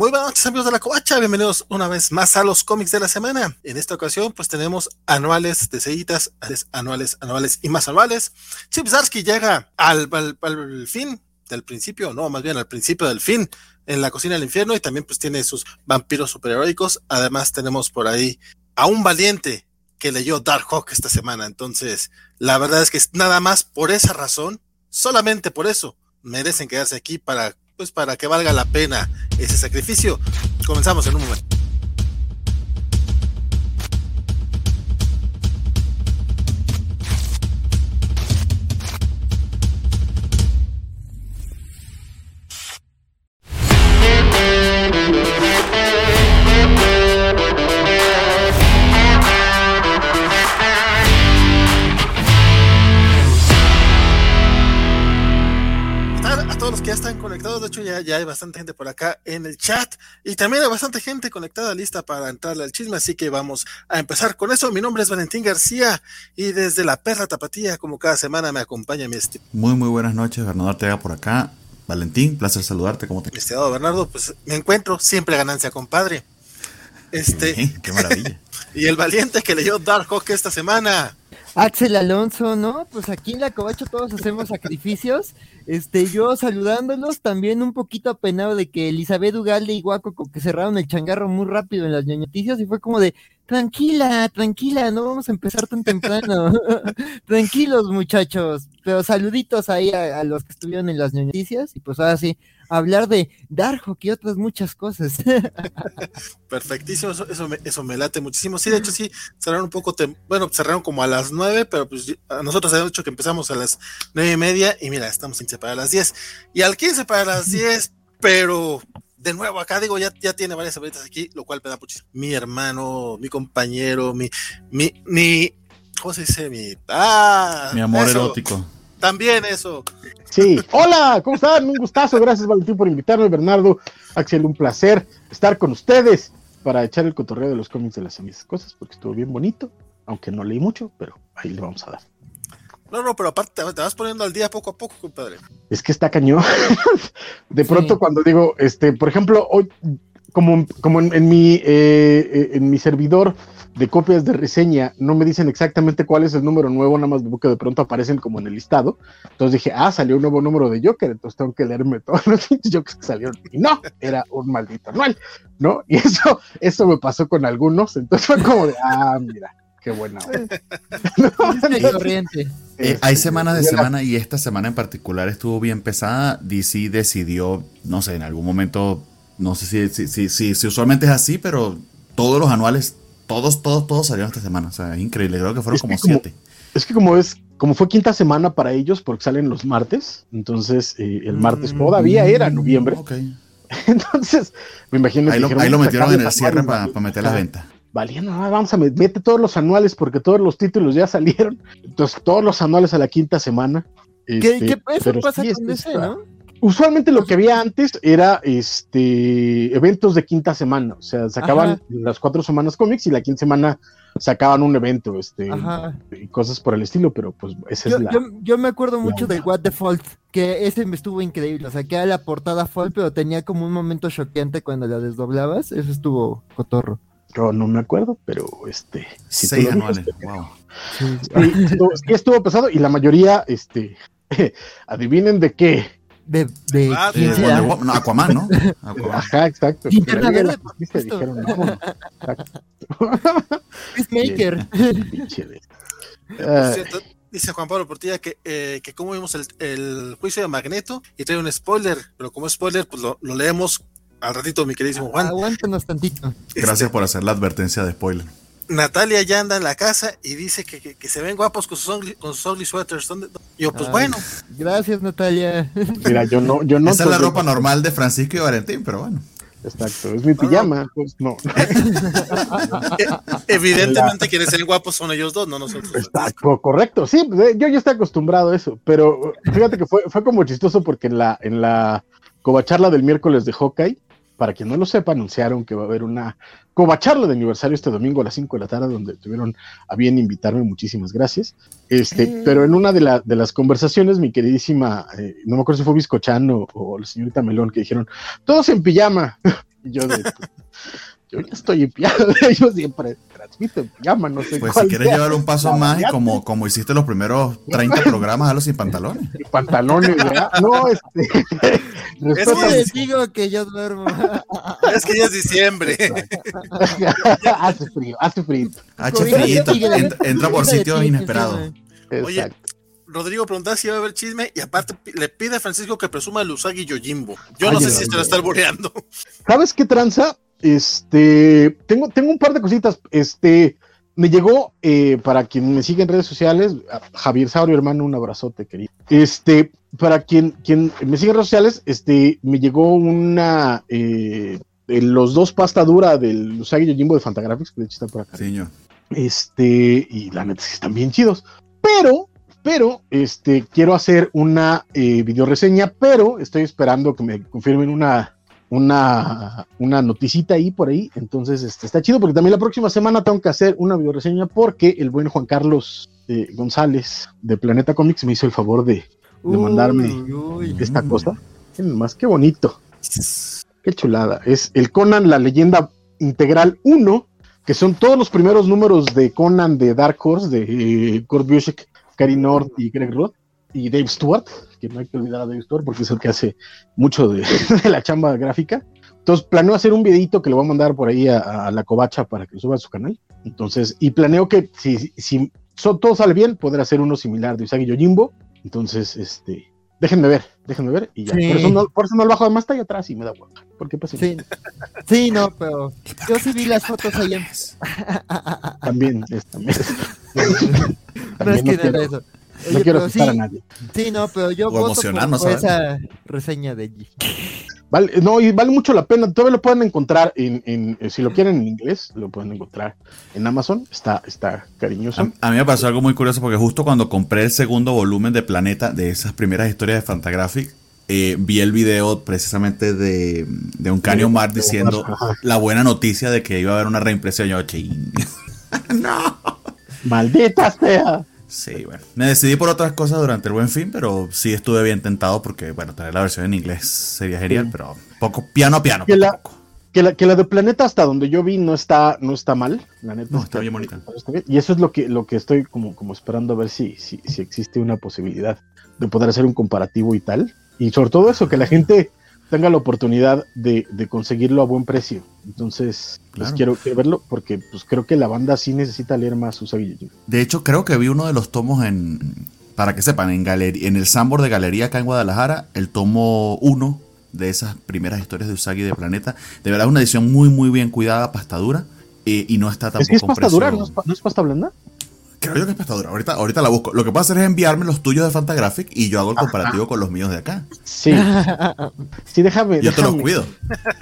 Muy buenas noches amigos de la Covacha, bienvenidos una vez más a los cómics de la semana. En esta ocasión pues tenemos anuales de seguidas, anuales, anuales y más anuales. Chip Zarsky llega al, al, fin del principio, no, más bien al principio del fin en la cocina del infierno y también pues tiene sus vampiros superheroicos. Además tenemos por ahí a un valiente que leyó Dark Hawk esta semana. Entonces, la verdad es que nada más por esa razón, solamente por eso, merecen quedarse aquí para pues para que valga la pena ese sacrificio. Comenzamos en un momento. Ya están conectados. De hecho, ya, ya hay bastante gente por acá en el chat. Y también hay bastante gente conectada lista para entrarle al chisme. Así que vamos a empezar con eso. Mi nombre es Valentín García. Y desde la Perla Tapatía, como cada semana, me acompaña mi estimado. Muy, muy buenas noches. Bernardo Ortega por acá. Valentín, placer saludarte. ¿Cómo te estimado Bernardo, pues me encuentro. Siempre ganancia, compadre. Este. qué maravilla. y el valiente que leyó Dark Hawk esta semana. Axel Alonso, ¿no? Pues aquí en la Covacho todos hacemos sacrificios. Este, yo saludándolos, también un poquito apenado de que Elizabeth Ugalde y Guaco que cerraron el changarro muy rápido en las noticias y fue como de, tranquila, tranquila, no vamos a empezar tan temprano. Tranquilos muchachos, pero saluditos ahí a, los que estuvieron en las noticias y pues ahora sí, hablar de Darjo y otras muchas cosas. Perfectísimo, eso, me, eso me late muchísimo. Sí, de hecho sí, cerraron un poco, bueno, cerraron como a las nueve, pero pues a nosotros habíamos dicho que empezamos a las nueve y media y mira, estamos 15 para las diez. Y al 15 para las diez, pero de nuevo acá digo, ya, ya tiene varias abuelitas aquí, lo cual me da muchísimo. Mi hermano, mi compañero, mi, mi, mi, ¿cómo se dice? Mi, ah, mi amor erótico. También eso. Sí. Hola, ¿cómo están? Un gustazo. Gracias, Valentín, por invitarme. Bernardo, Axel, un placer estar con ustedes para echar el cotorreo de los cómics de las mismas cosas, porque estuvo bien bonito, aunque no leí mucho, pero ahí le vamos a dar. No, no, pero aparte te vas poniendo al día poco a poco, compadre. Es que está cañón. de pronto cuando digo, este, por ejemplo, hoy, como, como en, mi, eh, eh, en mi servidor de copias de reseña no me dicen exactamente cuál es el número nuevo, nada más que de pronto aparecen como en el listado. Entonces dije, ah, salió un nuevo número de Joker, entonces tengo que leerme todos los Jokers que salieron. Y no, era un maldito anual, ¿no? Y eso, eso me pasó con algunos, entonces fue como de, ah, mira. Qué buena. Eh, hay semanas de semana y esta semana en particular estuvo bien pesada. DC decidió, no sé, en algún momento, no sé si, si, si, si usualmente es así, pero todos los anuales todos, todos, todos salieron esta semana. O sea, increíble. Creo que fueron como, siete. Es que como es, como fue quinta semana para ellos, porque salen los martes, entonces eh, el martes mm, todavía era noviembre. Ok. Entonces, me imagino ahí, lo, ahí lo metieron en el cierre para meter la venta. Valía, no, vamos a meter todos los anuales porque todos los títulos ya salieron. Entonces, todos los anuales a la quinta semana. ¿Qué, ¿Qué, este, eso pasa con DC, no? Usualmente lo que había antes era este eventos de quinta semana, o sea, sacaban las cuatro semanas cómics y la quinta semana sacaban un evento, este, y cosas por el estilo, pero pues esa yo, es la. Yo, me acuerdo mucho de What the Fault, que ese me estuvo increíble, o sea, que era la portada Fault, pero tenía como un momento choqueante cuando la desdoblabas, eso estuvo cotorro. Yo no me acuerdo, pero este. Si Seis anuales, wow. Sí, estuvo pesado y la mayoría, este, adivinen de qué de, de, ah, de, no, Aquaman, ¿no? Aquaman. Ajá, exacto. Linterna verde, dijeron, no, Peacemaker. Dice Juan Pablo Portilla que, eh, que cómo vimos el, el, juicio de Magneto y trae un spoiler, pero como spoiler, pues lo, lo leemos al ratito, mi queridísimo Juan. Aguántanos tantito. Gracias este, por hacer la advertencia de spoiler. Natalia ya anda en la casa y dice que, que, que se ven guapos con sus ugly, con sus ugly sweaters. ¿Dónde? Yo, pues Ay, bueno. Gracias, Natalia. Mira, yo no, yo no. Esa es la ropa normal de Francisco y Valentín, pero bueno. Exacto, es mi pijama, pues no. Evidentemente quienes ser guapos son ellos dos, no nosotros. Está correcto, sí, yo ya estoy acostumbrado a eso, pero fíjate que fue, fue como chistoso porque en la, en la covacharla del miércoles de Hawkeye, para quien no lo sepa, anunciaron que va a haber una covacharla de aniversario este domingo a las 5 de la tarde, donde tuvieron a bien invitarme, muchísimas gracias. Este, eh. Pero en una de, la, de las conversaciones, mi queridísima, eh, no me acuerdo si fue Biscochan o, o, la señorita Melón, que dijeron, todos en pijama. yo de, yo ya estoy en pijama, yo siempre transmito en pijama, no sé Pues si quieres llevar un paso más y como, como hiciste los primeros 30 programas, hazlo sin pantalones. Pantalones, ¿verdad? No, este. ¿Cómo les digo que yo duermo? Es que ya es diciembre. hace frío, hace frío. Hace frío, entra, por sitios inesperados. Oye, Rodrigo pregunta si va a haber chisme y aparte le pide a Francisco que presuma el Usagi Yojimbo. Yo no sé si se lo está alboreando. ¿Sabes qué tranza? Este, tengo, tengo un par de cositas. Este, me llegó, eh, para quien me sigue en redes sociales, Javier Saurio, hermano, un abrazote, querido. Este, para quien, quien me sigue en redes sociales, este, me llegó una, eh, los dos pasta dura del Usagi Yojimbo de Fantagraphics, que de hecho está por acá. Señor. Este, y la neta sí están bien chidos. Pero, pero, este, quiero hacer una eh, video reseña, pero estoy esperando que me confirmen una, una, una noticita ahí por ahí. Entonces, este, está chido porque también la próxima semana tengo que hacer una video reseña porque el buen Juan Carlos eh, González de Planeta Comics me hizo el favor de, de mandarme Uy, uy. esta cosa. Miren Más que bonito. Qué chulada. Es el Conan, la leyenda integral 1, que son todos los primeros números de Conan de Dark Horse, de eh, Kurt Busiek, Cary North y Greg Roth, y Dave Stewart, que no hay que olvidar a Dave Stewart porque es el que hace mucho de, de la chamba gráfica. Entonces planeo hacer un videito que le voy a mandar por ahí a, a la covacha para que lo suba a su canal. Entonces, y planeo que si, si so- todo sale bien, poder hacer uno similar de Usagi Yojimbo. Entonces, este, déjenme ver, déjenme ver y ya. Sí. Por, eso no, por eso no lo bajo, además está ahí atrás y me da huevo. Porque pues Sí, sí, no, pero yo sí vi las fotos ahí en... también, es, también, No es también que no quiero, nada eso. no Oye, quiero asustar a sí, nadie. sí, no, pero yo O voto emocionarnos, por, por esa reseña de G. Vale, no, y vale mucho la pena. Todavía lo pueden encontrar en, en- eh, si lo quieren en inglés, lo pueden encontrar en Amazon. Está, está cariñoso. A, a mí me pasó algo muy curioso porque justo cuando compré el segundo volumen de Planeta, de esas primeras historias de Fantagraphic, eh, vi el video precisamente de, de un Canyon Mar diciendo la buena noticia de que iba a haber una reimpresión. Yo, ching. no. Maldita sea. Sí, bueno. Me decidí por otras cosas durante el buen fin, pero sí estuve bien tentado porque, bueno, tener la versión en inglés sería genial, Sí. pero poco piano a piano. Que la- poco. Que la, que la de Planeta, hasta donde yo vi, no está, no está mal. La neta No, está bien bonita. está bien. Y eso es lo que, lo que estoy como, como esperando a ver si, si, si existe una posibilidad de poder hacer un comparativo y tal. Y sobre todo eso, que la gente tenga la oportunidad de, de conseguirlo a buen precio. Entonces, pues Claro. quiero, quiero verlo porque pues creo que la banda sí necesita leer más Usagi Yojimbo. De hecho, creo que vi uno de los tomos en. Para que sepan, en, galería, en el Sambor de Galería acá en Guadalajara, el tomo 1 de esas primeras historias de Usagi de Planeta. De verdad, es una edición muy, muy bien cuidada, pastadura. eh, y no está Es tampoco que es en pasta dura, ¿no es, no es pasta blanda? Creo yo que es pastadura. Ahorita, ahorita la busco. Lo que puedo hacer es enviarme los tuyos de Fantagraphic y yo hago el comparativo con los míos de acá. Sí. Sí, déjame. Yo te los cuido.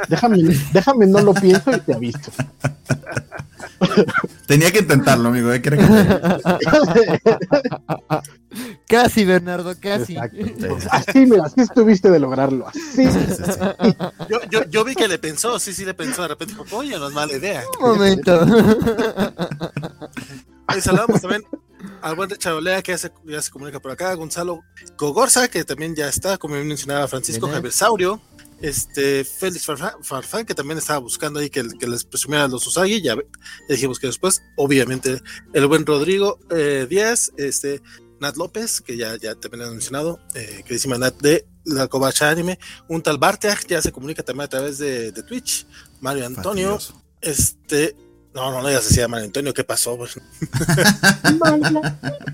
Déjame, déjame, no lo pienso y te aviso. Tenía que intentarlo, amigo. ¿qué quieres que? Casi, Bernardo, casi. Exacto. Así, mira, así estuviste de lograrlo. Así. Sí, sí, sí. Yo, yo, yo vi que le pensó, sí, sí le pensó. De repente dijo, oye, no es mala idea. Un momento. Y saludamos también al buen Richard Olea, que ya se, ya se comunica por acá. Gonzalo Cogorza, que también ya está, como mencionaba Francisco Bien. Javier Saurio. Este, Félix Farfán, que también estaba buscando ahí que, que les presumiera los Usagi. Ya, dijimos que después, obviamente, el buen Rodrigo eh, Díaz, este, Nat López, que ya, ya también han mencionado, eh, que Nat de la Covacha Anime. Un tal Barteag ya se comunica también a través de, de Twitch. Mario Antonio, este. No, no, no, ya se decía Mario Antonio, ¿qué pasó? Pues,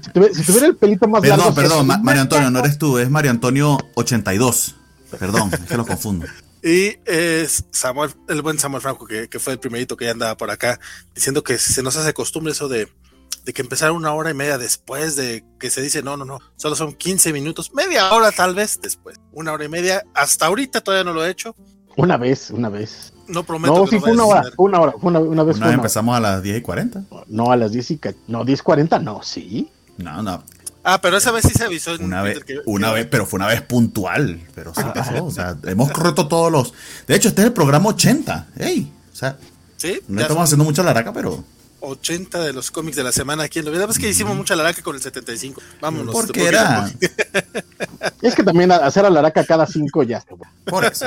Si, tuviera, si tuviera el pelito más largo. Perdón, perdón, Ma- Mario Antonio, no eres tú, es Mario Antonio 82. Perdón, es que lo confundo. Y es Samuel, el buen Samuel Franco, que, que fue el primerito que ya andaba por acá, diciendo que se nos hace costumbre eso de, de que empezar una hora y media después de que se dice, no, no, no, solo son 15 minutos, media hora tal vez después, una hora y media, hasta ahorita todavía no lo he hecho, Una vez, una vez. no prometo. No, que sí fue una hora. una hora. Fue una, una vez. Una fue vez una empezamos a las 10 y 40. hora. No, a las 10 y. No, 10.40, no, sí. No, no. Ah, pero esa vez sí se avisó. en Una vez, que- una que- vez, pero fue una vez puntual. Pero sí pasó. O sea, hemos roto todos los. De hecho, este es el programa 80. ¡Ey! O sea, Sí, no ya estamos son haciendo mucha laraca, pero. 80 de los cómics de la semana aquí en la vida. Es que hicimos mucha laraca con el 75. Vámonos. Porque era. Es que también hacer a laraca cada 5 ya está. Por eso.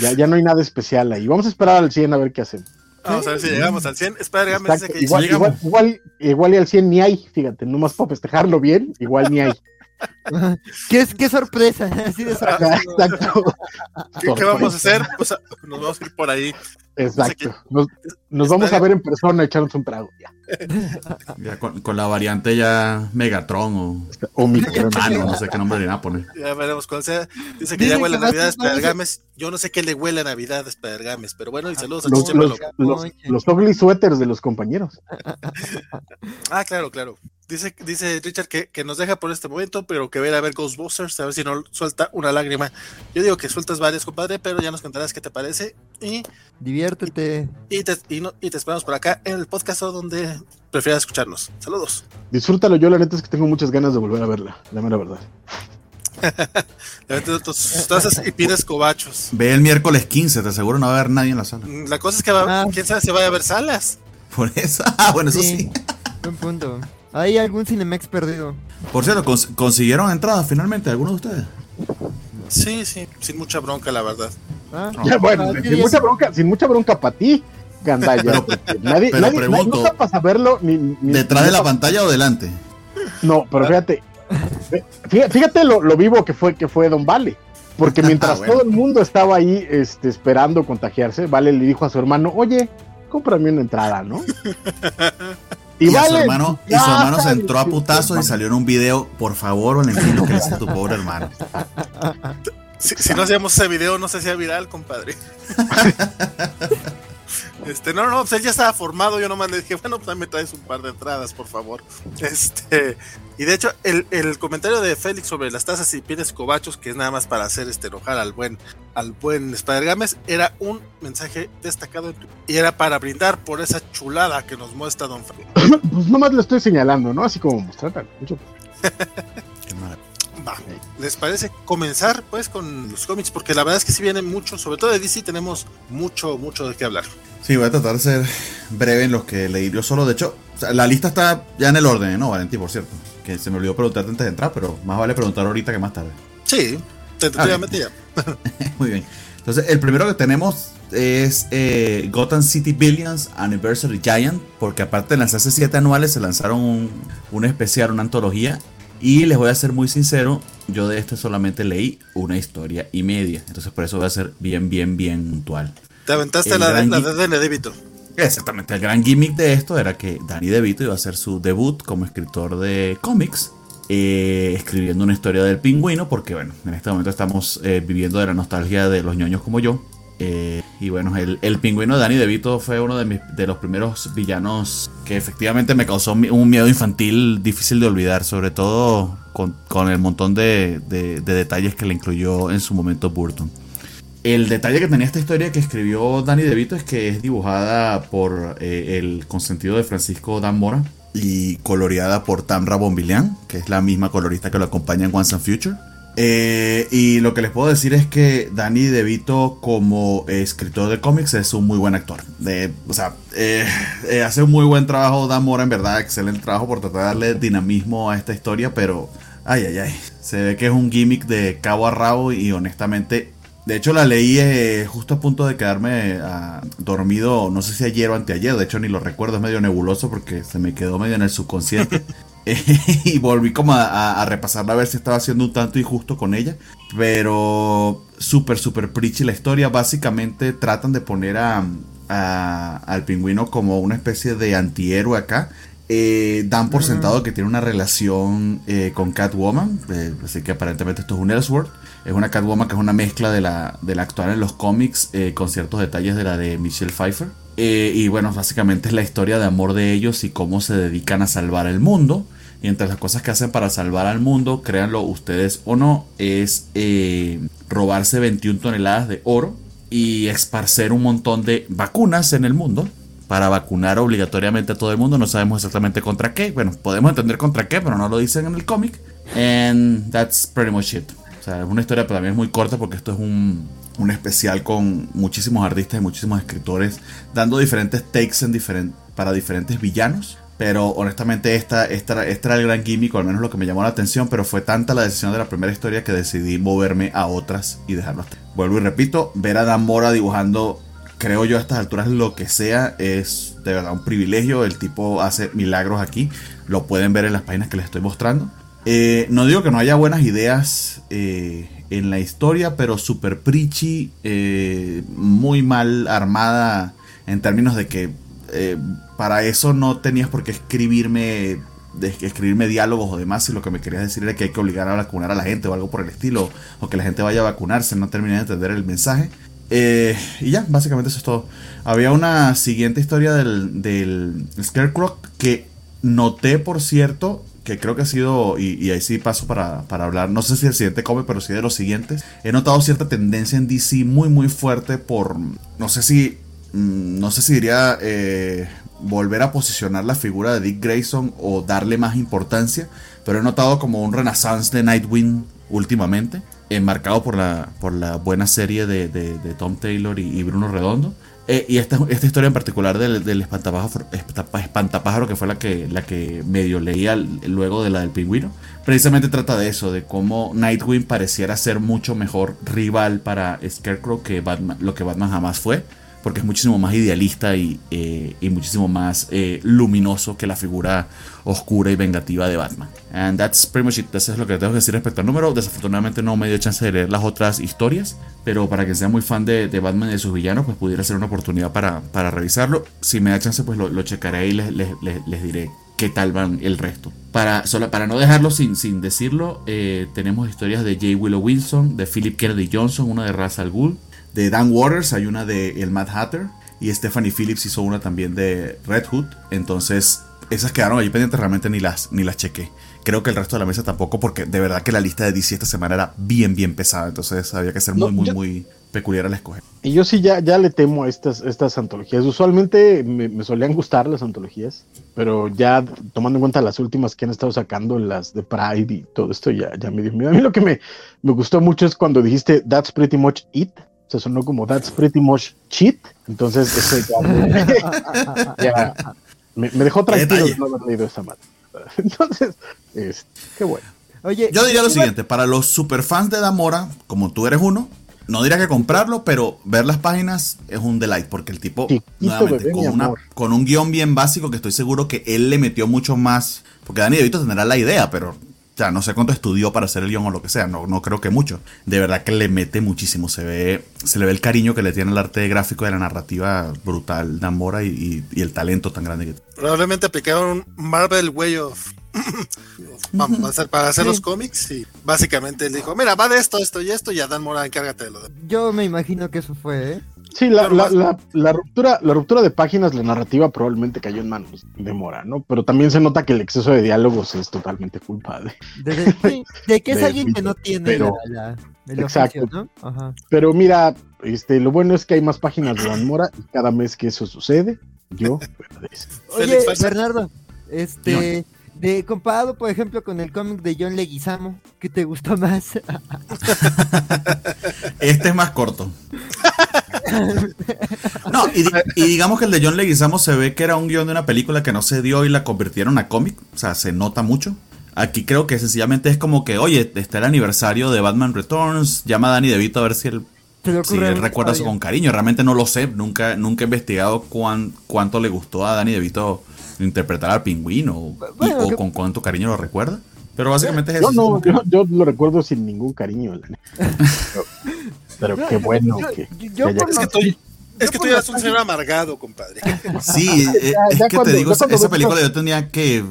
Ya, ya no hay nada especial ahí. Vamos a esperar al 100 a ver qué hacemos. Vamos a ver si llegamos al 100. Spider dice que igual, igual, igual, igual, y al 100 ni hay, fíjate, nomás para festejarlo bien, igual ni hay. ¿Qué, qué sorpresa, así de sorpresa. Exacto. ¿Qué, ¿Qué, vamos a hacer? Pues nos vamos a ir por ahí. Exacto. Nos, nos vamos a ver en persona, echarnos un trago. Ya. ya con, con, la variante ya Megatron o, o Hermano, no sé qué nombre le van a poner. Ya veremos cuál sea. Dice que Dice ya huele a Navidad Spider-Games. Yo no sé qué le huele a Navidad Spider-Games, pero bueno, y saludos a los, los, los, los ugly sweaters de los compañeros. ah, claro, claro. Dice, dice Richard que, que, nos deja por este momento, pero que ver a ver Ghostbusters, a ver si no suelta una lágrima. Yo digo que sueltas varias, compadre, pero ya nos contarás qué te parece. Y diviértete. Y, y, te, y, no, y te esperamos por acá en el podcast donde prefieras escucharnos. Saludos. Disfrútalo, yo la neta es que tengo muchas ganas de volver a verla, la mera verdad. tus tazas y pides cobachos. Ve el miércoles 15, te aseguro no va a haber nadie en la sala. La cosa es que va, ah. quién sabe si vaya a haber salas. Por eso, ah, bueno, eso sí. sí. Buen punto. ¿Hay algún Cinemex perdido? Por cierto, ¿cons ¿consiguieron entradas finalmente algunos de ustedes? Sí, sí, sin mucha bronca, la verdad. Ah, bueno, ah, sin mucha bronca, sin mucha bronca para ti, Gandaya. Pero, nadie, pero nadie, pregunto, nadie no para saberlo ni, ni ¿Detrás ni de la pantalla o delante? No, pero fíjate, fíjate lo, lo, vivo que fue que fue Don Vale. Porque mientras ah, bueno. todo el mundo estaba ahí este, esperando contagiarse, Vale le dijo a su hermano, oye, cómprame una entrada, ¿no? Y, y, vale, su hermano, y su hermano se entró a putazos y salió en un video. Por favor, Valentino, que es tu pobre hermano. Si, si, no hacíamos ese video, no se hacía viral, compadre. Este, no, no, pues él ya estaba formado, yo nomás le dije, bueno, pues me traes un par de entradas, por favor. Este, y de hecho, el, el comentario de Félix sobre las tazas y pieles cobachos, que es nada más para hacer este enojar al buen, al buen Spider Games, era un mensaje destacado y era para brindar por esa chulada que nos muestra Don Félix. Pues nomás lo estoy señalando, ¿no? Así como mostrar mucho. Va. ¿Les parece comenzar pues con los cómics? Porque la verdad es que si viene mucho, sobre todo de DC tenemos mucho, mucho de qué hablar. Sí, voy a tratar de ser breve en lo que leí yo solo. De hecho, la lista está ya en el orden, ¿no, Valentín? Por cierto. Que se me olvidó preguntarte antes de entrar, pero más vale preguntar ahorita que más tarde. Sí, tentativamente ya. Muy bien. Entonces, el primero que tenemos es eh, Gotham City Billions Anniversary Giant, porque aparte de lanzarse siete anuales, se lanzaron un, un especial, una antología, y les voy a ser muy sincero, yo de este solamente leí una historia y media. Entonces por eso voy a ser bien, bien, bien puntual. Te aventaste el la, de, la de Danny DeVito. Exactamente, el gran gimmick de esto era que Danny DeVito iba a hacer su debut como escritor de cómics. Eh, escribiendo una historia del pingüino, porque bueno, en este momento estamos eh, viviendo de la nostalgia de los ñoños como yo. Eh, y bueno, el, el, pingüino de Danny DeVito fue uno de, mis, de los primeros villanos que efectivamente me causó un miedo infantil difícil de olvidar, sobre todo con, con el montón de, de, de, detalles que le incluyó en su momento Burton. El detalle que tenía esta historia que escribió Danny DeVito es que es dibujada por eh, el consentido de Francisco Dan Mora y coloreada por Tamra Bombilian, que es la misma colorista que lo acompaña en Once and Future. Eh, y lo que les puedo decir es que Danny DeVito como escritor de cómics es un muy buen actor. O sea, eh, eh, hace un muy buen trabajo Dan Mora, en verdad, excelente trabajo por tratar de darle dinamismo a esta historia, pero ay, ay, ay, se ve que es un gimmick de cabo a rabo y honestamente, de hecho la leí eh, justo a punto de quedarme uh, dormido, no sé si ayer o anteayer, de hecho ni lo recuerdo, es medio nebuloso porque se me quedó medio en el subconsciente. y volví como a, a, repasarla a ver si estaba siendo un tanto injusto con ella. Pero súper, súper preachy la historia. Básicamente tratan de poner a, al pingüino como una especie de antihéroe acá. Eh, dan por sentado que tiene una relación eh, con Catwoman. Eh, así que aparentemente esto es un Ellsworth. Es una Catwoman que es una mezcla de la, de la actual en los cómics con ciertos detalles de la de Michelle Pfeiffer. y bueno, básicamente es la historia de amor de ellos y cómo se dedican a salvar el mundo. Y entre las cosas que hacen para salvar al mundo, créanlo ustedes o no, es eh, robarse 21 toneladas de oro y esparcer un montón de vacunas en el mundo para vacunar obligatoriamente a todo el mundo. No sabemos exactamente contra qué. Bueno, podemos entender contra qué, pero no lo dicen en el cómic. And that's pretty much it. O sea, es una historia pero también es muy corta porque esto es un, un especial con muchísimos artistas y muchísimos escritores dando diferentes takes en para diferentes villanos. Pero honestamente esta, esta, era el gran gimmick, al menos lo que me llamó la atención, pero fue tanta la decisión de la primera historia que decidí moverme a otras y dejarlo hasta. Vuelvo y repito, ver a Dan Mora dibujando, creo yo a estas alturas lo que sea, es de verdad un privilegio. El tipo hace milagros aquí, lo pueden ver en las páginas que les estoy mostrando. Eh, no digo que no haya buenas ideas eh, en la historia, pero super preachy, eh, muy mal armada en términos de que eh, para eso no tenías por qué escribirme escribirme diálogos o demás, si lo que me querías decir era que hay que obligar a vacunar a la gente o algo por el estilo, o que la gente vaya a vacunarse, no terminé de entender el mensaje. Eh, y ya, básicamente eso es todo. Había una siguiente historia del, del Scarecrow que noté, por cierto, que creo que ha sido, y, ahí sí paso para, para, hablar, no sé si el siguiente come, pero sí de los siguientes. He notado cierta tendencia en DC muy, muy fuerte por, no sé si Mm, no sé si diría eh, volver a posicionar la figura de Dick Grayson o darle más importancia, pero he notado como un renaissance de Nightwing últimamente, enmarcado por la, por la buena serie de, Tom Taylor y, Bruno Redondo. Eh, y esta, esta, historia en particular del, del espantapájaro, que fue la que, la que medio leía luego de la del pingüino, precisamente trata de eso, de cómo Nightwing pareciera ser mucho mejor rival para Scarecrow que lo que Batman jamás fue porque es muchísimo más idealista y, eh, muchísimo más eh, luminoso que la figura oscura y vengativa de Batman. And that's pretty much it. Eso es lo que tengo que decir respecto al número. Desafortunadamente no me dio chance de leer las otras historias, pero para quien sea muy fan de, Batman y de sus villanos, pues pudiera ser una oportunidad para, para revisarlo. Si me da chance, pues lo, checaré y les, les, diré qué tal van el resto. Para, solo, para no dejarlo sin, sin decirlo, eh, tenemos historias de J. Willow Wilson, de Philip Kennedy Johnson, una de Ra's al Ghul, de Dan Waters, hay una de El Mad Hatter y Stephanie Phillips hizo una también de Red Hood. Entonces, esas quedaron ahí pendientes, realmente ni las, ni las chequé. Creo que el resto de la mesa tampoco, porque de verdad que la lista de DC esta semana era bien, bien pesada. Entonces había que ser muy, muy, muy peculiar al escoger. Y yo sí ya, ya le temo a estas, estas antologías. Usualmente me, solían gustar las antologías, pero ya tomando en cuenta las últimas que han estado sacando, las de Pride y todo esto, ya, ya me dio miedo. A mí lo que me, me gustó mucho es cuando dijiste That's pretty much it se sonó como That's Pretty Much Cheat. Entonces, ese ya, me, dejó tranquilo no haber leído esta madre. Entonces, es, qué bueno. Oye, yo diría lo siguiente, para los superfans de Damora, como tú eres uno, no diría que comprarlo, pero ver las páginas es un delight, porque el tipo, nuevamente, con, con, un guion bien básico que estoy seguro que él le metió mucho más, porque Dani DeVito tendrá la idea, pero ya no sé cuánto estudió para hacer el guion o lo que sea, no, no creo que mucho. De verdad que le mete muchísimo, se ve, se le ve el cariño que le tiene el arte gráfico de la narrativa brutal de Amora y, el talento tan grande que tiene. Probablemente aplicaron un Marvel Way of Vamos a hacer para hacer los cómics y básicamente él dijo, mira, va de esto, esto y esto y Dan Mora encárgate de lo de... Yo me imagino que eso fue, ¿eh? Sí, la, ruptura, la ruptura de páginas, la narrativa probablemente cayó en manos de Mora, ¿no? Pero también se nota que el exceso de diálogos es totalmente culpable. De, que es alguien que no tiene la, exacto. ¿no? Pero mira, este, lo bueno es que hay más páginas de Dan Mora y cada mes que eso sucede, yo Oye, Bernardo, este, de comparado, por ejemplo, con el cómic de John Leguizamo, ¿qué te gustó más? este es más corto. no, y, digamos que el de John Leguizamo se ve que era un guion de una película que no se dio y la convirtieron a cómic. O sea, se nota mucho. Aquí creo que sencillamente es como que, oye, está el aniversario de Batman Returns, llama a Danny DeVito a ver si él, si él recuerda eso con cariño. Realmente no lo sé, nunca, nunca he investigado cuán, cuánto le gustó a Danny DeVito interpretar al pingüino o, con cuánto cariño lo recuerda. Pero básicamente es eso. No, yo, lo recuerdo sin ningún cariño. pero, qué bueno que, es que estoy, es que tú eres un señor amargado, compadre. Sí, eh, es, que te digo, esa película yo tenía que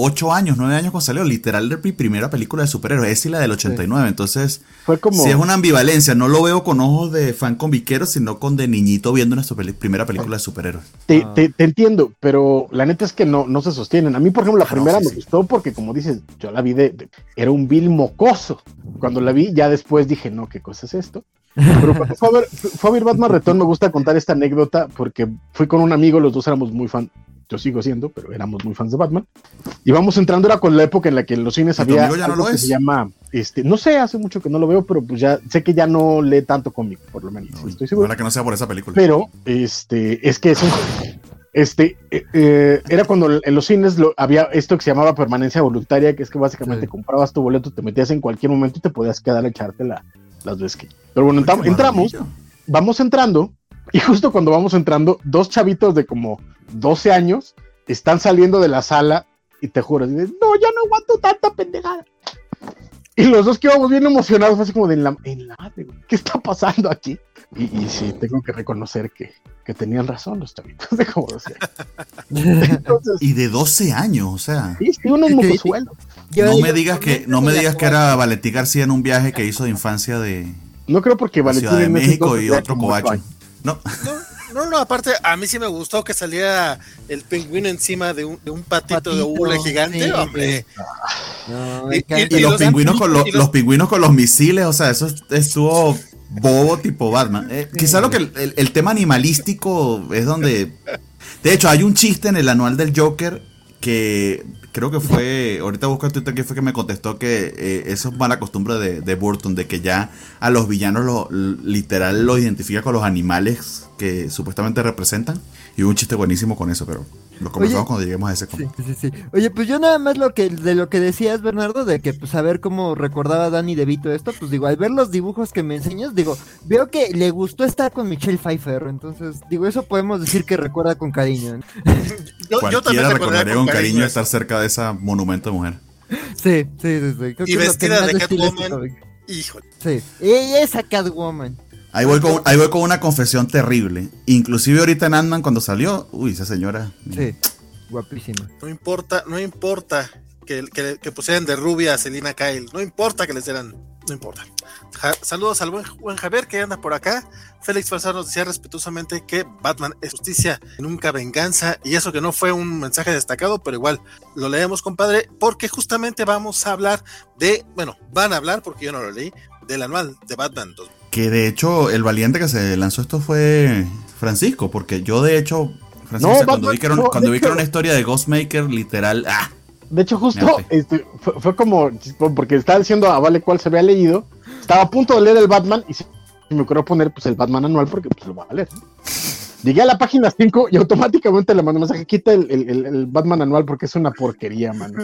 8 años, 9 años cuando salió, literal de mi primera película de superhéroes, es y la del 89, entonces fue como si es una ambivalencia, no lo veo con ojos de fan con viquero, sino con de niñito viendo nuestra primera película de superhéroes. Te, te, entiendo, pero la neta es que no, no se sostienen. A mí, por ejemplo, la ah, primera me gustó porque, como dices, yo la vi de, era un vil mocoso. Cuando la vi, ya después dije, no, ¿qué cosa es esto? Pero cuando fue a ver, fue a ver Batman Return, me gusta contar esta anécdota porque fui con un amigo, los dos éramos muy fan, yo sigo siendo, pero éramos muy fans de Batman. Y vamos entrando, era con la época en la que en los cines había algo que se llama Este, no sé, hace mucho que no lo veo, pero pues ya sé que ya no lee tanto cómic, por lo menos. Uy, estoy seguro. ojalá que no sea por esa película. Pero, este, es que es un. Este, eh, eh, era cuando en los cines lo- había esto que se llamaba permanencia voluntaria, que es que básicamente Sí. comprabas tu boleto, te metías en cualquier momento y te podías quedar a echarte la- las veces que. Pero bueno, entra- entramos, vamos entrando, y justo cuando vamos entrando, dos chavitos de como 12 años están saliendo de la sala y te juro, dices, no, ya no aguanto tanta pendejada. Y los dos que íbamos bien emocionados, fue así como de en la, en la madre, güey, ¿qué está pasando aquí? Y, y sí, tengo que reconocer que, que tenían razón los chavitos de como 12 años. Entonces, Y de 12 años, o sea. sí, sí, unos mocosuelos. Yo- no me digas que, no me digas que era Valentín García en un viaje que hizo de infancia de No creo porque Valentín Ciudad de México y otro cobacho. No, No, no, no, aparte, a mí sí me gustó que saliera el pingüino encima de un, de un patito, de hule gigante, sí, hombre. No, Y- los, los- pingüinos con los, y los- los pingüinos con los misiles, o sea, eso es- estuvo bobo tipo Batman. Eh, quizá lo que el, el- el tema animalístico es donde. De hecho, hay un chiste en el anual del Joker que creo que fue. Ahorita busco en Twitter que fue que me contestó que eh, eso es mala costumbre de, Burton, de que ya a los villanos lo, literal los identifica con los animales que supuestamente representan. Y hubo un chiste buenísimo con eso, pero lo conversamos Oye, cuando lleguemos a ese Sí, sí, sí. Oye, pues yo nada más lo que de lo que decías, Bernardo, de que pues a ver cómo recordaba Danny DeVito esto, pues digo, al ver los dibujos que me enseñas, digo, veo que le gustó estar con Michelle Pfeiffer, entonces, digo, eso podemos decir que recuerda con cariño. ¿no? Yo, yo también Cualquiera recordaría recordaría con cariño estar cerca de ese monumento de mujer. Sí, sí, sí, sí. Creo Y que vestida de Catwoman. Híjole. Sí, esa Catwoman. Ahí voy, con, ahí voy con una confesión terrible. Inclusive ahorita en Ant-Man cuando salió, uy, esa señora. Sí, guapísima. No importa, no importa que, que, que pusieran de rubia a Selina Kyle. No importa que les dieran. No importa. Ja- saludos al buen, buen Javier que anda por acá. Félix Falsar nos decía respetuosamente que Batman es justicia, nunca venganza. Y eso que no fue un mensaje destacado, pero igual lo leemos, compadre, porque justamente vamos a hablar de. Bueno, van a hablar, porque yo no lo leí, del anual de Batman 2000. Que de hecho, el valiente que se lanzó esto fue Francisco, porque yo de hecho, Francisco, No, cuando vi que era, no, cuando vi que era una historia de Ghostmaker, literal, ah, De hecho, justo este, fue, fue como, porque estaba diciendo a Vale cuál se había leído, estaba a punto de leer el Batman y se me ocurrió poner pues el Batman anual porque pues lo va a leer. Llegué a la página 5 y automáticamente le mandé un mensaje, quita el, el- el- el Batman anual porque es una porquería, mano.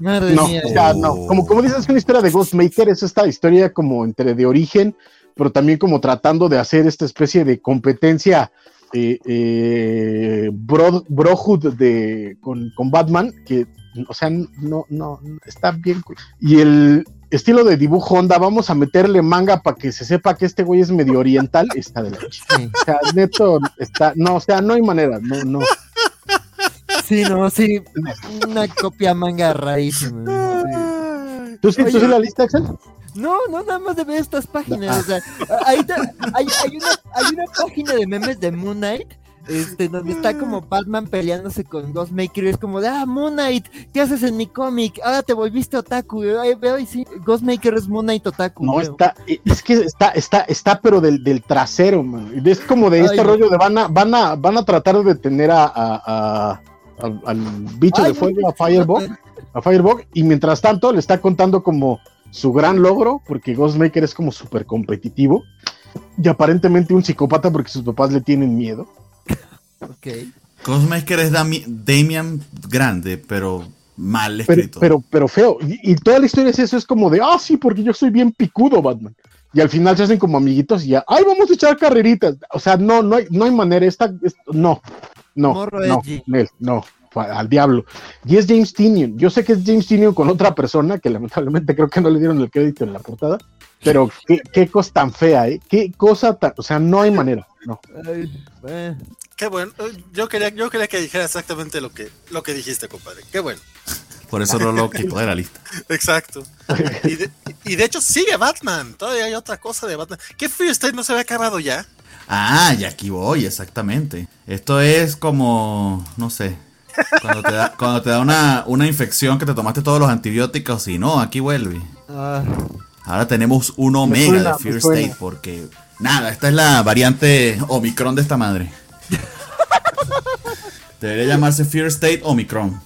Madre No, mía. o sea, no. Como, como dices, es una historia de Ghostmaker, es esta historia como entre de origen, pero también como tratando de hacer esta especie de competencia eh, eh, bro- brohood de, con, con Batman, que, o sea, no, no, está bien. Y el estilo de dibujo onda, vamos a meterle manga para que se sepa que este güey es medio oriental, está de la Sí. O sea, neto, está, no, o sea, no hay manera, no, no. Sí, no, sí. Una copia manga rarísima. sí. ¿Tú sí, la lista, Axel? No, no, nada más de ver estas páginas. O sea, ahí te- hay, hay una, hay una página de memes de Moon Knight. Este, donde está como Batman peleándose con Ghostmaker y es como de, ah, Moon Knight, ¿qué haces en mi cómic? Ahora te volviste otaku. Ay, veo y sí, Ghostmaker es Moon Knight otaku. No, está, es que está, está, está, pero del, del trasero, man. Es como de este Ay, rollo de van a, van a, van a tratar de tener a, a- a- al, al bicho Ay, de fuego, a no, Firebug, a Firebug, y mientras tanto le está contando como su gran logro, porque Ghostmaker es como súper competitivo, y aparentemente un psicópata porque sus papás le tienen miedo. Ok. Ghostmaker es Dami- Damian grande, pero mal escrito. pero, pero feo. Y, y toda la historia es eso, es como de, ah, sí, porque yo soy bien picudo, Batman. Y al final se hacen como amiguitos y ya, ay, vamos a echar carreritas. O sea, no, no hay, no hay manera, esta, es- no, no, Morro no. Nel, no, al diablo. Y es James Tinian. Yo sé que es James Tinian con otra persona, que lamentablemente creo que no le dieron el crédito en la portada, pero qué, qué cosa tan fea, ¿eh? Qué cosa tan, o sea, no hay manera, no. Ay, eh. Qué bueno. Eh, Yo quería, yo quería que dijera exactamente lo que, lo que dijiste, compadre. Qué bueno. Por eso no lo quitó de la lista. Exacto. Y de, y de hecho sigue Batman. Todavía hay otra cosa de Batman. ¿Qué Fear State no se había acabado ya? Ah, y aquí voy, exactamente. Esto es como, no sé, cuando te da, cuando te da una, una infección que te tomaste todos los antibióticos y no, aquí vuelve. Ah, Ahora tenemos un Me omega suena, de Fear. State porque, nada, esta es la variante Omicron de esta madre. Debería llamarse Fear State Omicron.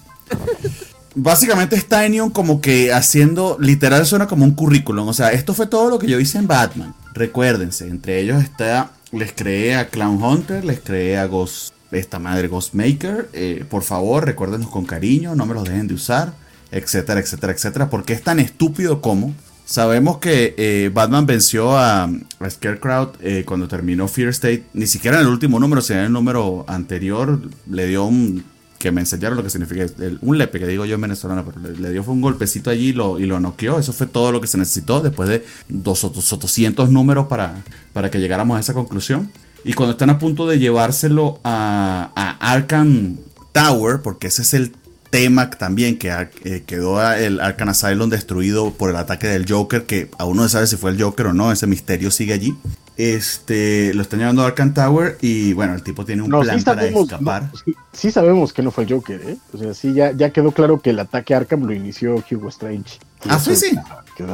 básicamente está Enion como que haciendo, literal suena como un currículum. O sea, esto fue todo lo que yo hice en Batman. Recuérdense, entre ellos está, les creé a Clown Hunter, les creé a Ghost, esta madre Ghostmaker. Eh, por favor, recuérdenos con cariño, no me los dejen de usar, etcétera, etcétera, etcétera. Porque es tan estúpido como Sabemos que eh, Batman venció a, Scarecrow eh, cuando terminó Fear State. Ni siquiera en el último número, sino en el número anterior. Le dio un. Que me enseñaron lo que significa. un lepe, que digo yo en venezolano, pero le, dio fue un golpecito allí y lo, y noqueó. Eso fue todo lo que se necesitó después de 200 números para, para que llegáramos a esa conclusión. Y cuando están a punto de llevárselo a, a Arkham Tower, porque ese es el tema también que eh, quedó el Arkham Asylum destruido por el ataque del Joker, que aún no se sabe si fue el Joker o no, ese misterio sigue allí. Este, lo están llevando a Arkham Tower y bueno, el tipo tiene un plan para escapar. sí, sabemos que no fue el Joker, ¿eh? O sea, sí, ya, ya quedó claro que el ataque a Arkham lo inició Hugo Strange. Ah, sí, sí.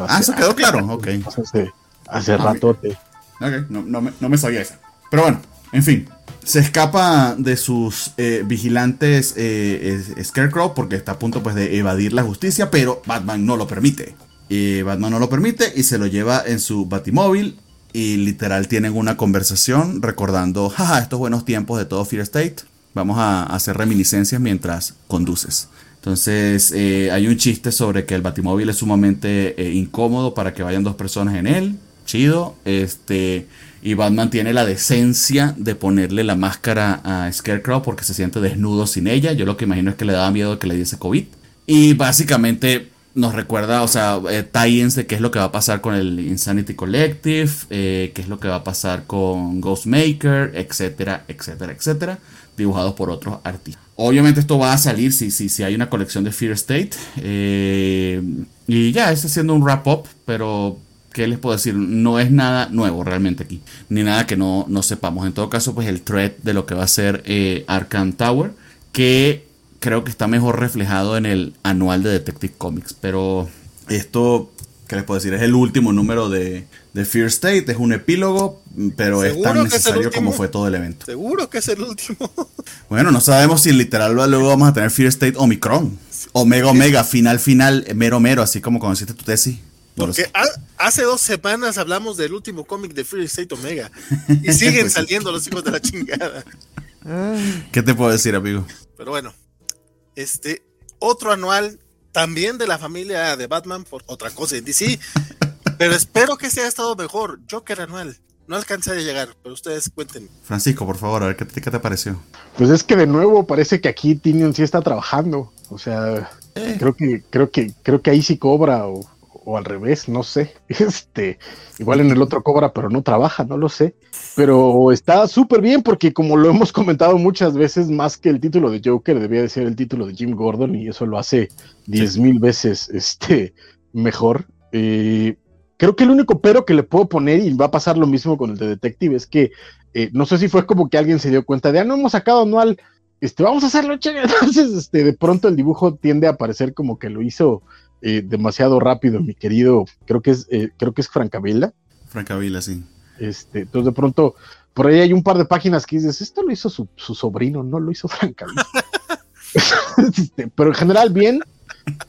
ah, eso quedó claro, ok. Hace, hace ratote. Ok, no, no, me, no me sabía eso. Pero bueno, en fin, se escapa de sus eh, vigilantes eh, Scarecrow porque está a punto pues, de evadir la justicia, pero Batman no lo permite. Y Batman no lo permite y se lo lleva en su batimóvil y literal tienen una conversación recordando, jaja, estos buenos tiempos de todo Fear State. Vamos a hacer reminiscencias mientras conduces. Entonces eh, hay un chiste sobre que el batimóvil es sumamente incómodo para que vayan dos personas en él. Chido. Este y Batman tiene la decencia de ponerle la máscara a Scarecrow porque se siente desnudo sin ella. Yo lo que imagino es que le daba miedo que le diese COVID. Y básicamente nos recuerda, o sea, eh, de qué es lo que va a pasar con el Insanity Collective, eh, qué es lo que va a pasar con Ghostmaker, etcétera, etcétera, etcétera, dibujados por otros artistas. Obviamente esto va a salir si, si, si hay una colección de Fear State. Eh, y ya, es haciendo un wrap-up, pero ¿qué les puedo decir? No es nada nuevo realmente aquí, ni nada que no, no sepamos. En todo caso, pues el thread de lo que va a ser eh, Arkham Tower, que creo que está mejor reflejado en el anual de Detective Comics. Pero esto, ¿qué les puedo decir? Es el último número de, de Fear State, es un epílogo, pero es tan necesario como fue todo el evento. Seguro que es el último. bueno, no sabemos si literal luego vamos a tener Fear State Omicron. Omega Omega, final final, mero mero, así como conociste tu tesis. Porque hace dos semanas hablamos del último cómic de Free State Omega y siguen pues saliendo los hijos de la chingada. ¿Qué te puedo decir, amigo? Pero bueno, este otro anual también de la familia de Batman por otra cosa en DC, pero espero que se haya estado mejor. Joker anual. No alcancé a llegar, pero ustedes cuenten. Francisco, por favor, a ver qué, te pareció. Pues es que de nuevo parece que aquí Tinion sí está trabajando. O sea, eh. creo que, creo que, creo que ahí sí cobra o o al revés, no sé. Este, igual en el otro cobra, pero no trabaja, no lo sé. Pero está súper bien porque como lo hemos comentado muchas veces, más que el título de Joker, debía de ser el título de Jim Gordon y eso lo hace diez mil veces este, mejor. Eh, creo que el único pero que le puedo poner, y va a pasar lo mismo con el de Detective, es que eh, no sé si fue como que alguien se dio cuenta de, ah, no hemos sacado anual, este, vamos a hacerlo, che. Entonces, este, de pronto el dibujo tiende a parecer como que lo hizo eh, demasiado rápido, mi querido, creo que es, eh, creo que es Francavilla. Francavilla, sí. Este, entonces de pronto, por ahí hay un par de páginas que dices, esto lo hizo su, sobrino, no lo hizo Francavilla. este, pero en general, bien.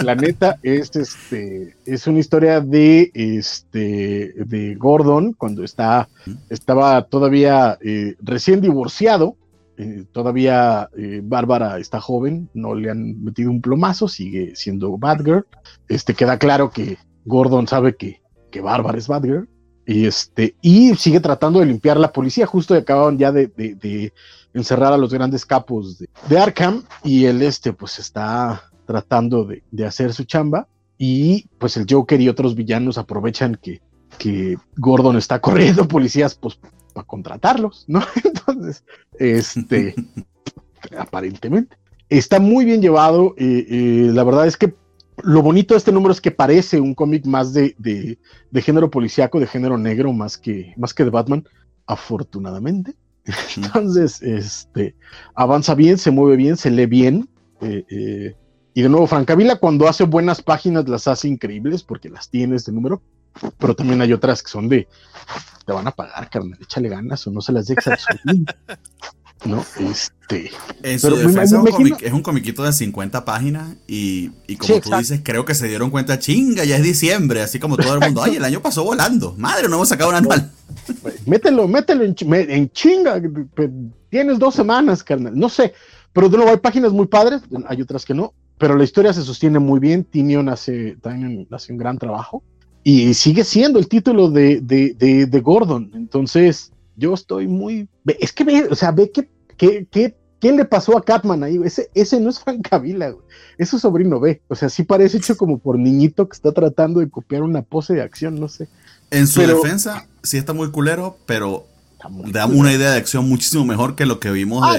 La neta es este es una historia de este de Gordon cuando está estaba todavía eh, recién divorciado eh, todavía eh, Bárbara está joven, no le han metido un plomazo, sigue siendo Batgirl. Este queda claro que Gordon sabe que, que Bárbara es Batgirl. Y, este, y sigue tratando de limpiar la policía. Justo acababan ya de, encerrar a los grandes capos de, Arkham. Y él, este, pues está tratando de, hacer su chamba. Y pues el Joker y otros villanos aprovechan que, que Gordon está corriendo policías pues, para contratarlos, ¿no? Entonces, este, aparentemente. Está muy bien llevado. Eh, eh, la verdad es que lo bonito de este número es que parece un cómic más de, de, género policíaco, de género negro, más que, más que de Batman, afortunadamente. Entonces, este, avanza bien, se mueve bien, se lee bien. Eh, y de nuevo, Francavila cuando hace buenas páginas las hace increíbles porque las tiene este número pero también hay otras que son de, te van a pagar, carnal, échale ganas o no se las dejes ¿no? Este. En su defensa es, un comiquito de 50 páginas y, como tú dices, creo que se dieron cuenta, chinga, ya es diciembre, así como todo el mundo, ay, el año pasó volando, madre, no hemos sacado un anual. Mételo, mételo en, en chinga, tienes dos semanas, carnal, no sé, pero de nuevo hay páginas muy padres, hay otras que no, pero la historia se sostiene muy bien, Tinion hace, hace un gran trabajo y sigue siendo el título de, de, de, de Gordon, entonces yo estoy muy, es que ve, o sea, ve que ¿Qué, qué, qué le pasó a Catman ahí? Ese, ese no es Frank Cavila, güey. Es su sobrino B. O sea, sí parece hecho como por niñito que está tratando de copiar una pose de acción, no sé. En su defensa, sí está muy culero, pero da una idea de acción muchísimo mejor que lo que vimos ah,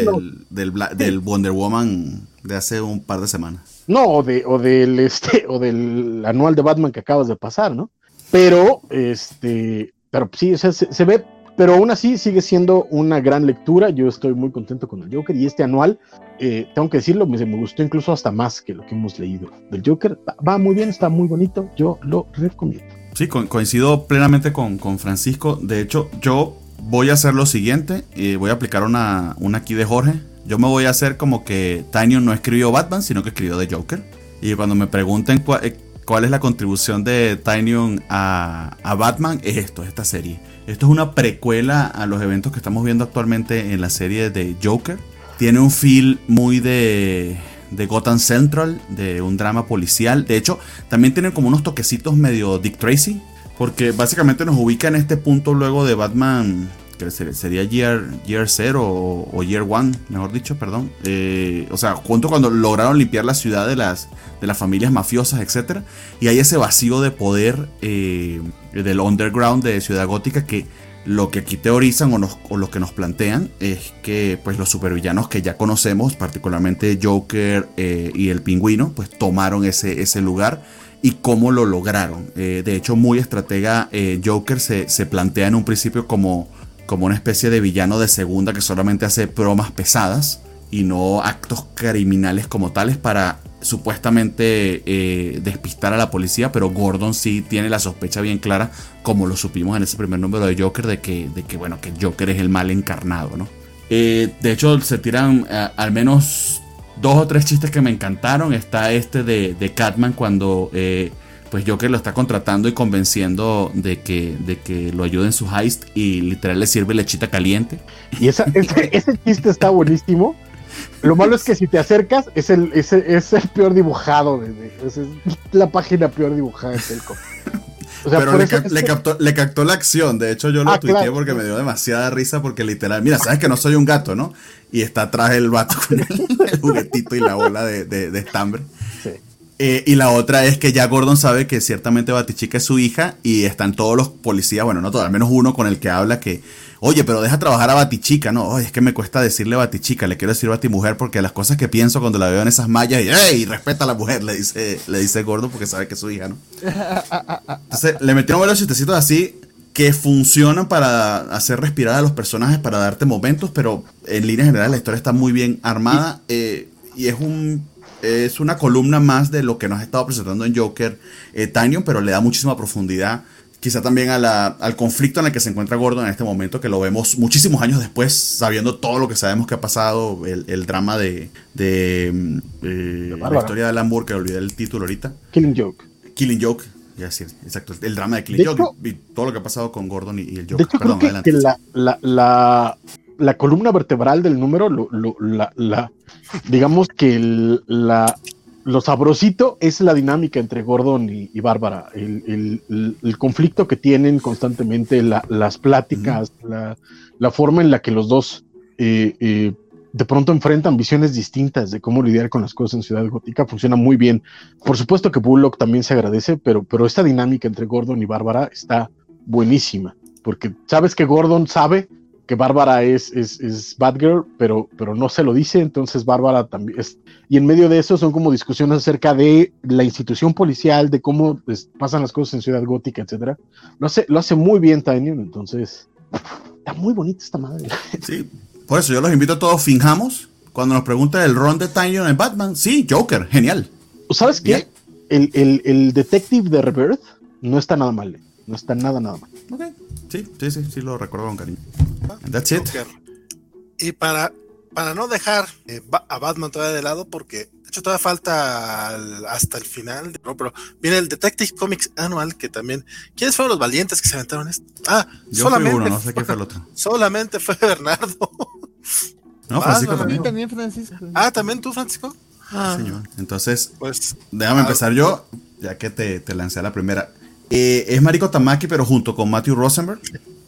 del, del, Wonder Woman de hace un par de semanas. No, o, de, o del este, o del anual de Batman que acabas de pasar, ¿no? Pero, este, pero sí, o sea, se ve pero aún así sigue siendo una gran lectura. Yo estoy muy contento con el Joker y este anual, eh, tengo que decirlo, me, me, gustó incluso hasta más que lo que hemos leído del Joker. Va muy bien, está muy bonito. Yo lo recomiendo. Sí, coincido plenamente con, con, Francisco. De hecho, yo voy a hacer lo siguiente. y voy a aplicar una, una aquí de Jorge. Yo me voy a hacer como que Tanyon no escribió Batman, sino que escribió The Joker. Y cuando me pregunten cuál, eh, cuál es la contribución de Tanyon a, Batman, es esto, esta serie. Esto es una precuela a los eventos que estamos viendo actualmente en la serie de Joker. Tiene un feel muy de, de Gotham Central, de un drama policial. De hecho, también tiene como unos toquecitos medio Dick Tracy, porque básicamente nos ubica en este punto luego de Batman sería Year, year Zero o, Year One, mejor dicho, perdón. Eh, o sea, junto cuando lograron limpiar la ciudad de las, de las familias mafiosas, etc. Y hay ese vacío de poder eh, del underground de Ciudad Gótica que lo que aquí teorizan o, lo que nos plantean es que pues los supervillanos que ya conocemos, particularmente Joker eh, y el pingüino, pues tomaron ese, ese lugar y cómo lo lograron. de hecho, muy estratega Joker se, se plantea en un principio como como una especie de villano de segunda que solamente hace bromas pesadas y no actos criminales como tales para supuestamente eh, despistar a la policía, pero Gordon sí tiene la sospecha bien clara, como lo supimos en ese primer número de Joker, de que, de que bueno, que Joker es el mal encarnado, ¿no? Eh, de hecho, se tiran eh, al menos dos o tres chistes que me encantaron. Está este de, de Catman cuando pues Joker lo está contratando y convenciendo de que, de que lo ayude en su heist y literal le sirve lechita caliente. Y esa, ese, chiste está buenísimo. Lo malo es que si te acercas, es el, es el, peor dibujado. es la página peor dibujada de Telco. Pero le, captó, le, captó, la acción. De hecho, yo lo ah, tuiteé porque me dio demasiada risa. Porque literal, mira, sabes que no soy un gato, ¿no? Y está atrás el vato con el, juguetito y la bola de, de, de estambre. Eh, y la otra es que ya Gordon sabe que ciertamente Batichica es su hija y están todos los policías, bueno, no todos, al menos uno con el que habla que, oye, pero deja trabajar a Batichica, no, oye, es que me cuesta decirle Batichica, le quiero decir Batimujer porque las cosas que pienso cuando la veo en esas mallas y, ¡ey! Respeta a la mujer, le dice, le dice Gordon porque sabe que es su hija, ¿no? Entonces, le metieron varios chistecitos así que funcionan para hacer respirar a los personajes, para darte momentos, pero en línea general la historia está muy bien armada eh, y es un es una columna más de lo que nos ha estado presentando en Joker eh, pero le da muchísima profundidad. Quizá también al conflicto en el que se encuentra Gordon en este momento, que lo vemos muchísimos años después, sabiendo todo lo que sabemos que ha pasado, el, drama de, de, eh, la historia de Alan Moore, que olvidé el título ahorita. Killing Joke. Killing Joke, ya sí, exacto. El drama de Killing Joke y, todo lo que ha pasado con Gordon y, el Joker. Perdón, adelante. la, la columna vertebral del número, la, digamos que la, lo sabrosito es la dinámica entre Gordon y, Bárbara, el, conflicto que tienen constantemente, las pláticas, la, forma en la que los dos eh, eh, de pronto enfrentan visiones distintas de cómo lidiar con las cosas en Ciudad Gótica, funciona muy bien. Por supuesto que Bullock también se agradece, pero, pero esta dinámica entre Gordon y Bárbara está buenísima, porque sabes que Gordon sabe que Bárbara es, es, es Batgirl, pero, pero no se lo dice, entonces Bárbara también es... Y en medio de eso son como discusiones acerca de la institución policial, de cómo pues, pasan las cosas en Ciudad Gótica, etcétera. Lo hace, lo hace muy bien Tanyon, entonces está muy bonita esta madre. Sí, por eso yo los invito a todos, finjamos, cuando nos pregunta el ron de Tanyon en Batman, sí, Joker, genial. ¿Sabes qué? El, el, el detective de Rebirth no está nada mal, no está nada, nada mal. Ok. Sí, sí, sí, sí lo recuerdo con cariño. that's it. Y para para no dejar eh, a Batman todavía de lado, porque de hecho todavía falta hasta el final, no, pero viene el Detective Comics Annual, que también, ¿quiénes fueron los valientes que se aventaron esto? Ah, solamente, no sé qué fue el otro. Solamente fue Bernardo. No, Francisco también Francisco. Ah, también tú, Francisco. Ah. Señor. Entonces, pues, déjame empezar yo, ya que te, te lancé a la primera. Eh, es Mariko Tamaki, pero junto con Matthew Rosenberg,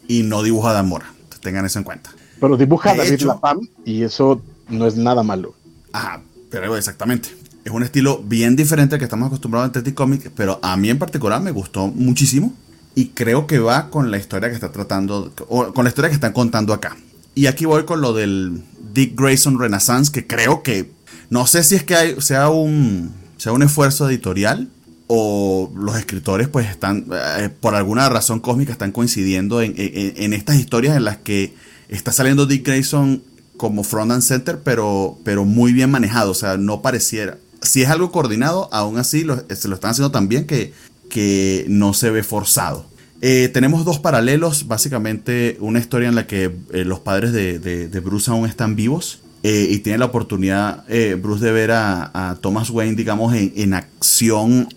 y no dibuja Dan Mora. Tengan eso en cuenta. Pero dibuja a David Lapam y eso no es nada malo. Ajá, pero exactamente. Es un estilo bien diferente al que estamos acostumbrados en Teddy Comics, pero a mí en particular me gustó muchísimo y creo que va con la historia que está tratando, o con la historia que están contando acá. Y aquí voy con lo del Dick Grayson Renaissance, que creo que, no sé si es que hay, sea, un, sea un esfuerzo editorial o los escritores pues están, eh, por alguna razón cósmica, están coincidiendo en, en estas historias en las que está saliendo Dick Grayson como front and center, pero, pero muy bien manejado. O sea, no pareciera. Si es algo coordinado, aún así se lo están haciendo tan bien que, que no se ve forzado. Eh, tenemos dos paralelos, básicamente una historia en la que eh, los padres de, Bruce aún están vivos y tiene la oportunidad Bruce de ver a, Thomas Wayne, digamos, en, en acción,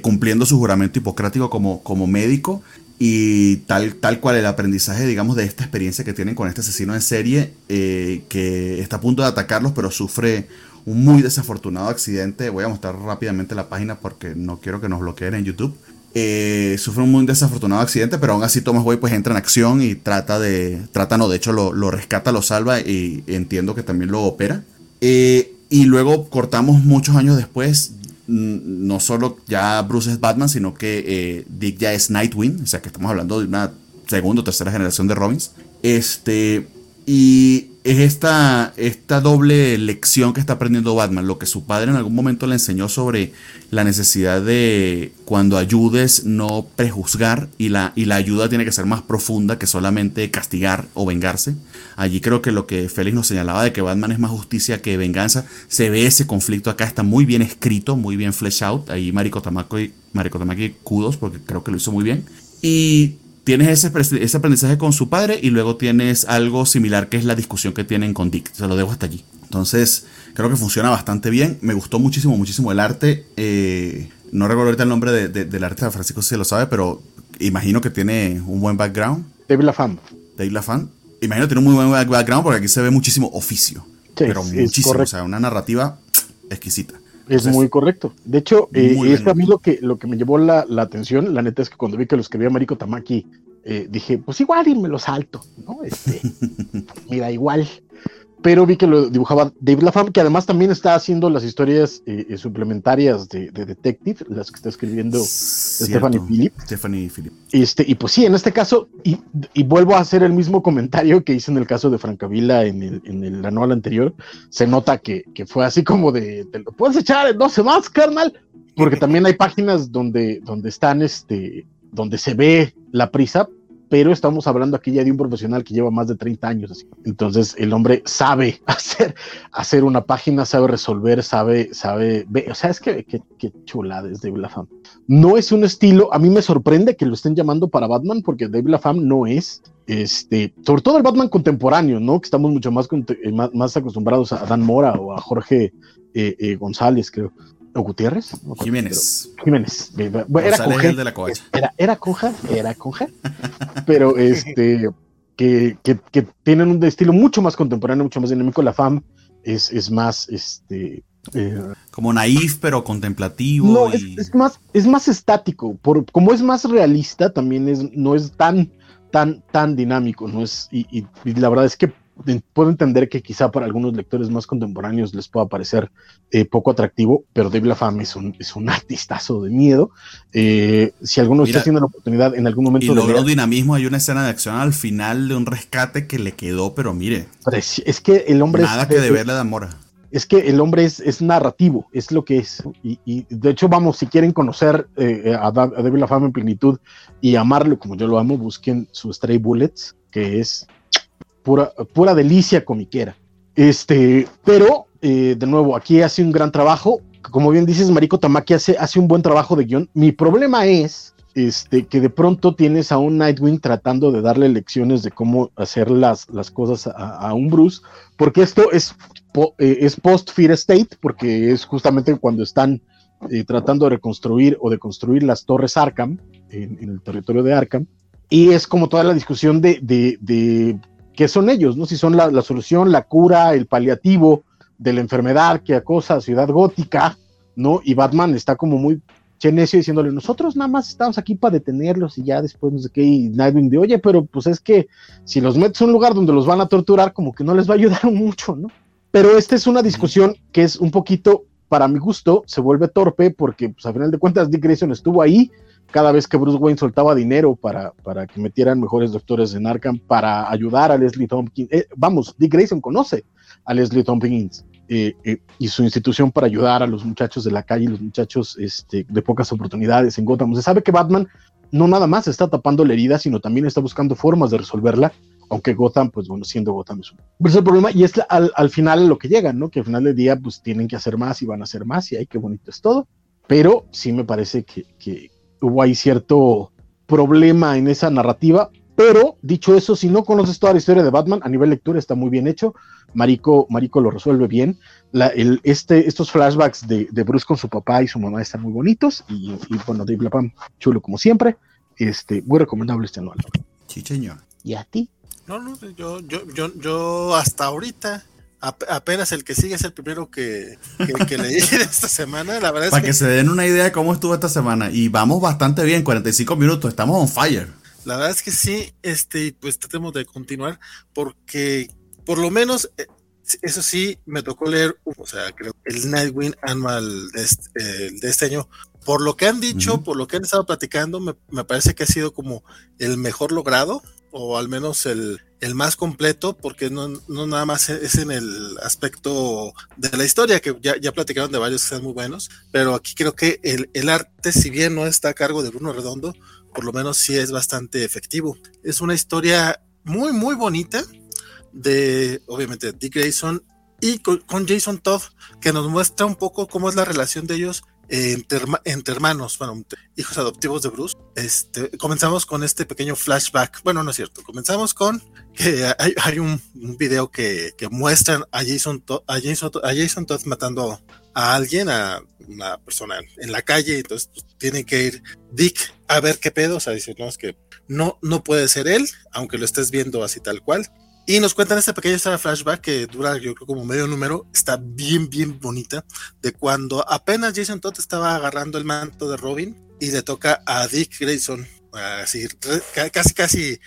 cumpliendo su juramento hipocrático como, médico y tal, tal cual el aprendizaje, digamos, de esta experiencia que tienen con este asesino en serie, eh, que está a punto de atacarlos, pero sufre un muy desafortunado accidente. Voy a mostrar rápidamente la página porque no quiero que nos bloqueen en YouTube. Eh, sufre un muy desafortunado accidente, pero aún así Thomas Wayne pues entra en acción y trata de, trata no, de hecho lo, rescata, lo salva y entiendo que también lo opera. Eh, y luego cortamos muchos años después, no solo ya Bruce es Batman, sino que eh, Dick ya es Nightwing, o sea que estamos hablando de una segunda o tercera generación de Robins. Este, y es esta, esta doble lección que está aprendiendo Batman, lo que su padre en algún momento le enseñó sobre la necesidad de cuando ayudes no prejuzgar y la, y la ayuda tiene que ser más profunda que solamente castigar o vengarse. Allí creo que lo que Félix nos señalaba de que Batman es más justicia que venganza, se ve ese conflicto acá, está muy bien escrito, muy bien flesh out. Ahí Mariko Tamaki, Mariko Tamaki kudos porque creo que lo hizo muy bien. Y tienes ese, ese, aprendizaje con su padre y luego tienes algo similar que es la discusión que tienen con Dick. Se lo dejo hasta allí. Entonces, creo que funciona bastante bien. Me gustó muchísimo, muchísimo el arte. Eh, no recuerdo ahorita el nombre del arte de Francisco si se lo sabe, pero imagino que tiene un buen background. David LaFan. David LaFan. Imagino que tiene un muy buen background porque aquí se ve muchísimo oficio. pero muchísimo. O sea, una narrativa exquisita. Es muy correcto. De hecho, eh, es a mí lo que, lo que me llevó la, atención, la neta es que cuando vi que lo escribía Mariko Tamaki, eh, dije, pues igual y me lo salto, ¿no? Este, mira, igual pero vi que lo dibujaba David LaFam, que además también está haciendo las historias eh, eh, suplementarias de, Detective, las que está escribiendo Stephanie Philip. Stephanie Philip. Este, y pues sí, en este caso, y, vuelvo a hacer el mismo comentario que hice en el caso de Francavilla en el, en el anual anterior, se nota que, fue así como de, te lo puedes echar en 12 más, carnal, porque también hay páginas donde, donde están, este, donde se ve la prisa, pero estamos hablando aquí ya de un profesional que lleva más de 30 años. Entonces el hombre sabe hacer, hacer una página, sabe resolver, sabe, sabe, o sea, es que, que, chulada es David LaFam. No es un estilo, a mí me sorprende que lo estén llamando para Batman porque David LaFam no es, este, sobre todo el Batman contemporáneo, ¿no? Que estamos mucho más, eh, más, acostumbrados a Dan Mora o a Jorge eh, eh, González, creo o Gutiérrez. Jiménez. Jiménez. era con de la era, era era pero este, que, que, que, tienen un estilo mucho más contemporáneo, mucho más dinámico. La FAM es, es más, este... Eh, como naif, pero contemplativo. No, es, más, es más estático. Por, como es más realista, también es, no es tan, tan, tan dinámico. No es, y, y la verdad es que puedo entender que quizá para algunos lectores más contemporáneos les pueda parecer eh, poco atractivo, pero Dave LaFame es un, es un artistazo de miedo. Eh, si alguno está haciendo la oportunidad en algún momento... Y logró dinamismo, hay una escena de acción al final de un rescate que le quedó, pero mire... Es, que el hombre... Nada que deberle de Mora. Es que el hombre es, es narrativo, es lo que es. Y, de hecho, vamos, si quieren conocer eh, a, a David LaFame en plenitud y amarlo como yo lo amo, busquen su Stray Bullets, que es pura, pura delicia comiquera. Este, pero, eh, de nuevo, aquí hace un gran trabajo. Como bien dices, Mariko Tamaki hace, hace un buen trabajo de guion. Mi problema es este, que de pronto tienes a un Nightwing tratando de darle lecciones de cómo hacer las, las cosas a, un Bruce, porque esto es, eh, es post-Fear State, porque es justamente cuando están eh, tratando de reconstruir o de construir las torres Arkham en, el territorio de Arkham, y es como toda la discusión de, de, qué son ellos, ¿no? Si son la, la, solución, la cura, el paliativo de la enfermedad que acosa a Ciudad Gótica, ¿no? Y Batman está como muy necio diciéndole, nosotros nada más estamos aquí para detenerlos y ya después no sé qué, y Nightwing de, oye, pero pues es que si los metes en un lugar donde los van a torturar, como que no les va a ayudar mucho, ¿no? Pero esta es una discusión que es un poquito, para mi gusto, se vuelve torpe porque, pues a final de cuentas, Dick Grayson estuvo ahí cada vez que Bruce Wayne soltaba dinero para, para que metieran mejores doctores en Arkham, para ayudar a Leslie Tompkins. Eh, vamos, Dick Grayson conoce a Leslie Tompkins eh, eh, y su institución para ayudar a los muchachos de la calle, los muchachos este, de pocas oportunidades en Gotham. Se sabe que Batman no nada más está tapando la herida, sino también está buscando formas de resolverla, aunque Gotham, pues bueno, siendo Gotham es un es el problema, y es al, al, final lo que llegan, ¿no? Que al final del día, pues tienen que hacer más y van a hacer más, y ahí qué bonito es todo. Pero sí me parece que hubo ahí cierto problema en esa narrativa, pero dicho eso, si no conoces toda la historia de Batman, a nivel lectura está muy bien hecho. Marico, Marico lo resuelve bien. el, este, estos flashbacks de, de, Bruce con su papá y su mamá están muy bonitos. Y, bueno, Dave Lapam, chulo como siempre. Este, muy recomendable este anual. Sí, señor. ¿Y a ti? No, no, yo, yo, yo, yo hasta ahorita apenas el que sigue es el primero que, que, leí esta semana. La verdad Para que, se den una idea de cómo estuvo esta semana. Y vamos bastante bien, 45 minutos, estamos on fire. La verdad es que sí, este, pues tratemos de continuar, porque por lo menos, eh, eso sí, me tocó leer, o sea, creo el Nightwing Annual de este, de este año. Por lo que han dicho, por lo que han estado platicando, me, me, parece que ha sido como el mejor logrado, o al menos el, el más completo, porque no, no, nada más es en el aspecto de la historia, que ya, ya platicaron de varios que sean muy buenos, pero aquí creo que el, el arte, si bien no está a cargo de Bruno Redondo, por lo menos sí es bastante efectivo. Es una historia muy, muy bonita de, obviamente, Dick Grayson y con, Jason Todd, que nos muestra un poco cómo es la relación de ellos entre, hermanos, bueno, hijos adoptivos de Bruce. Este, comenzamos con este pequeño flashback. Bueno, no es cierto. Comenzamos con que hay, un, video que, que muestran a Jason, a, Jason, a Jason Todd matando a alguien, a una persona en la calle, entonces pues, tiene que ir Dick a ver qué pedo, o sea, dice, no, es que no, no puede ser él, aunque lo estés viendo así tal cual. Y nos cuentan este pequeño flashback que dura yo creo como medio número, está bien, bien bonita, de cuando apenas Jason Todd estaba agarrando el manto de Robin y le toca a Dick Grayson, así, casi, casi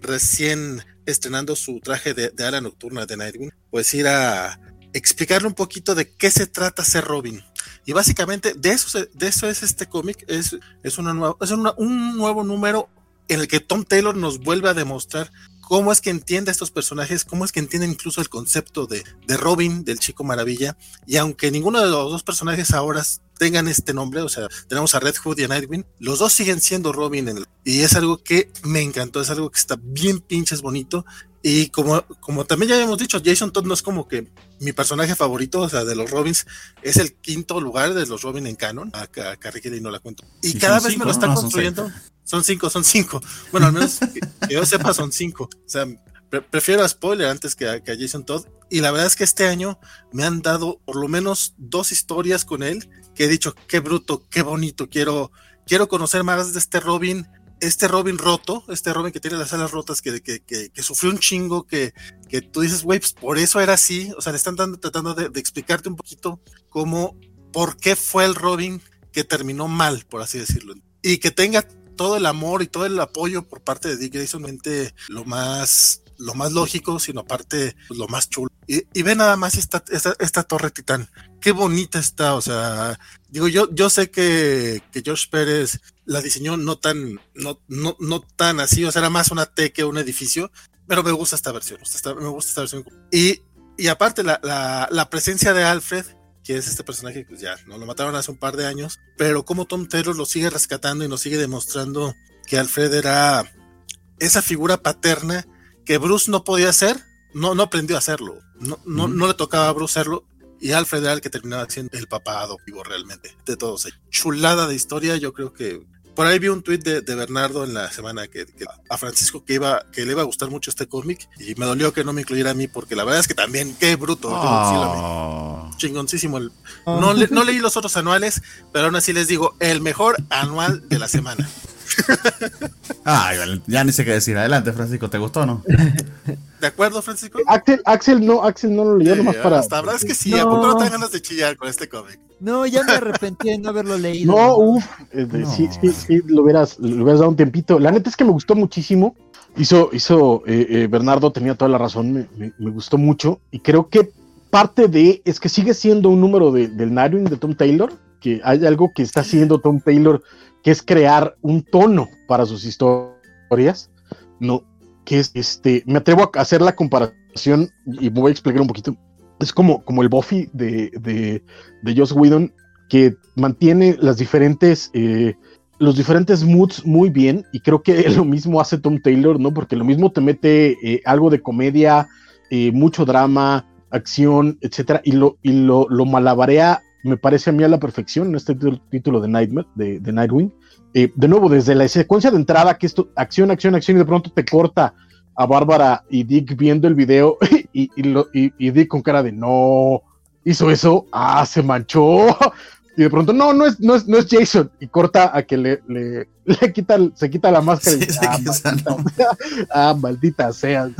recién estrenando su traje de, de ala nocturna de Nightwing, pues ir a, explicarle un poquito de qué se trata ser Robin. Y básicamente de eso, de eso es este cómic, es, es, una nueva, es un nuevo número en el que Tom Taylor nos vuelve a demostrar cómo es que entiende a estos personajes, cómo es que entiende incluso el concepto de, de, Robin, del Chico Maravilla, y aunque ninguno de los dos personajes ahora tengan este nombre, o sea, tenemos a Red Hood y a Nightwing, los dos siguen siendo Robin, en el, y es algo que me encantó, es algo que está bien pinches bonito, y como, como también ya habíamos dicho, Jason Todd no es como que mi personaje favorito, o sea, de los Robins, es el quinto lugar de los Robin en canon. Acá, acá y no la cuento. Y, cada vez me lo está construyendo. Son, cinco, son cinco. Bueno, al menos que, yo sepa, son cinco. O sea, prefiero a Spoiler antes que a, que a, Jason Todd. Y la verdad es que este año me han dado por lo menos dos historias con él que he dicho, qué bruto, qué bonito, quiero, quiero conocer más de este Robin este Robin roto, este Robin que tiene las alas rotas, que, que, que, sufrió un chingo, que, que tú dices, güey, pues por eso era así. O sea, le están dando, tratando de, explicarte un poquito cómo, por qué fue el Robin que terminó mal, por así decirlo. Y que tenga todo el amor y todo el apoyo por parte de Dick Grayson, lo más, lo más lógico, sino aparte pues, lo más chulo. Y, y, ve nada más esta, esta, esta torre titán. Qué bonita está, o sea, digo, yo, yo sé que, que George Pérez la diseñó no tan, no, no, no tan así, o sea, era más una T que un edificio, pero me gusta esta versión, me gusta esta versión. Y, y aparte la, la, la, presencia de Alfred, que es este personaje, pues ya, no lo mataron hace un par de años, pero como Tom Taylor lo sigue rescatando y nos sigue demostrando que Alfred era esa figura paterna que Bruce no podía hacer, no, no aprendió a hacerlo, no, no, no le tocaba a Bruce hacerlo, y Alfred era el que terminaba siendo el papá adoptivo realmente de todos. Chulada de historia, yo creo que por ahí vi un tuit de, Bernardo en la semana que, a Francisco que iba que le iba a gustar mucho este cómic y me dolió que no me incluyera a mí porque la verdad es que también qué bruto. Oh. Chingoncísimo. El, no, no leí los otros anuales, pero aún así les digo, el mejor anual de la semana. Ay, ya ni sé qué decir. Adelante, Francisco, ¿te gustó o no? ¿De acuerdo, Francisco? Axel, Axel no, Axel no lo leyó nomás para. Hasta verdad es que sí, ¿a poco no te dan ganas de chillar con este cómic? No, ya me arrepentí de no haberlo leído. No, uff, este, sí, sí, sí, lo hubieras, lo hubieras dado un tiempito. La neta es que me gustó muchísimo. Hizo, hizo, eh, eh, Bernardo tenía toda la razón, me, me, gustó mucho. Y creo que parte de, es que sigue siendo un número de, del Nightwing de Tom Taylor, que hay algo que está haciendo Tom Taylor que es crear un tono para sus historias, no, que es este, me atrevo a hacer la comparación y voy a explicar un poquito. Es como, como el Buffy de, de, de Joss Whedon, que mantiene las diferentes, eh, los diferentes moods muy bien, y creo que lo mismo hace Tom Taylor, ¿no? Porque lo mismo te mete eh, algo de comedia, eh, mucho drama, acción, etcétera, y lo, y lo, lo malabarea me parece a mí a la perfección en este título de Nightmare, de, Nightwing. Eh, de nuevo, desde la secuencia de entrada, que esto, acción, acción, acción, y de pronto te corta a Bárbara y Dick viendo el video y, y, Dick con cara de no, hizo eso, ah, se manchó. Y de pronto, no, no es, no es, no es Jason. Y corta a que le, le, le quita, se quita la máscara y ah, maldita, ah, maldita sea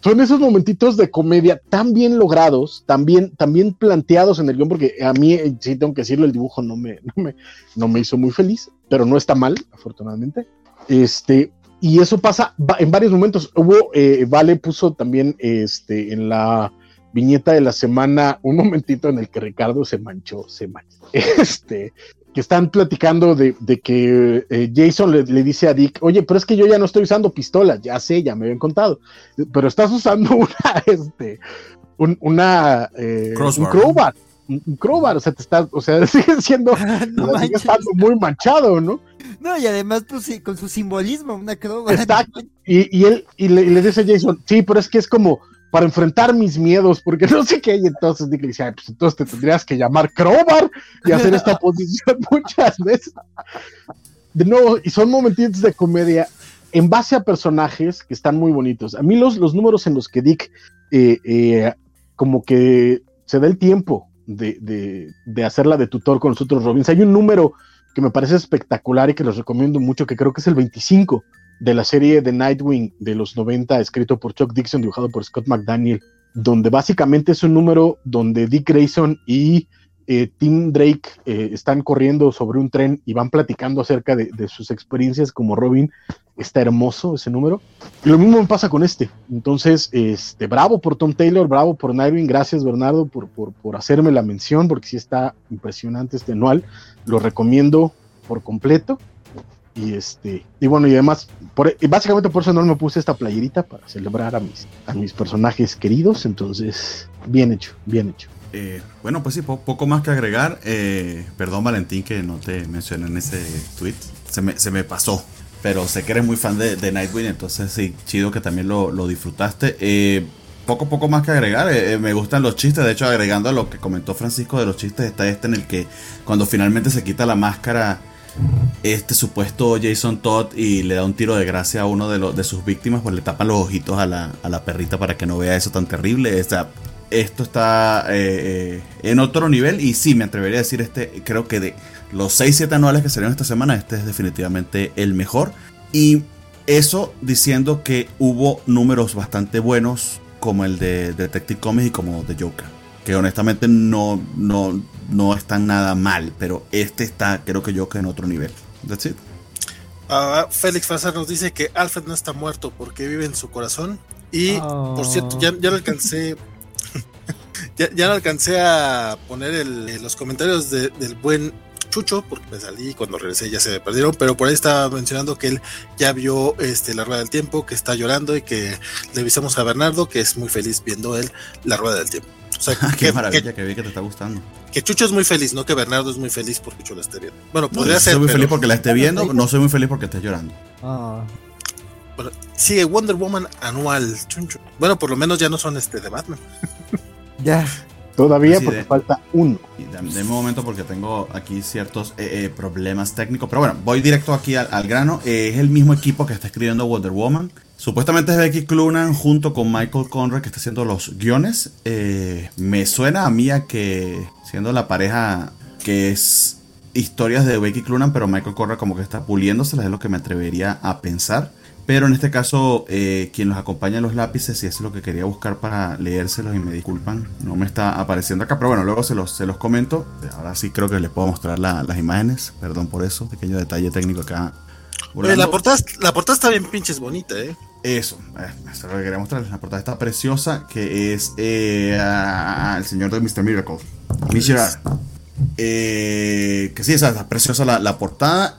son esos momentitos de comedia tan bien logrados, tan bien, planteados en el guion, porque a mí, eh, sí tengo que decirlo, el dibujo no me, no me, hizo muy feliz, pero no está mal, afortunadamente. Este, y eso pasa en varios momentos. Hubo, eh, Vale puso también este, en la viñeta de la semana un momentito en el que Ricardo se manchó, se manchó. Este, que están platicando de, que eh, Jason le, dice a Dick, oye, pero es que yo ya no estoy usando pistolas, ya sé, ya me habían contado, pero estás usando una, este, un, una, eh, un crowbar, un, crowbar, o sea, te estás, o sea, sigue siendo, sigue estando muy manchado, ¿no? No, y además pues, con su simbolismo, una crowbar. Exacto, y, y él, y le, y le dice a Jason, sí, pero es que es como, para enfrentar mis miedos, porque no sé qué, y entonces Dick le dice, pues entonces te tendrías que llamar Crowbar y hacer esta posición muchas veces. De nuevo, y son momentitos de comedia en base a personajes que están muy bonitos. A mí los, los números en los que Dick eh, eh, como que se da el tiempo de, de, de hacerla de tutor con los otros Robins. Hay un número que me parece espectacular y que les recomiendo mucho, que creo que es el 25, de la serie de Nightwing de los 90, escrito por Chuck Dixon, dibujado por Scott McDaniel, donde básicamente es un número donde Dick Grayson y eh, Tim Drake eh, están corriendo sobre un tren y van platicando acerca de, sus experiencias como Robin. Está hermoso ese número. Y lo mismo me pasa con este. Entonces, este, bravo por Tom Taylor, bravo por Nightwing. Gracias, Bernardo, por, por, por hacerme la mención, porque sí está impresionante este anual. Lo recomiendo por completo. Y este, y bueno, y además, por, y básicamente por eso no me puse esta playerita para celebrar a mis, a mis personajes queridos. Entonces, bien hecho, bien hecho. Eh, bueno, pues sí, poco más que agregar. Eh, perdón, Valentín, que no te mencioné en ese tweet. Se me, se me pasó. Pero sé que eres muy fan de, de Nightwing, entonces sí, chido que también lo, lo disfrutaste. Eh, poco, poco más que agregar. me gustan los chistes. De hecho, agregando a lo que comentó Francisco de los chistes, está este en el que cuando finalmente se quita la máscara este supuesto Jason Todd y le da un tiro de gracia a uno de, de sus víctimas, pues le tapan los ojitos a la, a la, perrita para que no vea eso tan terrible. Esto está eh, eh, en otro nivel y sí, me atrevería a decir este, creo que de los 6-7 anuales que salieron esta semana, este es definitivamente el mejor. Y eso diciendo que hubo números bastante buenos como el de Detective Comics y como de Joker. Que honestamente no, no, no están nada mal, pero este está, creo que yo que en otro nivel. That's it. Uh, Félix Fazar nos dice que Alfred no está muerto porque vive en su corazón. Y por cierto, ya, ya lo alcancé. ya, ya, alcancé a poner los comentarios del buen Chucho, porque me salí cuando regresé ya se me perdieron, pero por ahí estaba mencionando que él ya vio este, la rueda del tiempo, que está llorando y que le avisamos a Bernardo que es muy feliz viendo él la rueda del tiempo. O sea, qué maravilla que vi que te está gustando. Que Chucho es muy feliz, no que Bernardo es muy feliz porque Chucho la esté viendo. Bueno, podría ser. Soy muy feliz porque la esté viendo, no soy muy feliz porque esté llorando. Ah. Bueno, sigue Wonder Woman anual. Bueno, por lo menos ya no son este de Batman. ya. Todavía porque falta uno. De, un momento porque tengo aquí ciertos eh, eh, problemas técnicos. Pero bueno, voy directo aquí al, grano. Eh, es el mismo equipo que está escribiendo Wonder Woman. Supuestamente es Becky Clunan junto con Michael Conrad que está haciendo los guiones. me suena a mí a que siendo la pareja que es historias de Becky Clunan, pero Michael Conrad como que está puliéndoselas, es lo que me atrevería a pensar. Pero en este caso, eh, quien los acompaña en los lápices, y eso es lo que quería buscar para leérselos, y me disculpan, no me está apareciendo acá, pero bueno, luego se los, se los comento. Ahora sí creo que les puedo mostrar las imágenes, perdón por eso, pequeño detalle técnico acá. La, portada, la portada está bien pinches bonita, ¿eh? Eso, eh, eso es lo que quería mostrarles. La portada está preciosa, que es eh, el señor de Mr. Miracle, Mishra. Eh, que sí, está preciosa la, la portada.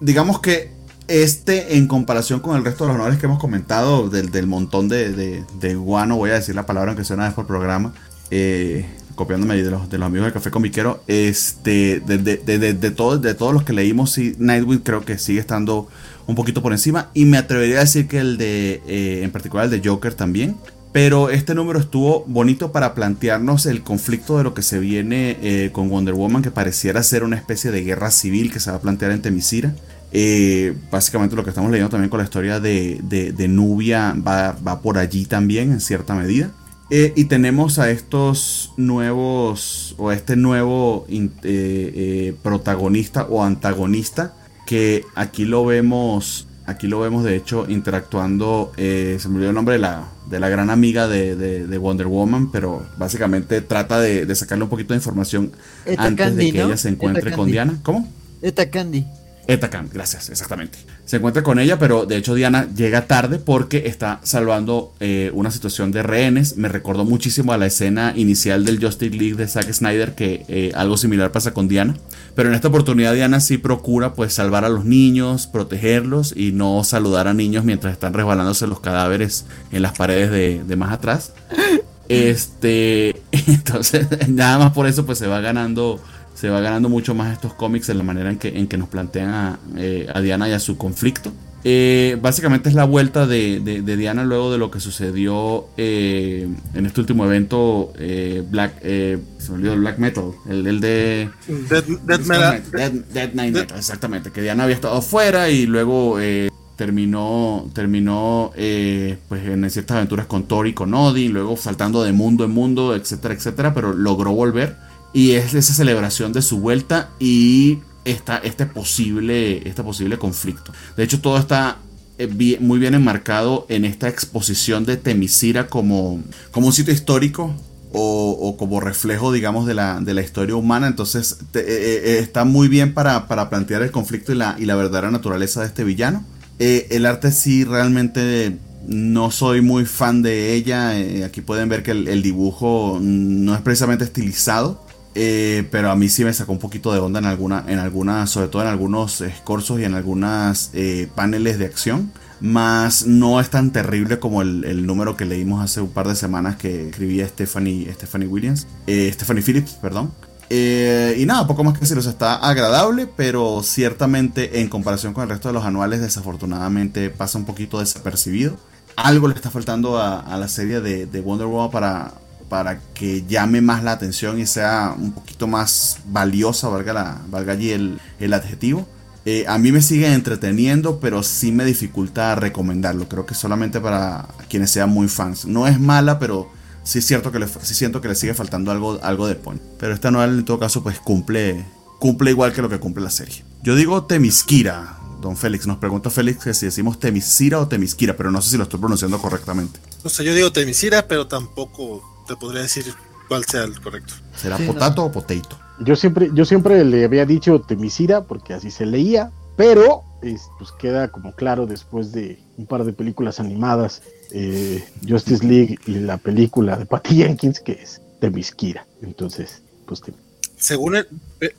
digamos que este, en comparación con el resto de los honores que hemos comentado, del, montón de, de, guano, voy a decir la palabra aunque suena vez por programa, eh, copiándome de los, de los amigos del Café Comiquero, este, de, de, de, de todos los que leímos, sí, Nightwing creo que sigue estando un poquito por encima. Y me atrevería a decir que el de, eh, en particular el de Joker también. Pero este número estuvo bonito para plantearnos el conflicto de lo que se viene eh, con Wonder Woman, que pareciera ser una especie de guerra civil que se va a plantear en Temisira. Eh, básicamente lo que estamos leyendo también con la historia de, Nubia va, por allí también en cierta medida. Eh, y tenemos a estos nuevos, o a este nuevo eh, protagonista o antagonista, que aquí lo vemos, aquí lo vemos de hecho interactuando, se me olvidó el nombre de la, de la gran amiga de, Wonder Woman, pero básicamente trata de, sacarle un poquito de información antes de que ella se encuentre con Diana. ¿Cómo? Eta Candy. Etakan, gracias, exactamente. Se encuentra con ella, pero de hecho Diana llega tarde porque está salvando eh, una situación de rehenes. Me recordó muchísimo a la escena inicial del Justice League de Zack Snyder, que eh, algo similar pasa con Diana. Pero en esta oportunidad Diana sí procura pues salvar a los niños, protegerlos y no saludar a niños mientras están resbalándose los cadáveres en las paredes de, de más atrás. Este, entonces nada más por eso pues se va ganando se va ganando mucho más estos cómics en la manera en que, en que nos plantean a, eh, Diana y a su conflicto. Eh, básicamente es la vuelta de, Diana luego de lo que sucedió eh, en este último evento Black se me olvidó el Black Metal el, de Dead, Metal. Dead, Night Metal exactamente que Diana había estado fuera y luego terminó terminó pues en ciertas aventuras con Tori con Odin luego saltando de mundo en mundo etcétera etcétera pero logró volver y es esa celebración de su vuelta y esta, este, posible, este posible conflicto. De hecho, todo está eh, muy bien enmarcado en esta exposición de Temisira como, como un sitio histórico o, como reflejo, digamos, de la, de la historia humana. Entonces, eh, eh, está muy bien para, plantear el conflicto y la, y la verdadera naturaleza de este villano. el arte sí realmente no soy muy fan de ella. aquí pueden ver que el, dibujo no es precisamente estilizado. Eh, pero a mí sí me sacó un poquito de onda en alguna, en algunas, sobre todo en algunos escorzos y en algunas eh, paneles de acción. Más no es tan terrible como el, número que leímos hace un par de semanas que escribía Stephanie, Stephanie Williams, eh, Stephanie Phillips, perdón. y nada, poco más que decirles, está agradable, pero ciertamente en comparación con el resto de los anuales, desafortunadamente pasa un poquito desapercibido. Algo le está faltando a, la serie de, de Wonder Woman para, para que llame más la atención y sea un poquito más valiosa, valga, la, valga allí el, adjetivo. Eh, a mí me sigue entreteniendo, pero sí me dificulta recomendarlo. Creo que solamente para quienes sean muy fans. No es mala, pero sí es cierto que le, sí siento que le sigue faltando algo, algo de point. Pero esta novela en todo caso pues cumple, cumple igual que lo que cumple la serie. Yo digo Temiskira, don Félix. Nos pregunta Félix que si decimos Temisira o Temiskira, pero no sé si lo estoy pronunciando correctamente. O sea, yo digo Temisira, pero tampoco te podría decir cuál sea el correcto. ¿Será potato o potato? Yo siempre, yo siempre le había dicho Temisira porque así se leía, pero pues queda como claro después de un par de películas animadas, eh, Justice League y la película de Patty Jenkins, que es Temiskira. Entonces, pues... Según el,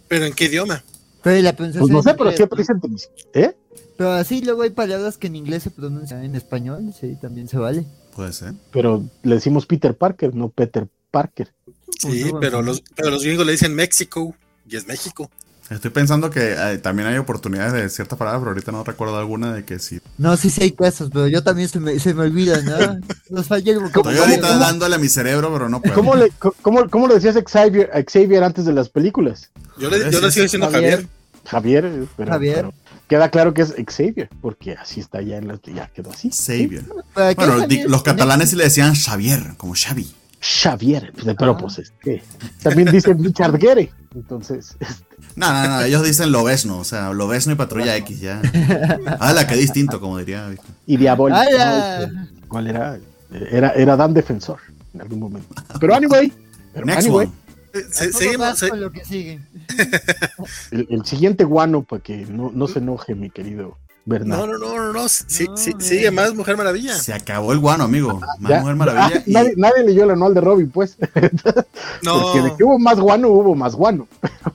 pero ¿en qué idioma? Pero pues no sé, pero siempre dicen Temiskira. ¿Eh? Pero así luego hay palabras que en inglés se pronuncian en español, sí, también se vale. Puede ser. Pero le decimos Peter Parker, no Peter Parker. Sí, pero los, pero los gringos le dicen México y es México. Estoy pensando que eh, también hay oportunidades de ciertas palabras, pero ahorita no recuerdo alguna de que sí. No, sí, sí hay casos, pero yo también se me, se me olvida, ¿no? El Estoy ahorita dándole a mi cerebro, pero no puedo. ¿Cómo le, cómo, cómo le decías Xavier, a Xavier antes de las películas? Yo le, yo le sigo diciendo Javier. Javier, pero, Javier. pero queda claro que es Xavier, porque así está ya en las ya quedó así. Xavier. ¿Para qué Bueno, los catalanes sí le decían Xavier, como Xavi. Xavier, pero Ah. pues este, también dicen Richard Gere, entonces este, No, no, no, ellos dicen Lobesno, o sea, Lobesno y Patrulla X, ya. la qué distinto, como diría. Y Diabólico. ¿no? Este, ¿Cuál era? Era era Dan Defensor en algún momento. Pero anyway, pero Next anyway, one. Eh, se- A seguimos. se- lo que sigue. el, el siguiente guano para que no, no se enoje mi querido Bernardo. no, no, no, no, no. sí- No, sí- sigue más Mujer Maravilla. Se acabó el guano, amigo. Más Ya- Mujer Maravilla. Ah, y- nadie, nadie leyó el anual de Robin, pues. No, Porque de que hubo más guano, hubo más guano.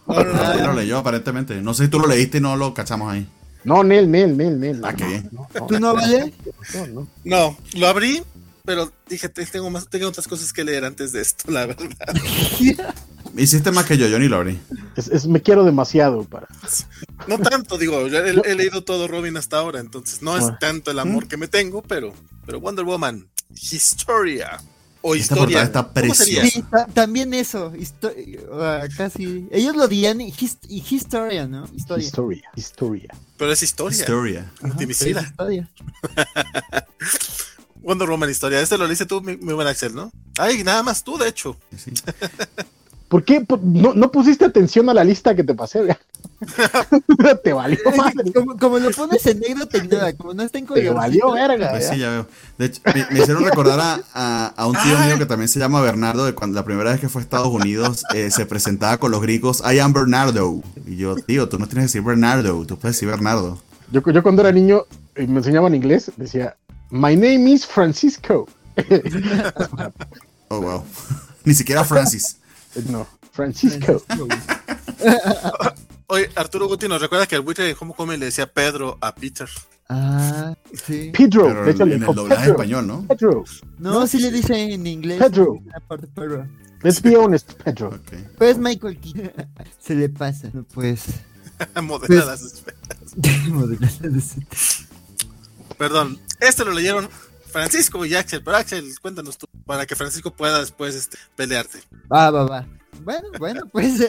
no, no, no, Nadie no. lo leyó, aparentemente. No sé si tú lo leíste y no lo cachamos ahí. No, Nel, Nel, Nel, Nel. Ah, no, qué bien. no, no, ¿Tú no, vale? no, no. No, lo abrí, pero dije, te- tengo más, tengo otras cosas que leer antes de esto, la verdad. Hiciste más que yo, yo ni lo abrí. Es, es- me quiero demasiado para. No tanto, digo, he, he leído todo Robin hasta ahora, entonces no es tanto el amor que me tengo, pero, pero Wonder Woman, Historia o Esta Historia. portada está preciosa. Sí, también eso. ah, casi. Ellos lo dirían his- y historia, ¿no? Historia. Historia, historia. Pero es Historia. Historia. Es historia. Wonder Woman Historia. Este lo leíste tú, mi, mi buen Axel, ¿no? Ay, nada más tú, de hecho. Sí. ¿Por qué no, no pusiste atención a la lista que te pasé? güey? te valió madre. Como, como lo pones en negro, te ignora. Como no está en Te valió verga. Pues ¿verdad? sí, ya veo. De hecho, me, me hicieron recordar a, a- a un tío mío que también se llama Bernardo, de cuando la primera vez que fue a Estados Unidos eh, se presentaba con los gringos, I am Bernardo. Y yo, tío, tú no tienes que decir Bernardo, tú puedes decir Bernardo. Yo, yo cuando era niño y me enseñaban inglés, decía, My name is Francisco. Oh, wow. Ni siquiera Francis. no, Francisco. Oye, Arturo Guti nos recuerda que el buitre de Homecoming le decía Pedro a Peter. Ah, sí. Pedro. Pero en, el doblaje Pedro, español, ¿no? Pedro. No, sí le dice en inglés. Pedro. Aparte, Pedro. Let's be honest, Pedro. Pues Michael Keaton. Se le pasa. No, pues. Modeladas. Modeladas. Perdón, este lo leyeron Francisco y Axel, pero Axel, cuéntanos tú, para que Francisco pueda después este, pelearte. Va, va, va. Bueno, bueno, pues.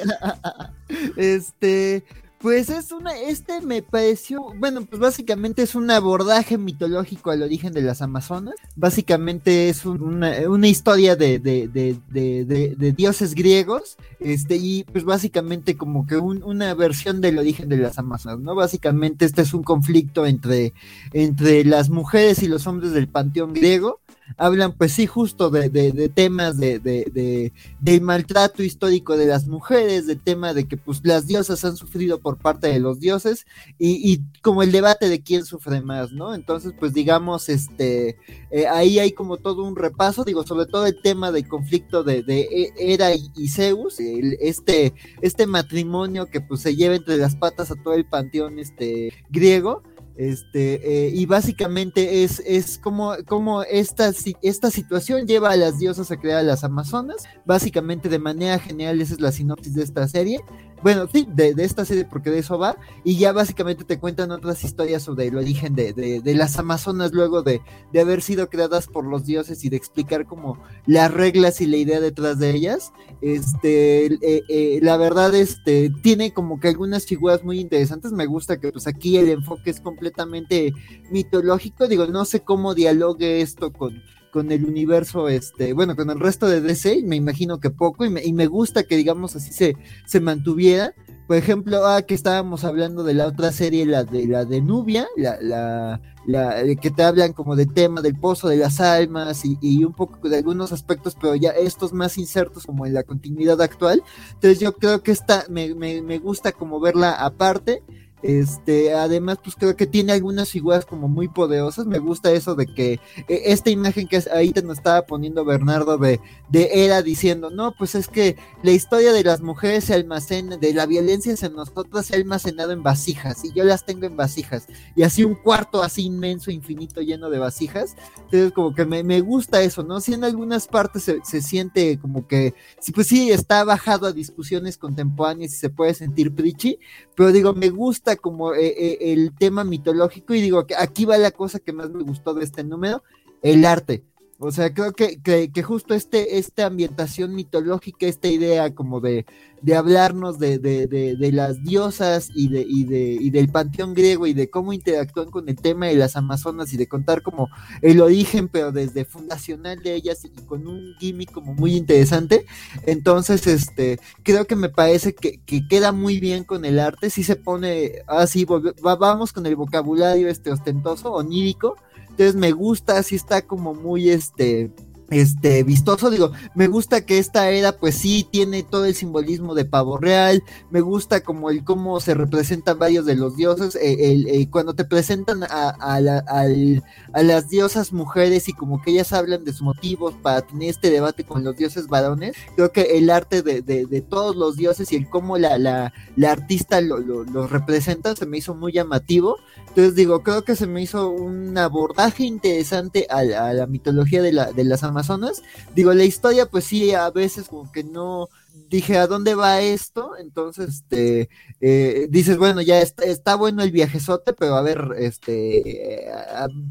este. Pues es una. Este me pareció. Bueno, pues básicamente es un abordaje mitológico al origen de las Amazonas. Básicamente es un- una, una historia de, de, de, de, dioses griegos. Este, y pues básicamente como que un- una versión del origen de las Amazonas, ¿no? Básicamente este es un conflicto entre, entre las mujeres y los hombres del panteón griego. Hablan, pues sí, justo de, de- temas de, de, de- del maltrato histórico de las mujeres, del tema de que pues las diosas han sufrido por parte de los dioses y, y como el debate de quién sufre más, ¿no? Entonces, pues digamos, este, eh, ahí hay como todo un repaso, digo, sobre todo el tema del conflicto de, E- Hera y, y Zeus, el- este, este matrimonio que pues se lleva entre las patas a todo el panteón este, griego. Este, eh, y básicamente es, es como, como esta, esta situación lleva a las diosas a crear a las Amazonas. Básicamente, de manera general, esa es la sinopsis de esta serie. Bueno, sí, de, de esta serie, porque de eso va. Y ya básicamente te cuentan otras historias sobre el origen de, de- de las Amazonas luego de, haber sido creadas por los dioses y de explicar como las reglas y la idea detrás de ellas. Este, eh, eh, la verdad, este, tiene como que algunas figuras muy interesantes. Me gusta que pues aquí el enfoque es completamente mitológico. Digo, no sé cómo dialogue esto con, con el universo, este, bueno, con el resto de DC, me imagino que poco, y me, y me gusta que digamos así se, se mantuviera. Por ejemplo, ah, que estábamos hablando de la otra serie, la de la de Nubia, la, la, la eh, que te hablan como de tema del pozo de las almas y, y un poco de algunos aspectos, pero ya estos más insertos como en la continuidad actual. Entonces yo creo que esta me, me, me gusta como verla aparte. Este, además, pues creo que tiene algunas figuras como muy poderosas. Me gusta eso de que e, esta imagen que ahí te nos estaba poniendo Bernardo de, de era diciendo, no, pues es que la historia de las mujeres se almacena, de la violencia en nosotros se ha almacenado en vasijas, y yo las tengo en vasijas, y así un cuarto así inmenso, infinito, lleno de vasijas. Entonces, como que me, me gusta eso, ¿no? Si en algunas partes se, se siente como que, pues sí, está bajado a discusiones contemporáneas y se puede sentir preachy, pero digo, me gusta como eh, eh, el tema mitológico y digo que aquí va la cosa que más me gustó de este número, el arte. O sea, creo que, que, justo este, esta ambientación mitológica, esta idea como de, de hablarnos de, de, de, las diosas y, de, y, de, y del panteón griego y de cómo interactúan con el tema de las amazonas y de contar como el origen, pero desde fundacional de ellas y con un gimmick como muy interesante. Entonces, este, creo que me parece que, que queda muy bien con el arte, si se pone así, vamos con el vocabulario este ostentoso, onírico entonces me gusta, así está como muy este este vistoso, digo, me gusta que esta era pues sí tiene todo el simbolismo de pavo real, me gusta como el cómo se representan varios de los dioses, eh, el, cuando te presentan a, a, las diosas mujeres y como que ellas hablan de sus motivos para tener este debate con los dioses varones, creo que el arte de, de, todos los dioses y el cómo la, la, la artista lo, lo, representa se me hizo muy llamativo, entonces digo, creo que se me hizo un abordaje interesante a, la mitología de, la, de las Amazonas. Digo, la historia, pues sí, a veces como que no dije, ¿a dónde va esto? Entonces, este, eh, dices, bueno, ya está, está, bueno el viajezote, pero a ver, este,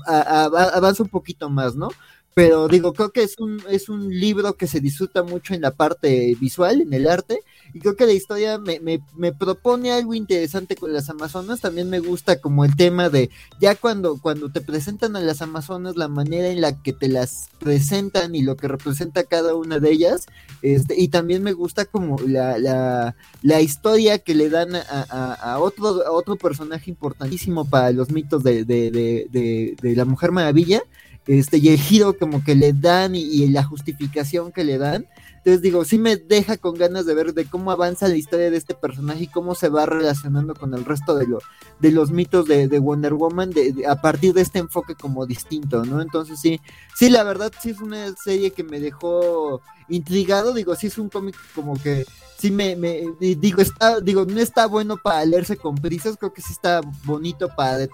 avanza un poquito más, ¿no? Pero digo, creo que es un, es un libro que se disfruta mucho en la parte visual, en el arte, y creo que la historia me, me, me, propone algo interesante con las Amazonas. También me gusta como el tema de ya cuando, cuando te presentan a las Amazonas, la manera en la que te las presentan y lo que representa cada una de ellas. Este, y también me gusta como la, la, la historia que le dan a, a, otro, otro personaje importantísimo para los mitos de, de, de la Mujer Maravilla. Este, y el giro como que le dan y la justificación que le dan entonces digo, sí me deja con ganas de ver de cómo avanza la historia de este personaje y cómo se va relacionando con el resto de, lo, de los mitos de, Wonder Woman a partir de este enfoque como distinto, ¿no? Entonces sí, sí, la verdad sí es una serie que me dejó intrigado, digo, sí es un cómic como que sí me, me, digo, está, digo, no está bueno para leerse con prisas, creo que sí está bonito para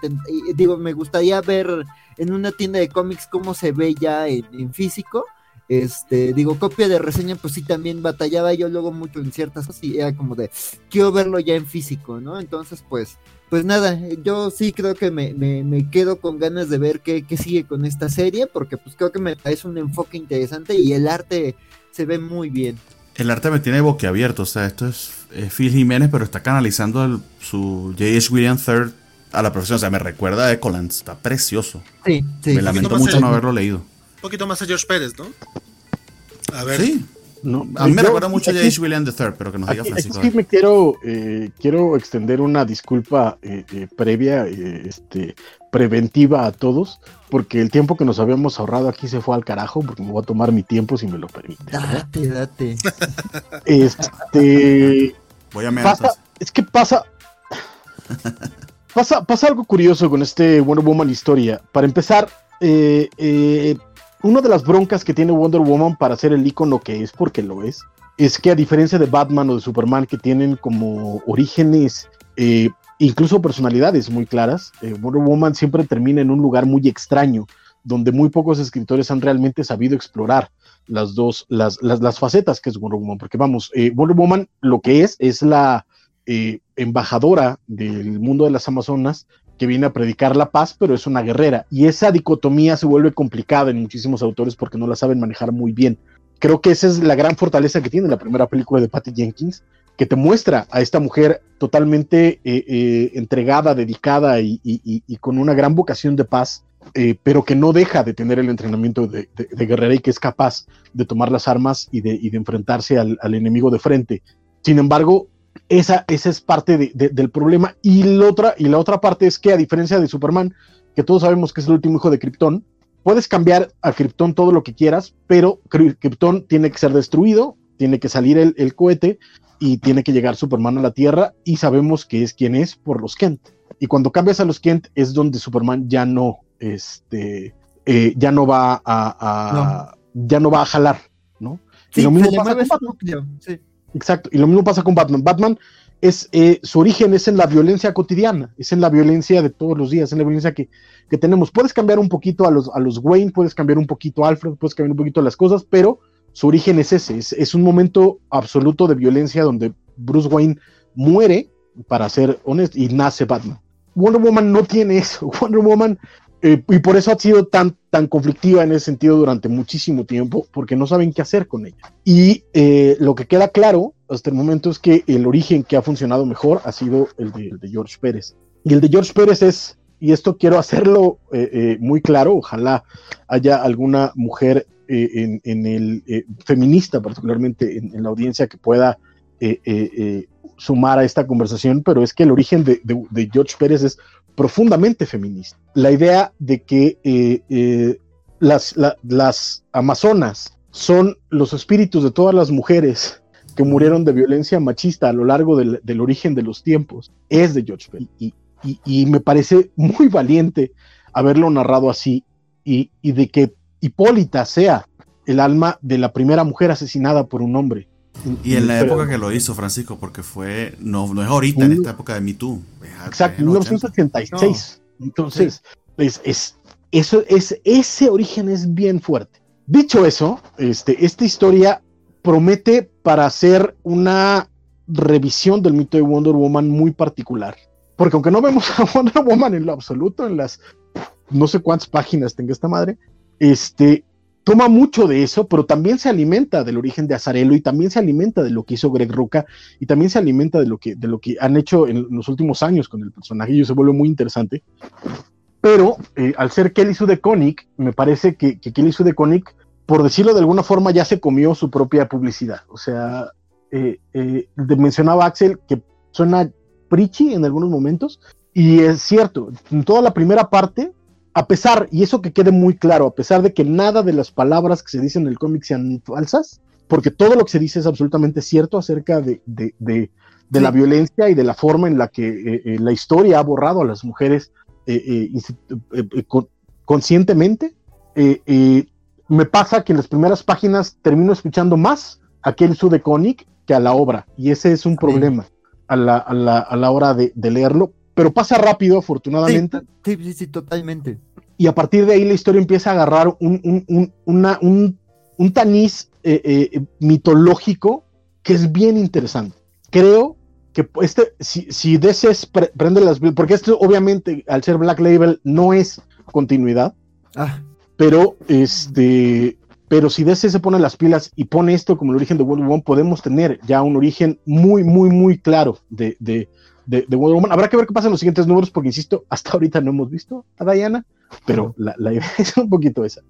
digo, me gustaría ver en una tienda de cómics cómo se ve ya en físico este, digo, copia de reseña, pues sí, también batallaba yo luego mucho en ciertas cosas y era como de, quiero verlo ya en físico, ¿no? Entonces, pues, pues nada, yo sí creo que me, me, quedo con ganas de ver qué, qué, sigue con esta serie, porque pues creo que me parece un enfoque interesante y el arte se ve muy bien. El arte me tiene boquiabierto, o sea, esto es, Phil Jiménez, pero está canalizando su J.H. William III a la profesión, o sea, me recuerda a Ecoland, está precioso. Sí, sí. Me lamento mucho no haberlo leído poquito más a George Pérez, ¿no? A ver. Sí. No, a mí me recuerda mucho a J.H. William III, pero que nos diga Francisco. Sí, me quiero, eh, quiero extender una disculpa eh, eh, previa, este, preventiva a todos, porque el tiempo que nos habíamos ahorrado aquí se fue al carajo, porque me voy a tomar mi tiempo si me lo permite. Date, date. Este. Voy a me Es que pasa. pasa. Pasa algo curioso con este Wonder Woman historia. Para empezar, eh, eh, una de las broncas que tiene Wonder Woman para ser el icono que es, porque lo es, es que a diferencia de Batman o de Superman, que tienen como orígenes, eh, incluso personalidades muy claras, eh, Wonder Woman siempre termina en un lugar muy extraño, donde muy pocos escritores han realmente sabido explorar las dos, las, las, facetas que es Wonder Woman, porque vamos, eh, Wonder Woman lo que es, es la embajadora del mundo de las Amazonas, que viene a predicar la paz, pero es una guerrera. Y esa dicotomía se vuelve complicada en muchísimos autores porque no la saben manejar muy bien. Creo que esa es la gran fortaleza que tiene la primera película de Patty Jenkins, que te muestra a esta mujer totalmente eh, eh, entregada, dedicada y, con una gran vocación de paz, eh, pero que no deja de tener el entrenamiento de, guerrera y que es capaz de tomar las armas y de, enfrentarse al, al enemigo de frente. Sin embargo, esa, esa es parte del problema. Y la, otra, y la otra parte es que, a diferencia de Superman, que todos sabemos que es el último hijo de Krypton, puedes cambiar a Krypton todo lo que quieras, pero Krypton tiene que ser destruido, tiene que salir el, cohete, y tiene que llegar Superman a la Tierra y sabemos que es quien es por los Kent. Y cuando cambias a los Kent es donde Superman ya no, este, eh, ya no va a, ya no va a jalar, ¿no? y lo mismo pasa con Batman. Exacto, y lo mismo pasa con Batman. Batman es, eh, su origen es en la violencia cotidiana, es en la violencia de todos los días, en la violencia que, que tenemos. Puedes cambiar un poquito a los, a los Wayne, puedes cambiar un poquito a Alfred, puedes cambiar un poquito las cosas, pero su origen es ese, es, un momento absoluto de violencia donde Bruce Wayne muere, para ser honesto, y nace Batman. Wonder Woman no tiene eso. Wonder Woman, eh, y por eso ha sido tan, tan conflictiva en ese sentido durante muchísimo tiempo, porque no saben qué hacer con ella. Y eh, lo que queda claro hasta el momento es que el origen que ha funcionado mejor ha sido el de, George Pérez. Y el de George Pérez es, y esto quiero hacerlo eh, muy claro, ojalá haya alguna mujer en, el feminista, particularmente en, la audiencia, que pueda sumar a esta conversación, pero es que el origen de, George Pérez es profundamente feminista. La idea de que eh, eh, las, las amazonas son los espíritus de todas las mujeres que murieron de violencia machista a lo largo del, origen de los tiempos es de George Pérez. Y, me parece muy valiente haberlo narrado así y, y de que Hipólita sea el alma de la primera mujer asesinada por un hombre y en la época que lo hizo Francisco, porque fue, no, no es ahorita, en esta época de Me Too. Exacto, en 1986. Entonces, es, eso, es, ese origen es bien fuerte. Dicho eso, este, esta historia promete para hacer una revisión del mito de Wonder Woman muy particular. Porque aunque no vemos a Wonder Woman en lo absoluto, en las no sé cuántas páginas tenga esta madre, este, toma mucho de eso, pero también se alimenta del origen de Azarelo y también se alimenta de lo que hizo Greg Roca y también se alimenta de lo que, que han hecho en los últimos años con el personaje y se vuelve muy interesante. Pero eh, al ser Kelly Sue de Koenig, me parece que, Kelly Sue de Koenig, por decirlo de alguna forma, ya se comió su propia publicidad. O sea, eh, eh, mencionaba Axel que suena preachy en algunos momentos, y es cierto, en toda la primera parte a pesar, y eso que quede muy claro, a pesar de que nada de las palabras que se dicen en el cómic sean falsas, porque todo lo que se dice es absolutamente cierto acerca de, la violencia y de la forma en la que eh, eh, la historia ha borrado a las mujeres eh, conscientemente, me pasa que en las primeras páginas termino escuchando más a aquel su de cómic que a la obra, y ese es un problema a la, hora de leerlo, pero pasa rápido, afortunadamente. Sí, sí, sí, totalmente. Y a partir de ahí la historia empieza a agarrar un, un, una, un, un taniz eh, eh, mitológico que es bien interesante. Creo que este, si, si DC prende las... Porque esto obviamente, al ser Black Label, no es continuidad. Ah. Pero, este, pero si DC se pone las pilas y pone esto como el origen de World War One, podemos tener ya un origen muy, muy, muy claro de, de, de, Wonder Woman. Habrá que ver qué pasa en los siguientes números, porque insisto, hasta ahorita no hemos visto a Diana, pero la, idea es un poquito esa.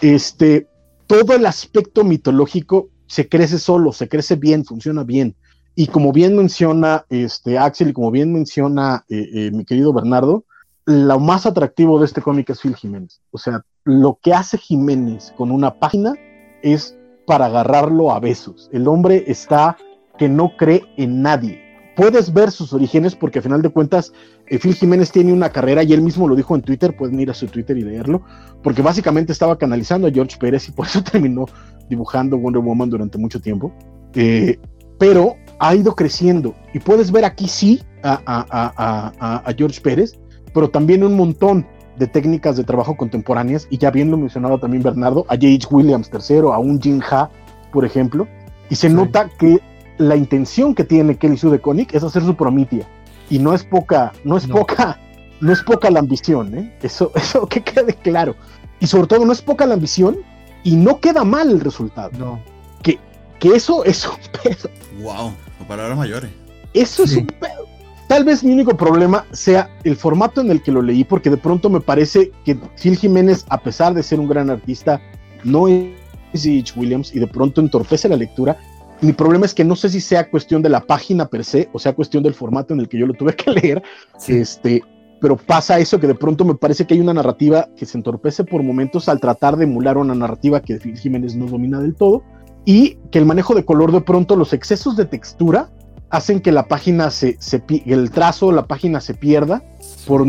Este, todo el aspecto mitológico se crece solo, se crece bien, funciona bien. Y como bien menciona este, Axel y como bien menciona eh, eh, mi querido Bernardo, lo más atractivo de este cómic es Phil Jiménez. O sea, lo que hace Jiménez con una página es para agarrarlo a besos. El hombre está que no cree en nadie puedes ver sus orígenes porque a final de cuentas eh, Phil Jiménez tiene una carrera y él mismo lo dijo en Twitter, pueden ir a su Twitter y leerlo, porque básicamente estaba canalizando a George Pérez y por eso terminó dibujando Wonder Woman durante mucho tiempo. Eh, pero ha ido creciendo y puedes ver aquí sí a, George Pérez, pero también un montón de técnicas de trabajo contemporáneas y ya bien lo mencionado también Bernardo, a J.H. Williams III, a un Jin Ha, por ejemplo, y se nota que la intención que tiene Kelly Sue de Koenig es hacer su promitia. Y no es poca, no es poca, no es poca la ambición, ¿eh? Eso, eso que quede claro. Y sobre todo, no es poca la ambición y no queda mal el resultado. No. Que, que eso es un pedo. Wow, palabras mayores. Eso es un pedo. Tal vez mi único problema sea el formato en el que lo leí, porque de pronto me parece que Phil Jiménez, a pesar de ser un gran artista, no es H. Williams y de pronto entorpece la lectura mi problema es que no sé si sea cuestión de la página per se o sea cuestión del formato en el que yo lo tuve que leer. Este, pero pasa eso que de pronto me parece que hay una narrativa que se entorpece por momentos al tratar de emular una narrativa que Jiménez no domina del todo. y que el manejo de color de pronto, los excesos de textura hacen que la página se, se el trazo, la página se pierda por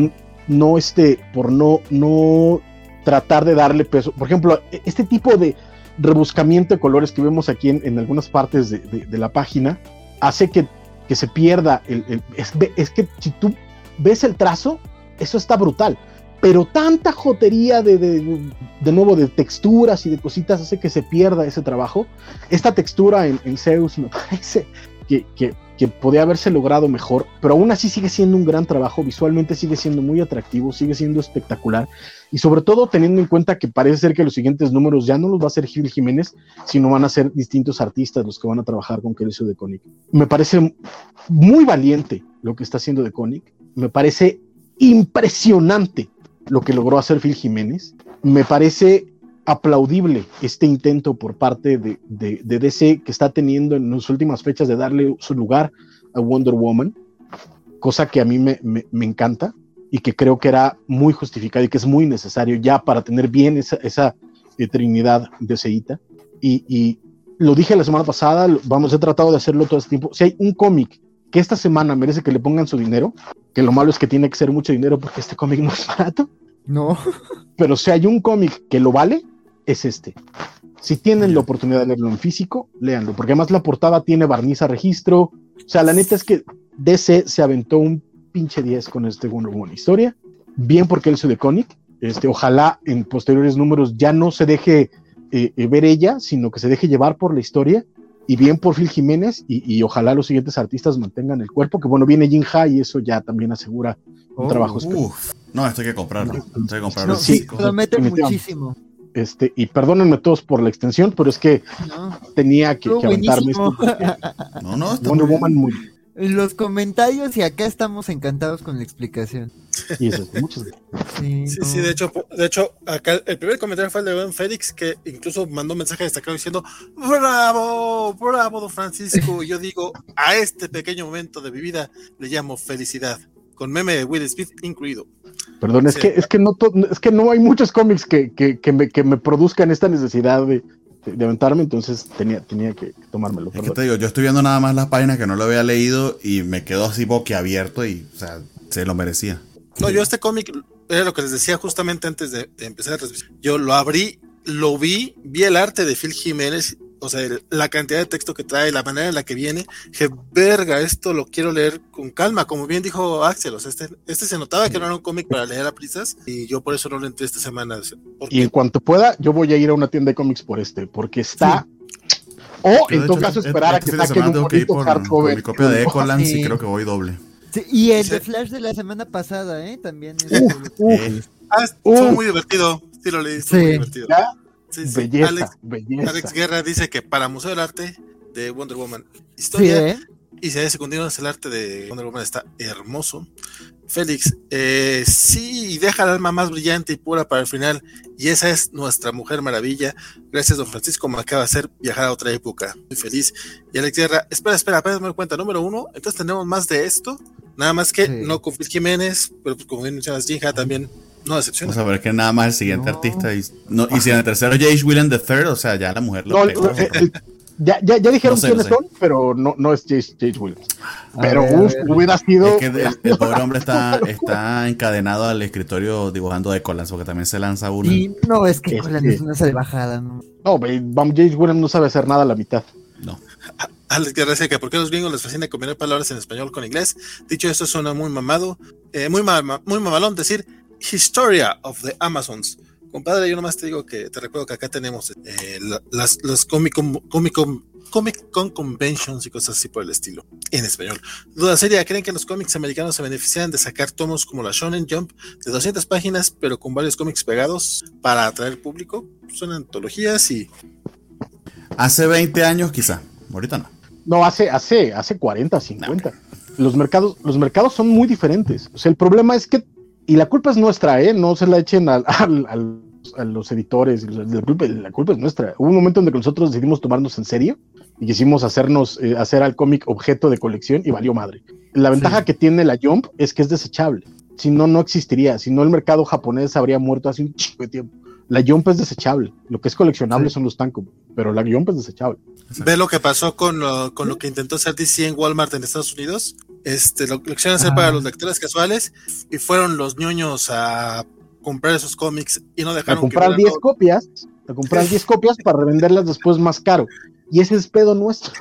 no este, por no, no tratar de darle peso. Por ejemplo, e, este tipo de rebuscamiento de colores que vemos aquí en, algunas partes de, la página hace que, que se pierda. El, es, es, que si tú ves el trazo, eso está brutal. Pero tanta jotería de, de, nuevo de texturas y de cositas hace que se pierda ese trabajo. Esta textura en, en Zeus me parece que, que podía haberse logrado mejor, pero aún así sigue siendo un gran trabajo, visualmente sigue siendo muy atractivo, sigue siendo espectacular y sobre todo teniendo en cuenta que parece ser que los siguientes números ya no los va a hacer Gil Jiménez, sino van a ser distintos artistas los que van a trabajar con Kerecio de Conic. Me parece muy valiente lo que está haciendo de Conic, me parece impresionante lo que logró hacer Phil Jiménez, me parece aplaudible este intento por parte de, DC que está teniendo en las últimas fechas de darle su lugar a Wonder Woman, cosa que a mí me, encanta y que creo que era muy justificado y que es muy necesario ya para tener bien esa, esa eh, trinidad de Seita. Y, y, lo dije la semana pasada, vamos, he tratado de hacerlo todo este tiempo. Si hay un cómic que esta semana merece que le pongan su dinero, que lo malo es que tiene que ser mucho dinero porque este cómic no es barato. No. Pero si hay un cómic que lo vale, es este. Si tienen la oportunidad de leerlo en físico, léanlo, porque además la portada tiene barniz a registro. O sea, la neta es que DC se aventó un pinche 10 con este Wonder Woman historia. Bien porque él se de cómic. Este, ojalá en posteriores números ya no se deje eh, eh, ver ella, sino que se deje llevar por la historia. Y bien por Phil Jiménez, y, ojalá los siguientes artistas mantengan el cuerpo, que bueno, viene Jin Ha y eso ya también asegura un oh, trabajo No, esto hay que comprarlo. Esto hay que comprarlo. sí, promete muchísimo. Este, y perdónenme todos por la extensión, pero es que tenía que, aventarme esto. No, no, está muy... Los comentarios y acá estamos encantados con la explicación. Y eso, muchas Sí, sí, sí, de hecho, de hecho, acá el primer comentario fue el de Ben Félix, que incluso mandó un mensaje destacado diciendo, bravo, bravo, don Francisco. Y yo digo, a este pequeño momento de mi vida le llamo felicidad, con meme de Will Smith incluido. Perdón, es que es que no es que no hay muchos cómics que, que, que, me, que me produzcan esta necesidad de, de, aventarme, entonces tenía, tenía que tomármelo. Es que te digo, yo estoy viendo nada más las páginas que no lo había leído y me quedo así boquiabierto y, o sea, se lo merecía. No, yo este cómic, era lo que les decía justamente antes de, de empezar la transmisión. Yo lo abrí, lo vi, vi el arte de Phil Jiménez o sea, la cantidad de texto que trae, la manera en la que viene, que verga, esto lo quiero leer con calma, como bien dijo Axel, o sea, este, este se notaba que no era un cómic para leer a prisas y yo por eso no lo entré esta semana. Y en cuanto pueda, yo voy a ir a una tienda de cómics por este, porque está... O en todo caso esperar a que saquen un bonito hardcover. Mi copia de Ecolance sí. y creo que voy doble. y el de Flash de la semana pasada, ¿eh? También. ah, estuvo muy divertido. Sí, lo leí, estuvo muy divertido. Belleza, Alex, Guerra dice que para Museo del Arte de Wonder Woman Historia ¿eh? y si hay secundarios el arte de Wonder Woman está hermoso. Félix, eh, sí, deja el alma más brillante y pura para el final. Y esa es nuestra mujer maravilla. Gracias, don Francisco. Me acaba de hacer viajar a otra época. Muy feliz. Y Alex Guerra, espera, espera, apenas me cuenta. Número uno, entonces tenemos más de esto. Nada más que no con Phil Jiménez, pero pues, como bien mencionas, Jinja también no decepciona. Vamos a ver que nada más el siguiente artista. Y, no, y si en el tercero J.H. William III, o sea, ya la mujer lo no, ya, ya, ya, dijeron quiénes son, pero no, no es J.H. Williams. Pero uf, hubiera sido. Es que el, pobre hombre está, está encadenado al escritorio dibujando de Collins, porque también se lanza uno. Y no, es que Collins es una salvajada. No, no J.H. Williams no sabe hacer nada a la mitad. No. Alex Guerra dice que por qué a los gringos les fascina combinar palabras en español con inglés. Dicho esto, suena muy mamado, eh, muy, muy mamalón decir Historia of the Amazons. Compadre, yo nomás te digo que te recuerdo que acá tenemos eh, las, los Comic Con, Comic, Con, Conventions y cosas así por el estilo, en español. Duda seria, ¿creen que los cómics americanos se benefician de sacar tomos como la Shonen Jump de 200 páginas, pero con varios cómics pegados para atraer público? Son antologías y... Hace 20 años quizá, ahorita no. No, hace, hace, hace 40, 50. Los mercados, los mercados son muy diferentes. O sea, el problema es que y la culpa es nuestra, ¿eh? No se la echen a, los editores, la culpa, la culpa, es nuestra. Hubo un momento en que nosotros decidimos tomarnos en serio y quisimos hacernos, eh, hacer al cómic objeto de colección y valió madre. La ventaja que tiene la Jump es que es desechable. Si no, no existiría. Si no, el mercado japonés habría muerto hace un chico de tiempo. La Jump es desechable. Lo que es coleccionable son los tankos. pero la guion pues desechable. Ve lo que pasó con lo, con lo que intentó hacer DC en Walmart en Estados Unidos. Este, lo, que quisieron hacer para Ah. los lectores casuales y fueron los ñoños a comprar esos cómics y no A dejaron comprar que 10 copias, a comprar 10 copias para revenderlas después más caro. Y ese es pedo nuestro.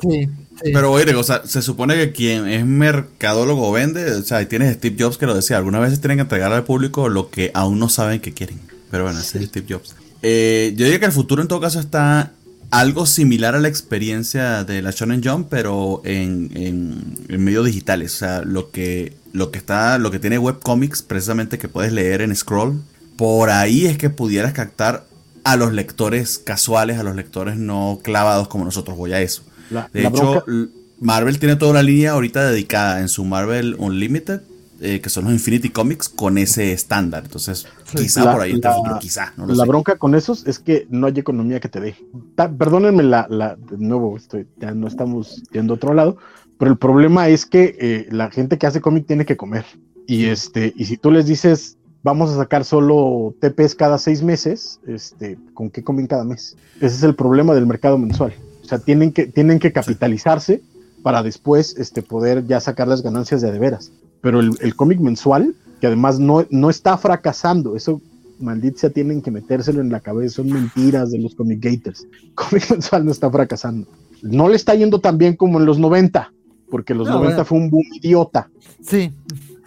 Sí, sí. Pero oye, o sea, se supone que quien es mercadólogo vende, o sea, y tienes Steve Jobs que lo decía, algunas veces tienen que entregar al público lo que aún no saben que quieren. Pero bueno, ese es Steve Jobs. Eh, yo diría que el futuro en todo caso está algo similar a la experiencia de la Shonen Jump, pero en, en, en medios digitales. O sea, lo que, lo que está, lo que tiene webcomics, precisamente que puedes leer en scroll, por ahí es que pudieras captar a los lectores casuales, a los lectores no clavados como nosotros. Voy a eso. La, De la hecho, bronca- Marvel tiene toda una línea ahorita dedicada en su Marvel Unlimited, eh, que son los Infinity Comics, con ese estándar. Entonces, quizá La- por ahí está futuro, quizá, no lo la sé. bronca con esos es que no hay economía que te dé. Perdónenme la, la- de nuevo, estoy, ya no estamos yendo a otro lado, pero el problema es que eh, la gente que hace cómic tiene que comer. Y este, y si tú les dices, vamos a sacar solo TPs cada seis meses, este, ¿con qué comen cada mes? Ese es el problema del mercado mensual. O sea, tienen que, tienen que capitalizarse para después este, poder ya sacar las ganancias de de veras. Pero el, el cómic mensual, que además no, no está fracasando, eso maldita tienen que metérselo en la cabeza, son mentiras de los comic gators. Cómic mensual no está fracasando. No le está yendo tan bien como en los 90, porque los No, 90 bueno. fue un boom idiota. Sí.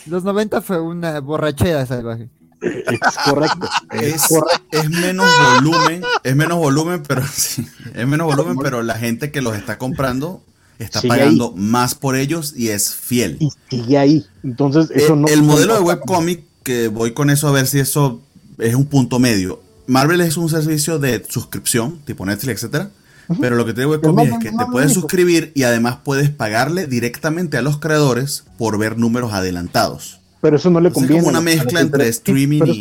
Los 90 fue una borrachera salvaje. Es correcto. es Es, correcto. es menos volumen, es menos volumen, pero sí, es menos volumen, pero la gente que los está comprando está Sigue pagando más por ellos y es fiel. Y sigue ahí. Entonces, eso Eh, no. el modelo de webcomic, que voy con eso a ver si eso es un punto medio. Marvel es un servicio de suscripción, tipo Netflix, etcétera. Pero lo que tiene webcomic es que te puedes único. suscribir y además puedes pagarle directamente a los creadores por ver números adelantados. Pero eso no le sea, es conviene. como una mezcla entre streaming y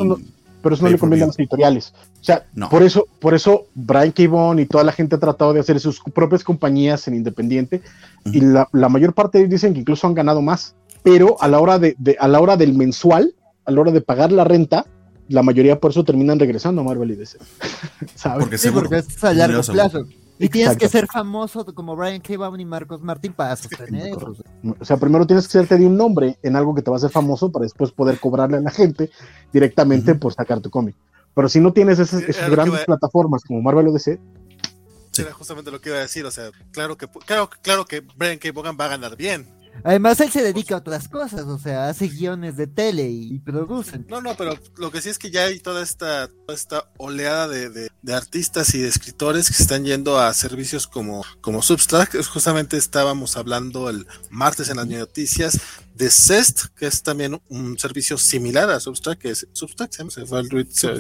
pero eso no le conviene a las editoriales. O sea, No. por eso, por eso Brian K. Vaughan y toda la gente ha tratado de hacer sus propias compañías en independiente y la, la mayor parte de ellos dicen que incluso han ganado más. Pero a la hora de, de- a la hora del mensual, a la hora de pagar la renta, la mayoría por eso terminan regresando a Marvel y DC. ¿Sabes? Porque Sí, porque es a largo seguro. Y tienes que Exacto. ser famoso como Brian K. Vaughan y Marcos Martín para sostener eso. o sea. O sea, primero tienes que hacerte de un nombre en algo que te va a hacer famoso para después poder cobrarle a la gente directamente Ujú. por sacar tu cómic. Pero si no tienes esas, esas grandes plataformas como Marvel o DC, Sí. Era justamente lo que iba a decir, o sea, claro que claro, claro que Brian K. Vaughan va a ganar bien. Además, él se dedica a otras cosas, o sea, hace guiones de tele y, producen. No, no, pero lo que sí es que ya hay toda esta, toda esta oleada de, de- de artistas y de escritores que están yendo a servicios como, como Substack. Justamente estábamos hablando el martes en las noticias de Zest, que es también un servicio similar a Substack, que es Substack, se, fue el tweet, se-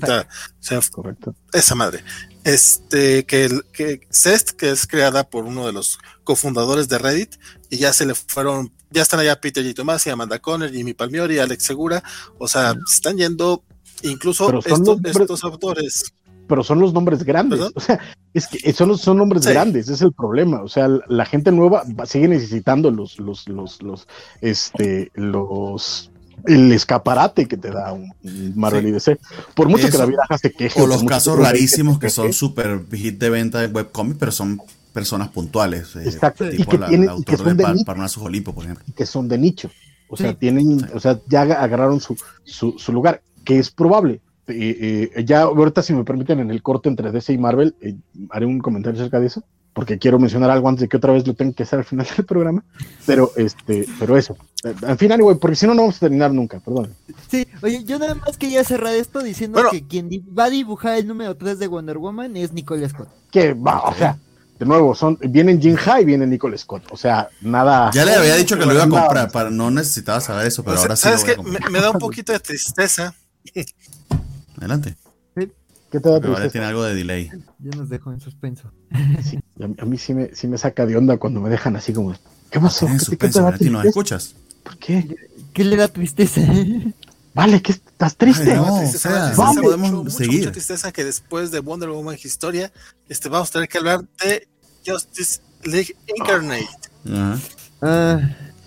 correcto. esa madre. Este, que, que Zest, que es creada por uno de los cofundadores de Reddit, y ya se le fueron, ya están allá Peter G. Tomasi, Amanda Conner, Jimmy Palmiori, Alex Segura, o sea, se están yendo incluso estos, los nombres- estos autores. Pero son los nombres grandes. ¿Perdón? O sea, es que son, son nombres Sí. grandes, es el problema. O sea, la- la gente nueva va- sigue necesitando los, los, los, los, este, los, el escaparate que te da un, un Marvel Sí. y DC. Por mucho que la vieja se queje. O los casos rarísimos que son super hit de venta de webcomic, pero son personas puntuales. eh, Exacto, y tipo que la- tienen- y que son de de nicho. Olimpo, por ejemplo. que son de nicho. O sea, Sí. tienen, Sí. o sea, ya aga- agarraron su, su, su lugar, que es probable. Eh, eh, ya ahorita, si me permiten, en el corte entre DC y Marvel, eh, haré un comentario acerca de eso, porque quiero mencionar algo antes de que otra vez lo tenga que hacer al final del programa. Pero, este, pero eso. Al final, güey, porque si no, no vamos a terminar nunca, perdón. Sí, oye, yo nada más quería cerrar esto diciendo Bueno. que quien va a dibujar el número 3 de Wonder Woman es Nicole Scott. Que va, o sea, de nuevo, son, vienen High y viene Nicole Scott. O sea, nada. Ya le había dicho que lo iba a comprar, para no necesitaba saber eso, pero O sea, ahora sí lo ¿Sabes voy a qué? Me, comprar. me da un poquito de tristeza. Adelante. ¿Qué te da Vale tristeza? tiene algo de delay. Ya nos dejó en suspenso. Sí, a, mí- a mí sí me, sí me saca de onda cuando me dejan así como, ¿qué pasó? Tienes ¿Qué, te- qué te suspenso, da ¿nos tristeza? escuchas? ¿Por qué? ¿Qué le da tristeza? Vale, que estás triste. Ay, no. Tristeza, o sea, tristeza, no mucho, podemos mucho, seguir. mucha tristeza que después de Wonder Woman Historia, este, vamos a tener que hablar de Justice League Incarnate. Ajá. Ah,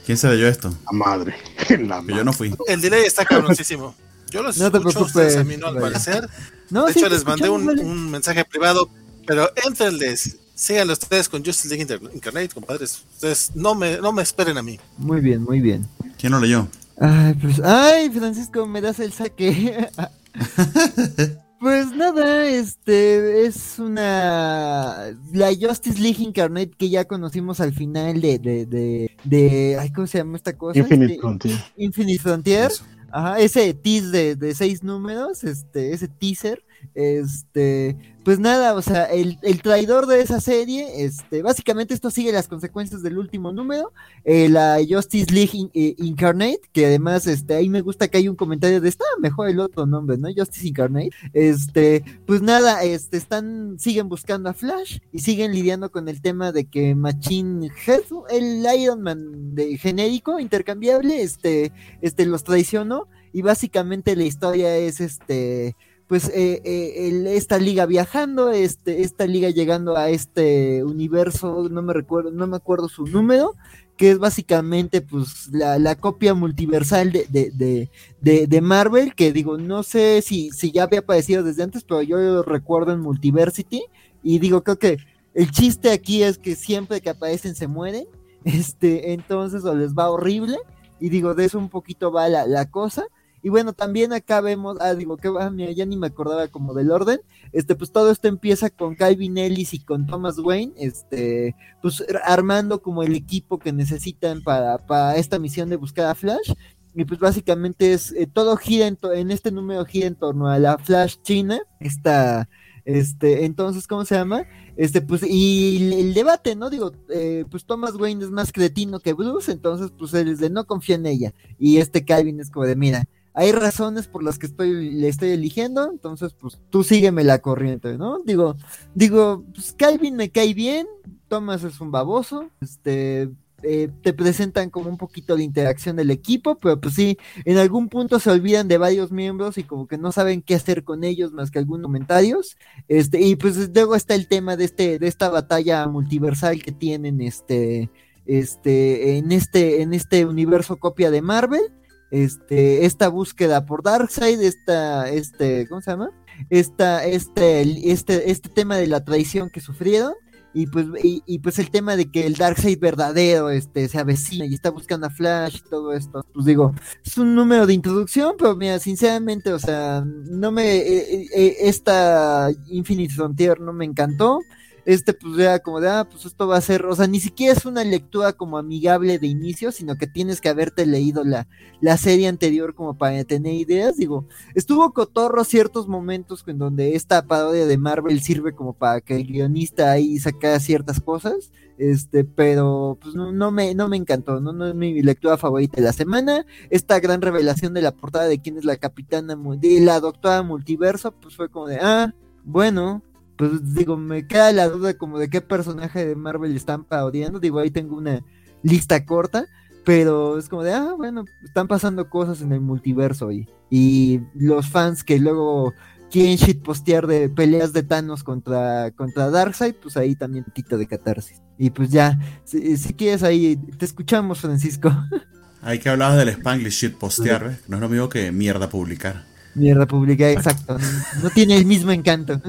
¿Quién se leyó esto? La madre. La yo no fui. El delay está cabroncísimo. Yo los No te escucho, preocupes, ustedes a mí no al parecer. no, De sí, hecho, les mandé un, escuchamos, vale. un mensaje privado Pero entrenles, síganlo ustedes con Justice League Incarnate, compadres. Ustedes no me, no me esperen a mí. Muy bien, muy bien. ¿Quién lo leyó? Ay, pues, ay, Francisco, me das el saque. Pues nada, este es una la Justice League Incarnate que ya conocimos al final de de, de, de ay, ¿cómo se llama esta cosa? Infinite Este, Frontier. Infinite Frontier. Eso. Ajá, ese tease de, de seis números, este, ese teaser, este, pues nada, o sea, el, el traidor de esa serie, este, básicamente esto sigue las consecuencias del último número, eh, la Justice League eh, Incarnate, que además, este, ahí me gusta que hay un comentario de, está mejor el otro nombre, ¿no? Justice Incarnate, este, pues nada, este, están, siguen buscando a Flash y siguen lidiando con el tema de que Machine Head, el Iron Man de genérico, intercambiable, este, este, los traicionó y básicamente la historia es este pues eh, eh, esta liga viajando, este, esta liga llegando a este universo, no me recuerdo, no me acuerdo su número, que es básicamente pues la, la copia multiversal de, de, de, de, de Marvel, que digo, no sé si, si ya había aparecido desde antes, pero yo lo recuerdo en Multiversity, y digo, creo que el chiste aquí es que siempre que aparecen se mueren, este, entonces o les va horrible, y digo, de eso un poquito va la, la cosa. Y bueno, también acá vemos, ah, digo, que ah, mira, ya ni me acordaba como del orden. Este, pues todo esto empieza con Calvin Ellis y con Thomas Wayne, este, pues armando como el equipo que necesitan para, para esta misión de buscar a Flash. Y pues básicamente es, eh, todo gira en, en este número gira en torno a la Flash China, esta, este, entonces, ¿cómo se llama? Este, pues, y el, el debate, ¿no? Digo, eh, pues Thomas Wayne es más cretino que Bruce, entonces, pues él es de no confía en ella. Y este Calvin es como de, mira, hay razones por las que estoy, le estoy eligiendo, entonces, pues tú sígueme la corriente, ¿no? Digo, digo, pues Calvin me cae bien, Thomas es un baboso, este, eh, te presentan como un poquito de interacción del equipo, pero pues sí, en algún punto se olvidan de varios miembros y como que no saben qué hacer con ellos más que algunos comentarios, este, y pues luego está el tema de este, de esta batalla multiversal que tienen, este, este, en este, en este universo copia de Marvel, este, esta búsqueda por Darkseid, esta, este, ¿cómo se llama? Esta, este, este, este tema de la traición que sufrieron, y pues, y, y, pues el tema de que el Darkseid verdadero este, se avecina y está buscando a Flash y todo esto. Pues digo, es un número de introducción, pero mira, sinceramente, o sea, no me. eh, eh, esta Infinite Frontier no me encantó. Este, pues era como de, ah, pues esto va a ser, o sea, ni siquiera es una lectura como amigable de inicio, sino que tienes que haberte leído la, la serie anterior como para tener ideas. Digo, estuvo cotorro ciertos momentos en donde esta parodia de Marvel sirve como para que el guionista ahí sacara ciertas cosas, este, pero pues no, no me, no me encantó, ¿no? no es mi lectura favorita de la semana. Esta gran revelación de la portada de quién es la capitana, de la doctora multiverso, pues fue como de, ah, bueno, pues digo, me queda la duda como de qué personaje de Marvel están parodiando. Digo, ahí tengo una lista corta, pero es como de, ah, bueno, están pasando cosas en el multiverso y, y los fans que luego quieren shitpostear de peleas de Thanos contra, contra Darkseid, pues ahí también tito de catarsis. Y pues ya, si, quieres ahí, te escuchamos, Francisco. Hay que hablar del Spanglish shit postear, ¿ves? No es lo mismo que mierda publicar. Mierda, publica, exacto. No, no tiene el mismo encanto.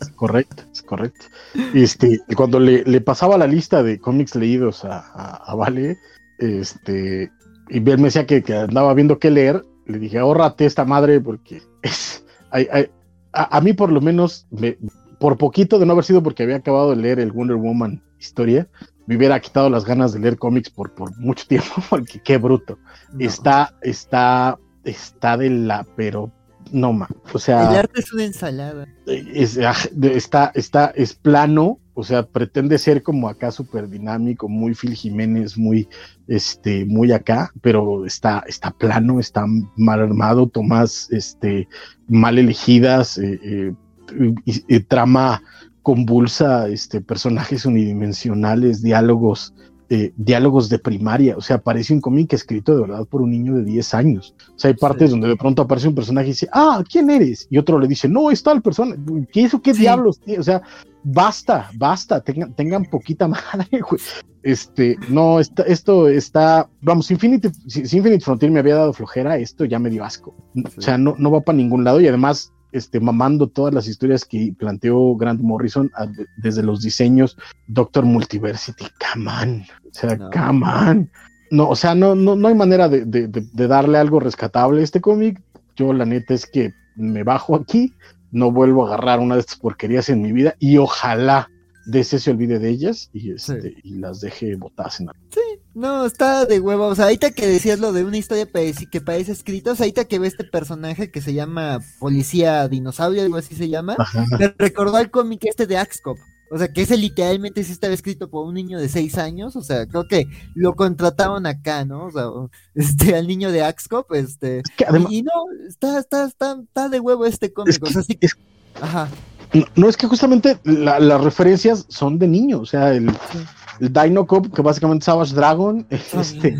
Es correcto, es correcto. Este, cuando le, le pasaba la lista de cómics leídos a, a, a Vale, este, y él me decía que, que andaba viendo qué leer, le dije, ahórrate esta madre porque es, hay- hay- a, a mí por lo menos, me- por poquito de no haber sido porque había acabado de leer el Wonder Woman historia, me hubiera quitado las ganas de leer cómics por, por mucho tiempo, porque qué bruto. No. Está, está, está de la, pero no ma, o sea El arte es una ensalada. es, ah, está, está, es plano, o sea, pretende ser como acá súper dinámico, muy Phil Jiménez, muy, este, muy acá, pero está, está plano, está mal armado, tomas, este, mal elegidas, eh, eh, y- y trama convulsa, este, personajes unidimensionales, diálogos, eh, diálogos de primaria, o sea, parece un cómic escrito de verdad por un niño de 10 años. O sea, hay partes Sí. donde de pronto aparece un personaje y dice, ah, ¿quién eres? Y otro le dice, no, es tal persona. ¿Qué eso qué Sí. diablos? tío? O sea, basta, basta, tengan, tengan poquita madre, güey. Este, no, está, esto está, vamos, Infinite, Infinite Frontier me había dado flojera, esto ya me dio asco. O sea, no, no va para ningún lado y además este, mamando todas las historias que planteó Grant Morrison desde los diseños Doctor Multiversity. Come on. O sea, no. come on. No, o sea, no, no, no hay manera de, de darle algo rescatable a este cómic. Yo la neta es que me bajo aquí, no vuelvo a agarrar una de estas porquerías en mi vida y ojalá DC se olvide de ellas y, este, y las deje botadas en la... Sí, no, está de huevo. O sea, ahorita que decías lo de una historia que parece escrita, o sea, ahorita que ve este personaje que se llama Policía Dinosaurio, algo así se llama, me recordó al cómic este de Axcop. O sea, que ese literalmente sí estaba escrito por un niño de seis años. O sea, creo que lo contrataron acá, ¿no? O sea, este, al niño de Axcop, este. y, no, está, está, está, está de huevo este cómic. o sea, sí que. Ajá. No, es que justamente las referencias son de niños, o sea, el, Dino Cop, que básicamente es Savage Dragon, este,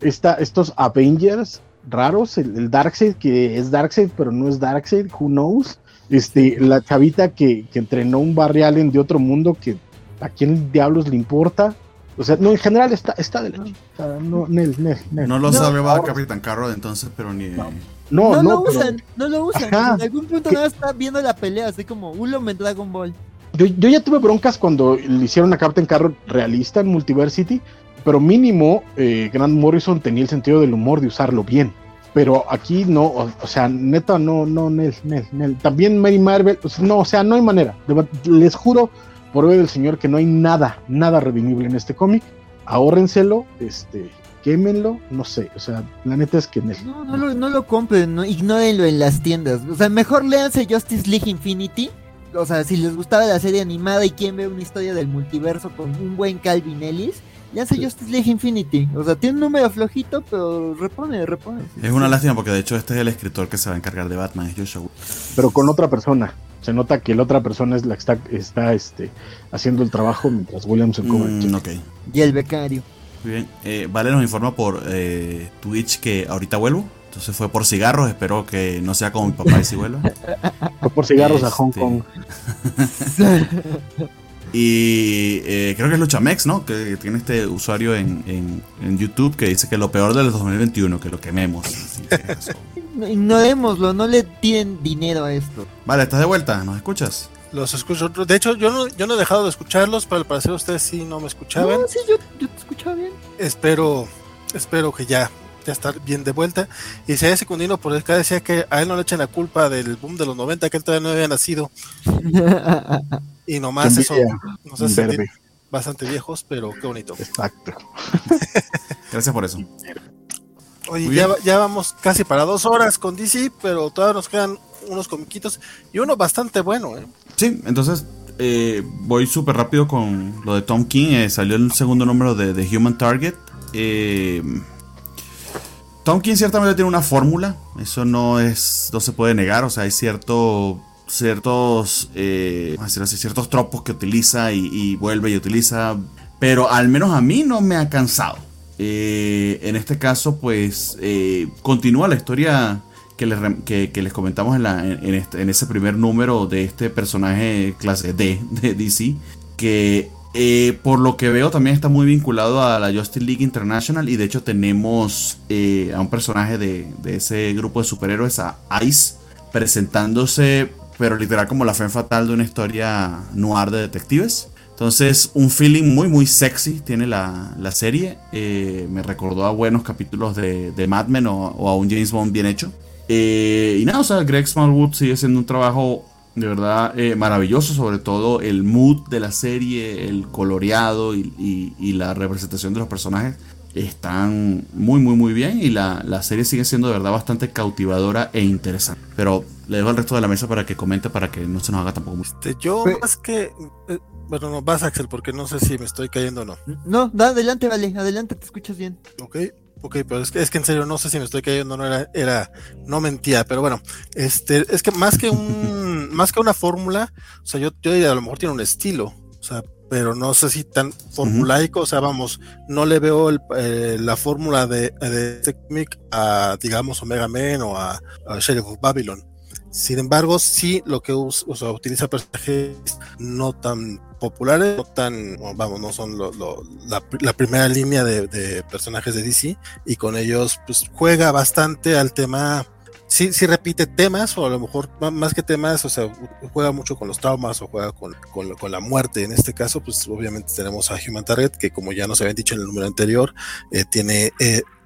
estos Avengers raros, el, Darkseid, que es Darkseid, pero no es Darkseid, who knows, este, la chavita que, que entrenó un Barry Allen de otro mundo, que a quién diablos le importa, o sea, no, en general está, está de leche. no, no lo sabe va Capitán Carrot entonces, pero ni. No, no, lo usan, no lo usan. En algún punto nada está viendo la pelea, así como Ultimate Dragon Ball. Yo, yo, ya tuve broncas cuando le hicieron a Captain Carrot realista en Multiversity, pero mínimo eh, Grant Morrison tenía el sentido del humor de usarlo bien. Pero aquí no, o, sea, neta, no, no, Nel, Nel, Nel. También Mary Marvel, no, o sea, no hay manera. Les juro, por ver del señor, que no hay nada, nada redimible en este cómic. Ahórrenselo, este, quémenlo, no sé, o sea, la neta es que... No, no lo, compren, no, ignórenlo en las tiendas, o sea, mejor léanse Justice League Infinity, o sea, si les gustaba la serie animada y quieren ver una historia del multiverso con un buen Calvin Ellis, léanse Justice League Infinity, o sea, tiene un número flojito, pero repone, repone. Es una lástima porque de hecho este es el escritor que se va a encargar de Batman, es Joshua. Pero con otra persona. Se nota que la otra persona es la que está, está este, haciendo el trabajo mientras Williamson come. Mm, okay. Y el becario. Muy bien. Eh, vale nos informa por eh, Twitch que ahorita vuelvo. Entonces fue por cigarros. Espero que no sea como mi papá y si vuelva. Fue por cigarros a Hong este, Kong. y eh, creo que es Luchamex, ¿no? Que tiene este usuario en, YouTube que dice que lo peor del 2021, que lo quememos. Ignorémoslo, no le tienen dinero a esto. Vale, estás de vuelta, ¿nos escuchas? Los escucho. De hecho, yo no, yo no he dejado de escucharlos, pero al parecer ustedes sí no me escuchaban. No, sí, yo, te escuchaba bien. Espero, espero que ya, ya estar bien de vuelta. Y si hay secundino, por acá decía que a él no le echen la culpa del boom de los 90, que él todavía no había nacido. y nomás eso nos hace bastante viejos, pero qué bonito. Exacto. Gracias por eso. Oye, ya, ya, vamos casi para dos horas con DC, pero todavía nos quedan unos comiquitos y uno bastante bueno. ¿eh? Sí, entonces eh, voy súper rápido con lo de Tom King. Eh, salió el segundo número de, The Human Target. Eh, Tom King ciertamente tiene una fórmula. Eso no es. no se puede negar. O sea, hay cierto. Ciertos. Así, ciertos tropos que utiliza y, vuelve y utiliza. Pero al menos a mí no me ha cansado. en este caso, pues. continúa la historia que les, que, les comentamos en, este, en, ese primer número de este personaje clase D de DC, que eh, por lo que veo también está muy vinculado a la Justice League International y de hecho tenemos eh, a un personaje de, ese grupo de superhéroes, a Ice, presentándose, pero literal como la fe fatal de una historia noir de detectives. Entonces, un feeling muy, muy sexy tiene la, serie. Eh, me recordó a buenos capítulos de, Mad Men o, a un James Bond bien hecho. Eh, y nada, o sea, Greg Smallwood sigue haciendo un trabajo de verdad eh, maravilloso, sobre todo el mood de la serie, el coloreado y, la representación de los personajes están muy, muy, muy bien y la, serie sigue siendo de verdad bastante cautivadora e interesante. Pero le dejo al resto de la mesa para que comente, para que no se nos haga tampoco mucho. Este, yo más que... Eh, bueno, no, vas Axel, porque no sé si me estoy cayendo o no. No, da, adelante, vale, adelante, te escuchas bien. Ok, Ok, pero es que, es que en serio no sé si me estoy cayendo, no era, era, no mentía, pero bueno, este, es que más que un, más que una fórmula, o sea, yo, yo diría a lo mejor tiene un estilo, o sea, pero no sé si tan formulaico, o sea, vamos, no le veo el, eh, la fórmula de, de este a, digamos, Omega Men o a, a Sheriff of Babylon. Sin embargo, sí lo que usa, o sea, utiliza personajes no tan populares, no tan, vamos, no son la, primera línea de, personajes de DC y con ellos pues juega bastante al tema sí, sí repite temas, o a lo mejor más que temas, o sea, juega mucho con los traumas o juega con, con, la muerte. En este caso, pues obviamente tenemos a Human Target, que como ya nos habían dicho en el número anterior, eh, tiene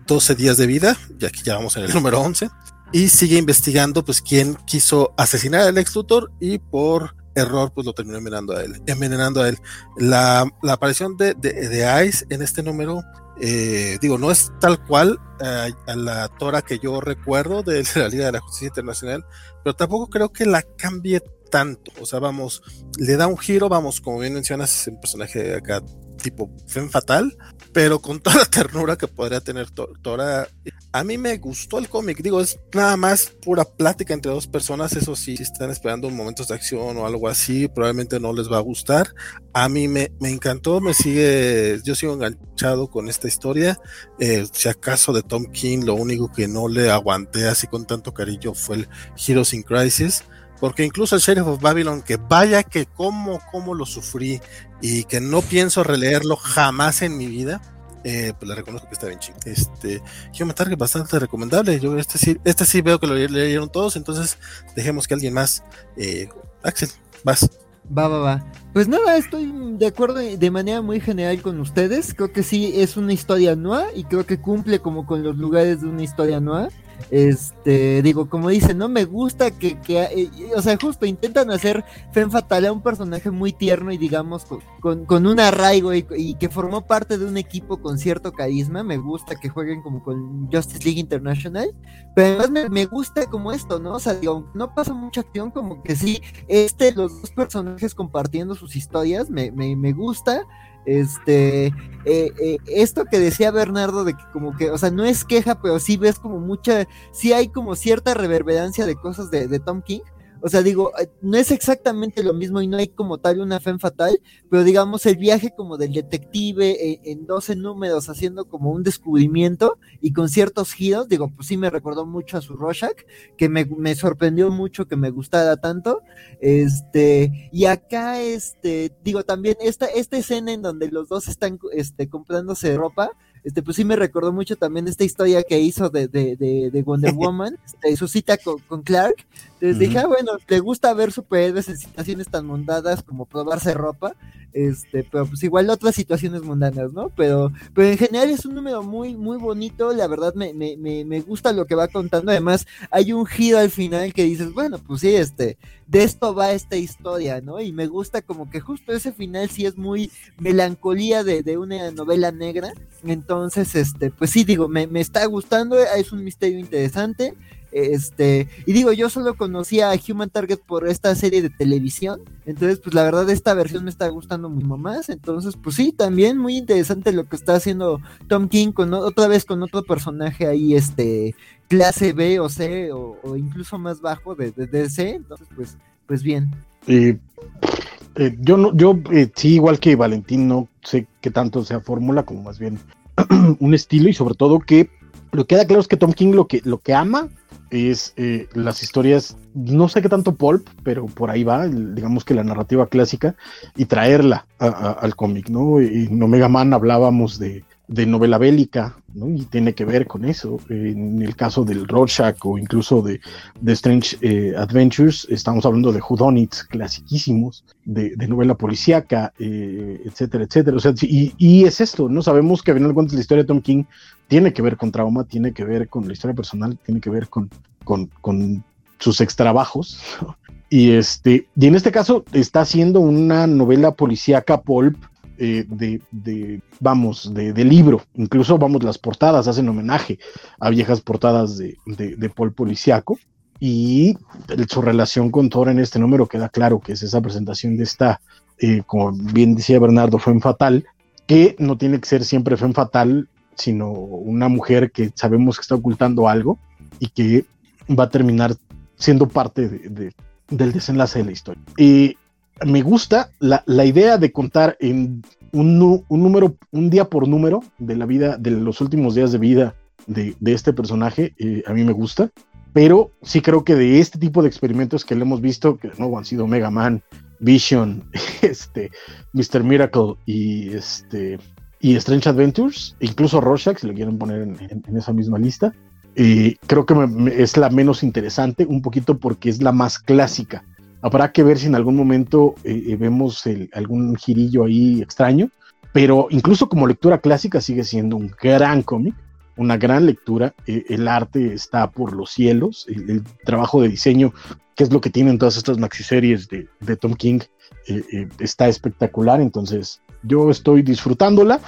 12 días de vida, y aquí ya vamos en el número 11, y sigue investigando pues quién quiso asesinar al ex tutor y por error pues lo terminó envenenando a él, envenenando a él. La, la aparición de, de, Ice en este número, eh, digo, no es tal cual eh, a la Tora que yo recuerdo de la Liga de la Justicia Internacional, pero tampoco creo que la cambie tanto. O sea, vamos, le da un giro, vamos, como bien mencionas, es un personaje acá tipo Fen Fatal, pero con toda la ternura que podría tener Tora. A mí me gustó el cómic, digo, es nada más pura plática entre dos personas, eso sí, si están esperando momentos de acción o algo así, probablemente no les va a gustar. A mí me, me encantó, me sigue, yo sigo enganchado con esta historia. Eh, si acaso de Tom King, lo único que no le aguanté así con tanto cariño fue el Heroes in Crisis porque incluso el Sheriff of Babylon, que vaya que como, como lo sufrí y que no pienso releerlo jamás en mi vida, eh, pues le reconozco que está bien chido. Este, Human Target bastante recomendable. Yo este sí, este sí veo que lo leyeron todos, entonces dejemos que alguien más. Eh, Axel, vas. Va, va, va. Pues nada, estoy de acuerdo de manera muy general con ustedes. Creo que sí es una historia nueva y creo que cumple como con los lugares de una historia nueva. Este, digo, como dicen, no me gusta que, que eh, o sea, justo intentan hacer Fen Fatal a un personaje muy tierno y digamos con, con, un arraigo y, que formó parte de un equipo con cierto carisma. Me gusta que jueguen como con Justice League International, pero además me, gusta como esto, ¿no? O sea, no pasa mucha acción, como que sí, este, los dos personajes compartiendo sus historias, me, me, me gusta. Este, eh, eh, esto que decía Bernardo de que como que, o sea, no es queja, pero sí ves como mucha, sí hay como cierta reverberancia de cosas de, de Tom King, o sea, digo, eh, no es exactamente lo mismo y no hay como tal una fe fatal, pero digamos el viaje como del detective eh, en, 12 números haciendo como un descubrimiento y con ciertos giros, digo, pues sí me recordó mucho a su Rorschach, que me, me sorprendió mucho que me gustara tanto. Este, y acá, este, digo, también esta, esta escena en donde los dos están este, comprándose ropa, este, pues sí me recordó mucho también esta historia que hizo de, de, de, Wonder Woman, este, su cita con, Clark. Entonces dije, ah, bueno, le gusta ver superhéroes en situaciones tan mundanas como probarse ropa, este, pero pues igual otras situaciones mundanas, ¿no? Pero, pero en general es un número muy, muy bonito, la verdad me, me, me, me gusta lo que va contando, además hay un giro al final que dices, bueno, pues sí, este, de esto va esta historia, ¿no? Y me gusta como que justo ese final sí es muy melancolía de, de una novela negra, entonces, este, pues sí, digo, me, me está gustando, es un misterio interesante. Este, y digo, yo solo conocía a Human Target por esta serie de televisión. Entonces, pues la verdad, esta versión me está gustando mucho más. Entonces, pues sí, también muy interesante lo que está haciendo Tom King con otra vez con otro personaje ahí, este, clase B o C, o, incluso más bajo de, DC. Entonces, pues, pues bien. Eh, yo no, yo eh, sí, igual que Valentín, no sé qué tanto sea fórmula, como más bien un estilo, y sobre todo que lo que queda claro es que Tom King lo que, lo que ama es eh, las historias, no sé qué tanto pulp, pero por ahí va, digamos que la narrativa clásica, y traerla al cómic, ¿no? Y en Omega Man hablábamos de, de novela bélica. Y tiene que ver con eso. En el caso del Rorschach o incluso de, de Strange eh, Adventures, estamos hablando de Whodunits clasiquísimos, de, novela policíaca, eh, etcétera, etcétera. O sea, y, y, es esto, ¿no? Sabemos que a final de cuentas la historia de Tom King tiene que ver con trauma, tiene que ver con la historia personal, tiene que ver con, con, con sus extrabajos. Y este, y en este caso está haciendo una novela policíaca pulp eh, de, vamos, de, de, libro. Incluso, vamos, las portadas hacen homenaje a viejas portadas de, de Paul Policiaco. Y su relación con Thor en este número queda claro que es esa presentación de esta, eh, como bien decía Bernardo, fue fatal, que no tiene que ser siempre fue fatal, sino una mujer que sabemos que está ocultando algo y que va a terminar siendo parte de, del desenlace de la historia. Y me gusta la, la idea de contar en un, un, número, un día por número de la vida, de los últimos días de vida de, de este personaje, eh, a mí me gusta, pero sí creo que de este tipo de experimentos que le hemos visto, que no han sido Mega Man, Vision, este, Mr. Miracle y este y Strange Adventures, incluso Rorschach, si lo quieren poner en, en, esa misma lista, creo que es la menos interesante, un poquito porque es la más clásica. Habrá que ver si en algún momento vemos algún girillo ahí extraño, pero incluso como lectura clásica sigue siendo un gran cómic una gran lectura. Eh, el arte está por los cielos, el, trabajo de diseño, que es lo que tienen todas estas maxiseries de, de Tom King, eh, eh, está espectacular. Entonces, yo estoy disfrutándola,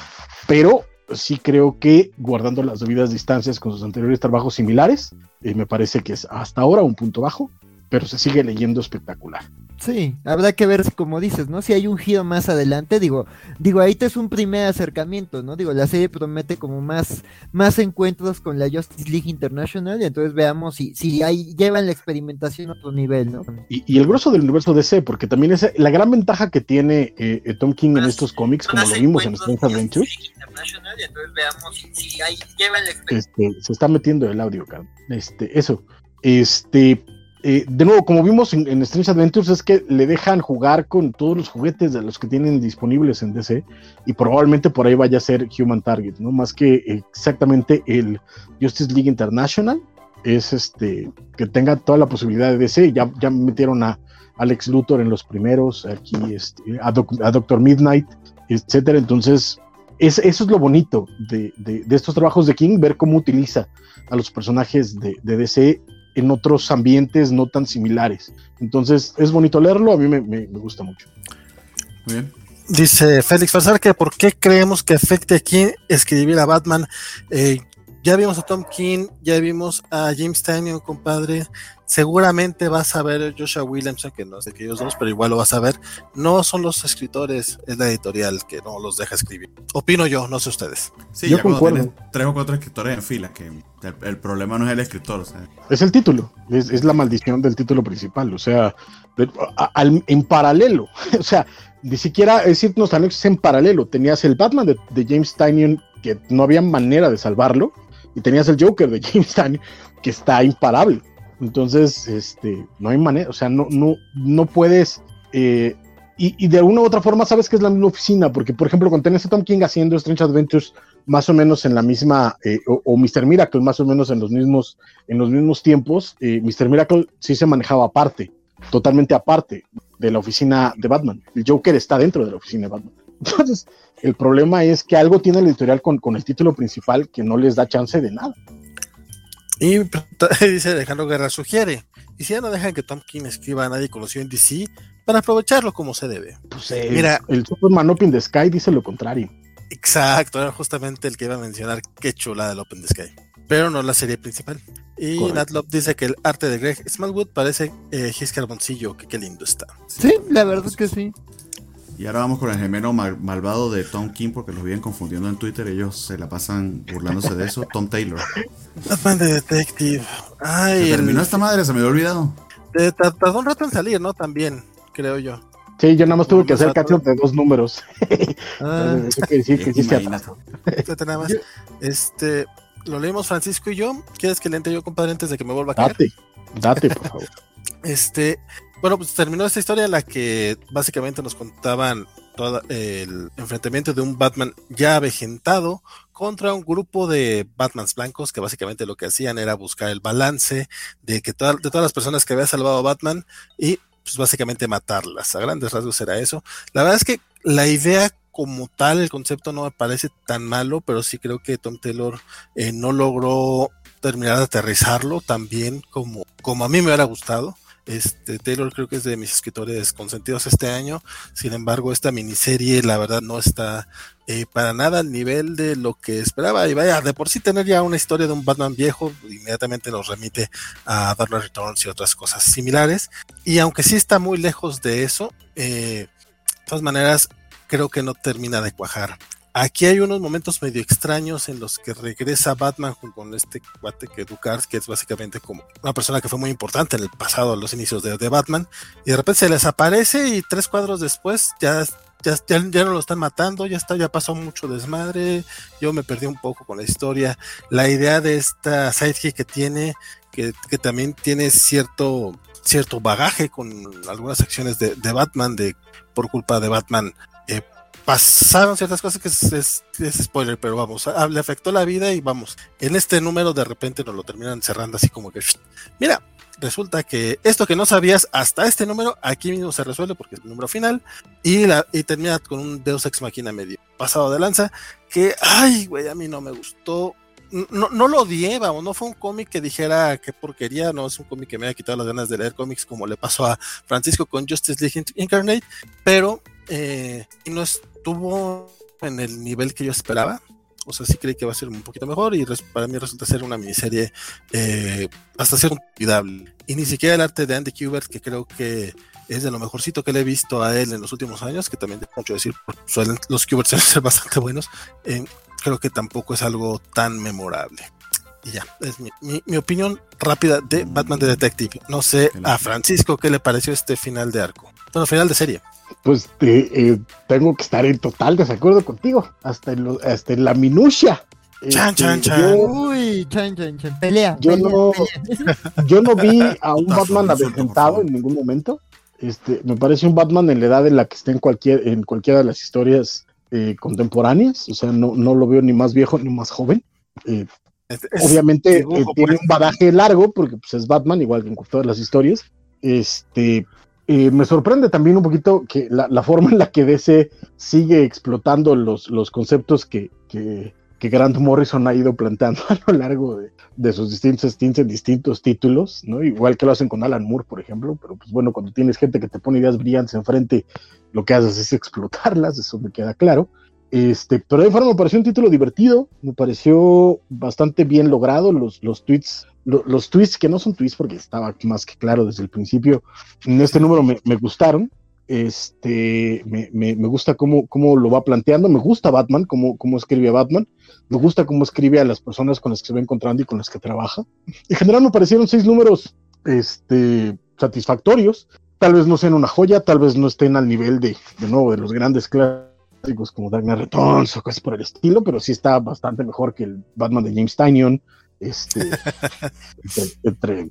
pero sí creo que guardando las debidas distancias con sus anteriores trabajos similares, me parece que es hasta ahora un punto bajo, pero se sigue leyendo espectacular. Sí, habrá que ver, como dices, ¿no? Si hay un giro más adelante, digo, digo, ahí te es un primer acercamiento, ¿no? Digo, la serie promete como más, más encuentros con la Justice League International, y entonces veamos si, si ahí llevan la experimentación a otro nivel, ¿no? Y, el grueso del universo DC, porque también es la gran ventaja que tiene eh, eh, Tom King en estos cómics, como lo vimos en Strange Adventures. Este, se está metiendo el audio, Este, eso. Este, eh, de nuevo, como vimos en, Strange Adventures, es que le dejan jugar con todos los juguetes de los que tienen disponibles en DC y probablemente por ahí vaya a ser Human Target, ¿no? Más que exactamente el Justice League International, es este que tenga toda la posibilidad de DC. Ya, metieron a Alex Luthor en los primeros, aquí este, a, Doctor Midnight, etcétera. Entonces, eso es lo bonito de, estos trabajos de King, ver cómo utiliza a los personajes de DC en otros ambientes no tan similares. Entonces es bonito leerlo, a mí me, gusta mucho. Muy bien. Dice Félix Farsar que por qué creemos que afecte a quién escribir a Batman. Eh, ya vimos a Tom King, ya vimos a James Tynion, compadre. Seguramente vas a ver a Joshua Williamson, que no es de aquellos dos, pero igual lo vas a ver. No son los escritores, es la editorial que no los deja escribir. Opino yo, no sé ustedes. Sí, yo concuerdo. Tres o cuatro escritores en fila, que el, problema no es el escritor. Es el título, es, la maldición del título principal. O sea, en paralelo, o sea, ni siquiera es decir, no están en paralelo. Tenías el Batman de, de James Tynion, que no había manera de salvarlo y tenías el Joker de James Gunn que está imparable. Entonces, este, no hay manera, o sea, no, no, no puedes. Eh, y, de alguna u otra forma sabes que es la misma oficina, porque por ejemplo, tenés a Tom King haciendo Strange Adventures más o menos en la misma, eh, o, Mr. Miracle más o menos en los mismos, en los mismos tiempos, eh, Mr. Miracle sí se manejaba aparte, totalmente aparte de la oficina de Batman. El Joker está dentro de la oficina de Batman. Entonces, el problema es que algo tiene el editorial con, el título principal que no les da chance de nada. Y dice Alejandro Guerra sugiere, y si ya no dejan que Tom King escriba a nadie conocido en DC, para aprovecharlo como se debe. Pues eh, Mira, el Superman Open the Sky dice lo contrario. Exacto, era justamente el que iba a mencionar qué chula del Open the Sky. Pero no la serie principal. Y Natlop dice que el arte de Greg Smallwood parece eh, Gis Carboncillo, que qué lindo está. Sí, la verdad es que sí. Y ahora vamos con el gemelo malvado de Tom King, porque los vienen confundiendo en Twitter. Ellos se la pasan burlándose de eso. Tom Taylor. Batman de Detective. Ay, ¿Se terminó esta madre? Se me había olvidado. tardó un rato en salir, ¿no? También, creo yo. Sí, yo nada más tuve que hacer cacho de dos números. Ah, que sí, que sí nada más. Este, lo leímos Francisco y yo. ¿Quieres que le entre yo, compadre, antes de que me vuelva a caer? Date, date, por favor. Este, bueno, pues terminó esta historia en la que básicamente nos contaban todo el enfrentamiento de un Batman ya avejentado contra un grupo de Batmans blancos que básicamente lo que hacían era buscar el balance de que de todas las personas que había salvado a Batman y pues básicamente matarlas. A grandes rasgos era eso. La verdad es que la idea como tal, el concepto no me parece tan malo, pero sí creo que Tom Taylor eh, no logró terminar de aterrizarlo tan bien como, como a mí me hubiera gustado. Este, Taylor creo que es de mis escritores consentidos este año. Sin embargo, esta miniserie, la verdad, no está eh, para nada al nivel de lo que esperaba. Y vaya, de por sí tener ya una historia de un Batman viejo, inmediatamente nos remite a Batman Returns y otras cosas similares. Y aunque sí está muy lejos de eso, eh, de todas maneras, creo que no termina de cuajar. Aquí hay unos momentos medio extraños en los que regresa Batman con este cuate que Ducars, que es básicamente como una persona que fue muy importante en el pasado, a los inicios de, Batman, y de repente se les aparece y tres cuadros después ya, ya, ya, no lo están matando, ya está, ya pasó mucho desmadre, yo me perdí un poco con la historia. La idea de esta sidekick que tiene, que, que también tiene cierto, cierto bagaje con algunas acciones de, de Batman, de por culpa de Batman pasaron ciertas cosas que es, spoiler, pero vamos, le afectó la vida y vamos, en este número de repente nos lo terminan cerrando así como que, mira, resulta que esto que no sabías hasta este número, aquí mismo se resuelve porque es el número final y, termina con un Deus Ex Machina medio pasado de lanza que, ay, güey, a mí no me gustó. No, no lo odié, vamos, no fue un cómic que dijera qué porquería, no es un cómic que me haya quitado las ganas de leer cómics como le pasó a Francisco con Justice League Incarnate, pero eh, no estuvo en el nivel que yo esperaba. O sea, sí creí que va a ser un poquito mejor y para mí resulta ser una miniserie eh, hasta ser olvidable. Y ni siquiera el arte de Andy Kubert, que creo que es de lo mejorcito que le he visto a él en los últimos años, que también tengo mucho decir, suelen, los Kubert suelen ser bastante buenos, eh, creo que tampoco es algo tan memorable. Y ya, es mi, mi, opinión rápida de Batman the Detective. No sé a Francisco qué le pareció este final de arco. Bueno, final de serie pues eh, tengo que estar en total desacuerdo contigo, hasta en, hasta en la minucia. Chan, chan, este, chan. Uy, chan, chan, chan. Pelea. Yo, no, yo no vi a un Batman avejentado en ningún momento. Este, me parece un Batman en la edad en la que está en cualquier, en cualquiera de las historias eh, contemporáneas. O sea, no, no lo veo ni más viejo ni más joven. Eh, obviamente tiene un badaje largo porque pues, es Batman, igual que en todas las historias. Este, eh, me sorprende también un poquito que la, forma en la que DC sigue explotando los, los conceptos que, que, Grant Morrison ha ido planteando a lo largo de, sus distintos stints en distintos títulos, ¿no? Igual que lo hacen con Alan Moore, por ejemplo, pero pues bueno, cuando tienes gente que te pone ideas brillantes enfrente, lo que haces es explotarlas, eso me queda claro. Este, pero de forma me pareció un título divertido, me pareció bastante bien logrado, los, los tweets los tweets que no son tweets porque estaba más que claro desde el principio, en este número me, gustaron. Este, me, me, gusta cómo, cómo, lo va planteando, me gusta Batman, cómo, cómo escribe a Batman, me gusta cómo escribe a las personas con las que se va encontrando y con las que trabaja. En general me parecieron seis números este, satisfactorios, tal vez no sean una joya, tal vez no estén al nivel de, de nuevo, de los grandes clásicos como Dark Returns o cosas por el estilo, pero sí está bastante mejor que el Batman de James Tynion, este,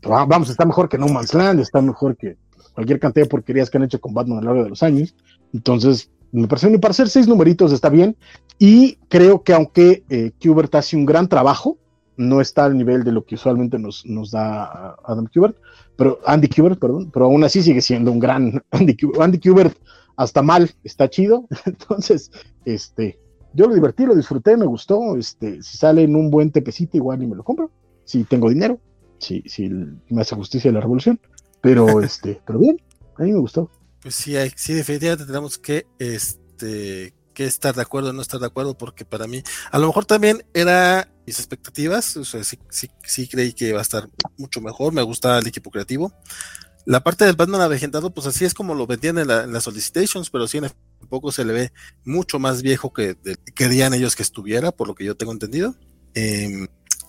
vamos, está mejor que No Man's Land, está mejor que cualquier cantidad de porquerías que han hecho con Batman a lo largo de los años. Entonces, me parece, para hacer seis numeritos está bien. Y creo que aunque eh, Kubert hace un gran trabajo, no está al nivel de lo que usualmente nos, da Adam Kubert, pero Andy Kubert, perdón, pero aún así sigue siendo un gran Andy, Andy Kubert, hasta mal, está chido. Entonces, este, yo lo divertí, lo disfruté, me gustó. Este, si sale en un buen tepecito, igual y me lo compro. Si tengo dinero, si, si me hace justicia la revolución. Pero este, pero bien, a mí me gustó. Pues sí, sí, definitivamente tenemos que, este, que estar de acuerdo o no estar de acuerdo, porque para mí, a lo mejor también era mis expectativas, o sea, sí, sí, sí creí que iba a estar mucho mejor, me gusta el equipo creativo. La parte del Batman avejentado, pues así es como lo vendían en, las solicitations, pero sí en poco se le ve mucho más viejo que querían ellos que estuviera, por lo que yo tengo entendido. Em,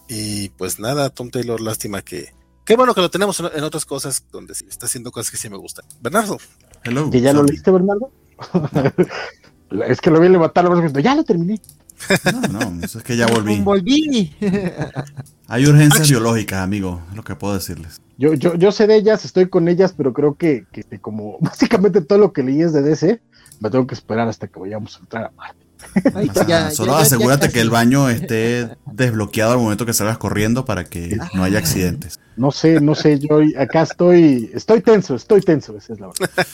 y pues nada, Tom Taylor, lástima que. Qué bueno que lo tenemos en, otras cosas donde se está haciendo cosas que sí me gustan. Bernardo. Hello. ¿Que ya lo leíste, Bernardo? es que lo vi levantar la voz ya lo terminé. No, no, eso es que ya volví. Volví. Hay urgencias biológicas, amigo, es lo que puedo decirles. Yo, yo, yo sé de ellas, estoy con ellas, pero creo que, que como básicamente todo lo que leí es de DC, me tengo que esperar hasta que vayamos a entrar a Marte. solo asegúrate que el baño esté desbloqueado al momento que salgas corriendo para que no haya accidentes. No sé, no sé, yo acá estoy, estoy tenso, estoy tenso, esa es la verdad.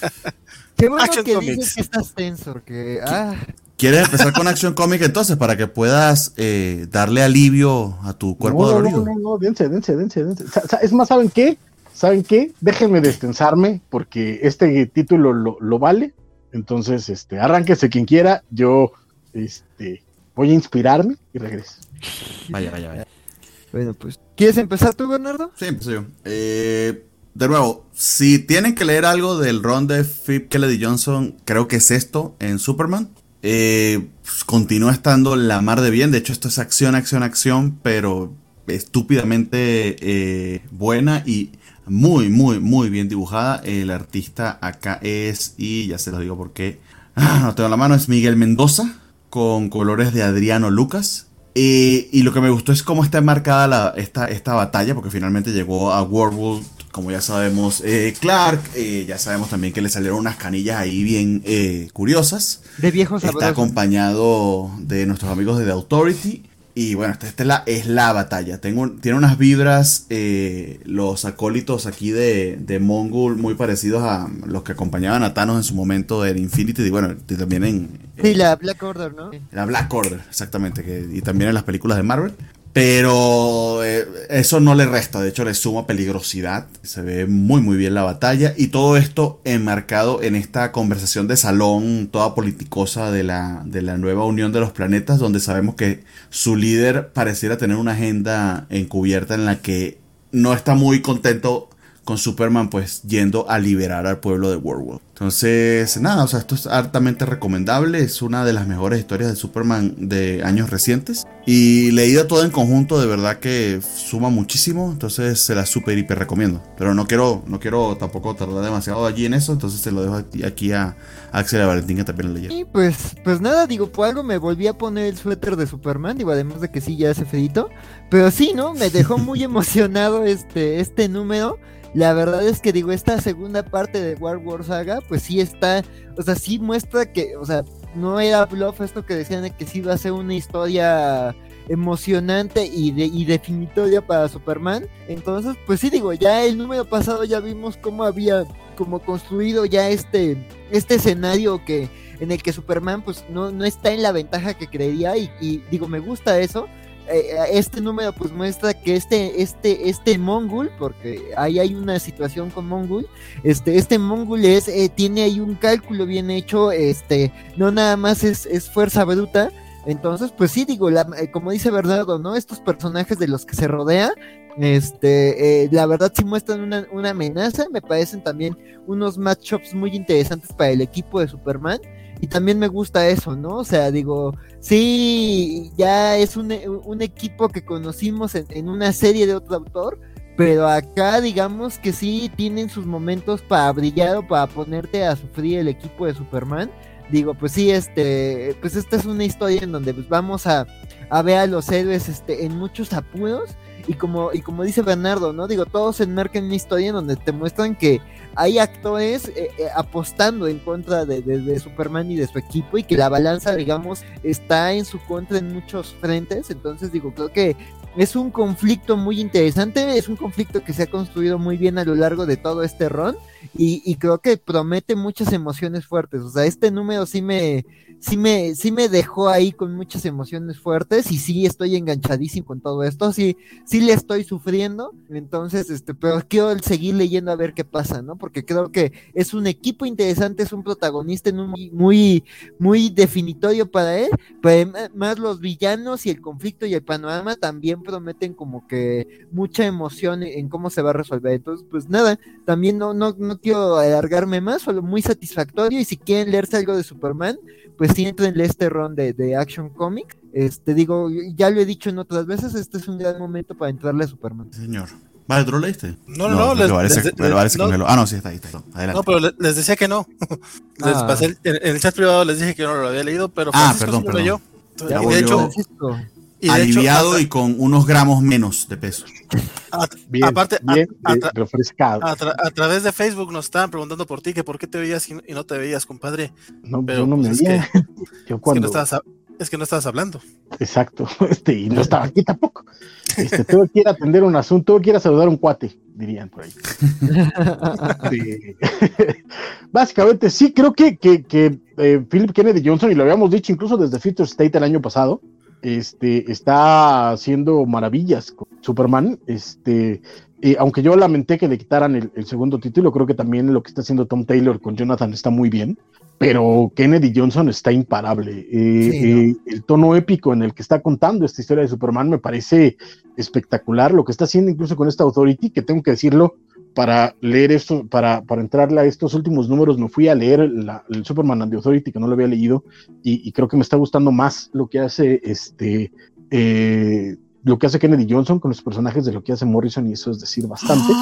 Qué bueno que dices que estás tenso, que ah. ¿Quieres empezar con Action Comic entonces para que puedas eh, darle alivio a tu cuerpo no, dolorido? No, no, no, dense, dense, dense, dense. Es más, ¿saben qué? ¿Saben qué? Déjenme destensarme porque este título lo, lo vale entonces, este, arránquese quien quiera, yo este, voy a inspirarme y regreso. Vaya, vaya, vaya. Bueno, pues, ¿quieres empezar tú, Bernardo? Sí, empiezo yo. Eh, de nuevo, si tienen que leer algo del ron de Philip Kennedy Johnson, creo que es esto en Superman. Eh, pues, continúa estando la mar de bien. De hecho, esto es acción, acción, acción, pero estúpidamente eh, buena y muy, muy, muy bien dibujada. El artista acá es, y ya se lo digo porque ah, no tengo la mano, es Miguel Mendoza, con colores de Adriano Lucas. y lo que me gustó es cómo está enmarcada la, esta, esta batalla, porque finalmente llegó a World como ya sabemos, eh, Clark, eh, ya sabemos también que le salieron unas canillas ahí bien eh, curiosas. De viejos Está acompañado de nuestros amigos de The Authority. Y bueno, esta, esta es, la, es la batalla. Tengo, tiene unas vibras, los acólitos aquí de, de Mongol muy parecidos a los que acompañaban a Thanos en su momento en Infinity. Y bueno, y también en... Sí, la Black Order, ¿no? La Black Order, exactamente. Que, y también en las películas de Marvel. Pero eh, eso no le resta, de hecho le suma peligrosidad. Se ve muy muy bien la batalla y todo esto enmarcado en esta conversación de salón toda politicosa de la, de la nueva Unión de los Planetas, donde sabemos que su líder pareciera tener una agenda encubierta en la que no está muy contento con Superman pues yendo a liberar al pueblo de World Entonces, nada, o sea, esto es altamente recomendable, es una de las mejores historias de Superman de años recientes y leída todo en conjunto, de verdad que suma muchísimo, entonces se la super hiper recomiendo. Pero no quiero no quiero tampoco tardar demasiado allí en eso, entonces se lo dejo aquí, a Axel y a Valentín que también lo leyeron. Y pues pues nada, digo, por algo me volví a poner el suéter de Superman, digo, además de que sí ya hace fedito, pero sí, ¿no? Me dejó muy emocionado este este número la verdad es que digo, esta segunda parte de War War Saga, pues sí está, o sea, sí muestra que, o sea, no era bluff esto que decían de que sí iba a ser una historia emocionante y, de, y definitoria para Superman. Entonces, pues sí digo, ya el número pasado ya vimos cómo había como construido ya este, este escenario que en el que Superman pues no, no está en la ventaja que creería y, y digo, me gusta eso eh, este número pues muestra que este, este, este Mongul, porque ahí hay una situación con Mongul, este, este Mongul es, eh, tiene ahí un cálculo bien hecho, este, no nada más es, es fuerza bruta, entonces, pues sí, digo, la, eh, como dice Bernardo, ¿no? Estos personajes de los que se rodea, este, la verdad sí muestran una, una amenaza, me parecen también unos matchups muy interesantes para el equipo de Superman. Y también me gusta eso, ¿no? O sea, digo, sí, ya es un, un equipo que conocimos en, una serie de otro autor, pero acá digamos que sí tienen sus momentos para brillar o para ponerte a sufrir el equipo de Superman. Digo, pues sí, este, pues esta es una historia en donde pues vamos a, a ver a los héroes este, en muchos apuros y como, y como dice Bernardo, ¿no? Digo, todos enmarcan en una historia en donde te muestran que hay actores eh, eh, apostando en contra de, Superman y de su equipo y que la balanza, digamos, está en su contra en muchos frentes. Entonces, digo, creo que es un conflicto muy interesante, es un conflicto que se ha construido muy bien a lo largo de todo este run y, y creo que promete muchas emociones fuertes. O sea, este número sí me, sí me, sí me dejó ahí con muchas emociones fuertes y sí estoy enganchadísimo con todo esto, sí, sí le estoy sufriendo, entonces, este, pero quiero seguir leyendo a ver qué pasa, ¿no? Porque creo que es un equipo interesante, es un protagonista muy, muy, muy definitorio para él, pero más los villanos y el conflicto y el panorama también prometen como que mucha emoción en cómo se va a resolver. Entonces, pues nada, también no, no, no quiero alargarme más, solo muy satisfactorio y si quieren leerse algo de Superman, pues sí entrenle este ron de, de Action Comic. Este, digo, ya lo he dicho en otras veces, este es un gran momento para entrarle a Superman. Señor. Vale, ¿tú lo leíste? No, no, no. Les, Ah, no, sí, está ahí, está. Adelante. No, pero les decía que no. Les ah. pasé en, el chat privado les dije que no lo había leído, pero ah, perdón, perdón. Yo. y de hecho, aliviado y con unos gramos menos de peso. aparte, a, través de Facebook nos estaban preguntando por ti, que por qué te veías y, no te veías, compadre. No, Pero, yo no me pues, veía. yo cuando... es, que no estabas, hablando. Exacto, este, y no estaba aquí tampoco. Este, tuve que ir a atender un asunto, tuve que ir a saludar a un cuate, dirían por ahí. Básicamente, sí, creo que, que, que eh, Philip Kennedy Johnson, y lo habíamos dicho incluso desde Future State el año pasado, este, está haciendo maravillas con Superman. Este, eh, aunque yo lamenté que le quitaran el, segundo título, creo que también lo que está haciendo Tom Taylor con Jonathan está muy bien. Pero Kennedy Johnson está imparable. Eh, eh, el tono épico en el que está contando esta historia de Superman me parece espectacular. Lo que está haciendo incluso con esta Authority, que tengo que decirlo, para leer esto, para, para entrarle a estos últimos números, me fui a leer el Superman and the Authority, que no lo había leído, y, creo que me está gustando más lo que hace este eh, lo que hace Kennedy Johnson con los personajes de lo que hace Morrison, y eso es decir bastante.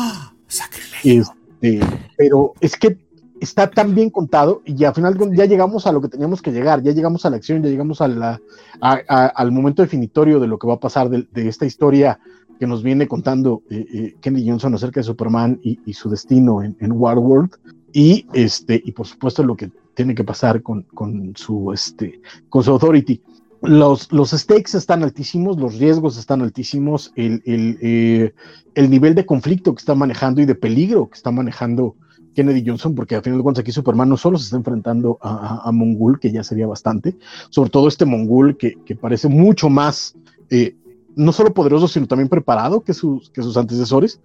Este, pero es que está tan bien contado y al final ya llegamos a lo que teníamos que llegar, ya llegamos a la acción, ya llegamos a la, al momento definitorio de lo que va a pasar de, esta historia que nos viene contando eh, eh, Kenny Johnson acerca de Superman y, su destino en, en World y este y por supuesto lo que tiene que pasar con, con su este con su authority. Los, los stakes están altísimos, los riesgos están altísimos, el, el, eh, el, nivel de conflicto que está manejando y de peligro que está manejando Kennedy Johnson, porque al final de cuentas aquí Superman no solo se está enfrentando a, a, Mongul, que ya sería bastante, sobre todo este Mongul que, que parece mucho más, eh, no solo poderoso, sino también preparado que sus, que sus antecesores,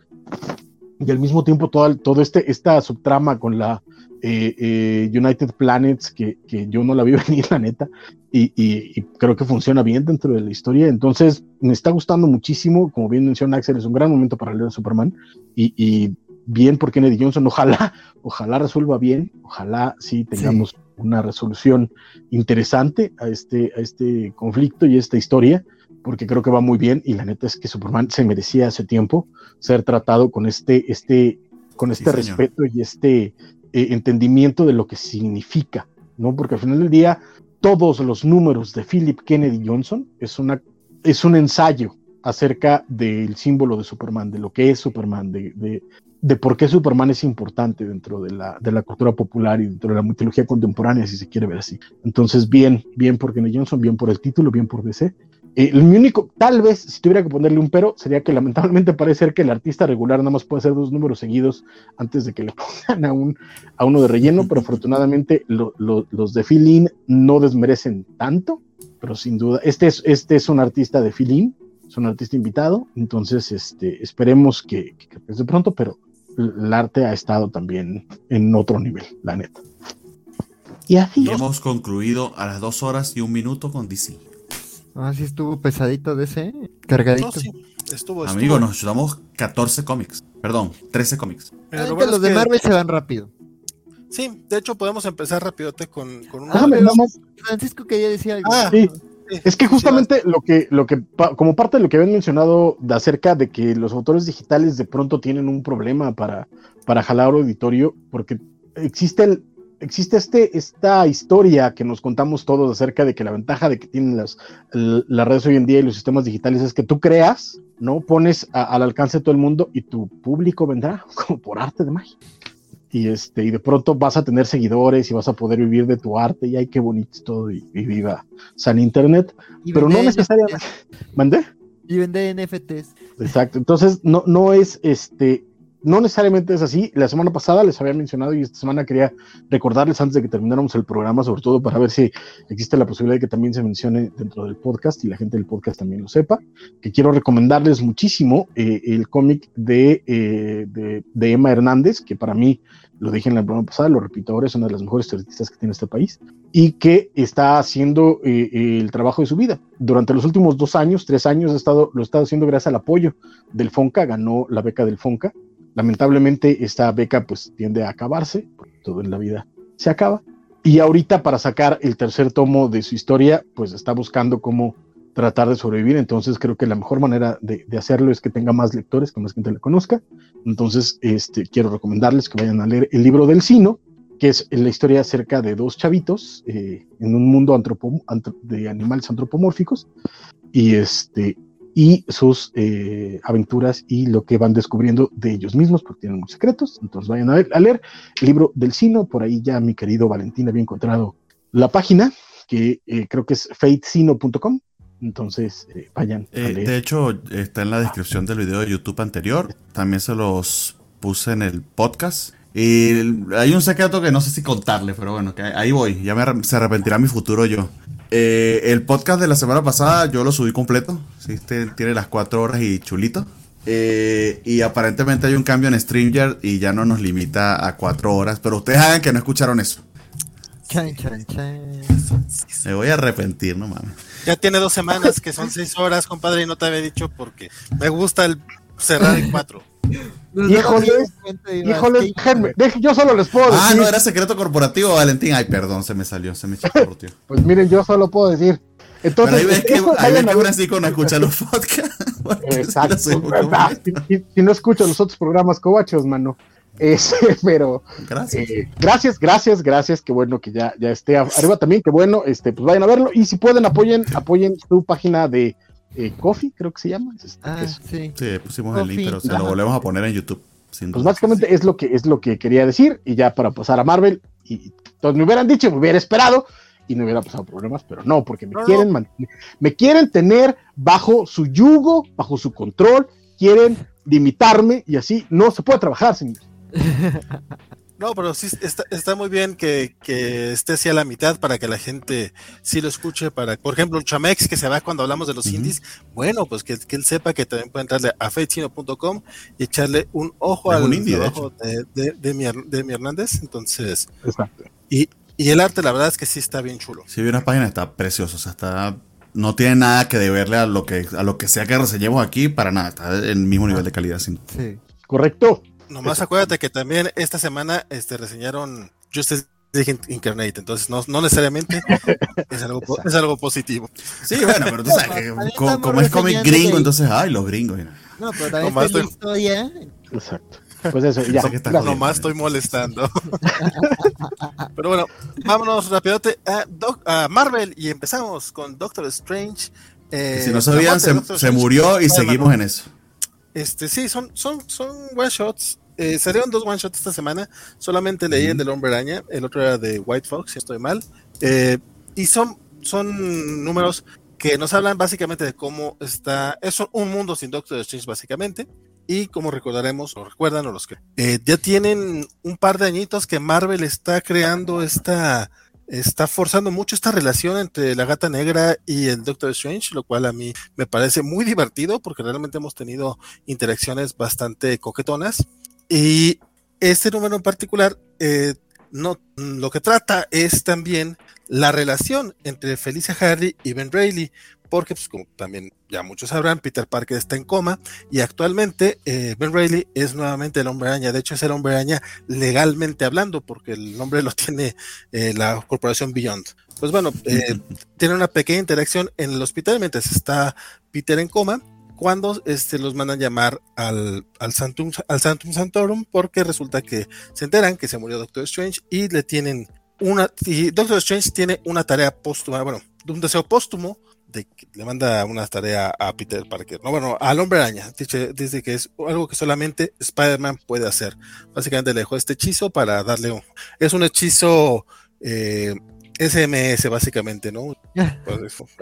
y al mismo tiempo todo, todo este, esta subtrama con la eh, eh, United Planets, que, que, yo no la vi venir, la neta, y, y, creo que funciona bien dentro de la historia. Entonces, me está gustando muchísimo. Como bien menciona Axel, es un gran momento para leer a Superman. Y, y bien por Kennedy Johnson. Ojalá, ojalá resuelva bien. Ojalá sí tengamos una resolución interesante a este, a este conflicto y esta historia porque creo que va muy bien y la neta es que Superman se merecía hace tiempo ser tratado con este, este, con este respeto y este eh, entendimiento de lo que significa, ¿no? Porque al final del día todos los números de Philip Kennedy Johnson es, una, es un ensayo acerca del símbolo de Superman, de lo que es Superman, de, de, de, por qué Superman es importante dentro de la, de la cultura popular y dentro de la mitología contemporánea, si se quiere ver así. Entonces, bien, bien por Kennedy Johnson, bien por el título, bien por DC, eh, el único, tal vez, si tuviera que ponerle un pero, sería que lamentablemente parece ser que el artista regular nada más puede hacer dos números seguidos antes de que le pongan a, un, a uno de relleno, pero afortunadamente los de Filin no desmerecen tanto, pero sin duda, este es, este es un artista de Filin, es un artista invitado, entonces este, esperemos que, que, de pronto, pero el arte ha estado también en otro nivel, la neta. Y así. hemos concluido a las dos horas y un minuto con DC. Ah, sí estuvo pesadito de ese, cargadito. estuvo, Amigo, nos llevamos 14 cómics. Perdón, 13 cómics. Pero los de Marvel se van rápido. Sí, de hecho podemos empezar rápidote con, con ah, Francisco quería decir algo. Ah, sí. Es que justamente lo que, lo que, como parte de lo que habían mencionado de acerca de que los autores digitales de pronto tienen un problema para, para jalar auditorio, porque existe el, existe este, esta historia que nos contamos todos acerca de que la ventaja de que tienen las, las redes hoy en día y los sistemas digitales es que tú creas, ¿no? Pones al alcance de todo el mundo y tu público vendrá como por arte de magia. Y, este, y de pronto vas a tener seguidores y vas a poder vivir de tu arte y ay, qué bonito todo y, viva San Internet, pero no necesariamente. ¿Mandé? Y vender NFTs. Exacto, entonces no, no es este, no necesariamente es así. La semana pasada les había mencionado y esta semana quería recordarles antes de que termináramos el programa, sobre todo para ver si existe la posibilidad de que también se mencione dentro del podcast y la gente del podcast también lo sepa, que quiero recomendarles muchísimo eh, el cómic de, eh, de, de, Emma Hernández, que para mí, lo dije en la programa pasada, lo repito ahora, es una de las mejores artistas que tiene este país y que está haciendo eh, el trabajo de su vida. Durante los últimos dos años, tres años, ha estado, lo ha estado haciendo gracias al apoyo del FONCA, ganó la beca del FONCA Lamentablemente esta beca pues tiende a acabarse, todo en la vida se acaba. Y ahorita para sacar el tercer tomo de su historia, pues está buscando cómo tratar de sobrevivir. Entonces creo que la mejor manera de, hacerlo es que tenga más lectores, que más gente le conozca. Entonces este, quiero recomendarles que vayan a leer el libro del Sino, que es la historia acerca de dos chavitos eh, en un mundo de animales antropomórficos. Y, este, y sus eh, aventuras y lo que van descubriendo de ellos mismos, porque tienen muchos secretos. Entonces vayan a, ver, a leer el libro del Sino, por ahí ya mi querido Valentín había encontrado la página, que eh, creo que es fatesino.com. Entonces, eh, vayan. A leer. de hecho, está en la descripción del video de YouTube anterior. También se los puse en el podcast. Y hay un secreto que no sé si contarle, pero bueno, que ahí voy. Ya me, se arrepentirá mi futuro yo. Eh, el podcast de la semana pasada yo lo subí completo. ¿sí? Este tiene las cuatro horas y chulito. Eh, y aparentemente hay un cambio en StreamYard y ya no nos limita a cuatro horas. Pero ustedes hagan que no escucharon eso. Me voy a arrepentir, no mames. Ya tiene dos semanas que son seis horas, compadre, y no te había dicho porque me gusta el cerrar en cuatro. Híjole, híjole, yo solo les puedo decir. Ah, no, era secreto corporativo, Valentín. Ay, perdón, se me salió, se me echó tío. Pues miren, yo solo puedo decir. Entonces, Pero ahí ves que, ahí ves que Francisco no escucha los podcasts. Exacto. Si, no escucho los otros programas cobachos, mano. Ese, pero gracias. Eh, gracias, gracias, gracias. Qué bueno que ya, ya esté arriba también. Qué bueno, este, pues vayan a verlo. Y si pueden, apoyen, apoyen su página de eh, Coffee, creo que se llama. Este, Ah, es- sí. Sí, pusimos el link, pero se lo volvemos a poner en YouTube. sin Pues duda. básicamente es lo que es lo que quería decir y ya para pasar a Marvel y, todos me hubieran dicho, me hubiera esperado y no hubiera pasado problemas, pero no, porque me No, no. quieren man- me quieren tener bajo su yugo, bajo su control, quieren limitarme y así no se puede trabajar, señor. No, pero sí está, está muy bien que, que esté así a la mitad para que la gente sí lo escuche. Para, por ejemplo, Chamex, que se va cuando hablamos de los Ujú. indies, bueno, pues que, que él sepa que también puede entrarle a fechino.com y echarle un ojo Es al un indie, de trabajo de, de, de mi, de mi Hernández. Entonces, Exacto. y, y el arte, la verdad es que sí está bien chulo. Si vi una página, está precioso. O sea, está. No tiene nada que deberle a lo que, a lo que sea que reseñemos aquí, para nada. Está en el mismo nivel de calidad. Sin... Sí. Correcto. Nomás acuérdate que también esta semana este, reseñaron Justice League Incarnate, entonces no, no necesariamente es algo, es algo positivo. Sí, bueno, pero tú sabes que como, es cómic gringo, que- entonces, ay, los gringos. No, pero también Nomás está la estoy- historia. Exacto. Pues eso, ya. Nomás estoy molestando. Pero bueno, vámonos rapidote a, Doc- a Marvel y empezamos con Doctor Strange. eh, si no la sabían, se, se murió y seguimos en eso. Este, sí, son, son, son one shots. Eh, salieron dos one shots esta semana. Solamente leí el del Hombre Araña. El otro era de White Fox, si estoy mal. Eh, y son, son números que nos hablan básicamente de cómo está. Es un mundo sin Doctor Strange, básicamente. Y como recordaremos, o recuerdan, o los que eh, ya tienen un par de añitos que Marvel está creando esta. Está forzando mucho esta relación entre la gata negra y el Doctor Strange, lo cual a mí me parece muy divertido porque realmente hemos tenido interacciones bastante coquetonas. Y este número en particular, eh, no, lo que trata es también la relación entre Felicia Hardy y Ben Reilly, porque pues, como también ya muchos sabrán, Peter Parker está en coma y actualmente eh, Ben Reilly es nuevamente el hombre araña, de hecho es el hombre araña legalmente hablando, porque el nombre lo tiene eh, la corporación Beyond. Pues bueno, eh, tiene una pequeña interacción en el hospital mientras está Peter en coma cuando este, los mandan llamar al, al, Santum, al Santum Santorum porque resulta que se enteran que se murió Doctor Strange y le tienen una y Doctor Strange tiene una tarea póstuma, bueno, un deseo póstumo de le manda una tarea a Peter Parker, no bueno, al hombre araña, dice, dice que es algo que solamente Spider-Man puede hacer. Básicamente le dejó este hechizo para darle un, es un hechizo eh, SMS básicamente, ¿no?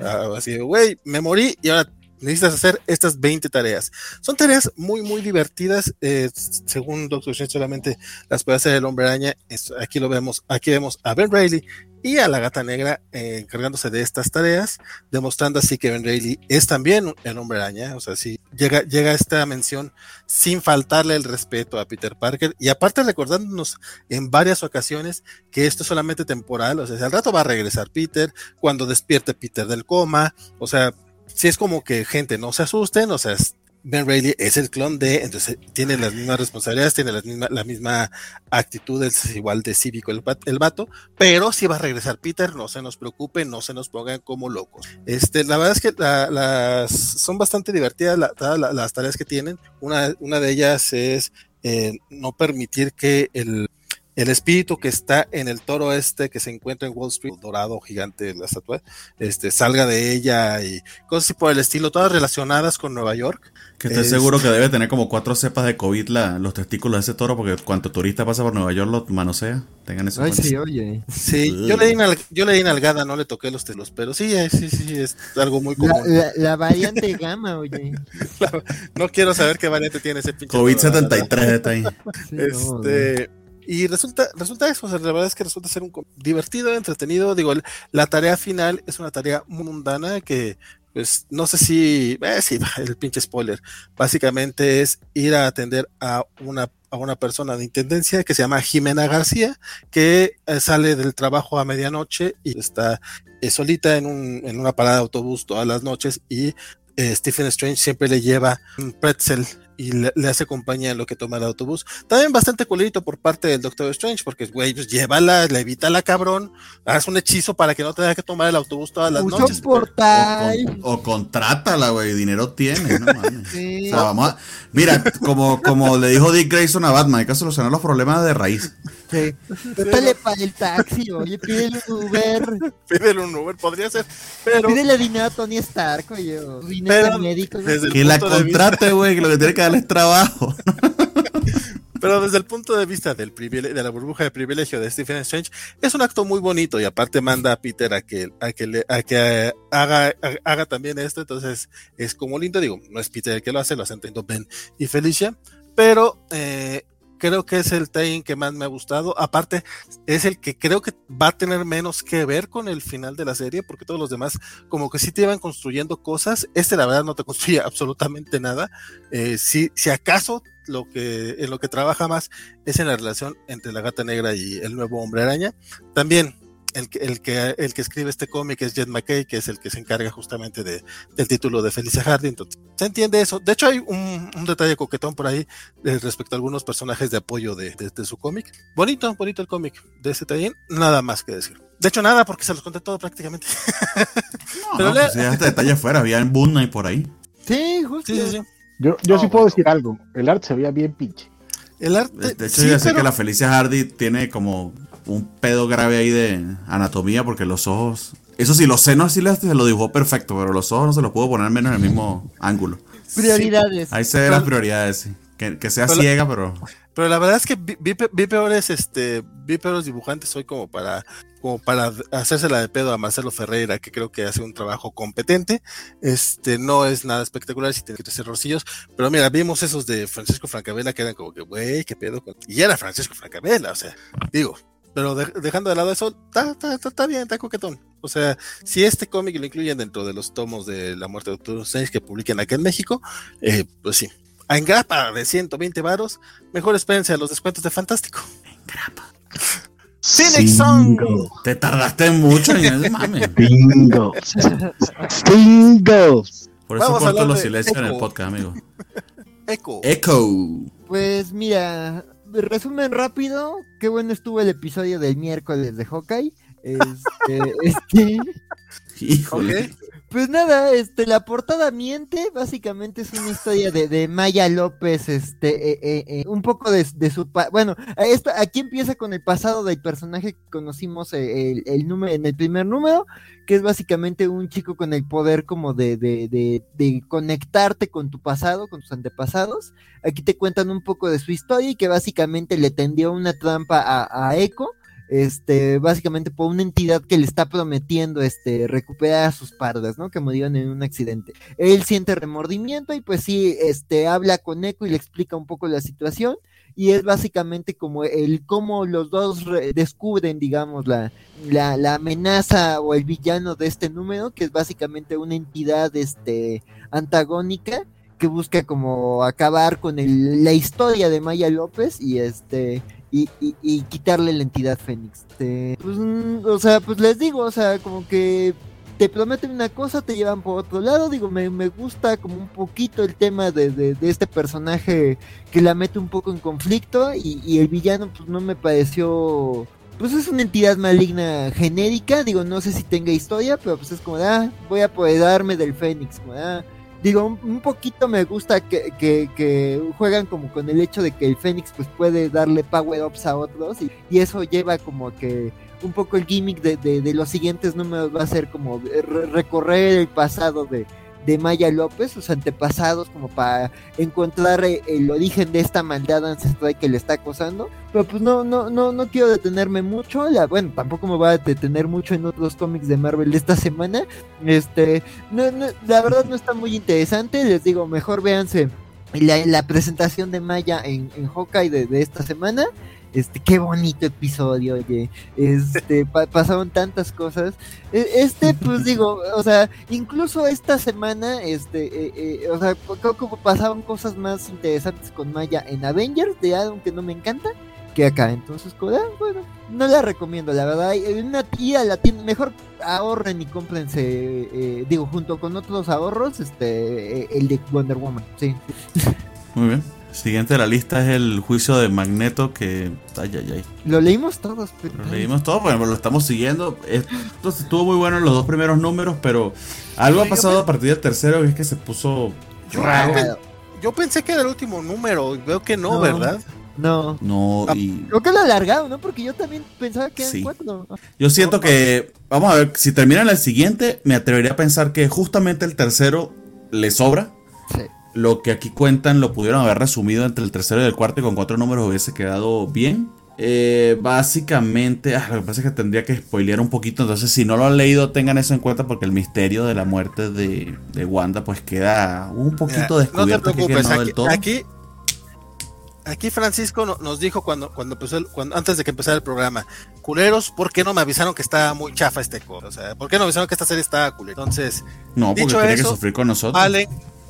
Ah, así, güey, me morí y ahora necesitas hacer estas 20 tareas. Son tareas muy, muy divertidas. eh, según Doctor Strange, solamente las puede hacer el hombre araña. Es- aquí lo vemos, aquí vemos a Ben Reilly y a la gata negra eh, encargándose de estas tareas, demostrando así que Ben Reilly es también el hombre araña. O sea, sí, llega, llega esta mención sin faltarle el respeto a Peter Parker y aparte recordándonos en varias ocasiones que esto es solamente temporal. O sea, al rato va a regresar Peter, cuando despierte Peter del coma. O sea, si es como que gente no se asusten, o sea, es- Ben Reilly es el clon de, entonces tiene las mismas responsabilidades, tiene la misma, la misma actitud, es igual de cívico el, el vato, pero si va a regresar Peter, no se nos preocupe, no se nos pongan como locos. Este, la verdad es que la- las son bastante divertidas las tareas que tienen. Una, una de ellas es eh, no permitir que el, el espíritu que está en el toro este que se encuentra en Wall Street, dorado gigante la estatua, este, salga de ella y cosas así por el estilo, todas relacionadas con Nueva York. Que estoy Es- seguro que debe tener como cuatro cepas de COVID la- los testículos de ese toro, porque cuanto turista pasa por Nueva York lo manosea. Tengan eso Ay, sí, oye. Sí, yo le di, nal- yo le di nalgada, no le toqué los telos, pero sí, eh, sí, sí, es algo muy La, común. la, la variante gamma, oye. No quiero saber qué variante tiene ese pinche. COVID toro, la verdad. 73 está ahí. Sí, no, Este, y resulta, resulta eso, la verdad es que resulta ser un divertido, entretenido. Digo, la tarea final es una tarea mundana que, pues, no sé si, eh, sí, el pinche spoiler. Básicamente es ir a atender a una, a una persona de intendencia que se llama Jimena García, que eh, sale del trabajo a medianoche y está eh, solita en, un, en una parada de autobús todas las noches y eh, Stephen Strange siempre le lleva un pretzel y le, le hace compañía en lo que toma el autobús. También bastante culito por parte del Doctor Strange, porque, güey, pues llévala, levítala, cabrón, haz un hechizo para que no tenga que tomar el autobús todas las Usa noches. portal. O, con- o contrátala, güey. Dinero tiene, no mames. Sí. O sea, vamos a- Mira, como, como le dijo Dick Grayson a Batman, hay que solucionar los problemas de raíz. Sí. Dale para el taxi, oye, pídele un Uber. Pídele un Uber, podría ser. Pero. Pídele dinero a Tony Stark, oye. Dinero médico. Que la contrate, güey, que lo que tiene que darle es trabajo. Pero desde el punto de vista del de la burbuja de privilegio de Stephen Strange, es un acto muy bonito y aparte manda a Peter a que, a que, le, a que haga, haga también esto. Entonces es como lindo, digo, no es Peter el que lo hace, lo hacen Ben y Felicia, pero eh, creo que es el tie que más me ha gustado. Aparte, es el que creo que va a tener menos que ver con el final de la serie, porque todos los demás, como que sí te iban construyendo cosas. Este, la verdad, no te construye absolutamente nada. Eh, si, si acaso lo que, en lo que trabaja más es en la relación entre la gata negra y el nuevo hombre araña. También el, el, que, el que escribe este cómic es Jed McKay, que es el que se encarga justamente de, del título de Felicia Hardy. Entonces, se entiende eso. De hecho, hay un, un detalle coquetón por ahí eh, respecto a algunos personajes de apoyo de, de, su cómic. Bonito, bonito el cómic de ese taller. Nada más que decir. De hecho, nada, porque se los conté todo prácticamente. No, Pero no, pues este detalle fuera, había en Boone y por ahí. Sí, justo. Sí, sí, sí. Yo, yo sí puedo decir algo. El arte se veía bien pinche. El arte. De hecho, yo sé que la Felicia Hardy tiene como un pedo grave ahí de anatomía porque los ojos. Eso sí, los senos sí se lo dibujó perfecto, pero los ojos no se los puedo poner menos en el mismo ángulo. Prioridades. Ahí se ven las prioridades, sí. Que, que sea ciega, pero. Pero la verdad es que vi, peores, este, vi peores dibujantes hoy como para, como para hacérsela de pedo a Marcelo Ferreira, que creo que hace un trabajo competente. Este, no es nada espectacular si tiene que tener errorcillos, pero mira, vimos esos de Francisco Francavela que eran como que, güey, qué pedo. Y era Francisco Francavela, o sea, digo, pero dejando de lado eso, está, bien, está coquetón. O sea, si este cómic lo incluyen dentro de los tomos de La Muerte de Doctor Strange que publiquen aquí en México, eh, pues sí, en grapa de 120 varos, mejor espérense a los descuentos de Fantástico. En grapa. Phoenix Song. Te tardaste mucho en mame. Bingo. Bingo. Por eso corto los silencios en el podcast, amigo. Echo. Echo. Pues mira, resumen rápido, qué bueno estuvo el episodio del miércoles de Hawkeye. Este, este. Híjole. Pues nada, este, la portada miente, básicamente es una historia de, de Maya López, este, eh, eh, eh, un poco de, de su, bueno, esto, aquí empieza con el pasado del personaje que conocimos el, el, número, en el primer número, que es básicamente un chico con el poder como de, de, de, de conectarte con tu pasado, con tus antepasados. Aquí te cuentan un poco de su historia y que básicamente le tendió una trampa a, a Echo este, básicamente por una entidad que le está prometiendo, este, recuperar a sus pardas, ¿no? Que murieron en un accidente. Él siente remordimiento y pues sí, este, habla con Echo y le explica un poco la situación y es básicamente como el cómo los dos descubren, digamos, la, la, la, amenaza o el villano de este número, que es básicamente una entidad, este, antagónica que busca como acabar con la historia de Maya López y este y, y, quitarle la entidad Fénix. Pues, mm, o sea, pues les digo, o sea, como que te prometen una cosa, te llevan por otro lado. Digo, me, gusta como un poquito el tema de, de, este personaje que la mete un poco en conflicto y, y, el villano pues no me pareció... Pues es una entidad maligna genérica, digo, no sé si tenga historia, pero pues es como, ah, voy a apoderarme del Fénix, como, ah, digo, un, poquito me gusta que, juegan como con el hecho de que el Fénix pues puede darle power ups a otros y, eso lleva como que un poco el gimmick de, los siguientes números va a ser como recorrer el pasado de, de Maya López, sus antepasados, como para encontrar eh, el origen de esta maldad ancestral que le está acosando. Pero pues no, no, no, no quiero detenerme mucho. Bueno, tampoco me voy a detener mucho en otros cómics de Marvel de esta semana. Este, la verdad no está muy interesante. Les digo, mejor véanse la, la presentación de Maya en, en Hawkeye de, de esta semana. Este, qué bonito episodio, oye. Este, pasaron tantas cosas. E, este, pues digo, o sea, incluso esta semana, este, eh, eh, o sea, creo que pasaron cosas más interesantes con Maya en Avengers, de algo que no me encanta, que acá. Entonces, ah, bueno, no la recomiendo, la verdad. Una tía la tiene, mejor ahorren y cómprense, eh, digo, junto con otros ahorros, este, el de Wonder Woman, sí. Muy bien. Siguiente de la lista es el juicio de Magneto que... Ay, ay, ay. Lo leímos todos. Pero... Lo leímos todos, bueno, lo estamos siguiendo. Esto estuvo muy bueno en los dos primeros números, pero algo ha pasado a partir del tercero que es que se puso yo, Yo, pensé que era el último número, veo que no, ¿verdad? No. No, Ah, y Creo que lo alargado, ¿no? Porque yo también pensaba que eran Sí. cuatro. yo siento que, vamos a ver, si terminan el siguiente, me atrevería a pensar que justamente el tercero le sobra. Sí. Lo que aquí cuentan lo pudieron haber resumido entre el tercero y el cuarto y con cuatro números hubiese quedado bien. Eh, básicamente, ah, lo que pasa es que tendría que spoilear un poquito, entonces si no lo han leído tengan eso en cuenta porque el misterio de la muerte de, de Wanda pues queda un poquito Mira, no te descubierto aquí, que preocupes, no del aquí, todo. aquí, aquí Francisco no- nos dijo cuando, cuando empezó el- cuando, antes de que empezara el programa, culeros, ¿por qué no me avisaron que estaba muy chafa este cosa? O sea, ¿por qué no me avisaron que esta serie estaba culera? Entonces, no, porque dicho tiene que sufrir con nosotros.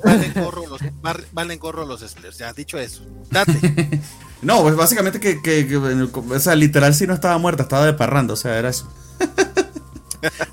Valen, valen gorro los, bar- valen gorro los spoilers. Ya, dicho eso, date. No, pues básicamente que, que- o sea, literal sí no estaba muerta, estaba de parranda, o sea, era eso.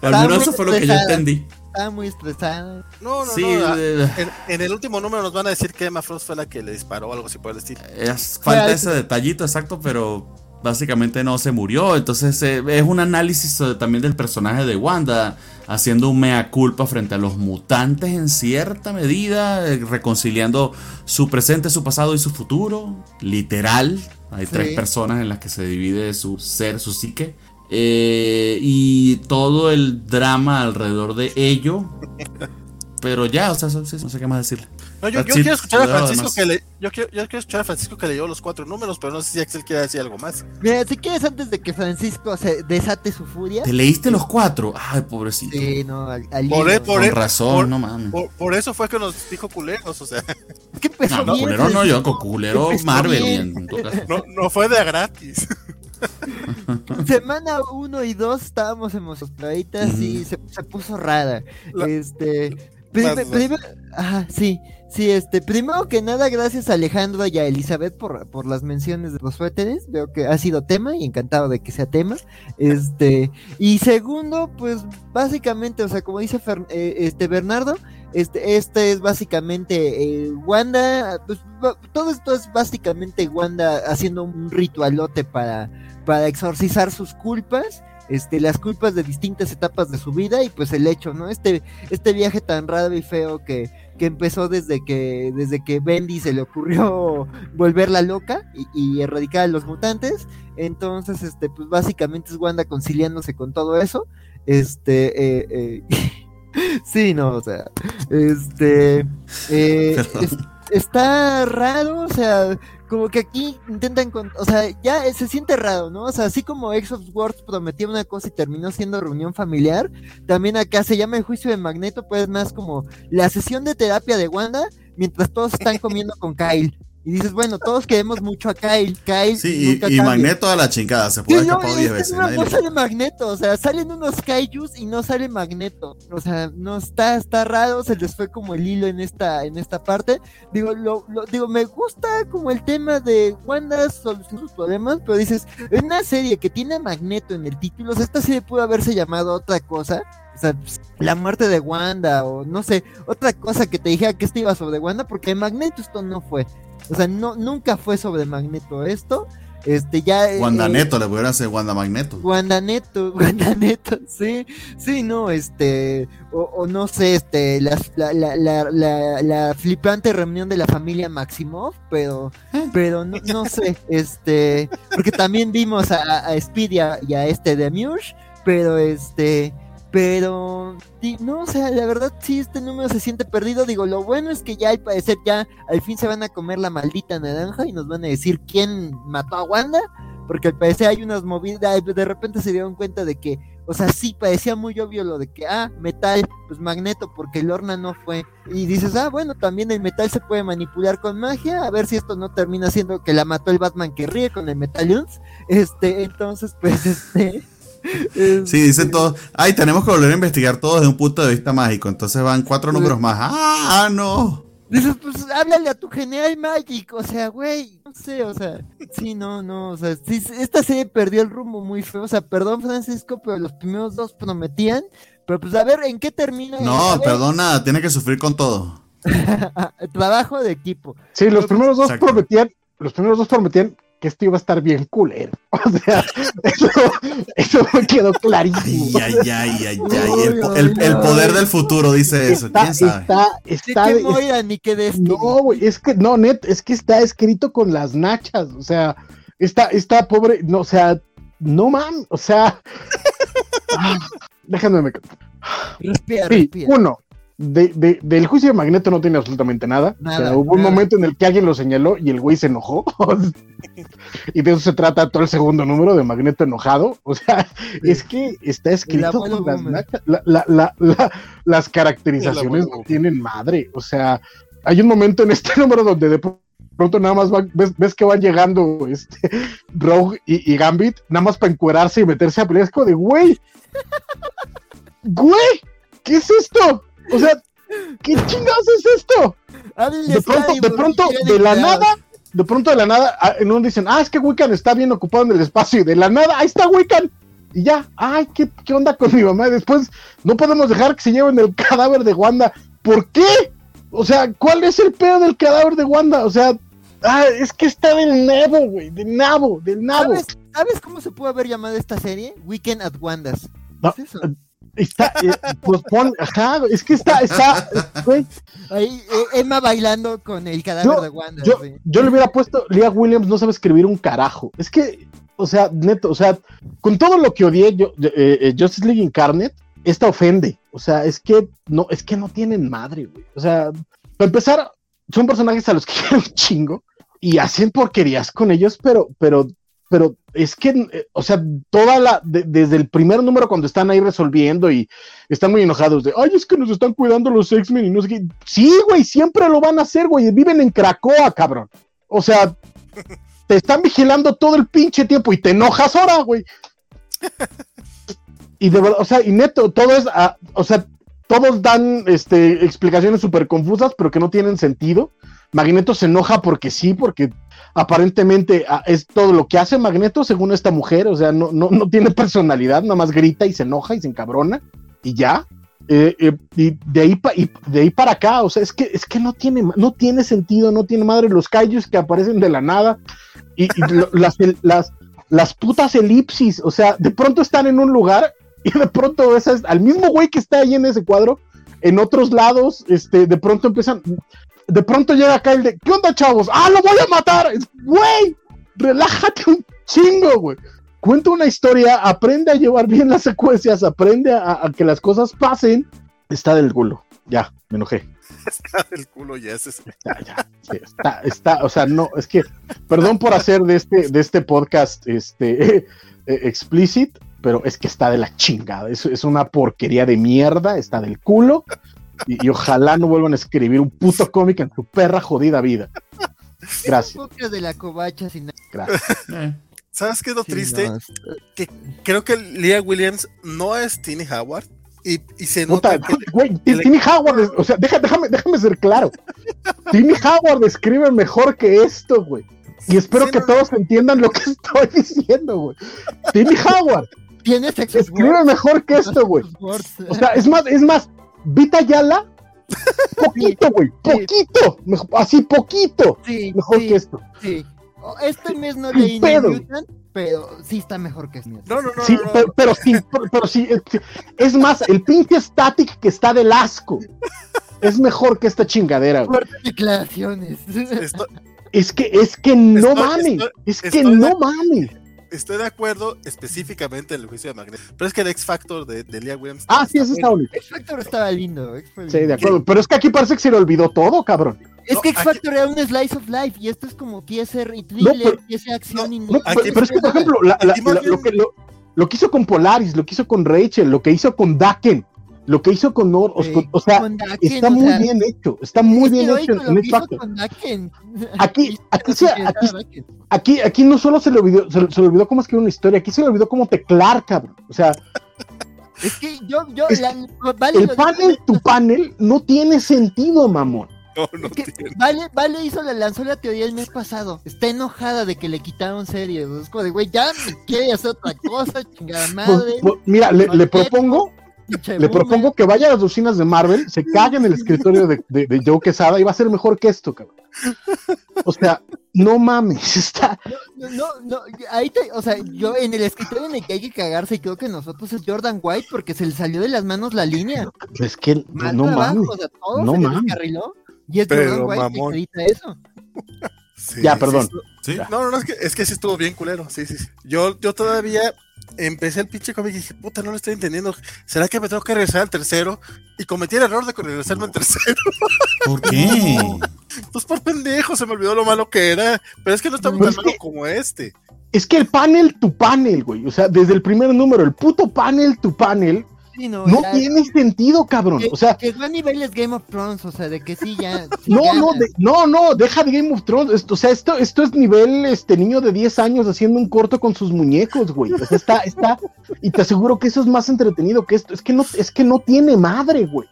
Al menos eso fue lo que yo entendí. Estaba muy estresada. No, no, Sí, no. En, en el último número nos van a decir que Emma Frost fue la que le disparó o algo así por el estilo. es- Fue falta ese detallito exacto, pero básicamente no se murió. Entonces eh, es un análisis eh, también del personaje de Wanda, haciendo un mea culpa frente a los mutantes en cierta medida, eh, reconciliando su presente, su pasado y su futuro. Literal, hay Sí. tres personas en las que se divide su ser, su psique. Eh, y todo el drama alrededor de ello. Pero ya, o sea, no sé qué más decirle. No, yo, quiero escuchar a. Francisco que le, yo quiero, yo quiero escuchar a Francisco que leyó los cuatro números, pero no sé si Axel quiere decir algo más. Mira, si quieres antes de que Francisco se desate su furia. ¿Te leíste los cuatro? Ay, pobrecito. Sí, no, al, al Por él, por Con razón, por- no mames. Por, por eso fue que nos dijo culeros, o sea, que empezó No, culero no, yo con culero Marvel y bien. en todo caso. no, no fue de a gratis. Semana 1 y 2 estábamos emocionaditas Ujú. y se, se puso rara. La- este. prime- Vas, vas. prime- ajá, sí. Sí, este, primero que nada, gracias a Alejandro y a Elizabeth por, por las menciones de los suéteres. Veo que ha sido tema y encantado de que sea tema. Este, y segundo, pues básicamente, o sea, como dice Fer- eh, este Bernardo, este, este es básicamente eh, Wanda, pues todo esto es básicamente Wanda haciendo un ritualote para, para exorcizar sus culpas. Este, las culpas de distintas etapas de su vida y pues el hecho, ¿no? Este, este viaje tan raro y feo que, que empezó desde que, desde que Bendy se le ocurrió volverla loca y, y erradicar a los mutantes. Entonces, este, pues básicamente es Wanda conciliándose con todo eso. Este, eh, eh, sí, no, o sea, este, eh, es- está raro, o sea, como que aquí intentan, o sea, ya se siente raro, ¿no? O sea, así como X of Words prometía una cosa y terminó siendo reunión familiar, también acá se llama el juicio de Magneto, pues más como la sesión de terapia de Wanda mientras todos están comiendo con Kyle. Y dices, bueno, todos queremos mucho a Kyle, Kyle Sí, nunca y. Magneto a la chingada, se puede no, escapar es 10 que veces. no, no le- sale Magneto, o sea, salen unos kaijus y no sale Magneto. O sea, no está, está raro, se les fue como el hilo en esta, en esta parte. Digo, lo, lo- digo, me gusta como el tema de Wanda solucionando sus problemas, pero dices, en una serie que tiene a Magneto en el título, o sea, esta serie pudo haberse llamado otra cosa. O sea, pues, la muerte de Wanda, o no sé, otra cosa que te dijera que esto iba sobre Wanda, porque Magneto esto no fue. O sea, no, nunca fue sobre Magneto esto. Este, ya. eh, Wanda eh, Neto, le pudieran hacer Wanda Magneto. Wanda Neto, Wanda Neto, sí, sí, no, este, o, o no sé, este, la, la, la, la, flipante reunión de la familia Maximoff, pero, pero no, no sé, este, porque también vimos a, a Speed y a, y a este de Mush, pero este, pero, no, o sea, la verdad sí, este número se siente perdido, digo, lo bueno es que ya al parecer ya al fin se van a comer la maldita naranja y nos van a decir quién mató a Wanda, porque al parecer hay unas movidas, de repente se dieron cuenta de que, o sea, sí parecía muy obvio lo de que, ah, metal, pues magneto, porque Lorna no fue. Y dices, ah, bueno, también el metal se puede manipular con magia, a ver si esto no termina siendo que la mató el Batman que ríe con el Metalions. Este, entonces, pues, este. Sí, dicen todos, ay, tenemos que volver a investigar todo desde un punto de vista mágico. Entonces van cuatro números más. ¡Ah, no! Dices, pues háblale a tu Genial Magic, o sea, güey, no sé, o sea, sí, no, no, o sea, sí, esta serie perdió el rumbo muy feo, o sea, perdón Francisco, pero los primeros dos prometían, pero pues a ver en qué termina. No, a ver, perdón, nada, tiene que sufrir con todo. trabajo de equipo. Sí, los primeros dos Exacto. prometían, los primeros dos prometían que esto iba a estar bien culero. O sea, eso, eso me quedó clarísimo. Ay, ay, ay, ay, ay. El, el- el poder del futuro dice eso. Está, ¿Quién sabe? está, ¿De está, qué Moira ni qué de No, güey, es que, no, net, es que está escrito con las nachas, o sea, esta, esta pobre, no, o sea, no man, o sea, ah, déjame, me- Respira, sí, respira. uno, de, de- del juicio de Magneto no tiene absolutamente nada, o sea, Nada, hubo un momento en el que alguien lo señaló y el güey se enojó, y de eso se trata todo el segundo número de Magneto enojado, o sea, es que está escrito con las la- la- la- la- las caracterizaciones no tienen madre, o sea, hay un momento en este número donde de pronto nada más van- ves, ves que van llegando este, Rogue y, y Gambit, nada más para encuerarse y meterse a pelear. Es como de, güey, güey, ¿qué es esto? O sea, ¿qué chingados es esto? De pronto, de pronto, de la nada, de pronto de la nada, ah, en uno dicen, ah, es que Wiccan está bien ocupado en el espacio, y de la nada, ahí está Wiccan. Y ya, ay, ¿qué, qué onda con mi mamá? Y después, no podemos dejar que se lleven el cadáver de Wanda. ¿Por qué? O sea, ¿cuál es el pedo del cadáver de Wanda? O sea, ah, es que está del nabo, güey, del nabo, del nabo. ¿Sabes, ¿Sabes cómo se puede haber llamado esta serie? Weekend at Wanda's. No, ¿Qué es eso? Está, eh, pues pon, ajá, es que está, está, güey, Ahí, eh, Emma bailando con el cadáver Yo- de Wanda. Yo, sí. yo le hubiera puesto, Leah Williams no sabe escribir un carajo. Es que, o sea, neto, o sea, con todo lo que odié yo, eh, Justice League Incarnate, esta ofende. O sea, es que no, es que no tienen madre, güey. O sea, para empezar, son personajes a los que quiero un chingo y hacen porquerías con ellos, pero, pero, pero es que, eh, o sea, toda la, de- desde el primer número cuando están ahí resolviendo y están muy enojados de, ay, es que nos están cuidando los X-Men y no sé qué. Sí, güey, siempre lo van a hacer, güey. Viven en Cracoa, cabrón. O sea, te están vigilando todo el pinche tiempo y te enojas ahora, güey. Y de verdad, o sea, y neto, todo es, ah, o sea, todos dan este, explicaciones súper confusas, pero que no tienen sentido. Magneto se enoja porque sí, porque aparentemente ah, es todo lo que hace Magneto según esta mujer, o sea, no, no, no tiene personalidad, nada más grita y se enoja y se encabrona y ya. Eh, eh, y, de ahí pa- y de ahí para acá, o sea, es que, es que no, tiene, no tiene sentido, no tiene madre los kaijus que aparecen de la nada y, y lo- las, las, las putas elipsis, o sea, de pronto están en un lugar y de pronto ves al mismo güey que está ahí en ese cuadro, en otros lados, este, de pronto empiezan, de pronto llega acá el de, ¿qué onda, chavos? ¡Ah, lo voy a matar! Es, Güey, relájate un chingo, güey. Cuenta una historia, aprende a llevar bien las secuencias, aprende a, a que las cosas pasen. Está del culo. Ya, me enojé. Está del culo ya ese. Ya, ya. sí, está, está, o sea, no, es que, perdón por hacer de este, de este podcast este eh, explicit, pero es que está de la chingada. Es, es una porquería de mierda, está del culo. Y, y ojalá no vuelvan a escribir un puto cómic en su perra jodida vida. Gracias, de la covacha sin nada. gracias. Eh, ¿Sabes qué es lo Sí, triste? no, Creo que Leah Williams no es Tini Howard. Y, y se Puta, nota que Timmy Howard, es- o sea, deja- déjame, déjame ser claro. Timmy Howard escribe mejor que esto, güey. Y espero Sí, que no. todos entiendan lo que estoy diciendo, güey. Timmy Howard Tiene sexo. escribe mejor que esto, güey. O sea, es más, es más, Vita Yala, poquito, güey, poquito, mejor- así poquito, sí, mejor sí, que esto. sí. Oh, Este mes no leí pedo. New Mutant, pero sí está mejor que Smith. No, no, no. Sí, no, no. pero, pero sí, pero, pero sí, es, más, el pinche static que está del asco es mejor que esta chingadera, güey. Fuertes declaraciones. Esto- Es que, es que no Estoy- mames, estoy- es que de- no mames. Estoy de acuerdo específicamente en el juicio de Magneto. Pero es que el X Factor de, de Leah Williams. Ah, sí, eso está bonito. X Factor estaba lindo. Sí, de acuerdo. Pero es que aquí parece que se le olvidó todo, cabrón. Es No, que X aquí- Factor era un slice of life y esto es como quiere ser y thriller, pero- quiere ser acción y No, no- Aquí- pero, pero es que, por ejemplo, la- la- aquí más la- bien- lo, que, lo, lo que hizo con Polaris, lo que hizo con Rachel, lo que hizo con Daken, lo que hizo con Nor, o- Sí, o sea, con Daken, está o muy sea, bien hecho, está muy bien hecho lo en hizo Factor. Aquí- aquí se- aquí-. Aquí, aquí no solo se le olvidó, se, se le olvidó cómo escribir una historia, aquí se le olvidó cómo teclar, cabrón. O sea, Es que yo, yo, Es la- vale, el panel, tu panel, no tiene sentido, mamón. No, no es que tiene. Vale, Vale hizo la, lanzó la teoría el mes pasado. Está enojada de que le quitaron series. Es como de, güey, ya quiere hacer otra cosa, chingada Pues, madre. pues, mira, le, propongo, le propongo que vaya a las oficinas de Marvel, se cague en el escritorio de, de, de Joe Quesada y va a ser mejor que esto, cabrón. O sea, no mames, está. No, no, no, ahí te, o sea, yo en el escritorio en el que hay que cagarse, creo que nosotros es Jordan White porque se le salió de las manos la línea. Es que Mal no trabajo, mames. o sea, todo no se mames. descarriló, Y es Pero, Jordan White mamón. que edita eso. Sí, Ya, perdón. sí. No, no, es que, es que sí estuvo bien culero. Sí, sí, sí. Yo, yo todavía empecé el pinche cómic y dije, puta, no lo estoy entendiendo. ¿Será que me tengo que regresar al tercero? Y cometí el error de regresarme al tercero. ¿Por qué? Pues por pendejo, se me olvidó lo malo que era. Pero es que no está Pues tan malo que- como este. Es que el panel, tu panel, güey. O sea, desde el primer número, el puto panel, tu panel, Sí, no, no ya- tiene sentido, cabrón. que, O sea, que a niveles Game of Thrones, o sea, de que sí, ya. sí no, no, de- no, no, deja de Game of Thrones. Esto, o sea, esto, esto es nivel este niño de 10 años haciendo un corto con sus muñecos, güey. O sea, está, está, y te aseguro que eso es más entretenido que esto. Es que no, es que no tiene madre, güey.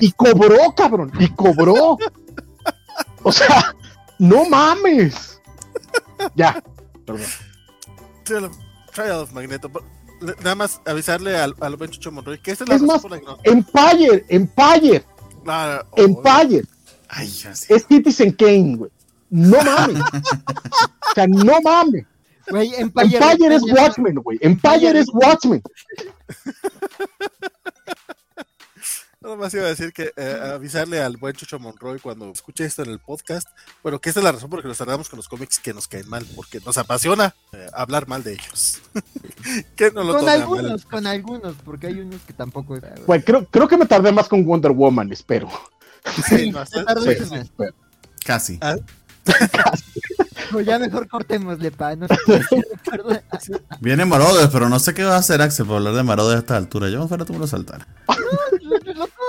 Y cobró, cabrón, y cobró. O sea, no mames. Ya, perdón. Trial of Magneto. Nada más avisarle al, al buen Chucho Monroy que esta es la Es razón más, por la que no. Empire, Empire, oh, Empire. Ay, ya sé. Es Citizen Kane, güey. No mames. O sea, no mames. güey, Empire, Empire es Empire- Watchmen, güey. Empire es Watchmen. Nada más iba a decir que eh, avisarle al buen Chucho Monroy cuando escuche esto en el podcast. Bueno, que esta es la razón por la que nos tardamos con los cómics que nos caen mal, porque nos apasiona eh, hablar mal de ellos. que no lo Con mal. algunos, con algunos, porque hay unos que tampoco. Güey, creo, creo que me tardé más con Wonder Woman, espero. Sí, tardas Sí, más. espero. Casi. Ah, Pues ya mejor cortémosle, pa. No. Viene Marodes, pero no sé qué va a hacer Axel por hablar de Marodes a esta altura. Yo fuera tú me lo saltar.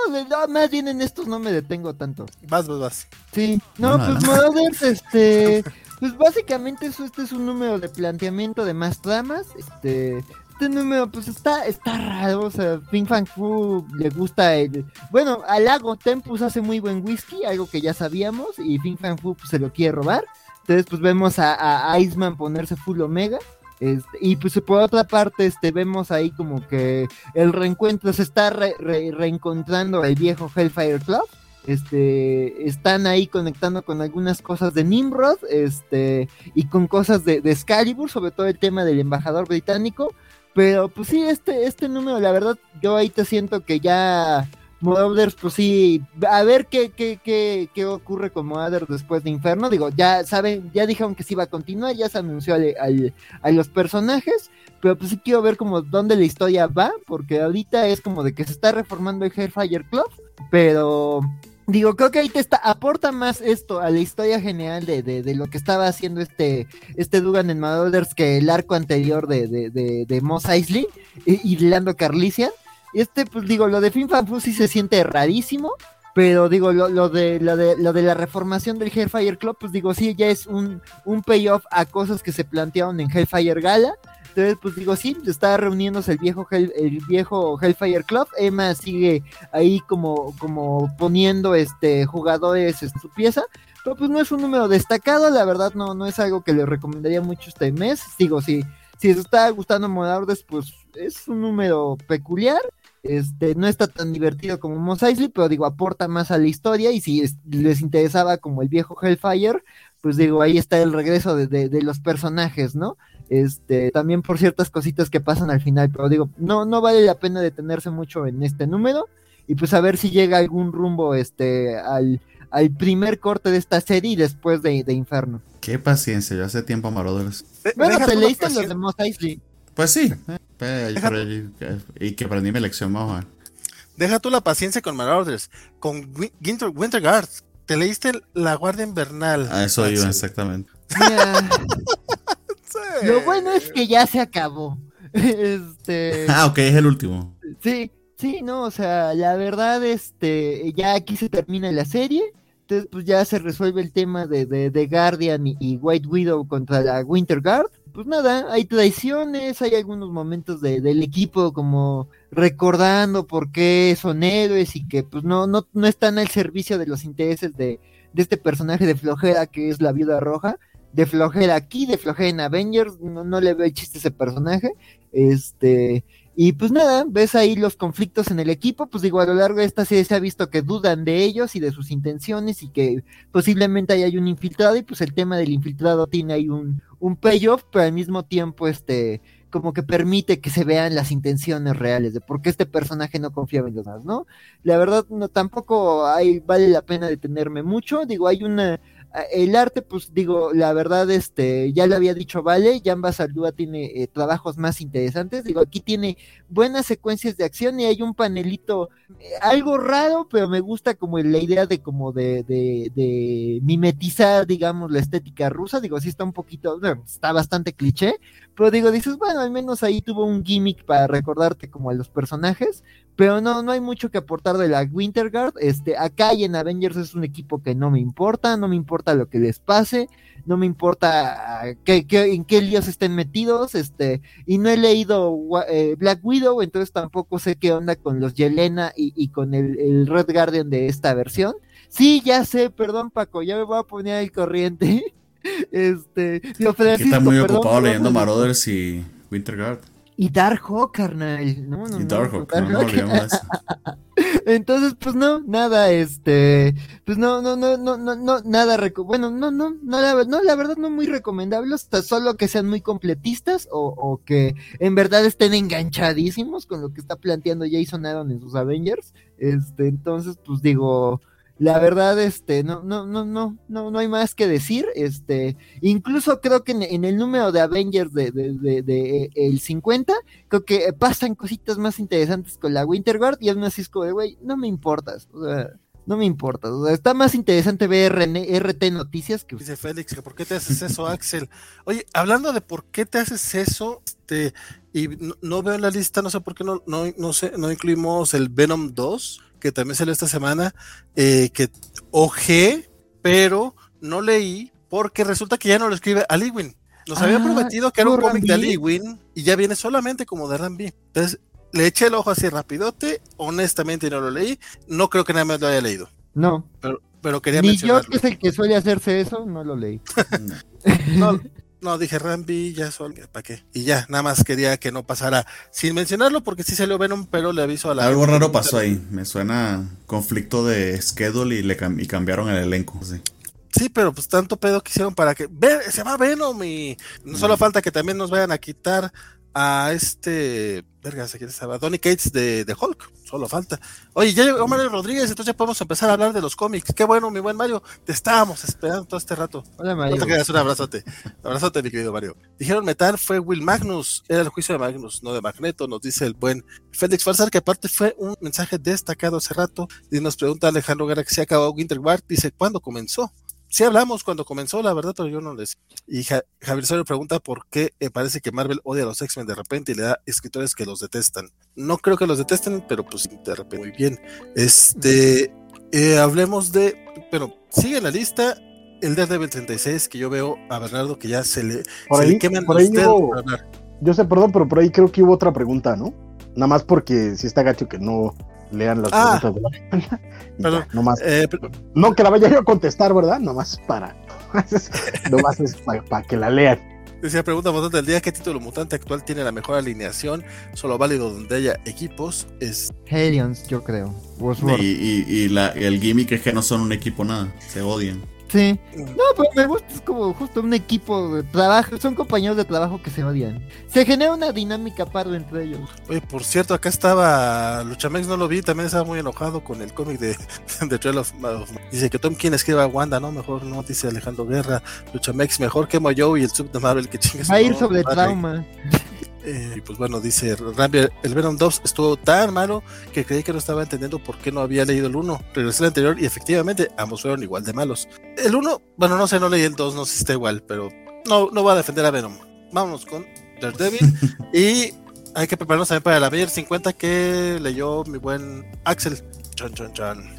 No, más bien en estos no me detengo tanto. Vas, vas, vas. Sí, no, pues Marauders, este, pues básicamente eso, este es un número de planteamiento de más tramas, este, este número pues está, está raro, o sea, Fin Fan Fu le gusta el, bueno, al lago Tempus hace muy buen whisky, algo que ya sabíamos, y Fin Fan Fu pues, se lo quiere robar, entonces pues vemos a, a Iceman ponerse full omega, este, y pues por otra parte, este, vemos ahí como que el reencuentro se está re- re- reencontrando el viejo Hellfire Club, este, están ahí conectando con algunas cosas de Nimrod, este, y con cosas de, de Excalibur, sobre todo el tema del embajador británico, pero pues sí, este, este número, la verdad, yo ahí te siento que ya Marauders, pues sí, a ver qué, qué, qué, qué ocurre con Marauders después de Inferno, digo, ya saben, ya dijeron que sí va a continuar, ya se anunció al- al- a los personajes, pero pues sí quiero ver como dónde la historia va, porque ahorita es como de que se está reformando el Hellfire Club, pero digo, creo que ahí te está, aporta más esto a la historia general de, de, lo que estaba haciendo este, este Dugan en Marauders que el arco anterior de, de, de, de Mos Eisley y, y Lando. Este, pues digo, lo de Fin Fan Fu sí se siente rarísimo, pero digo, lo, de, lo, de, lo de la reformación del Hellfire Club, pues digo, sí, ya es un, un payoff a cosas que se plantearon en Hellfire Gala. Entonces, pues digo, sí, está reuniéndose el viejo, el viejo Hellfire Club. Emma sigue ahí como, como poniendo este jugadores en su pieza. Pero pues no es un número destacado, la verdad no, no es algo que le recomendaría mucho este mes. Digo, si, si os está gustando Modardes, pues es un número peculiar. Este, no está tan divertido como Mos Eisley, pero digo, aporta más a la historia. Y si es- les interesaba como el viejo Hellfire, pues digo, ahí está el regreso de, de- de los personajes, ¿no? Este, también por ciertas cositas que pasan al final, pero digo, no, no vale la pena detenerse mucho en este número. Y pues a ver si llega algún rumbo este al, al primer corte de esta serie y después de, de Inferno. Qué paciencia, yo hace tiempo. De- Bueno, te leíste los de Mos Eisley. Pues sí. Y que aprendí mi lección, vamos a ver. Deja tú la paciencia con Marauders, con Wi- Winter, Winterguard. Te leíste La Guardia Invernal. A eso iba, Axel. exactamente. Sí. lo bueno es que ya se acabó. Este. Ah, ok, es el último. Sí, sí, no, o sea, la verdad, este, ya aquí se termina la serie, entonces pues ya se resuelve el tema de, de, de Guardian y, y White Widow contra la Winter Guard. Pues nada, hay traiciones, hay algunos momentos de- del equipo como recordando por qué son héroes y que pues no, no, no están al servicio de los intereses de, de este personaje de flojera que es la viuda roja. De flojera aquí, de flojera en Avengers, no, no le veo el chiste a ese personaje. Este, Y pues nada, ves ahí los conflictos en el equipo, pues digo, a lo largo de esta serie se ha visto que dudan de ellos y de sus intenciones y que posiblemente hay un infiltrado y pues el tema del infiltrado tiene ahí un, un payoff, pero al mismo tiempo este como que permite que se vean las intenciones reales de por qué este personaje no confiaba en los demás, ¿no? La verdad no tampoco hay vale la pena detenerme mucho, digo, hay una el arte, pues digo, la verdad, este, ya lo había dicho Vale, Jamba Saldúa tiene eh, trabajos más interesantes, digo, aquí tiene buenas secuencias de acción y hay un panelito, eh, algo raro, pero me gusta como la idea de como de, de, de, mimetizar, digamos, la estética rusa, digo, sí está un poquito, está bastante cliché, pero digo, dices, bueno, al menos ahí tuvo un gimmick para recordarte como a los personajes, pero no, no hay mucho que aportar de la Winterguard. Este, acá y en Avengers es un equipo que no me importa, no me importa lo que les pase, no me importa ah, que, en qué líos estén metidos, este, y no he leído eh, Black Widow, entonces tampoco sé qué onda con los Yelena y, con el, Red Guardian de esta versión. Sí, ya sé, perdón Paco, ya me voy a poner al corriente. este, está muy ocupado leyendo Marauders y Winterguard. Y Dark carnal. No, no, y Dark no, Entonces, pues no, nada, este, pues no, no, no, no, no, no, nada, bueno, no, no, no la, no, la verdad no muy recomendable, hasta solo que sean muy completistas o, o, que en verdad estén enganchadísimos con lo que está planteando Jason Aaron en sus Avengers, este, entonces, pues digo, la verdad, este, no, no, no, no, no, no hay más que decir. Este, incluso creo que en, el número de Avengers de, de, de, el 50, creo que pasan cositas más interesantes con la Winter Guard y aún así es como de, güey, no me importas. O sea, no me importa. O sea, está más interesante ver RT Noticias que. Dice Félix, ¿por qué te haces eso, Axel? Oye, hablando de por qué te haces eso, este, y no, veo en la lista, no sé por qué no, no, no sé, no incluimos el Venom 2 que también salió esta semana, eh, que ojé, pero no leí porque resulta que ya no lo escribe Aliwin. Nos había ah, prometido que era un cómic de Aliwin y ya viene solamente como de Rambi. Entonces le eché el ojo así rapidote, honestamente no lo leí, no creo que nada más lo haya leído. No. Pero, pero quería Ni yo que es el que suele hacerse eso, no lo leí. no, no, dije Rambi, ya sol, ¿para qué? Y ya, nada más quería que no pasara sin mencionarlo porque sí salió Venom, pero le aviso a la. Algo raro pasó ahí, me suena conflicto de schedule y, le y cambiaron el elenco, sí. Sí, pero pues tanto pedo que hicieron para que. se va Venom y no solo falta que también nos vayan a quitar a este, verga, quién estaba, Donny Cates de, de, Hulk, solo falta. Oye, ya llegó Mario Rodríguez, entonces ya podemos empezar a hablar de los cómics. Qué bueno, mi buen Mario, te estábamos esperando todo este rato. Hola, Mario. No te quedas, un abrazote, un abrazote, mi querido Mario. Dijeron metal fue Will Magnus, era el juicio de Magnus, no de Magneto, nos dice el buen Félix Farsar, que aparte fue un mensaje destacado hace rato, y nos pregunta Alejandro Guerra que se acabó Winter War, dice, ¿cuándo comenzó? Sí hablamos cuando comenzó, la verdad, pero yo no les. Y Javier Sorio pregunta por qué eh, parece que Marvel odia a los X-Men de repente y le da escritores que los detestan. No creo que los detesten, pero pues de repente muy bien. Este, eh, hablemos de, pero sigue la lista el Daredevil 36 que yo veo a Bernardo que ya se le, por ahí, queman por ahí Yo sé, perdón, pero por ahí creo que hubo otra pregunta, ¿no? Nada más porque si está gacho que no lean las ah, preguntas eh, no que la vaya yo a contestar, ¿verdad? Nomás para. nomás es para, que la lean. Decía pregunta mutante del día: ¿Qué título mutante actual tiene la mejor alineación? Solo válido donde haya equipos. Es. Helions, yo creo. Y, y, y, la, el gimmick es que no son un equipo nada. Se odian. Sí. No, pero me gusta, es como justo un equipo de trabajo, son compañeros de trabajo que se odian. Se genera una dinámica pardo entre ellos. Oye, por cierto, acá estaba Luchamex, no lo vi, también estaba muy enojado con el cómic de, de Trail of, Dice que Tom King escriba a Wanda, ¿no? Mejor no, dice Alejandro Guerra. Luchamex, mejor que Moyo y el sub de Marvel que chingas. Va a ir sobre trauma. Eh, y pues bueno, dice Rambi, el Venom 2 estuvo tan malo que creí que no estaba entendiendo por qué no había leído el 1. Regresé al anterior y efectivamente ambos fueron igual de malos. El 1, bueno, no sé, no leí el 2, no sé si está igual, pero no, no va a defender a Venom. Vámonos con Daredevil y hay que prepararnos también para la Bayer 50 que leyó mi buen Axel. Chan, chan, chan.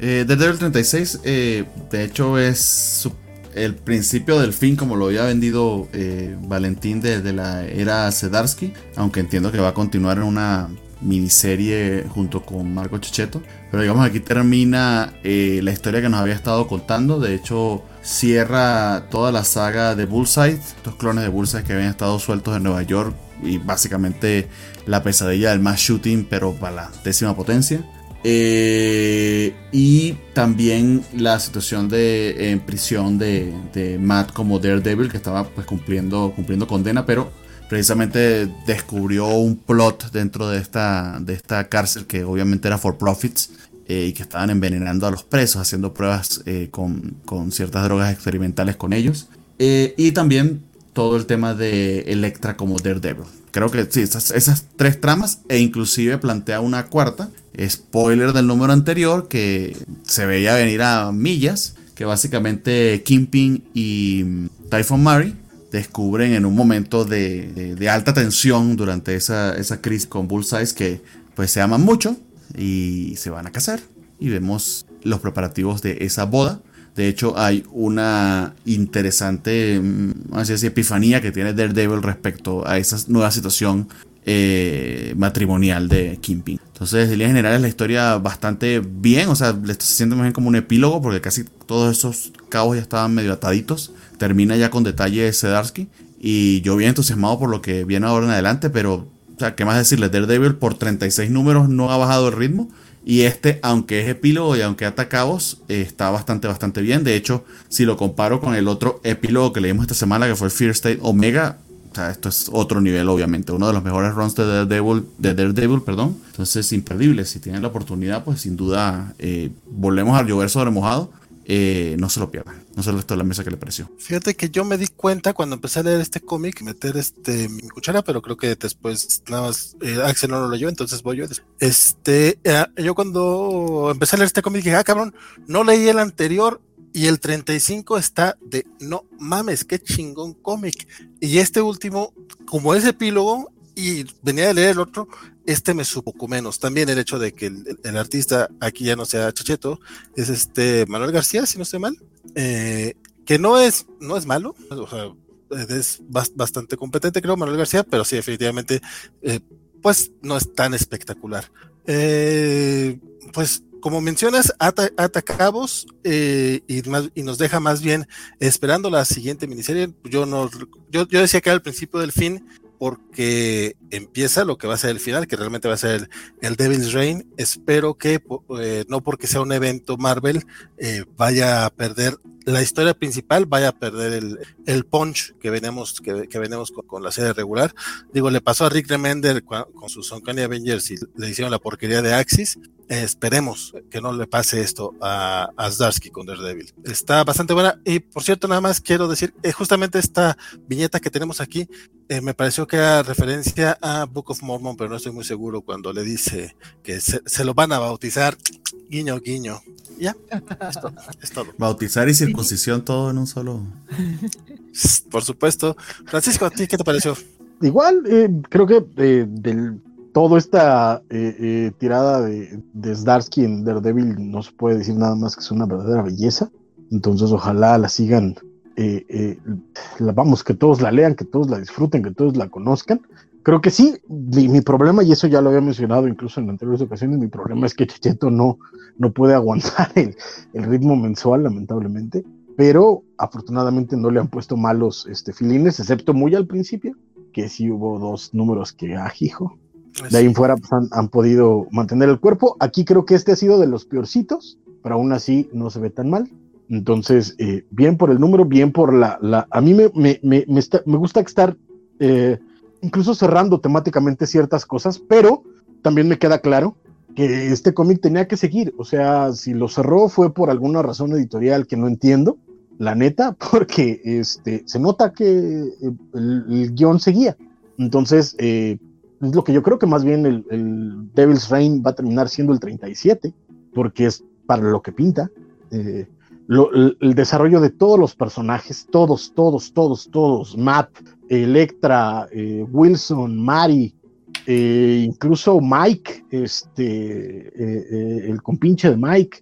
Eh, Daredevil 36, eh, de hecho, es el principio del fin, como lo había vendido eh, Valentín de, la era Sedarsky, aunque entiendo que va a continuar en una miniserie junto con Marco Checheto. Pero digamos aquí termina eh, la historia que nos había estado contando. De hecho, cierra toda la saga de Bullseye, estos clones de Bullseye que habían estado sueltos en Nueva York y básicamente la pesadilla del mass shooting, pero para la décima potencia. Eh, y también la situación de en prisión de, de, Matt como Daredevil, que estaba pues cumpliendo, cumpliendo condena, pero precisamente descubrió un plot dentro de esta, de esta cárcel que obviamente era for profits eh, y que estaban envenenando a los presos, haciendo pruebas eh, con, con, ciertas drogas experimentales con ellos. y también todo el tema de Electra como Daredevil. Creo que sí, esas, tres tramas e inclusive plantea una cuarta. Spoiler del número anterior que se veía venir a millas, que básicamente Kingpin y Typhon Murray descubren en un momento de, de, alta tensión durante esa, esa crisis con Bullseye que pues se aman mucho y se van a casar. Y vemos los preparativos de esa boda de hecho, hay una interesante mm, así epifanía que tiene Daredevil respecto a esa nueva situación eh, matrimonial de Kingpin. Entonces, en líneas generales, la historia bastante bien, o sea, le está haciendo más bien como un epílogo, porque casi todos esos cabos ya estaban medio ataditos. Termina ya con detalles Sedarsky. Y yo bien entusiasmado por lo que viene ahora en adelante, pero, o sea, ¿qué más decirle? Daredevil por 36 números no ha bajado el ritmo. Y este, aunque es epílogo y aunque ata cabos, está bastante, bastante bien. De hecho, si lo comparo con el otro epílogo que leímos esta semana, que fue Fear State Omega, o sea, esto es otro nivel, obviamente. Uno de los mejores runs de Daredevil, de Daredevil perdón. Entonces, imperdible. Si tienen la oportunidad, pues sin duda, eh, volvemos al llover sobre mojado. Eh, no se lo pierdan. No se lo esto la mesa que le pareció. Fíjate que yo me di cuenta cuando empecé a leer este cómic, meter este mi cuchara, pero creo que después nada más eh, Axel no lo leyó, entonces voy yo. Este, eh, yo cuando empecé a leer este cómic dije, ah, cabrón, no leí el anterior y el 35 está de no mames, qué chingón cómic. Y este último, como es epílogo, y venía de leer el otro, este me supo menos. También el hecho de que el, artista aquí ya no sea Chacheto, es este Manuel García, si no estoy mal, eh, que no es, no es malo, o sea, es bastante competente, creo, Manuel García, pero sí, definitivamente, eh, pues no es tan espectacular. Eh, pues como mencionas, ata, cabos y, y, nos deja más bien esperando la siguiente miniserie. Yo no, yo, yo decía que era el principio del fin, porque empieza lo que va a ser el final, que realmente va a ser el, Devil's Reign. Espero que eh, no porque sea un evento Marvel eh, vaya a perder la historia principal, vaya a perder el, punch que venimos, que, venimos con, la serie regular. Digo, le pasó a Rick Remender con, con sus Uncanny Avengers y le hicieron la porquería de Axis esperemos que no le pase esto a, a Zdarsky con Daredevil. Está bastante buena. Y por cierto, nada más quiero decir, eh, justamente esta viñeta que tenemos aquí, eh, me pareció que era referencia a Book of Mormon, pero no estoy muy seguro cuando le dice que se, lo van a bautizar. Guiño, guiño. Ya, es todo. Bautizar y circuncisión todo en un solo. Por supuesto. Francisco, ¿a ti qué te pareció? Igual, eh, creo que del toda esta eh, eh, tirada de, de Zdarsky en Daredevil no se puede decir nada más que es una verdadera belleza. Entonces, ojalá la sigan. Eh, la, vamos, que todos la lean, que todos la disfruten, que todos la conozcan. Creo que sí, mi, problema, y eso ya lo había mencionado incluso en anteriores ocasiones, mi problema es que Checheto no, no puede aguantar el, el ritmo mensual, lamentablemente pero afortunadamente no le han puesto malos este, filines, excepto muy al principio, que sí hubo dos números que, ajijo, ah, de ahí en fuera pues, han, podido mantener el cuerpo. Aquí creo que este ha sido de los peorcitos, pero aún así no se ve tan mal. Entonces, eh, bien por el número, bien por la... la a mí me, me, me, me gusta estar eh, incluso cerrando temáticamente ciertas cosas, pero también me queda claro que este cómic tenía que seguir. O sea, si lo cerró fue por alguna razón editorial que no entiendo, la neta, porque este, se nota que eh, el, guion seguía. Entonces, eh, es lo que yo creo que más bien el, Devil's Reign va a terminar siendo el 37, porque es para lo que pinta. Eh, el, desarrollo de todos los personajes, todos, todos, todos, todos, Matt, Electra, eh, Wilson, Mari, eh, incluso Mike, este, el compinche de Mike,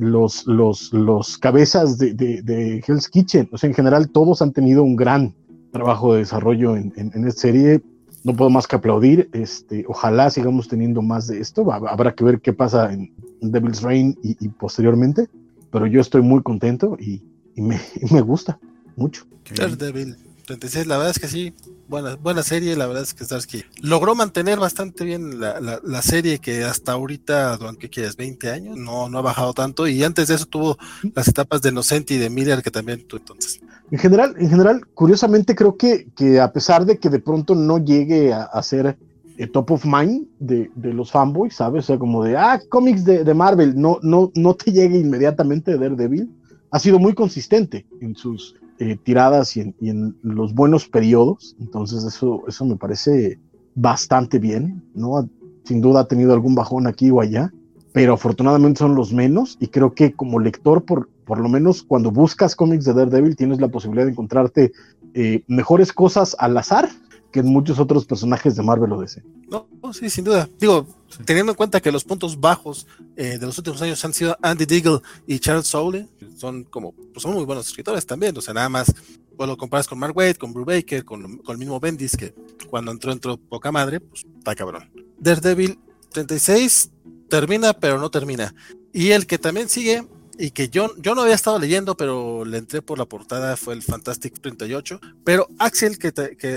los, los, los cabezas de, de, Hell's Kitchen, o sea, en general todos han tenido un gran trabajo de desarrollo en, en, en esta serie no puedo más que aplaudir. Este, ojalá sigamos teniendo más de esto. Habrá que ver qué pasa en Devil's Reign y, posteriormente. Pero yo estoy muy contento y, me, gusta mucho. Daredevil. 36, la verdad es que sí, buena, buena serie, la verdad es que Starsky logró mantener bastante bien la, la, serie que hasta ahorita, aunque quieres, 20 años, no, no ha bajado tanto y antes de eso tuvo las etapas de Nocenti y de Miller que también tú entonces. En general, en general, curiosamente creo que, que a pesar de que de pronto no llegue a, ser el top of mind de, de, los fanboys, ¿sabes? O sea, como de, ah, cómics de, de, Marvel, no, no, no te llegue inmediatamente de Daredevil, ha sido muy consistente en sus eh, tiradas y en, los buenos periodos, entonces eso, eso me parece bastante bien, ¿no? Sin duda ha tenido algún bajón aquí o allá, pero afortunadamente son los menos y creo que como lector, por, por lo menos cuando buscas cómics de Daredevil, tienes la posibilidad de encontrarte eh, mejores cosas al azar que en muchos otros personajes de Marvel o DC. No, sí, sin duda. Digo, teniendo en cuenta que los puntos bajos eh, de los últimos años han sido Andy Diggle y Charles Soule, son como, pues son muy buenos escritores también, o sea, nada más, pues lo comparas con Mark Waid, con Brubaker, con, con el mismo Bendis, que cuando entró, entró poca madre, pues está cabrón. Daredevil 36 termina, pero no termina. Y el que también sigue y que yo, yo no había estado leyendo, pero le entré por la portada, fue el Fantastic 38. Pero Axel, que,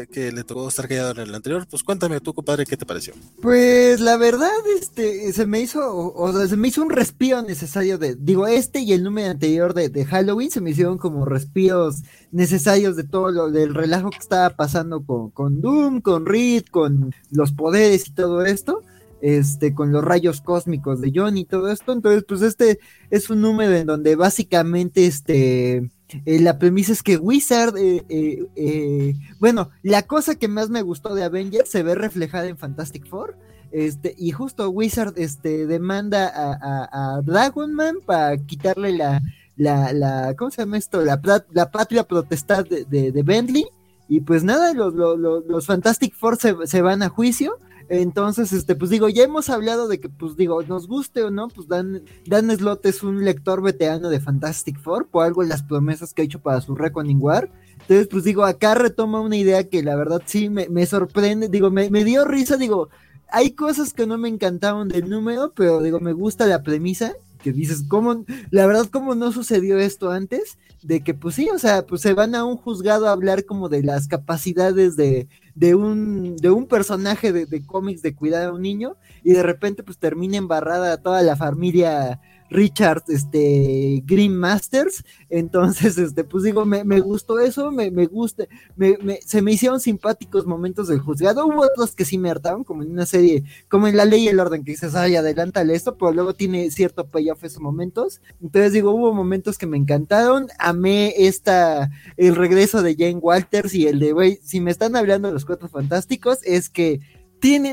que, le tocó estar callado en el anterior, pues cuéntame tú, compadre, ¿qué te pareció? Pues la verdad, este, se me hizo, o, se me hizo un respiro necesario de, digo, este y el número anterior de, de Halloween se me hicieron como respiros necesarios de todo lo del relajo que estaba pasando con, con Doom, con Reed, con los poderes y todo esto este, con los rayos cósmicos de John y todo esto. Entonces, pues este es un número en donde básicamente, este, eh, la premisa es que Wizard, eh, eh, bueno, la cosa que más me gustó de Avengers se ve reflejada en Fantastic Four. Este, y justo Wizard este, demanda a, a, Dragonman para quitarle la, la, la, ¿cómo se llama esto? La, la patria protestad de, de, Bentley. Y pues nada, los, los, los Fantastic Four se, van a juicio entonces, este, pues digo, ya hemos hablado de que, pues digo, nos guste o no, pues Dan, Dan Slott es un lector veterano de Fantastic Four, por algo las promesas que ha hecho para su Reckoning War. Entonces, pues digo, acá retoma una idea que la verdad sí me, sorprende, digo, me, me dio risa, digo, hay cosas que no me encantaban del número, pero digo, me gusta la premisa que dices, ¿cómo? La verdad, ¿cómo no sucedió esto antes? De que, pues sí, o sea, pues se van a un juzgado a hablar como de las capacidades de, de un, de un personaje de, de cómics de cuidar a un niño y de repente pues termina embarrada toda la familia Richard este, Green Masters. Entonces, este, pues digo, me, gustó eso, me, me gusta, me, se me hicieron simpáticos momentos del juzgado. Hubo otros que sí me hartaron, como en una serie, como en La Ley y el Orden, que dices, ay, adelántale esto, pero luego tiene cierto payoff esos momentos. Entonces, digo, hubo momentos que me encantaron. Amé esta, el regreso de Jane Walters y el de, güey, si me están hablando los cuatro fantásticos, es que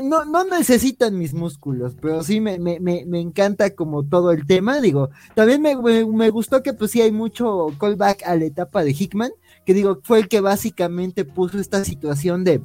no, no necesitan mis músculos, pero sí me, me, me, encanta como todo el tema, digo, también me, me, gustó que pues sí hay mucho callback a la etapa de Hickman, que digo, fue el que básicamente puso esta situación de,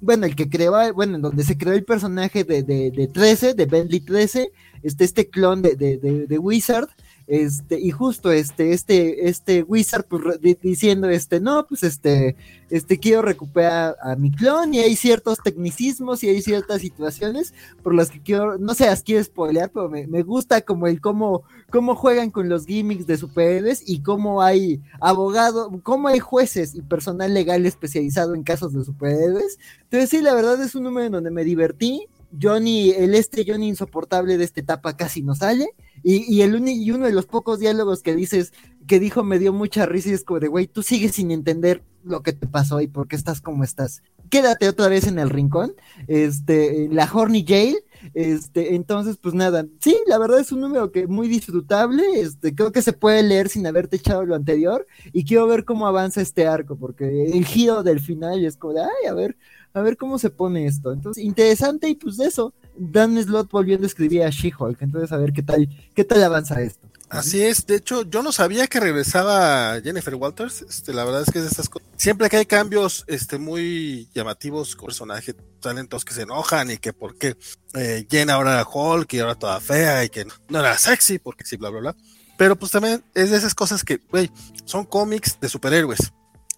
bueno, el que creó, bueno, en donde se creó el personaje de, de, de 13, de Bentley 13, este, este clon de, de Wizard, este, y justo este, este, este Wizard, pues, diciendo, este, no, pues este, este, quiero recuperar a mi clon, y hay ciertos tecnicismos y hay ciertas situaciones por las que quiero, no sé, las quiero spoilear, pero me, me gusta como el cómo, cómo juegan con los gimmicks de superhéroes y cómo hay abogados, cómo hay jueces y personal legal especializado en casos de superhéroes. Entonces, sí, la verdad es un número en donde me divertí. Johnny, el este Johnny insoportable de esta etapa casi no sale. Y, y, el y uno de los pocos diálogos que dices, que dijo me dio mucha risa y es como de, güey, tú sigues sin entender lo que te pasó y por qué estás como estás. Quédate otra vez en el rincón, este, la Horny Jail, este, entonces, pues nada, sí, la verdad es un número que muy disfrutable, este, creo que se puede leer sin haberte echado lo anterior, y quiero ver cómo avanza este arco, porque el giro del final es como de, ay, a ver, a ver cómo se pone esto. Entonces, interesante, y pues de eso, Dan Slot volviendo a escribir a She-Hulk. Entonces, a ver qué tal, qué tal avanza esto. Así es, de hecho, yo no sabía que regresaba Jennifer Walters. Este, la verdad es que es de estas cosas. Siempre que hay cambios este, muy llamativos personajes, talentos que se enojan y que por qué eh, ahora era Hulk y ahora toda fea y que no, era sexy, porque sí, bla, bla, bla. Pero pues también es de esas cosas que, güey, son cómics de superhéroes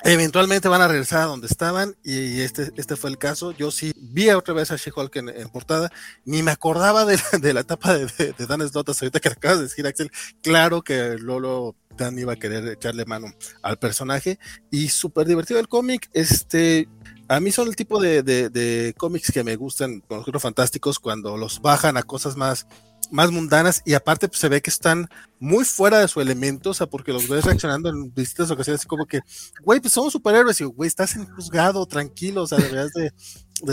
Eventualmente van a regresar a donde estaban y este, este fue el caso. Yo sí vi otra vez a She-Hulk en, portada, ni me acordaba de la, de la etapa de, de, Slott ahorita que acabas de decir, Axel. Claro que Lolo Dan iba a querer echarle mano al personaje y súper divertido el cómic. Este, a mí son el tipo de, de, cómics que me gustan con los fantásticos cuando los bajan a cosas más más mundanas y aparte pues, se ve que están muy fuera de su elemento, o sea, porque los ves reaccionando en distintas ocasiones como que, güey, pues somos superhéroes y, güey, estás en juzgado, tranquilo, o sea, deberías de,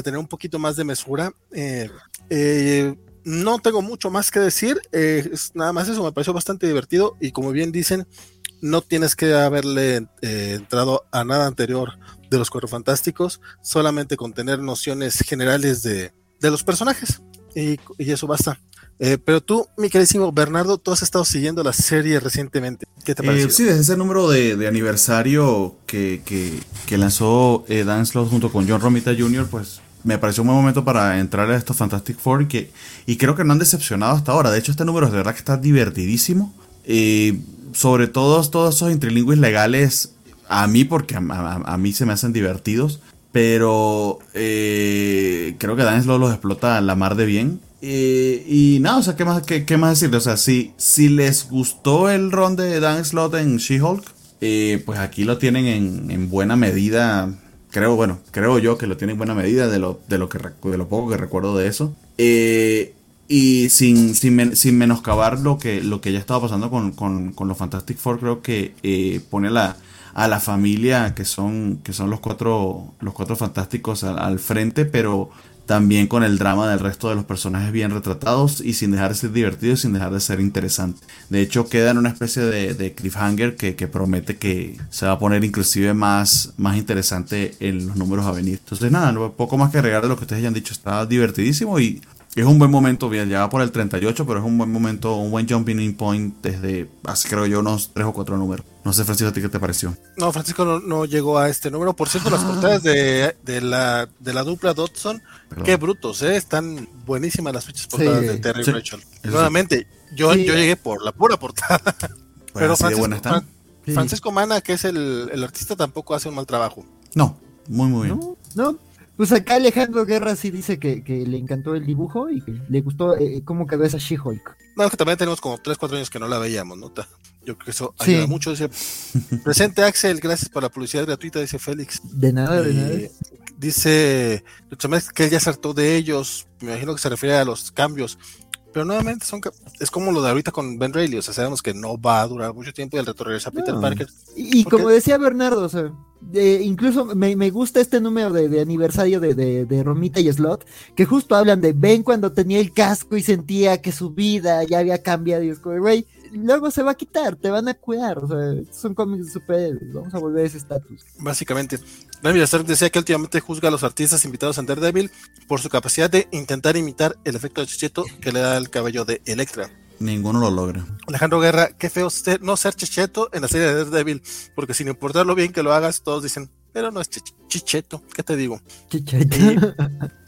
tener un poquito más de mesura. Eh, eh, no tengo mucho más que decir, eh, nada más eso me pareció bastante divertido y como bien dicen, no tienes que haberle entrado a nada anterior de los Cuatro Fantásticos, solamente con tener nociones generales de, de los personajes y eso basta. Eh, pero tú, mi queridísimo Bernardo, tú has estado siguiendo la serie recientemente. ¿Qué te parece? Eh, sí, desde ese número de, aniversario que, que, lanzó eh, Dan Slott junto con John Romita Jr., pues me pareció un buen momento para entrar a estos Fantastic Four y, que, y creo que no han decepcionado hasta ahora. De hecho, este número es de verdad que está divertidísimo. sobre todo todos esos interlingües legales, a mí, porque a, mí se me hacen divertidos. Pero creo que Dan Slott los explota la mar de bien. Eh, y nada, o sea, ¿qué más, qué, más decirle? O sea, si, si les gustó el ron de Dan Slott en She-Hulk, eh, pues aquí lo tienen en, buena medida. Creo, bueno, creo yo que lo tienen en buena medida de lo, de lo, que, de lo poco que recuerdo de eso. Eh, y sin, sin, menoscabar lo que, lo que ya estaba pasando con, con, los Fantastic Four, creo que pone la, a la familia que son, que son los cuatro, los cuatro fantásticos al frente, pero también con el drama del resto de los personajes bien retratados y sin dejar de ser divertido y sin dejar de ser interesante. De hecho, queda en una especie de, cliffhanger que, promete que se va a poner inclusive más, más interesante en los números a venir. Entonces, nada, poco más que agregar de lo que ustedes ya han dicho. Está divertidísimo y es un buen momento, bien, ya va por el 38, pero es un buen momento, un buen jumping in point desde hace creo yo unos tres o cuatro números. No sé, Francisco, ¿a ti qué te pareció? No, Francisco no, llegó a este número. Por cierto, las portadas de, la, de la dupla Dodson, qué brutos, ¿eh? Están buenísimas las fichas portadas de Terry sí. Nuevamente, yo, yo llegué por la pura portada. pero Francisco, Francisco Mana, que es el, el, artista, tampoco hace un mal trabajo. No, muy, muy bien. no pues acá Alejandro Guerra sí dice que, le encantó el dibujo y que le gustó eh, cómo quedó esa She-Hulk. No, que también tenemos como 3, 4 años que no la veíamos, ¿no? Yo creo que eso ayuda mucho. Dice, presente Axel, gracias por la publicidad gratuita, dice Félix. De nada, de nada. Dice que él ya saltó de ellos, me imagino que se refiere a los cambios. Pero nuevamente son es como lo de ahorita con Ben Reilly, o sea, sabemos que no va a durar mucho tiempo y el reto regresa a Peter Parker. Y, como decía Bernardo, o sea, incluso me, gusta este número de, aniversario de, de, Romita y Slot, que justo hablan de Ben cuando tenía el casco y sentía que su vida ya había cambiado y es como, güey, luego se va a quitar, te van a cuidar, o sea, son cómics de superhéroes, vamos a volver a ese estatus. Básicamente, David Stark decía que últimamente juzga a los artistas invitados a Daredevil por su capacidad de intentar imitar el efecto de chicheto que le da el cabello de Electra. Ninguno lo logra. Alejandro Guerra, qué feo no ser chicheto en la serie de Daredevil, porque sin importar lo bien que lo hagas, todos dicen, pero no es chicheto, ¿qué te digo? Chicheto.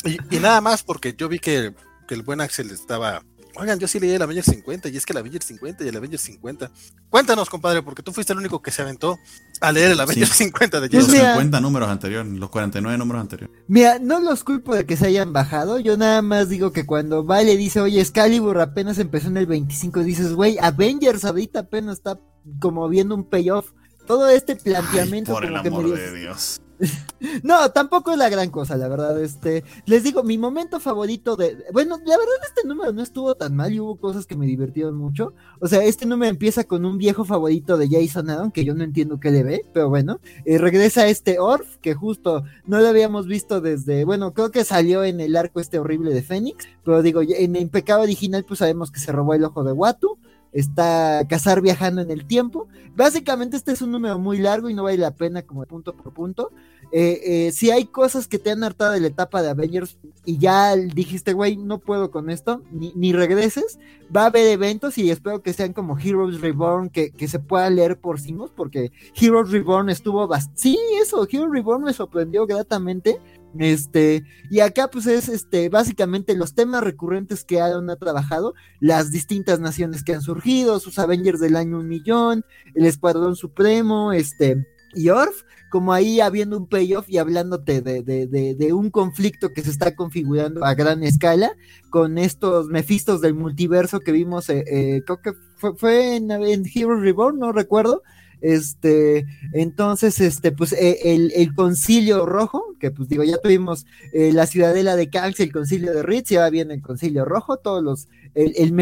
Y, nada más porque yo vi que, que el buen Axel estaba Oigan, yo sí leí el Avengers 50 y es que el Avengers 50 y el Avengers 50. Cuéntanos, compadre, porque tú fuiste el único que se aventó a leer el Avengers 50 de Los 50 números anteriores, los 49 números anteriores. Mira, no los culpo de que se hayan bajado. Yo nada más digo que cuando Vale dice, oye, Excalibur apenas empezó en el 25, dices, güey, Avengers ahorita apenas está como viendo un payoff. Todo este planteamiento. por el amor de Dios. no, tampoco es la gran cosa, la verdad. Este, les digo, mi momento favorito de. Bueno, la verdad, este número no estuvo tan mal y hubo cosas que me divirtieron mucho. O sea, este número empieza con un viejo favorito de Jason Aaron, que yo no entiendo qué le ve, pero bueno. Eh, regresa este Orf, que justo no lo habíamos visto desde. Bueno, creo que salió en el arco este horrible de Fénix, pero digo, en el pecado original, pues sabemos que se robó el ojo de Watu está Cazar viajando en el tiempo. Básicamente este es un número muy largo y no vale la pena como punto por punto. Eh, eh, si hay cosas que te han hartado de la etapa de Avengers y ya dijiste, güey, no puedo con esto, ni, regreses, va a haber eventos y espero que sean como Heroes Reborn, que, se pueda leer por sí porque Heroes Reborn estuvo bastante... Sí, eso, Heroes Reborn me sorprendió gratamente. Este, y acá pues es este, básicamente los temas recurrentes que Aaron ha trabajado, las distintas naciones que han surgido, sus Avengers del año un millón, el Escuadrón Supremo, este, y Orf, como ahí habiendo un payoff y hablándote de, de, de, un conflicto que se está configurando a gran escala con estos mefistos del multiverso que vimos, eh, eh, creo que fue, en, en Hero Reborn, no recuerdo, este, entonces, este, pues eh, el, concilio rojo, que pues digo, ya tuvimos la ciudadela de Cax, el concilio de Ritz, ya viene el concilio rojo, todos los, el, el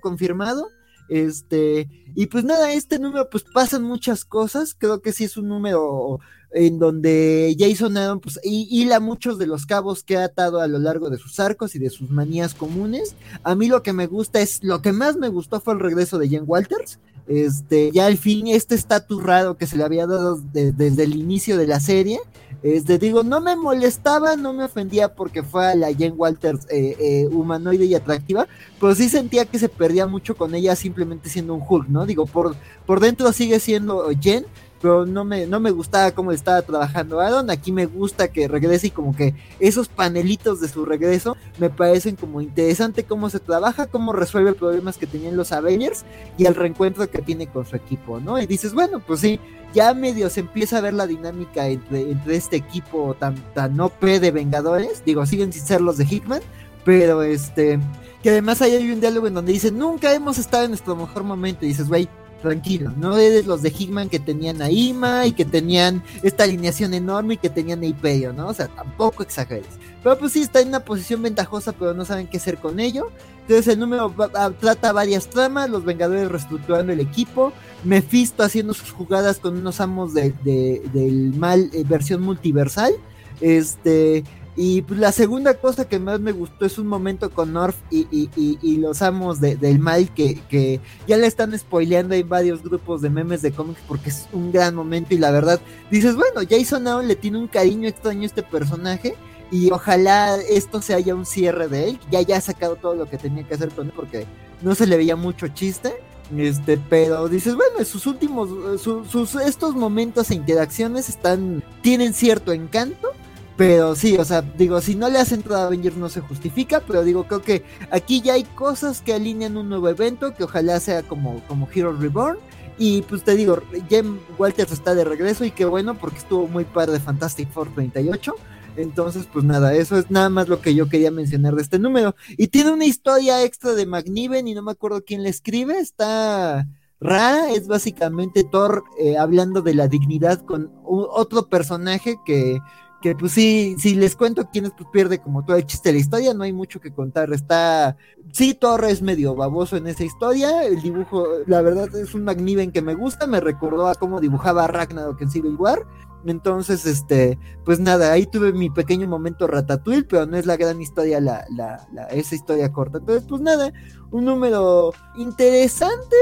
confirmado, este, y pues nada, este número pues pasan muchas cosas, creo que sí es un número en donde Jason Aaron pues hila muchos de los cabos que ha atado a lo largo de sus arcos y de sus manías comunes. A mí lo que me gusta es, lo que más me gustó fue el regreso de Jen Walters. Este, ya al fin este estatus raro que se le había dado desde el inicio de la serie, este, digo, no me molestaba, no me ofendía porque fue a la Jen Walters eh, eh, humanoide y atractiva, pero sí sentía que se perdía mucho con ella simplemente siendo un Hulk, ¿no? Digo, por, por dentro sigue siendo Jen, pero no me, no me gustaba cómo estaba trabajando Aaron. Aquí me gusta que regrese y como que esos panelitos de su regreso me parecen como interesante cómo se trabaja, cómo resuelve problemas que tenían los Avengers y el reencuentro que tiene con su equipo, ¿no? Y dices, bueno, pues sí, ya medio se empieza a ver la dinámica entre, entre este equipo tan, tan OP de Vengadores. Digo, siguen sin ser los de Hickman, pero este, que además hay un diálogo en donde dice, nunca hemos estado en nuestro mejor momento. Dices, güey, tranquilo, no eres los de Hickman que tenían a Ima y que tenían esta alineación enorme y que tenían a ¿no? O sea, tampoco exageres. Pero pues sí, está en una posición ventajosa, pero no saben qué hacer con ello. Entonces el número trata varias tramas, los Vengadores reestructurando el equipo, Mephisto haciendo sus jugadas con unos amos de, del mal eh, versión multiversal. Este, y pues, la segunda cosa que más me gustó es un momento con North y, los amos del mal que, ya le están spoileando en varios grupos de memes de cómics porque es un gran momento y la verdad dices, bueno, Jason Aaron le tiene un cariño extraño a este personaje y ojalá esto se haya un cierre de él, ya ya ha sacado todo lo que tenía que hacer con él porque no se le veía mucho chiste. Este, pero dices, bueno, sus últimos, sus, estos momentos e interacciones están, tienen cierto encanto pero sí, o sea, digo, si no le has entrado a Avengers no se justifica, pero digo, creo que aquí ya hay cosas que alinean un nuevo evento, que ojalá sea como, como Hero Reborn. Y pues te digo, Jem Walters está de regreso y qué bueno, porque estuvo muy par de Fantastic Four 38. Entonces, pues nada, eso es nada más lo que yo quería mencionar de este número. Y tiene una historia extra de McNiven y no me acuerdo quién le escribe, está rara, es básicamente Thor eh, hablando de la dignidad con otro personaje que que pues sí, si les cuento quién es, pues pierde como todo el chiste de la historia, no hay mucho que contar, está, sí, Torres es medio baboso en esa historia, el dibujo, la verdad es un Magniven que me gusta, me recordó a cómo dibujaba Ragnarok en Civil War, entonces, este, pues nada, ahí tuve mi pequeño momento Ratatouille, pero no es la gran historia, la, la, la, esa historia corta, entonces, pues nada, un número interesante,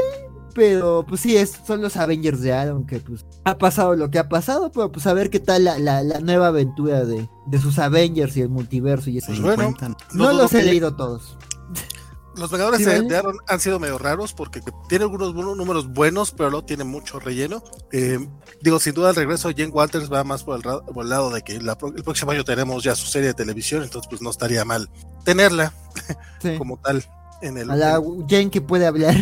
pero pues sí, es, son los Avengers de Aaron que pues ha pasado lo que ha pasado, pero pues a ver qué tal la, la, nueva aventura de, de, sus Avengers y el multiverso y eso. Pues bueno, no, los he leído todos. Los Vengadores de, Aaron han sido medio raros porque tiene algunos números buenos, pero no tiene mucho relleno. Eh, digo, sin duda el regreso de Jane Walters va más por el, lado de que el próximo año tenemos ya su serie de televisión, entonces pues no estaría mal tenerla como tal en el... A la Jane que puede hablar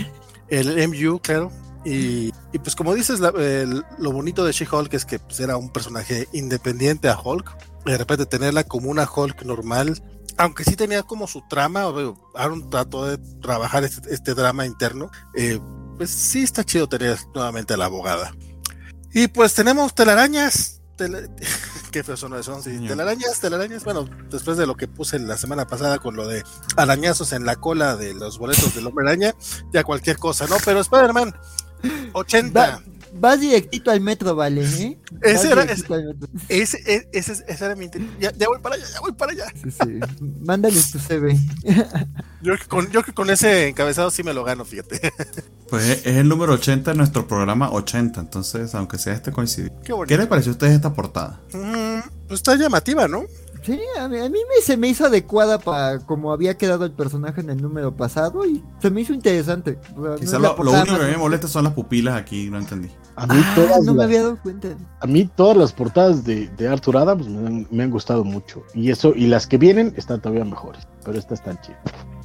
el MU, claro. Y, pues como dices, lo bonito de She-Hulk es que pues, era un personaje independiente a Hulk. De repente tenerla como una Hulk normal, aunque sí tenía como su trama, Aaron trató de trabajar este, este drama interno, eh, pues sí está chido tener nuevamente a la abogada. Y pues tenemos telarañas. Qué feo son eso. Sí. Telarañas, telarañas. Bueno, después de lo que puse la semana pasada con lo de arañazos en la cola de los boletos del hombre araña, ya cualquier cosa, ¿no? Pero Spider-Man, 80. Vas directito al metro, vale, ¿eh? Ese era, ese, ese, ese, ese, era mi ya, ya, voy para allá, ya voy para allá. Sí, sí. Mándale tu CV. yo, con, yo que con ese encabezado sí me lo gano, fíjate. Pues es el número 80 de nuestro programa 80, entonces, aunque sea este coincidir. Qué, ¿Qué le pareció a ustedes esta portada? Mm, pues está llamativa, ¿no? Sí, a mí, me, se me hizo adecuada para como había quedado el personaje en el número pasado y se me hizo interesante. Lo, único que me molesta son las pupilas aquí, no entendí. A mí, ah, todas no me había dado cuenta. A mí todas las portadas de, de Arthur Adams me han, gustado mucho. Y eso, y las que vienen están todavía mejores. Pero esta está chida.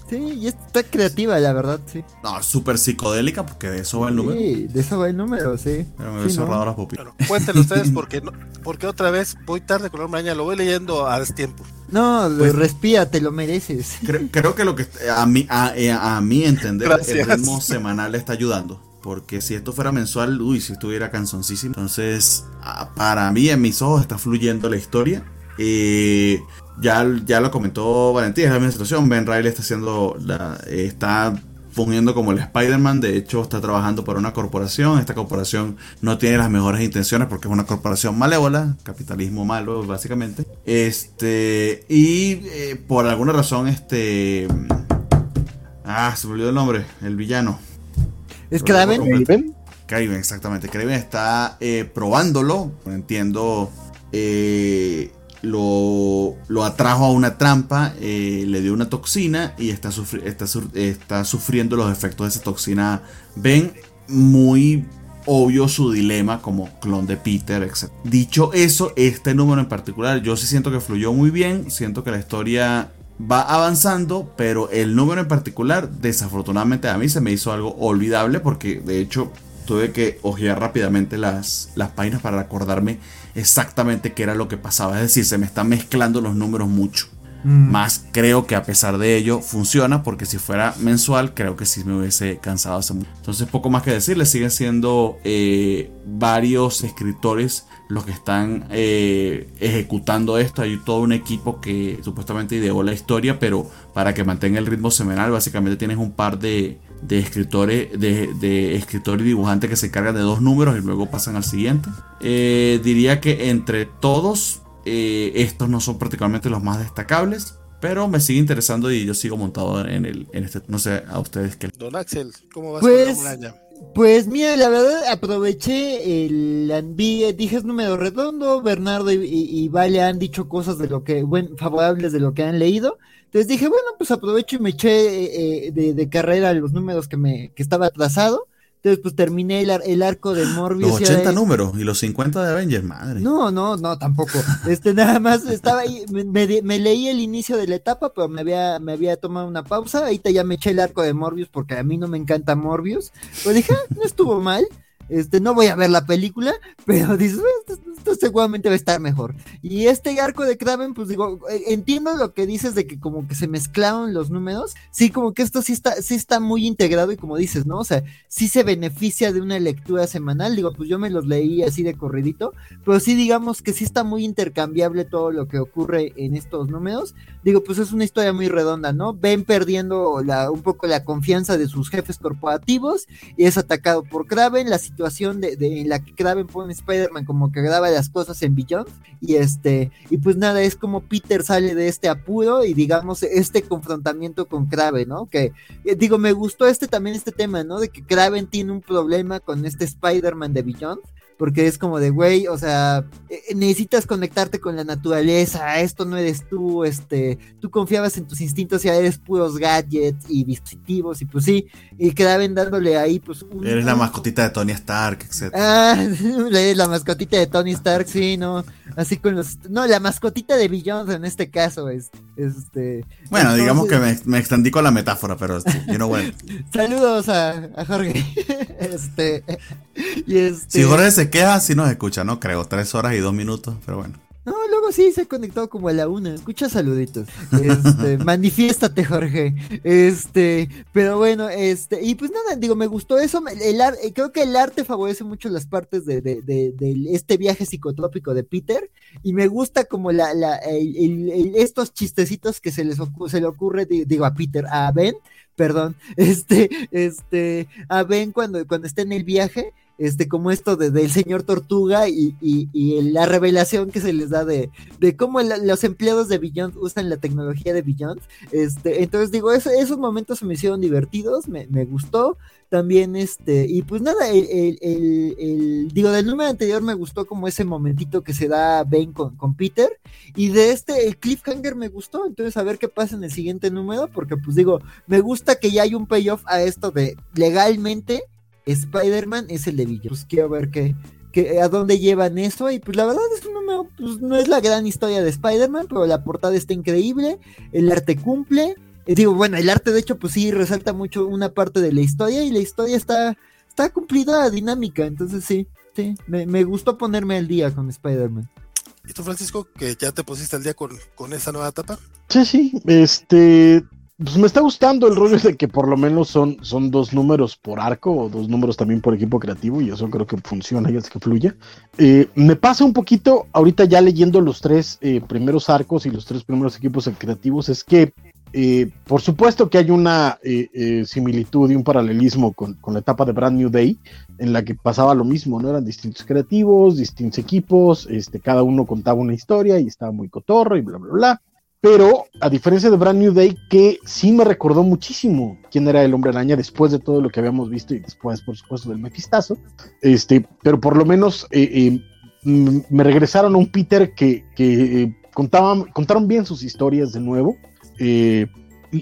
Sí, y está creativa, la verdad, sí. No, súper psicodélica, porque de eso va el número. Sí, de eso va el número, sí. Pero me Sí, ¿no? cerrado las pupilas. Bueno, cuéntenlo ustedes porque, no, porque otra vez voy tarde con la mañana, lo voy leyendo a destiempo. No, Pues- respira, te lo mereces. Creo, creo que lo que a mí, a, eh, a mí entender, el ritmo semanal le está ayudando. Porque si esto fuera mensual, uy, si estuviera canzoncísimo. Entonces, ah, para mí, en mis ojos, está fluyendo la historia. Eh, ya, ya lo comentó Valentín, es la misma situación. Ben Riley está haciendo la, está fungiendo como el Spider-Man. De hecho, está trabajando para una corporación. Esta corporación no tiene las mejores intenciones porque es una corporación malévola, capitalismo malo, básicamente. Este, y eh, por alguna razón, este. Ah, se me olvidó el nombre, el villano. ¿Es Kraven? Kraven, exactamente. Kraven está eh, probándolo. Entiendo. eh, lo, lo atrajo a una trampa, eh, le dio una toxina y está, sufriendo los efectos de esa toxina. Ven muy obvio su dilema como clon de Peter, etc. Dicho eso, este número en particular, yo sí siento que fluyó muy bien. Siento que la historia va avanzando, pero el número en particular, desafortunadamente a mí se me hizo algo olvidable porque de hecho tuve que ojear rápidamente las, las páginas para acordarme exactamente qué era lo que pasaba. Es decir, se me están mezclando los números mucho. Mm. Más creo que a pesar de ello funciona porque si fuera mensual creo que sí me hubiese cansado hace mucho. Entonces poco más que decirle, siguen siendo eh, varios escritores los que están eh, ejecutando esto. Hay todo un equipo que supuestamente ideó la historia, pero para que mantenga el ritmo semanal básicamente tienes un par de, de escritores de, de escritor y dibujante que se encargan de dos números y luego pasan al siguiente. Eh, diría que entre todos eh, estos no son particularmente los más destacables, pero me sigue interesando y yo sigo montado en el en este no sé a ustedes qué Don Axel, ¿cómo vas Pues- con la muralla? Pues mira, la verdad aproveché el dije es número redondo, Bernardo y, y- y Vale han dicho cosas de lo que, bueno, favorables de lo que han leído. Entonces dije, bueno, pues aprovecho y me eché eh, eh, de, de carrera los números que me, que estaba atrasado. Entonces, pues terminé el, ar- el arco de Morbius. los y 80 ahí- números y los 50 de Avengers, madre. No, no, no, tampoco. Este, nada más estaba ahí, me, me- me leí el inicio de la etapa, pero me había, me había tomado una pausa. Ahorita ya me eché el arco de Morbius porque a mí no me encanta Morbius. Pues dije, "Ah, no estuvo mal. Este, no voy a ver la película, pero dices, "Bueno, esto, esto seguramente va a estar mejor. Y este arco de Kraven, pues digo, eh, entiendo lo que dices de que como que se mezclaron los números. Sí, como que esto sí está, sí está muy integrado y como dices, ¿no? O sea, sí se beneficia de una lectura semanal. Digo, pues yo me los leí así de corridito, pero sí digamos que sí está muy intercambiable todo lo que ocurre en estos números. Digo, pues es una historia muy redonda, ¿no? Ven perdiendo un poco la confianza de sus jefes corporativos y es atacado por Kraven, la situación de, de- en la que Kraven pone Spider-Man como que graba las cosas en Beyond y este, y pues nada, es como Peter sale de este apuro y digamos este confrontamiento con Kraven, ¿no? Que eh, digo, me gustó este también este tema, ¿no? De que Kraven tiene un problema con este Spider-Man de Beyond. Porque es como de, güey, o sea, eh, necesitas conectarte con la naturaleza, esto no eres tú, este, tú confiabas en tus instintos y eres puros gadgets y dispositivos y pues sí, y Kraven dándole ahí pues un... Eres la mascotita de Tony Stark, etc. Ah, eres la mascotita de Tony Stark, sí, no, así con los, no, la mascotita de Beyond en este caso es, este... bueno, entonces- digamos que me, me extendí con la metáfora, pero you know what. Saludos a, a Jorge, este, y este... Si Jorge se queja, sí nos escucha, no creo. Tres horas y dos minutos, pero bueno. No, luego sí se conectó como a la una. Escucha saluditos. Este, manifiéstate, Jorge. Este, pero bueno, este, y pues nada, digo, me gustó eso. me- El ar- eh, creo que el arte favorece mucho las partes de, de, de- de este viaje psicotrópico de Peter. Y me gusta como la, la, el- el- el- estos chistecitos que se les ocu- se le ocurre, di- digo, a Peter, a Ben, perdón, este, este, a Ben cuando, cuando está en el viaje este, como esto de, del señor Tortuga y, y- la revelación que se les da de, de cómo los empleados de Beyond usan la tecnología de Beyond. Este, entonces digo, eso- esos momentos se me hicieron divertidos, me, me gustó. También, este, y pues nada, el- el- el- digo, del número anterior me gustó como ese momentito que se da Ben con, con Peter. Y de este, el cliffhanger me gustó. Entonces, a ver qué pasa en el siguiente número, porque pues digo, me gusta que ya hay un payoff a esto de legalmente Spider-Man es el de Villa. Pues quiero ver qué, qué- a dónde llevan eso. Y pues la verdad es número no, pues no es la gran historia de Spider-Man, pero la portada está increíble, el arte cumple. Eh, digo, bueno, el arte de hecho, pues sí, resalta mucho una parte de la historia y la historia está, está cumplida, dinámica, entonces sí, sí, me, me gustó ponerme al día con Spider-Man. ¿Y tú, Francisco, que ya te pusiste al día con, con esa nueva etapa? Sí, sí, este, pues me está gustando el rollo de que por lo menos son, son dos números por arco o dos números también por equipo creativo y eso creo que funciona y hace que fluya. Eh, me pasa un poquito ahorita ya leyendo los tres eh, primeros arcos y los tres primeros equipos creativos es que eh, por supuesto que hay una similitud y un paralelismo con, con, la etapa de Brand New Day, en la que pasaba lo mismo, ¿no? Eran distintos creativos, distintos equipos, este, cada uno contaba una historia y estaba muy cotorro y bla, bla, bla. Pero a diferencia de Brand New Day, que sí me recordó muchísimo quién era el hombre araña después de todo lo que habíamos visto y después, por supuesto, del Mefistazo. Este, pero por lo menos eh, eh, me regresaron a un Peter que, que eh, contaban, contaron bien sus historias de nuevo. y,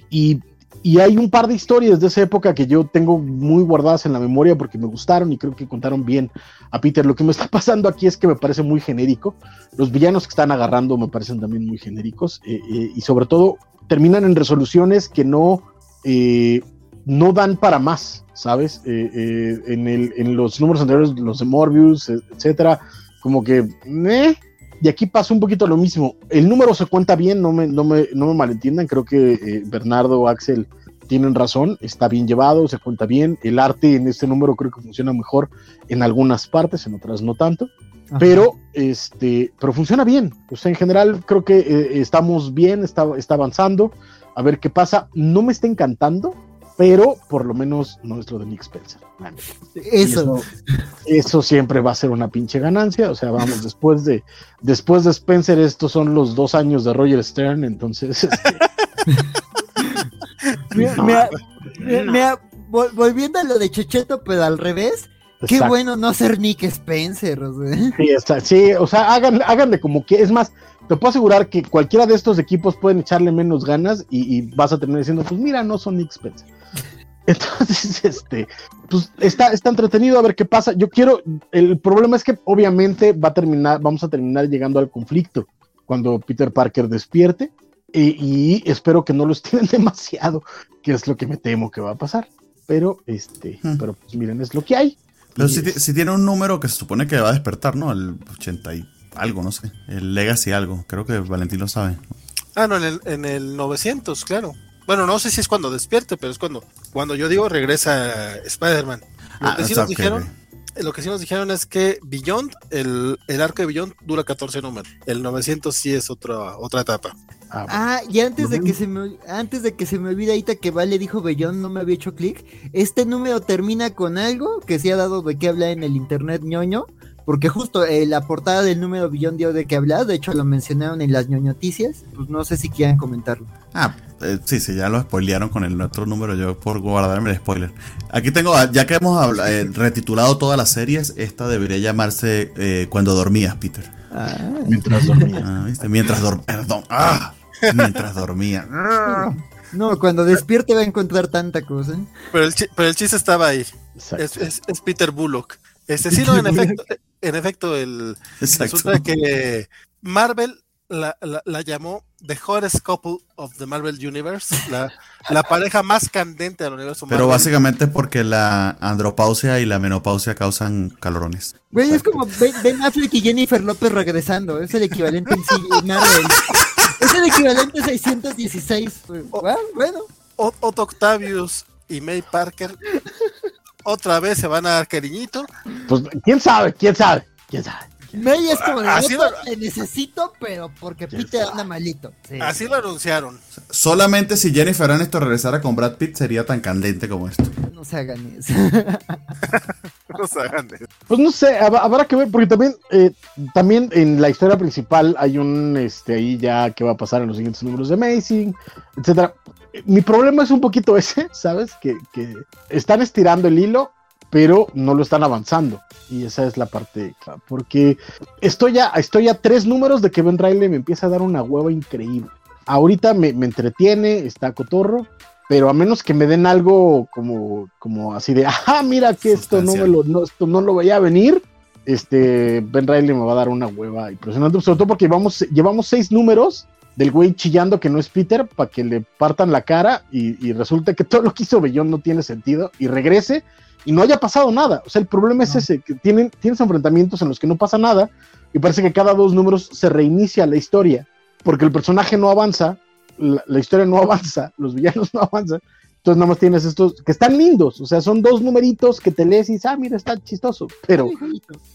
y y hay un par de historias de esa época que yo tengo muy guardadas en la memoria porque me gustaron y creo que contaron bien a Peter. Lo que me está pasando aquí es que me parece muy genérico. Los villanos que están agarrando me parecen también muy genéricos eh, eh, y sobre todo terminan en resoluciones que no, eh, no dan para más, ¿sabes? en, el, en, los números anteriores, los de Morbius, etcétera, como que... y aquí pasa un poquito lo mismo. El número se cuenta bien, no me, no me, no me malentiendan. Creo que Bernardo, Axel tienen razón, está bien llevado, se cuenta bien. El arte en este número creo que funciona mejor en algunas partes, en otras no tanto. Pero, este, pero funciona bien. O sea, en general creo que eh, estamos bien, está, está avanzando. A ver qué pasa. No me está encantando, pero por lo menos no es lo de Nick Spencer. Eso. eso. eso. siempre va a ser una pinche ganancia. O sea, vamos, después de, después de Spencer, estos son los dos años de Roger Stern, entonces. Este, volviendo a lo de Checheto, pero al revés. Qué bueno no ser Nick Spencer. Sí, o sea, háganle como que. Es más, te puedo asegurar que cualquiera de estos equipos pueden echarle menos ganas y, vas a terminar diciendo, pues mira, no son Spencer. Entonces, este, pues está, está entretenido a ver qué pasa. Yo quiero, el problema es que obviamente va a terminar, vamos a terminar llegando al conflicto cuando Peter Parker despierte y, espero que no lo estiren demasiado, que es lo que me temo que va a pasar. Pero, este, hmm. pero pues miren, es lo que hay. Pero si, tiene un número que se supone que va a despertar, ¿no? El 80 y algo, no sé. El Legacy algo. Creo que Valentín lo sabe. Ah, no, en el, en el 900, claro. Bueno, no sé si es cuando despierte, pero es cuando, cuando yo digo regresa Spider-Man. Lo ah, que sí nos dijeron lo que sí nos dijeron es que Beyond, el, el arco de Beyond dura 14 números. El 900 sí es otra, otra etapa. Ah, ah y antes de que se me antes de que se me olvide ahorita que Vale dijo Beyond no me había hecho clic. Este número termina con algo que se ha dado de qué hablar en el internet ñoño. Porque justo eh, la portada del número Beyond dio de qué hablar, de hecho lo mencionaron en las ñoñoticias, pues no sé si quieran comentarlo. Ah, eh, sí, sí, ya lo spoilearon con el otro número, yo por guardarme el spoiler. Aquí tengo, ah, ya que hemos eh, retitulado todas las series, esta debería llamarse eh, Cuando dormías, Peter. Ah, mientras dormía. Ah, Mientras dormía. Perdón. mientras dormía. No, cuando despierte va a encontrar tanta cosa. Pero el, pero el chiste estaba ahí. Es, es, Peter Bullock. Este sí, no, en efecto, en efecto, el resulta que Marvel la, la, llamó The Hottest Couple of the Marvel Universe, la, la pareja más candente del universo Marvel. Pero básicamente porque la andropausia y la menopausia causan calorones. Güey, es como Ben Affleck y Jennifer López regresando, es el equivalente en sí, Marvel. Es el equivalente a 616. bueno. Otto Octavius y May Parker otra vez se van a dar cariñito. Pues quién sabe, quién sabe, quién sabe. May es como así lo... necesito, pero porque Peter anda malito. Así lo anunciaron. Solamente si Jennifer Aniston regresara con Brad Pitt sería tan candente como esto. No se hagan eso. no se hagan eso. Pues no sé, habrá que ver, porque también, eh, también en la historia principal hay un este ahí ya que va a pasar en los siguientes números de Amazing, etcétera. Mi problema es un poquito ese, ¿sabes? Que, que están estirando el hilo pero no lo están avanzando. Y esa es la parte porque estoy ya, estoy a tres números de que Ben Riley me empieza a dar una hueva increíble. Ahorita me, entretiene, está cotorro, pero a menos que me den algo como, como así de, ah, mira que esto no, me lo, no, esto no lo veía venir, este Ben Riley me va a dar una hueva impresionante, sobre todo porque llevamos, llevamos seis números del güey chillando que no es Peter para que le partan la cara y, y resulta que todo lo que hizo Bellón no tiene sentido y regrese y no haya pasado nada. O sea, el problema es ese, que tienen, tienes enfrentamientos en los que no pasa nada y parece que cada dos números se reinicia la historia porque el personaje no avanza, la, la historia no avanza, los villanos no avanzan. Entonces nada más tienes estos que están lindos, o sea, son dos numeritos que te lees y dices, ah, mira, está chistoso, pero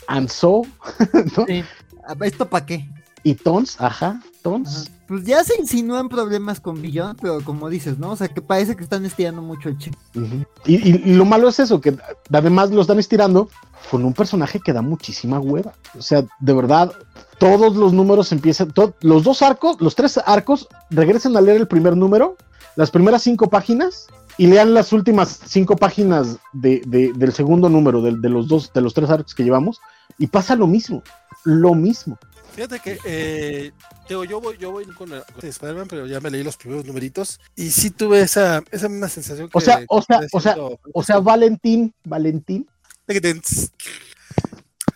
and so, ¿no? Sí. A ver, ¿Esto para qué? Y tons, ajá, tons. Pues ya se insinúan problemas con Billón, pero como dices, ¿no? O sea, que parece que están estirando mucho el. Ujú. y, lo malo es eso, que además lo están estirando con un personaje que da muchísima hueva. O sea, de verdad, todos los números empiezan, los dos arcos, los tres arcos, regresen a leer el primer número, las primeras cinco páginas, y lean las últimas cinco páginas de- de- del segundo número, de, los dos, de los tres arcos que llevamos, y pasa lo mismo, lo mismo. Fíjate que eh, digo, yo voy, yo voy con con Spider-Man, pero ya me leí los primeros numeritos y sí tuve esa, esa misma sensación que O sea, o sea, o sea, O sea, Valentín, Valentín,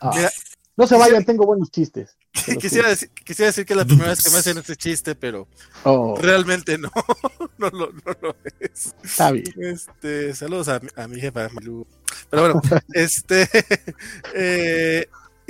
ah, Mira, no se vayan, tengo buenos chistes. quisiera, decir, quisiera decir que es la primera vez que me hacen este chiste, pero. Oh, realmente no, no, lo- no lo es. está bien. Este, saludos a, mi- a mi jefa Malu. Pero bueno, este eh,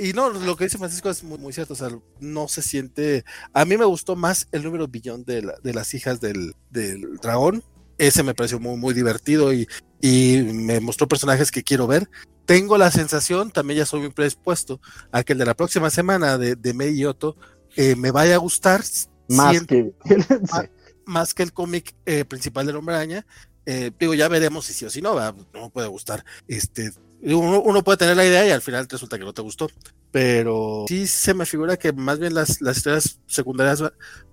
y no, lo que dice Francisco es muy, muy cierto. O sea, no se siente. A mí me gustó más el número billón de, la- de las hijas del, del dragón. Ese me pareció muy, muy divertido y, y me mostró personajes que quiero ver. Tengo la sensación, también ya soy muy predispuesto, a que el de la próxima semana de, de Mei y Otto eh, me vaya a gustar. Más Siento- que. Más que el cómic eh, principal del Hombre Araña. Eh, digo, ya veremos si sí o si no, ¿verdad? no me puede gustar. Este, uno, uno puede tener la idea y al final resulta que no te gustó. Pero sí se me figura que más bien las, las historias secundarias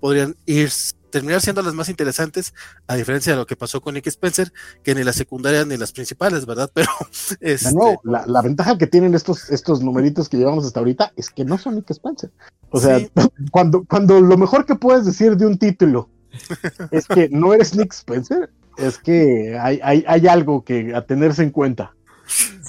podrían ir terminar siendo las más interesantes, a diferencia de lo que pasó con Nick Spencer, que ni las secundarias ni las principales, ¿verdad? Pero este, nuevo, la, la ventaja que tienen estos, estos numeritos que llevamos hasta ahorita es que no son Nick Spencer. O sea, Sí. cuando, cuando lo mejor que puedes decir de un título es que no eres Nick Spencer, es que hay, hay, hay algo que a tenerse en cuenta.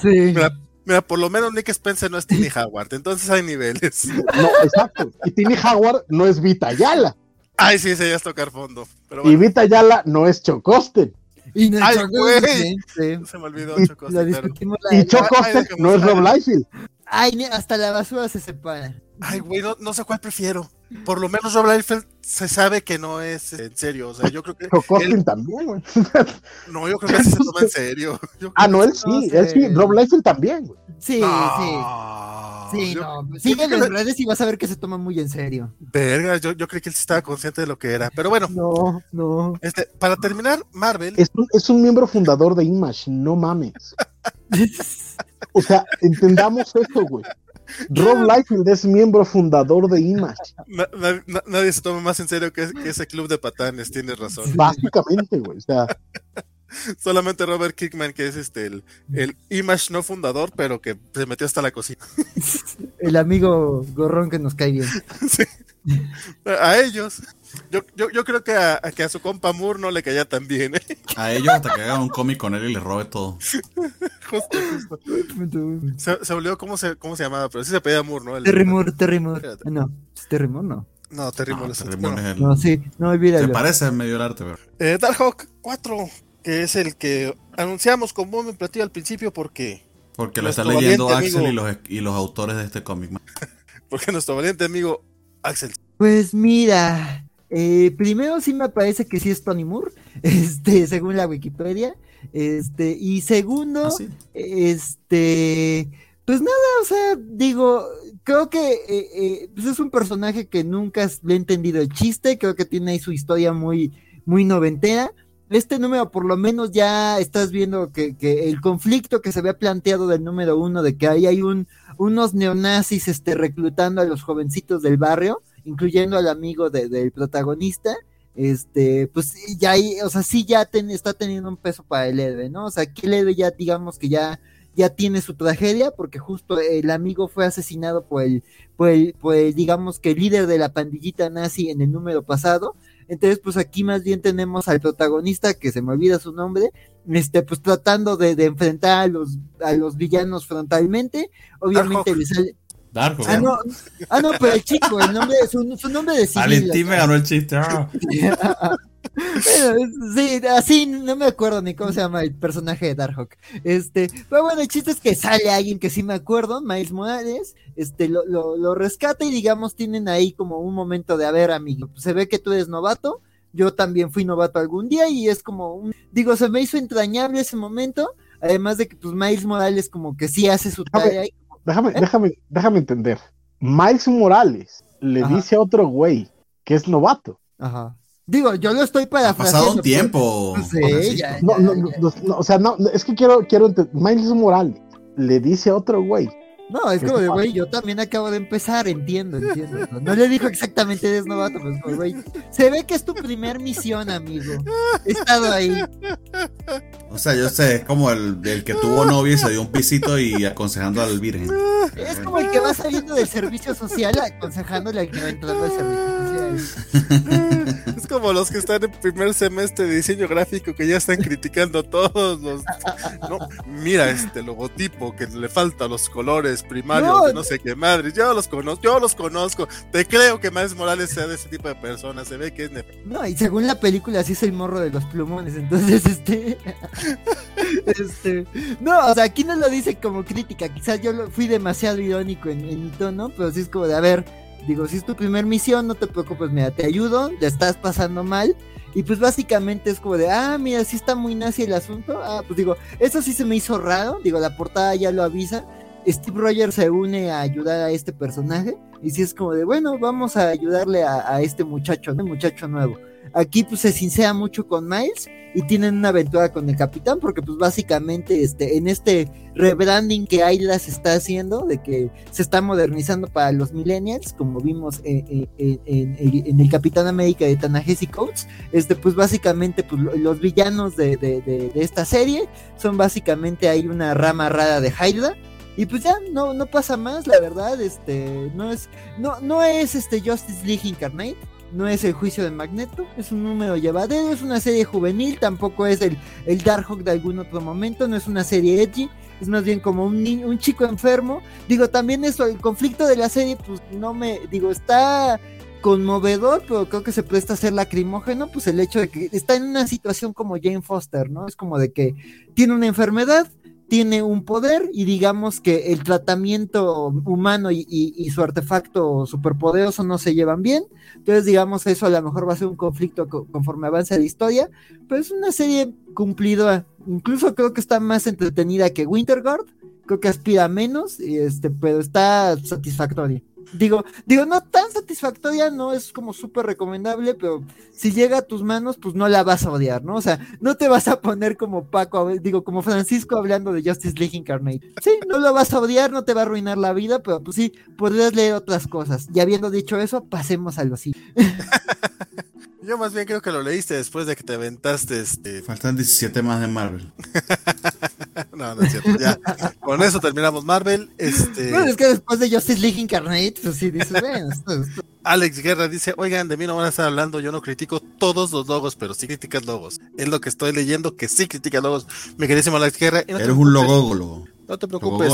Sí. mira, mira, por lo menos Nick Spencer no es Timmy Howard, entonces hay niveles. No, exacto. Y Timmy Howard no es Vita Yala. Ay, sí, se ya es tocar fondo. Pero Y Vita Yala no es Chocosten. Y no Ay, güey. sí, se me olvidó Y- Chocoste, Lo claro. discutimos la- Y Chocosten déjame no es. Rob Liefeld. Ay, hasta la basura se separa. Ay, güey, no, no sé cuál prefiero. Por lo menos Rob Liefeld se sabe que no es en serio. O sea, yo creo que. Chocosten él- también, güey. no, yo creo que sí se toma en serio. Ah, no, él sí. no él sí. Rob Liefeld también, güey. Sí, No, sí. Sí, yo- no. creo en redes y vas a ver que se toma muy en serio. Verga, yo, yo creí que él sí estaba consciente de lo que era. Pero bueno, No, no. este, para terminar, Marvel. Es un, es un miembro fundador de Image, no mames. O sea, entendamos esto, güey. Rob Liefeld es miembro fundador de Image. na- na- na- nadie se toma más en serio que, que ese club de patanes, tienes razón. Básicamente, güey. O sea, Solamente Robert Kickman, que es este el, el Image no fundador, pero que se metió hasta la cocina. El amigo gorrón que nos cae bien. Sí. A ellos. Yo, yo, yo creo que a, a que a su compa Moore no le caía tan bien, ¿eh? A ellos hasta que hagan un cómic con él y le robe todo. Justo, justo. Se, se olvidó cómo se, cómo se llamaba, pero sí se pedía Moore, ¿no? El- Terry Moore, Terry Moore. Ah, No, Terry Moore, no. No, Terry Moore No, es Terry. Moore es el- No, sí, no, Se olvídalo. parece medio el arte, pero. eh, Darkhawk 4, que es el que anunciamos con bombo y platillo al principio porque, Porque lo está leyendo Axel y los, y los autores de este cómic. man. porque nuestro valiente amigo Axel. Pues mira, eh, primero sí me parece que sí es Tony Moore, este, según la Wikipedia, este, y segundo, ¿Ah, sí? este, pues nada, o sea, digo, creo que eh, eh, pues es un personaje que nunca le he entendido el chiste, creo que tiene ahí su historia muy, muy noventera. Este número, por lo menos, ya estás viendo que, que el conflicto que se había planteado del número uno, de que ahí hay un, unos neonazis este, reclutando a los jovencitos del barrio, incluyendo al amigo de- del protagonista, este, pues ya ahí, o sea, sí ya ten- está teniendo un peso para el héroe, ¿no? O sea, que el héroe ya, digamos que ya, ya tiene su tragedia, porque justo el amigo fue asesinado por el, por el, por el, digamos que el líder de la pandillita nazi en el número pasado, Entonces, pues aquí más bien tenemos al protagonista, que se me olvida su nombre, este, pues tratando de, enfrentar a los, a los villanos frontalmente. Obviamente le sale. Darko, ah, no, ah, no, pero el chico, el nombre, su, su nombre de civil. Valentín me ganó el chiste. Ah. sí, así no me acuerdo ni cómo se llama el personaje de Darkhawk. Este, pero bueno, el chiste es que sale alguien que sí me acuerdo, Miles Morales, este, lo, lo, rescata y digamos tienen ahí como un momento de, a ver, amigo, se ve que tú eres novato, yo también fui novato algún día y es como un, digo, se me hizo entrañable ese momento, además de que pues Miles Morales como que sí hace su tarea ahí. Déjame, ¿Eh? déjame, déjame entender. Miles Morales le dice a otro güey que es novato. Ajá. Digo, yo lo estoy para Ha pasado un tiempo. No, no, no, o sea, no, es que quiero, quiero Miles Morales le dice a otro güey. No, es como de, güey, yo también acabo de empezar, entiendo, entiendo. No, le dijo exactamente eres novato, pero güey, se ve que es tu primer misión, amigo. He estado ahí. O sea, yo sé, es como el, el que tuvo novia y se dio un pisito y aconsejando al virgen. Es como el que va saliendo del servicio social aconsejándole al que va entrando al servicio social. Como los que están en primer semestre de diseño gráfico que ya están criticando todos los. No, mira este logotipo que le falta los colores primarios de no sé qué madre. Yo los conozco, yo los conozco. Te creo que Miles Morales sea de ese tipo de personas. Se ve que es. No, y según la película, así es el morro de los plumones. Entonces, este. este. No, o sea, aquí no lo dice como crítica. Quizás yo lo, fui demasiado irónico en, en mi tono, pero sí es como de, a ver Digo, si es tu primer misión, no te preocupes, mira, te ayudo, ya estás pasando mal. Y pues básicamente es como de, ah, mira, sí está muy nazi el asunto. Ah, pues digo, eso sí se me hizo raro. Digo, la portada ya lo avisa. Steve Rogers se une a ayudar a este personaje. Y sí es como de, bueno, vamos a ayudarle a, este muchacho, ¿no? Muchacho nuevo. Aquí pues se sincera mucho con Miles y tienen una aventura con el capitán porque pues básicamente este, en este rebranding que Ayla se está haciendo, de que se está modernizando para los millennials, como vimos en, el Capitán América de Tanahesi Coates, este, pues básicamente pues, los villanos de, esta serie son básicamente hay una rama rara de Hydra, y pues ya no, no pasa más, la verdad, este, no es, no, no es este Justice League Incarnate, no es el juicio de Magneto, es un número llevadero, es una serie juvenil, tampoco es el, el Darkhawk de algún otro momento, no es una serie edgy, es más bien como un niño, un chico enfermo. Digo, también eso, el conflicto de la serie, pues no me, digo, está conmovedor, pero creo que se presta a ser lacrimógeno, pues el hecho de que está en una situación como Jane Foster, ¿no? Es como de que tiene una enfermedad, tiene un poder y digamos que el tratamiento humano y, su artefacto superpoderoso no se llevan bien. Entonces, digamos, eso a lo mejor va a ser un conflicto conforme avance la historia, pero es una serie cumplida. Incluso creo que está más entretenida que Winterguard. Creo que aspira menos, y este, pero está satisfactoria. Digo, digo, no tan satisfactoria, no es como súper recomendable, pero si llega a tus manos, pues no la vas a odiar, ¿no? O sea, no te vas a poner como Paco, digo, como Francisco hablando de Justice League Incarnate. Sí, no lo vas a odiar, no te va a arruinar la vida, pero pues sí, podrías leer otras cosas. Y habiendo dicho eso, pasemos a lo siguiente. Yo más bien creo que lo leíste después de que te aventaste este. Faltan 17 más de Marvel. no, no es cierto. Ya. Con eso terminamos Marvel. Este. Bueno, es que después de Justice League Incarnate, pues sí dices, bueno, Alex Guerra dice, oigan, de mí no van a estar hablando, yo no critico todos los logos, pero sí criticas logos. Es lo que estoy leyendo, que sí criticas logos. Mi queridísimo Alex Guerra. Eres un logólogo. No te preocupes.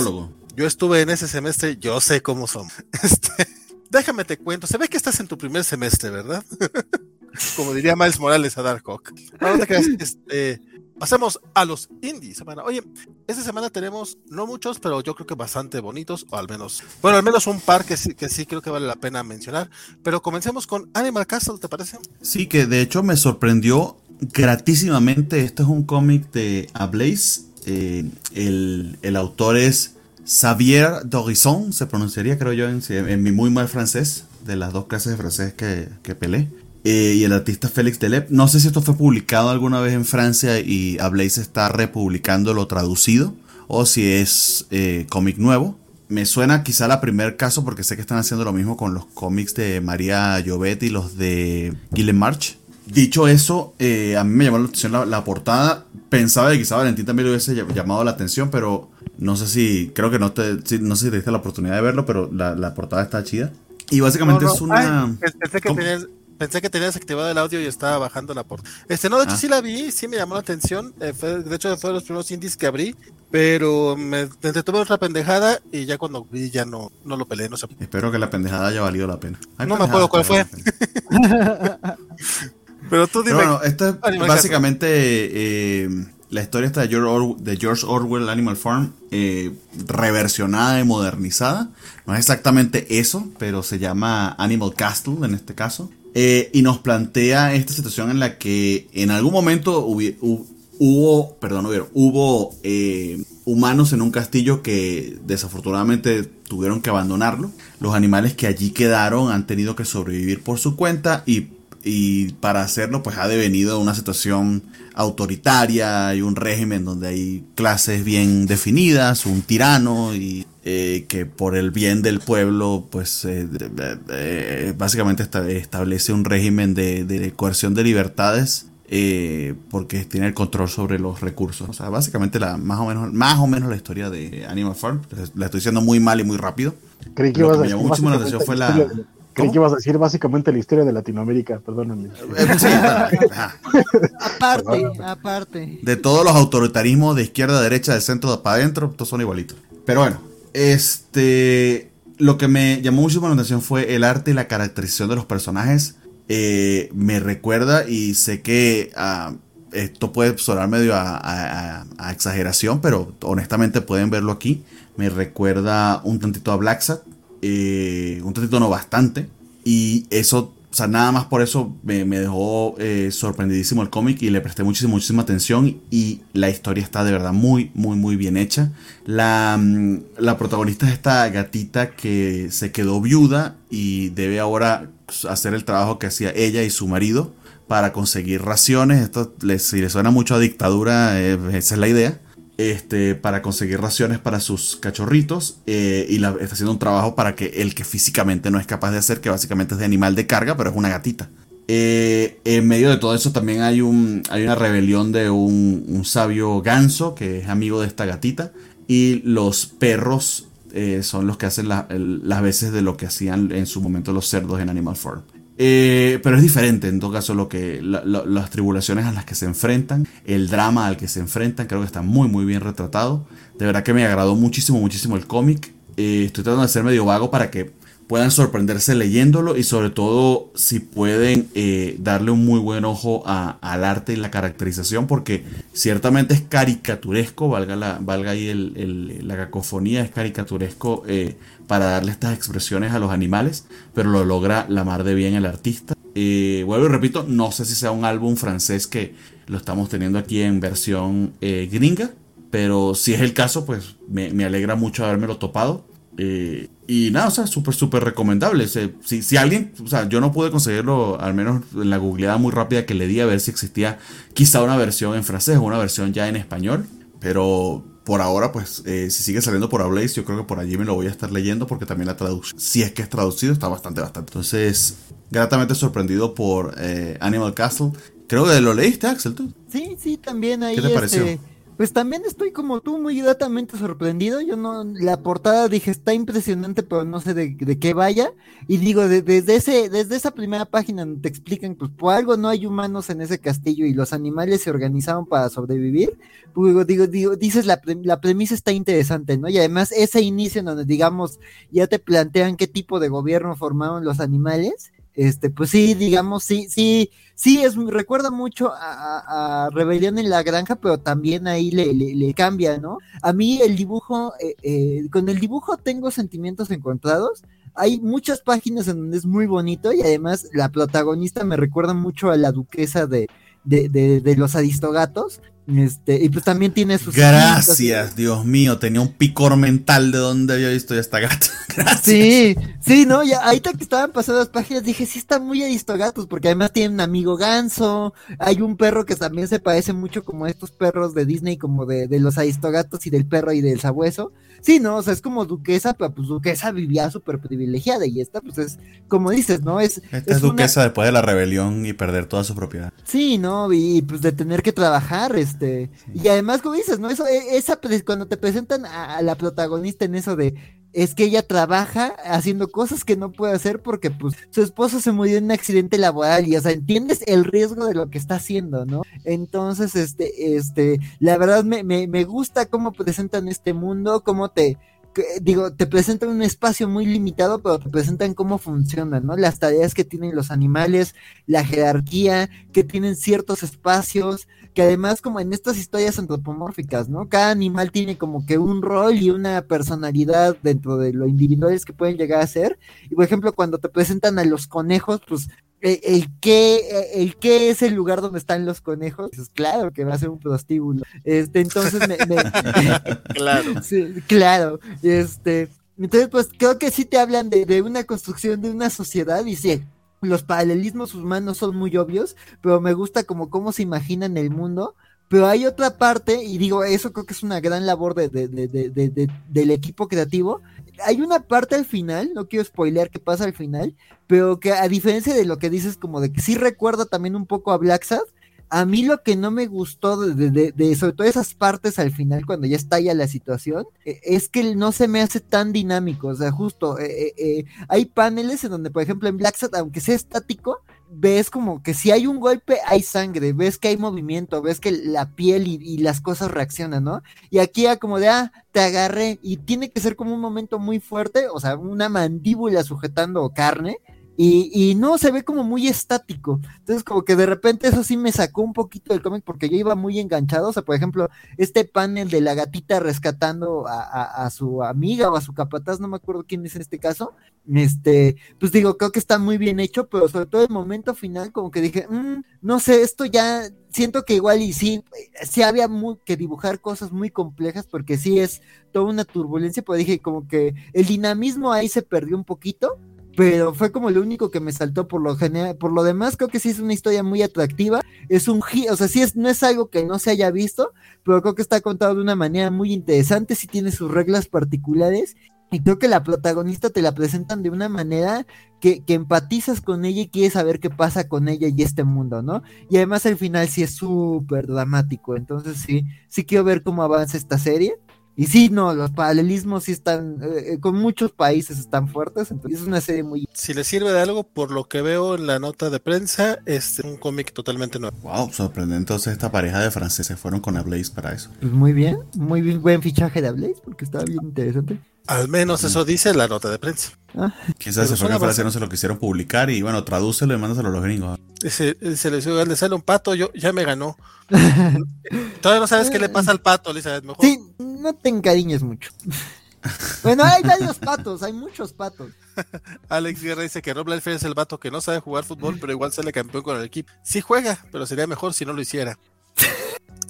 Yo estuve en ese semestre, yo sé cómo son. Este, déjame te cuento, se ve que estás en tu primer semestre, ¿verdad? Como diría Miles Morales a Darkhawk. Este, pasemos a los indies. Oye, esta semana tenemos no muchos, pero yo creo que bastante bonitos, o al menos, bueno, al menos un par que sí, que sí creo que vale la pena mencionar. Pero comencemos con Animal Castle, ¿te parece? Sí, que de hecho me sorprendió gratísimamente. Este es un cómic de Ablaze. Eh, el, el, autor es Xavier Dorison, se pronunciaría, creo yo, en, en mi muy mal francés, de las dos clases de francés que, que pelé. Eh, y el artista Félix Delep. No sé si esto fue publicado alguna vez en Francia y Ablaze está republicando lo traducido o si es eh, cómic nuevo. Me suena quizá la primer caso porque sé que están haciendo lo mismo con los cómics de María Llobet y los de Gillen March. Dicho eso, eh, a mí me llamó la atención la, portada. Pensaba que quizá Valentín también le hubiese llamado la atención, pero no sé si, creo que no te, no sé si te diste la oportunidad de verlo, pero la, portada está chida. Y básicamente es una... pensé que tenías Pensé que tenías activado el audio y estaba bajando la portada. Este, no, de hecho Ah. sí la vi, sí me llamó la atención. eh, fue- de hecho, fue de los primeros indies que abrí, pero me, entretuve otra pendejada y ya cuando vi ya no, no lo peleé, no sé. Espero que la pendejada haya valido la pena. Hay No me acuerdo cuál fue. Pero tú dime. Pero bueno, esto es Animal básicamente eh, la historia esta de George, Or- de George Orwell Animal Farm eh, reversionada y modernizada. No es exactamente eso, pero se llama Animal Castle en este caso. Eh, y nos plantea esta situación en la que en algún momento hubi- hu- hubo, perdón, hubo eh, humanos en un castillo que desafortunadamente tuvieron que abandonarlo. Los animales que allí quedaron han tenido que sobrevivir por su cuenta y y para hacerlo pues ha devenido una situación autoritaria y un régimen donde hay clases bien definidas, un tirano y eh, que por el bien del pueblo pues eh, de- básicamente esta- establece un régimen de, de coerción de libertades eh, porque tiene el control sobre los recursos. O sea, básicamente la, más, o menos, más o menos la historia de Animal Farm. La estoy diciendo muy mal y muy rápido. Creí que Lo que me llamó muchísimo la atención fue la Creí que ibas a decir básicamente la historia de Latinoamérica, perdóname. Eh, sí. Aparte, aparte. De todos los autoritarismos de izquierda, derecha, de centro, para adentro, todos son igualitos. Pero bueno, este. Lo que me llamó muchísimo la atención fue el arte y la caracterización de los personajes. Eh, me recuerda, y sé que ah, esto puede sonar medio a, a- a- a exageración, pero honestamente pueden verlo aquí. Me recuerda un tantito a Black Sat, eh, un tantito no bastante. Y eso, o sea, nada más por eso me, dejó eh, sorprendidísimo el cómic y le presté muchísima, muchísima atención. Y la historia está de verdad muy, muy, muy bien hecha. La, mm, la protagonista es esta gatita que se quedó viuda y debe ahora hacer el trabajo que hacía ella y su marido para conseguir raciones. Esto le, si le suena mucho a dictadura, eh, esa es la idea este, para conseguir raciones para sus cachorritos eh, y está haciendo un trabajo para que el que físicamente no es capaz de hacer, que básicamente es de animal de carga, pero es una gatita. Eh, en medio de todo eso también hay, un, hay una rebelión de un, sabio ganso que es amigo de esta gatita y los perros eh, son los que hacen las veces de lo que hacían en su momento los cerdos en Animal Farm. Eh, pero es diferente en todo caso lo que la- la- las tribulaciones a las que se enfrentan, el drama al que se enfrentan, creo que está muy muy bien retratado. De verdad que me agradó muchísimo muchísimo el cómic. Eh, estoy tratando de ser medio vago para que puedan sorprenderse leyéndolo y sobre todo si pueden eh, darle un muy buen ojo a- al arte y la caracterización porque ciertamente es caricaturesco, valga, la, valga ahí el- la cacofonía, es caricaturesco eh, para darle estas expresiones a los animales, pero lo logra la mar de bien el artista. Eh, vuelvo y repito, no sé si sea un álbum francés que lo estamos teniendo aquí en versión eh, gringa, pero si es el caso, pues me, me alegra mucho habérmelo topado. Eh, y nada, o sea, súper, súper recomendable. Se- si, si alguien, o sea, yo no pude conseguirlo, al menos en la googleada muy rápida que le di a ver si existía quizá una versión en francés o una versión ya en español. Pero por ahora, pues, eh, si sigue saliendo por Ablaze, yo creo que por allí me lo voy a estar leyendo porque también la traducción, si es que es traducido, está bastante, bastante. Entonces, gratamente sorprendido por eh, Animal Castle. Creo que lo leíste, Axel, tú. Sí, sí, también ahí. ¿Qué te pareció? Pues también estoy como tú, muy gratamente sorprendido. Yo no, la portada dije está impresionante, pero no sé de, de qué vaya. Y digo, de- desde ese, desde esa primera página te explican, pues por algo no hay humanos en ese castillo y los animales se organizaron para sobrevivir. Pues, digo, digo, digo, dices la, pre- la premisa está interesante, ¿no? Y además ese inicio en donde digamos ya te plantean qué tipo de gobierno formaron los animales. Este, pues sí, digamos, sí, sí, sí, es, recuerda mucho a, Rebelión en la Granja, pero también ahí le, le- le cambia, ¿no? A mí el dibujo, eh, eh, con el dibujo tengo sentimientos encontrados. Hay muchas páginas en donde es muy bonito y además la protagonista me recuerda mucho a la duquesa de, de, de- de los aristogatos. Este, y pues también tiene sus. Gracias, Dios mío, tenía un picor mental de dónde había visto ya esta gata. Gracias. Sí, sí, no, ya ahorita que estaban pasando las páginas dije, sí está muy aristogatos, porque además tienen un amigo ganso, hay un perro que también se parece mucho como a estos perros de Disney, como de, de los aristogatos y del perro y del sabueso. Sí, no, o sea, es como duquesa, pero pues duquesa vivía súper privilegiada y esta pues es, como dices, ¿no? Es, Esta es, es una- duquesa después de la rebelión y perder toda su propiedad. Sí, ¿no? Y pues de tener que trabajar, este. Y además, como dices, ¿no? Eso, e- esa, pre- cuando te presentan a, a la protagonista en eso de es que ella trabaja haciendo cosas que no puede hacer porque pues su esposo se murió en un accidente laboral y o sea, entiendes el riesgo de lo que está haciendo, ¿no? Entonces, este, este, la verdad me, me, me gusta cómo presentan este mundo, cómo te, digo, te presentan un espacio muy limitado, pero te presentan cómo funcionan, ¿no? Las tareas que tienen los animales, la jerarquía, que tienen ciertos espacios, que además como en estas historias antropomórficas, ¿no? Cada animal tiene como que un rol y una personalidad dentro de lo individuales que pueden llegar a ser. Y por ejemplo, cuando te presentan a los conejos, pues el, qué, el qué es el lugar donde están los conejos, pues claro que va a ser un prostíbulo. Este, entonces me, claro. claro. Este, entonces, pues creo que sí te hablan de, de, una construcción de una sociedad y sí, los paralelismos humanos son muy obvios, pero me gusta como cómo se imaginan el mundo. Pero hay otra parte, y digo, eso creo que es una gran labor de, de, del equipo creativo, hay una parte al final, no quiero spoilear qué pasa al final, pero que a diferencia de lo que dices, como de que sí recuerda también un poco a Black Sad, a mí lo que no me gustó de, de, sobre todo esas partes al final, cuando ya estalla la situación, e, es que no se me hace tan dinámico. O sea, justo eh, eh, hay paneles en donde, por ejemplo, en Black Sad, aunque sea estático, ves como que si hay un golpe hay sangre, ves que hay movimiento, ves que la piel y, las cosas reaccionan, ¿no? Y aquí ya como de, ah, te agarré y tiene que ser como un momento muy fuerte, o sea, una mandíbula sujetando carne y, no, se ve como muy estático. Entonces, como que de repente eso sí me sacó un poquito del cómic porque yo iba muy enganchado. O sea, por ejemplo, este panel de la gatita rescatando a, su amiga o a su capataz, no me acuerdo quién es en este caso. Este, pues digo, creo que está muy bien hecho, pero sobre todo el momento final, como que dije, mm, no sé, esto ya siento que igual y sí, sí había que dibujar cosas muy complejas porque sí es toda una turbulencia, pero dije como que el dinamismo ahí se perdió un poquito pero fue como lo único que me saltó por lo general, por lo demás creo que sí es una historia muy atractiva, es un o sea, sí es, no es algo que no se haya visto, pero creo que está contado de una manera muy interesante, sí tiene sus reglas particulares, y creo que la protagonista te la presentan de una manera que, que empatizas con ella y quieres saber qué pasa con ella y este mundo, ¿no? Y además al final sí es súper dramático, entonces sí, sí quiero ver cómo avanza esta serie. Y sí, no, los paralelismos sí están, eh, eh, con muchos países están fuertes, entonces es una serie muy... Si le sirve de algo, por lo que veo en la nota de prensa, es un cómic totalmente nuevo. Wow, sorprendente entonces esta pareja de franceses fueron con Ablaze para eso. Pues muy bien, muy bien, buen fichaje de Ablaze, porque estaba bien interesante. Al menos eso dice la nota de prensa. Ah. Quizás se fue en Francia, no se lo quisieron publicar y bueno, tradúcelo y mándaselo a los gringos. Se, se le, le sale un pato, yo ya me ganó. Todavía no sabes qué le pasa al pato, Elizabeth. Mejor. Sí, no te encariñes mucho. bueno, hay varios patos, hay muchos patos. Alex Guerra dice que Rob Liefeld es el vato que no sabe jugar fútbol, pero igual sale campeón con el equipo. Sí juega, pero sería mejor si no lo hiciera.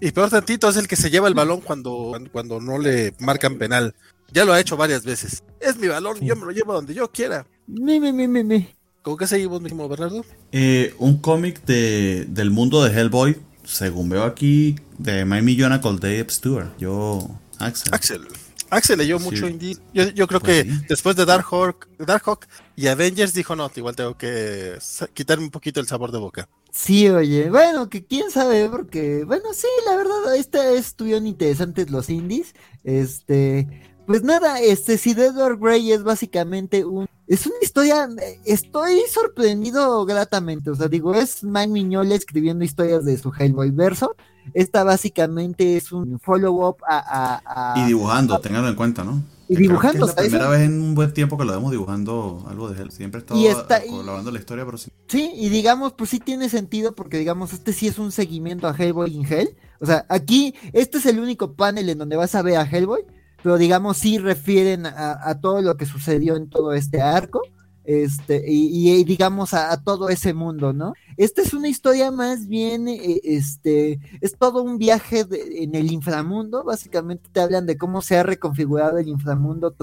Y peor tantito es el que se lleva el balón cuando, cuando no le marcan penal. Ya lo ha hecho varias veces. Es mi balón, yo me lo llevo donde yo quiera. Mi, mi, mi, mi, ¿Cómo que seguimos, mismo Bernardo? Eh, un cómic de, del mundo de Hellboy, según veo aquí, de My Millona con Dave Stewart. Yo, Axel. Axel. Axel leyó mucho indie. Yo, yo creo pues que después de Dark Hawk, Dark Hawk y Avengers dijo, no, igual tengo que quitarme un poquito el sabor de boca. Sí, oye, bueno, que quién sabe, porque, bueno, sí, la verdad, este estuvieron interesantes los indies. Este, pues nada, este, si Edward Grey es básicamente un es una historia, estoy sorprendido gratamente, o sea, digo, es Mike Miñola escribiendo historias de su Hellboy verso, esta básicamente es un follow-up a, Y dibujando, ténganlo en cuenta, ¿no? Y dibujando, es la primera vez en un buen tiempo que lo vemos dibujando algo de él. Siempre estaba colaborando la historia, pero sí. Sí, y digamos, pues sí tiene sentido porque, digamos, este sí es un seguimiento a Hellboy in Hell. O sea, aquí, este es el único panel en donde vas a ver a Hellboy pero digamos sí refieren a, todo lo que sucedió en todo este arco, este, y, digamos a, todo ese mundo, ¿no? Esta es una historia más bien, eh, este, es todo un viaje en el inframundo, básicamente te hablan de cómo se ha reconfigurado el inframundo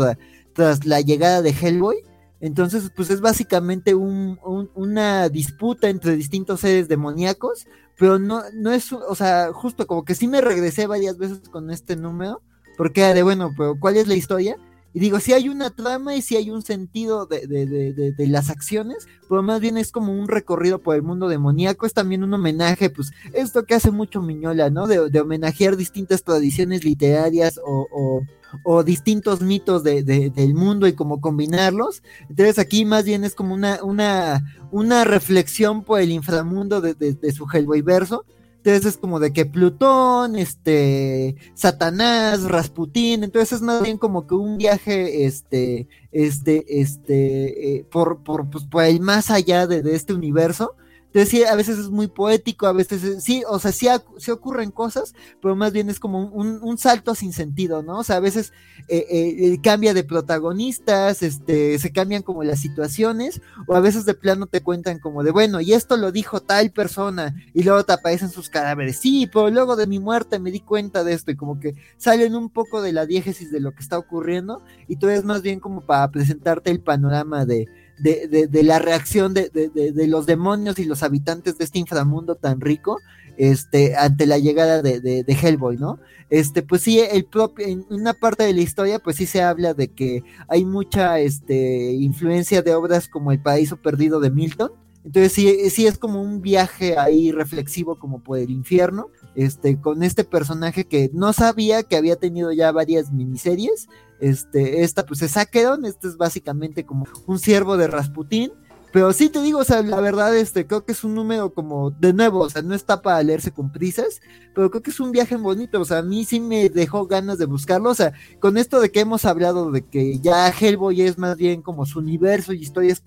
tras la llegada de Hellboy, entonces, pues es básicamente una disputa entre distintos seres demoníacos, pero no, no es, o sea, justo como que sí me regresé varias veces con este número, porque de bueno, pero ¿cuál es la historia? Y digo, si hay una trama y si hay un sentido de, de, de, de, las acciones, pero más bien es como un recorrido por el mundo demoníaco, es también un homenaje, pues esto que hace mucho Miñola, ¿no? De, homenajear distintas tradiciones literarias o, o distintos mitos de, del mundo y cómo combinarlos. Entonces aquí más bien es como una, una, una reflexión por el inframundo de, de su Hellboy verso. Entonces es como de que Plutón, este, Satanás, Rasputín, entonces es más bien como que un viaje, este, este, este, eh, por, por, pues, por el más allá de, de este universo entonces sí, a veces es muy poético, a veces sí, o sea, sí, sí, ocurren cosas, pero más bien es como un, salto sin sentido, ¿no? O sea, a veces eh, eh, cambia de protagonistas, este, se cambian como las situaciones, o a veces de plano te cuentan como de, bueno, y esto lo dijo tal persona, y luego te aparecen sus cadáveres, sí, pero luego de mi muerte me di cuenta de esto, y como que salen un poco de la diégesis de lo que está ocurriendo, y tú es más bien como para presentarte el panorama de de, la reacción de, de, los demonios y los habitantes de este inframundo tan rico este, ante la llegada de, Hellboy, ¿no? Este, pues sí, el propio, en una parte de la historia, pues sí se habla de que hay mucha este, influencia de obras como El Paraíso Perdido de Milton. Entonces sí, sí es como un viaje ahí reflexivo como por el infierno, este, con este personaje que no sabía que había tenido ya varias miniseries, este, esta pues es Acheron, este es básicamente como un siervo de Rasputín. Pero sí te digo, o sea, la verdad, este, creo que es un número como, de nuevo, o sea, no está para leerse con prisas, pero creo que es un viaje bonito, o sea, a mí sí me dejó ganas de buscarlo, o sea, con esto de que hemos hablado de que ya Hellboy es más bien como su universo y historias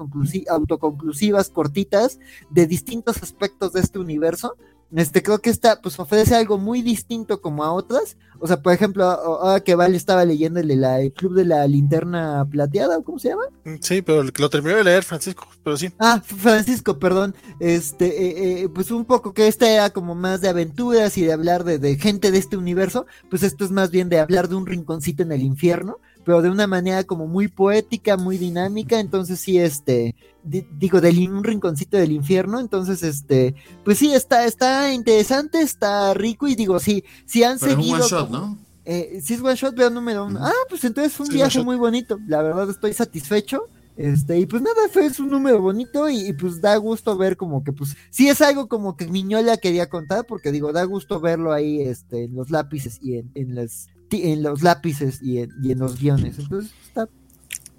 autoconclusivas, cortitas, de distintos aspectos de este universo, este, creo que esta, pues ofrece algo muy distinto como a otras. O sea, por ejemplo, ahora que Val estaba leyendo el, el Club de la Linterna Plateada, ¿cómo se llama? Mm, sí, pero lo terminó de leer, Francisco, pero sí. Ah, Francisco, perdón. Este, eh, eh, pues un poco que este era como más de aventuras y de hablar de, de gente de este universo. Pues esto es más bien de hablar de un rinconcito en el infierno pero de una manera como muy poética, muy dinámica, entonces sí, este, digo, del un rinconcito del infierno, entonces, este, pues sí, está, está interesante, está rico, y digo, sí, sí han seguido... Es one shot, ¿no? Eh, sí es one shot, veo número uno. Ah, pues entonces fue un viaje muy bonito, la verdad estoy satisfecho. Este, y pues nada, fue un número bonito y, pues da gusto ver como que pues sí es algo como que Miñola quería contar, porque digo, da gusto verlo ahí este, en los lápices y en, en las en los lápices y en, y en los guiones. Entonces está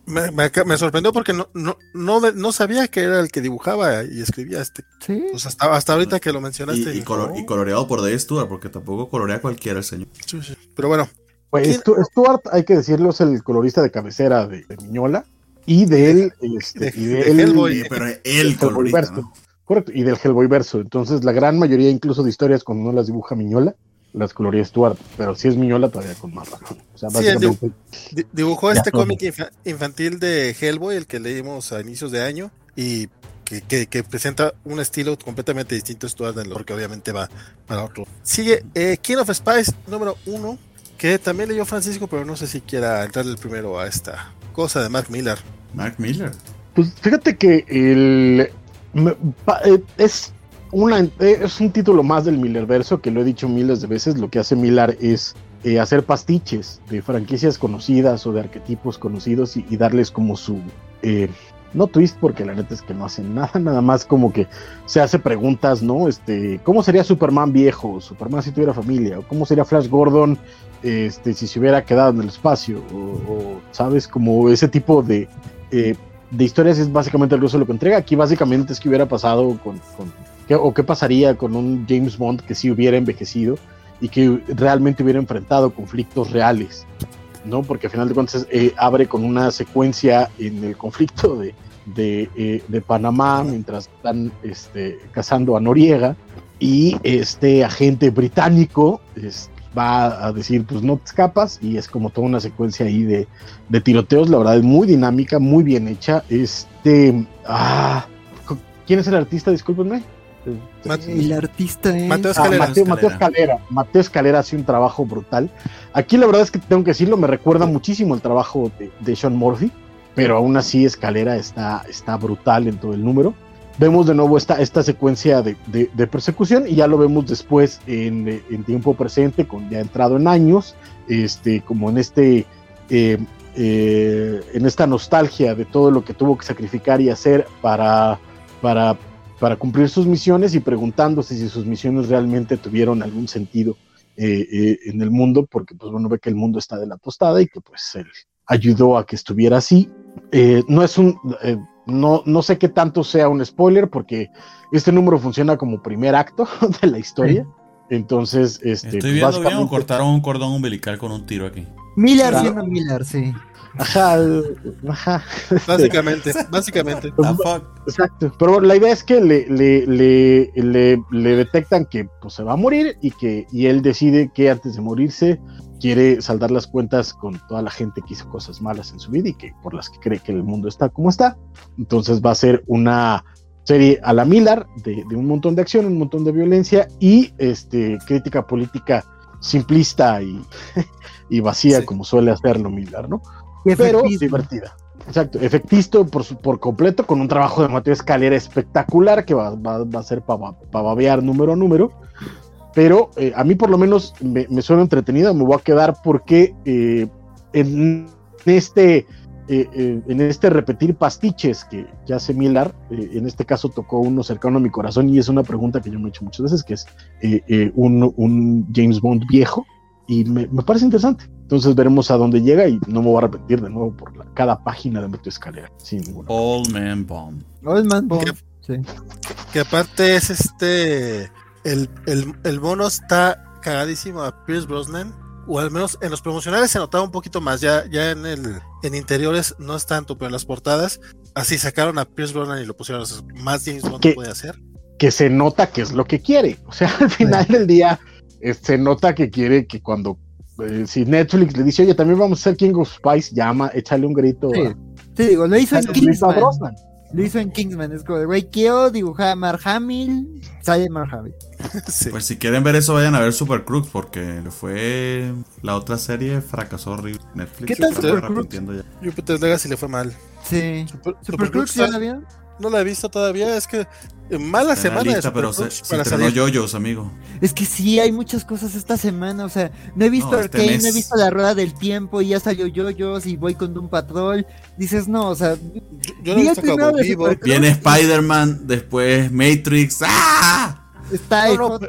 me, me, sorprendió porque no, no, no, no, sabía que era el que dibujaba y escribía este. Sí. Pues hasta, hasta ahorita que lo mencionaste. Y, y, coloreado por Dave Stewart, porque tampoco colorea cualquiera el señor. Sí, sí. Pero bueno. Pues Stuart, hay que decirlo, es el colorista de cabecera de, Miñola y de él. Este, y de, Hellboy. Pero él colorista. Correcto, y del Hellboy verso. Entonces, la gran mayoría, incluso de historias, cuando no las dibuja Miñola, las coloría Stuart, pero si es Miñola todavía con más razón. dibujó este cómic infantil de Hellboy, el que leímos a inicios de año, y que, presenta un estilo completamente distinto a Stuart, porque obviamente va para otro. Sigue eh, King of Spice número uno, que también leyó Francisco, pero no sé si quiera entrar el primero a esta cosa de Mark Miller. Mark Miller. Pues fíjate que el eh, es eh, es un título más del Millerverso, que lo he dicho miles de veces. Lo que hace Miller es eh, hacer pastiches de franquicias conocidas o de arquetipos conocidos y, darles como su. Eh, no twist, porque la neta es que no hacen nada, nada más como que se hace preguntas, ¿no? Este, ¿cómo sería Superman viejo? Superman si tuviera familia, o cómo sería Flash Gordon este, si se hubiera quedado en el espacio, o, sabes, como ese tipo de, de historias es básicamente el uso lo que entrega. Aquí básicamente es que hubiera pasado con o qué pasaría con un James Bond que sí hubiera envejecido y que realmente hubiera enfrentado conflictos reales, ¿no? Porque al final de cuentas eh, abre con una secuencia en el conflicto de, de, eh, Panamá mientras están este, cazando a Noriega y este agente británico va a decir pues no te escapas y es como toda una secuencia ahí de, de tiroteos, la verdad es muy dinámica, muy bien hecha. Este, ah, ¿quién es el artista? Discúlpenme el artista es Mateo Escalera. Mateo, Escalera. Mateo Escalera hace un trabajo brutal. Aquí la verdad es que tengo que decirlo, me recuerda muchísimo el trabajo de, Sean Murphy, pero aún así Escalera está, está brutal en todo el número. Vemos de nuevo esta, esta secuencia de, persecución y ya lo vemos después en, tiempo presente, con ya entrado en años, este, como en este eh, eh, en esta nostalgia de todo lo que tuvo que sacrificar y hacer para, para para cumplir sus misiones y preguntándose si sus misiones realmente tuvieron algún sentido eh, eh, en el mundo, porque pues bueno, ve que el mundo está de la tostada y que pues él ayudó a que estuviera así. Eh, no es un, no, no sé qué tanto sea un spoiler, porque este número funciona como primer acto de la historia. Entonces, este. Estoy viendo bien o cortaron un cordón umbilical con un tiro aquí. Miller siendo Miller, sí. Ajá, ajá. Básicamente, básicamente. Exacto. Pero la idea es que le, le, le, le, le detectan que pues, se va a morir y que y él decide que antes de morirse quiere saldar las cuentas con toda la gente que hizo cosas malas en su vida y que por las que cree que el mundo está como está. Entonces va a ser una serie a la Miller de, de un montón de acción, un montón de violencia y este crítica política simplista y, y vacía sí. como suele hacerlo Miller, ¿no? Pero divertida. Exacto, efectista por, por completo, con un trabajo de Mateo Escalera espectacular que va, va, va a ser para pa babear número a número. Pero eh, a mí por lo menos me, me, suena entretenido, me voy a quedar porque eh, en este eh, en este repetir pastiches que, que hace Miller, eh, en este caso tocó uno cercano a mi corazón y es una pregunta que yo me he hecho muchas veces, que es un, un, James Bond viejo y me, me, parece interesante. Entonces veremos a dónde llega y no me voy a repetir de nuevo por la, cada página de Metro Escalera. Sin ninguna. Old Man Bomb. Old Man Bomb. Que, sí. que aparte es este, el, el, el mono está cagadísimo a Pierce Brosnan o al menos en los promocionales se notaba un poquito más, ya, ya en el en interiores no es tanto, pero en las portadas así sacaron a Pierce Brosnan y lo pusieron más James Bond que, puede hacer. Que se nota que es lo que quiere, o sea, al final sí. del día se nota que quiere que cuando eh, si Netflix le dice, oye, también vamos a hacer King of Spice, llama, échale un grito. Sí, a, sí digo, lo hizo en Kingsman. Lo hizo en Kingsman, es como, güey, quiero dibujar a Mark Hamill, sale Mark Hamill. Sí. Pues si quieren ver eso, vayan a ver Super Crooks, porque fue la otra serie fracasó horrible. Netflix. ¿Qué tal Super Crooks? Jupiter Legacy le fue mal. Sí. Super, Super, Super Crooks ya la vieron. No la he visto todavía, es que mala Está semana. Lista, pero se, se estrenó yoyos, amigo. Es que sí, hay muchas cosas esta semana. O sea, no he visto no, este Arcane, mes... no he visto La Rueda del Tiempo y ya salió yoyos y voy con Doom Patrol. Dices, no, o sea. Yo, yo no he visto como vivo. Viene Spider-Man, después Matrix. ¡Ah! Está el no, no,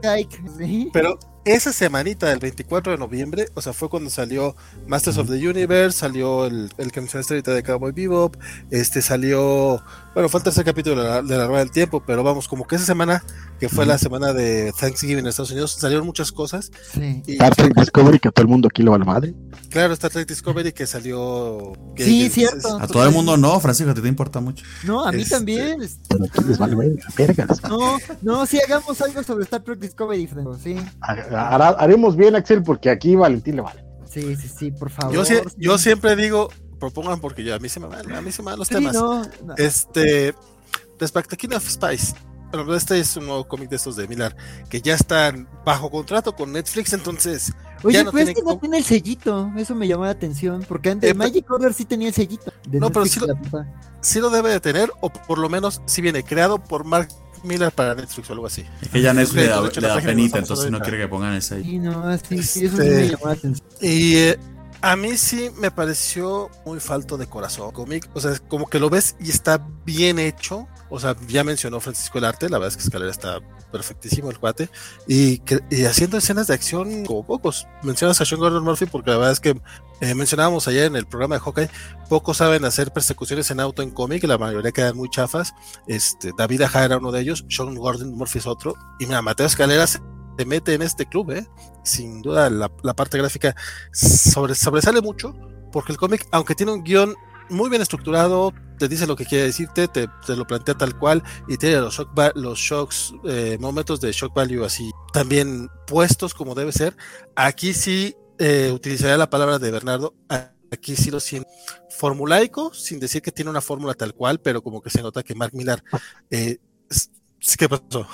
¿sí? Pero esa semanita del 24 de noviembre, o sea, fue cuando salió Masters of the Universe, salió el, el que mencionaste ahorita de Cowboy Bebop, este salió, bueno, el tercer capítulo de la, de la Rueda del Tiempo, pero vamos, como que esa semana, que fue la semana de Thanksgiving en Estados Unidos, salieron muchas cosas. Sí. Y, Star Trek Discovery, que a todo el mundo aquí lo va a la madre. Claro, Star Trek Discovery que salió. Que, sí, que, cierto. A todo el mundo no, Francisco, a ti te importa mucho. No, a mí este... también. Pero aquí les vale vergas. No, no, sí, hagamos algo sobre Star Trek Discovery, Franco, sí. Hará, haremos bien, Axel, porque aquí Valentín le vale. Sí, sí, sí, por favor. Yo, sí. yo siempre digo, propongan porque yo, a mí se me van, a mí se me van los sí, temas. No, no. Este, respecto a King of Spice, bueno, este es un nuevo cómic de estos de Miller que ya están bajo contrato con Netflix, entonces. Oye, ya no pero este no tiene el sellito, eso me llamó la atención, porque antes eh, Magic Order sí tenía el sellito. no, Netflix pero sí lo, sí lo, debe de tener, o por lo menos si viene creado por Mark Miller para Netflix o algo así. Es que ya Netflix le da, le da penita, entonces no quiere que pongan el sello. Sí, no, sí, sí, eso este... sí me llamó la atención. Y eh, a mí sí me pareció muy falto de corazón cómic, o sea, como que lo ves y está bien hecho, o sea, ya mencionó Francisco el arte, la verdad es que Escalera está perfectísimo el cuate, y, y haciendo escenas de acción como pocos. Mencionas a Sean Gordon Murphy porque la verdad es que eh, mencionábamos ayer en el programa de Hawkeye, pocos saben hacer persecuciones en auto en cómic, la mayoría quedan muy chafas. Este, David Aja era uno de ellos, Sean Gordon Murphy es otro, y mira, Mateo Escalera se mete en este club, ¿eh? sin duda la, la parte gráfica sobre, sobresale mucho, porque el cómic, aunque tiene un guion muy bien estructurado, te dice lo que quiere decirte, te, te lo plantea tal cual y tiene los, shock los shocks, eh, momentos de shock value así también puestos como debe ser. Aquí sí eh, utilizaría la palabra de Bernardo, aquí sí lo siento formulaico, sin decir que tiene una fórmula tal cual, pero como que se nota que Mark Millar, eh, ¿qué pasó?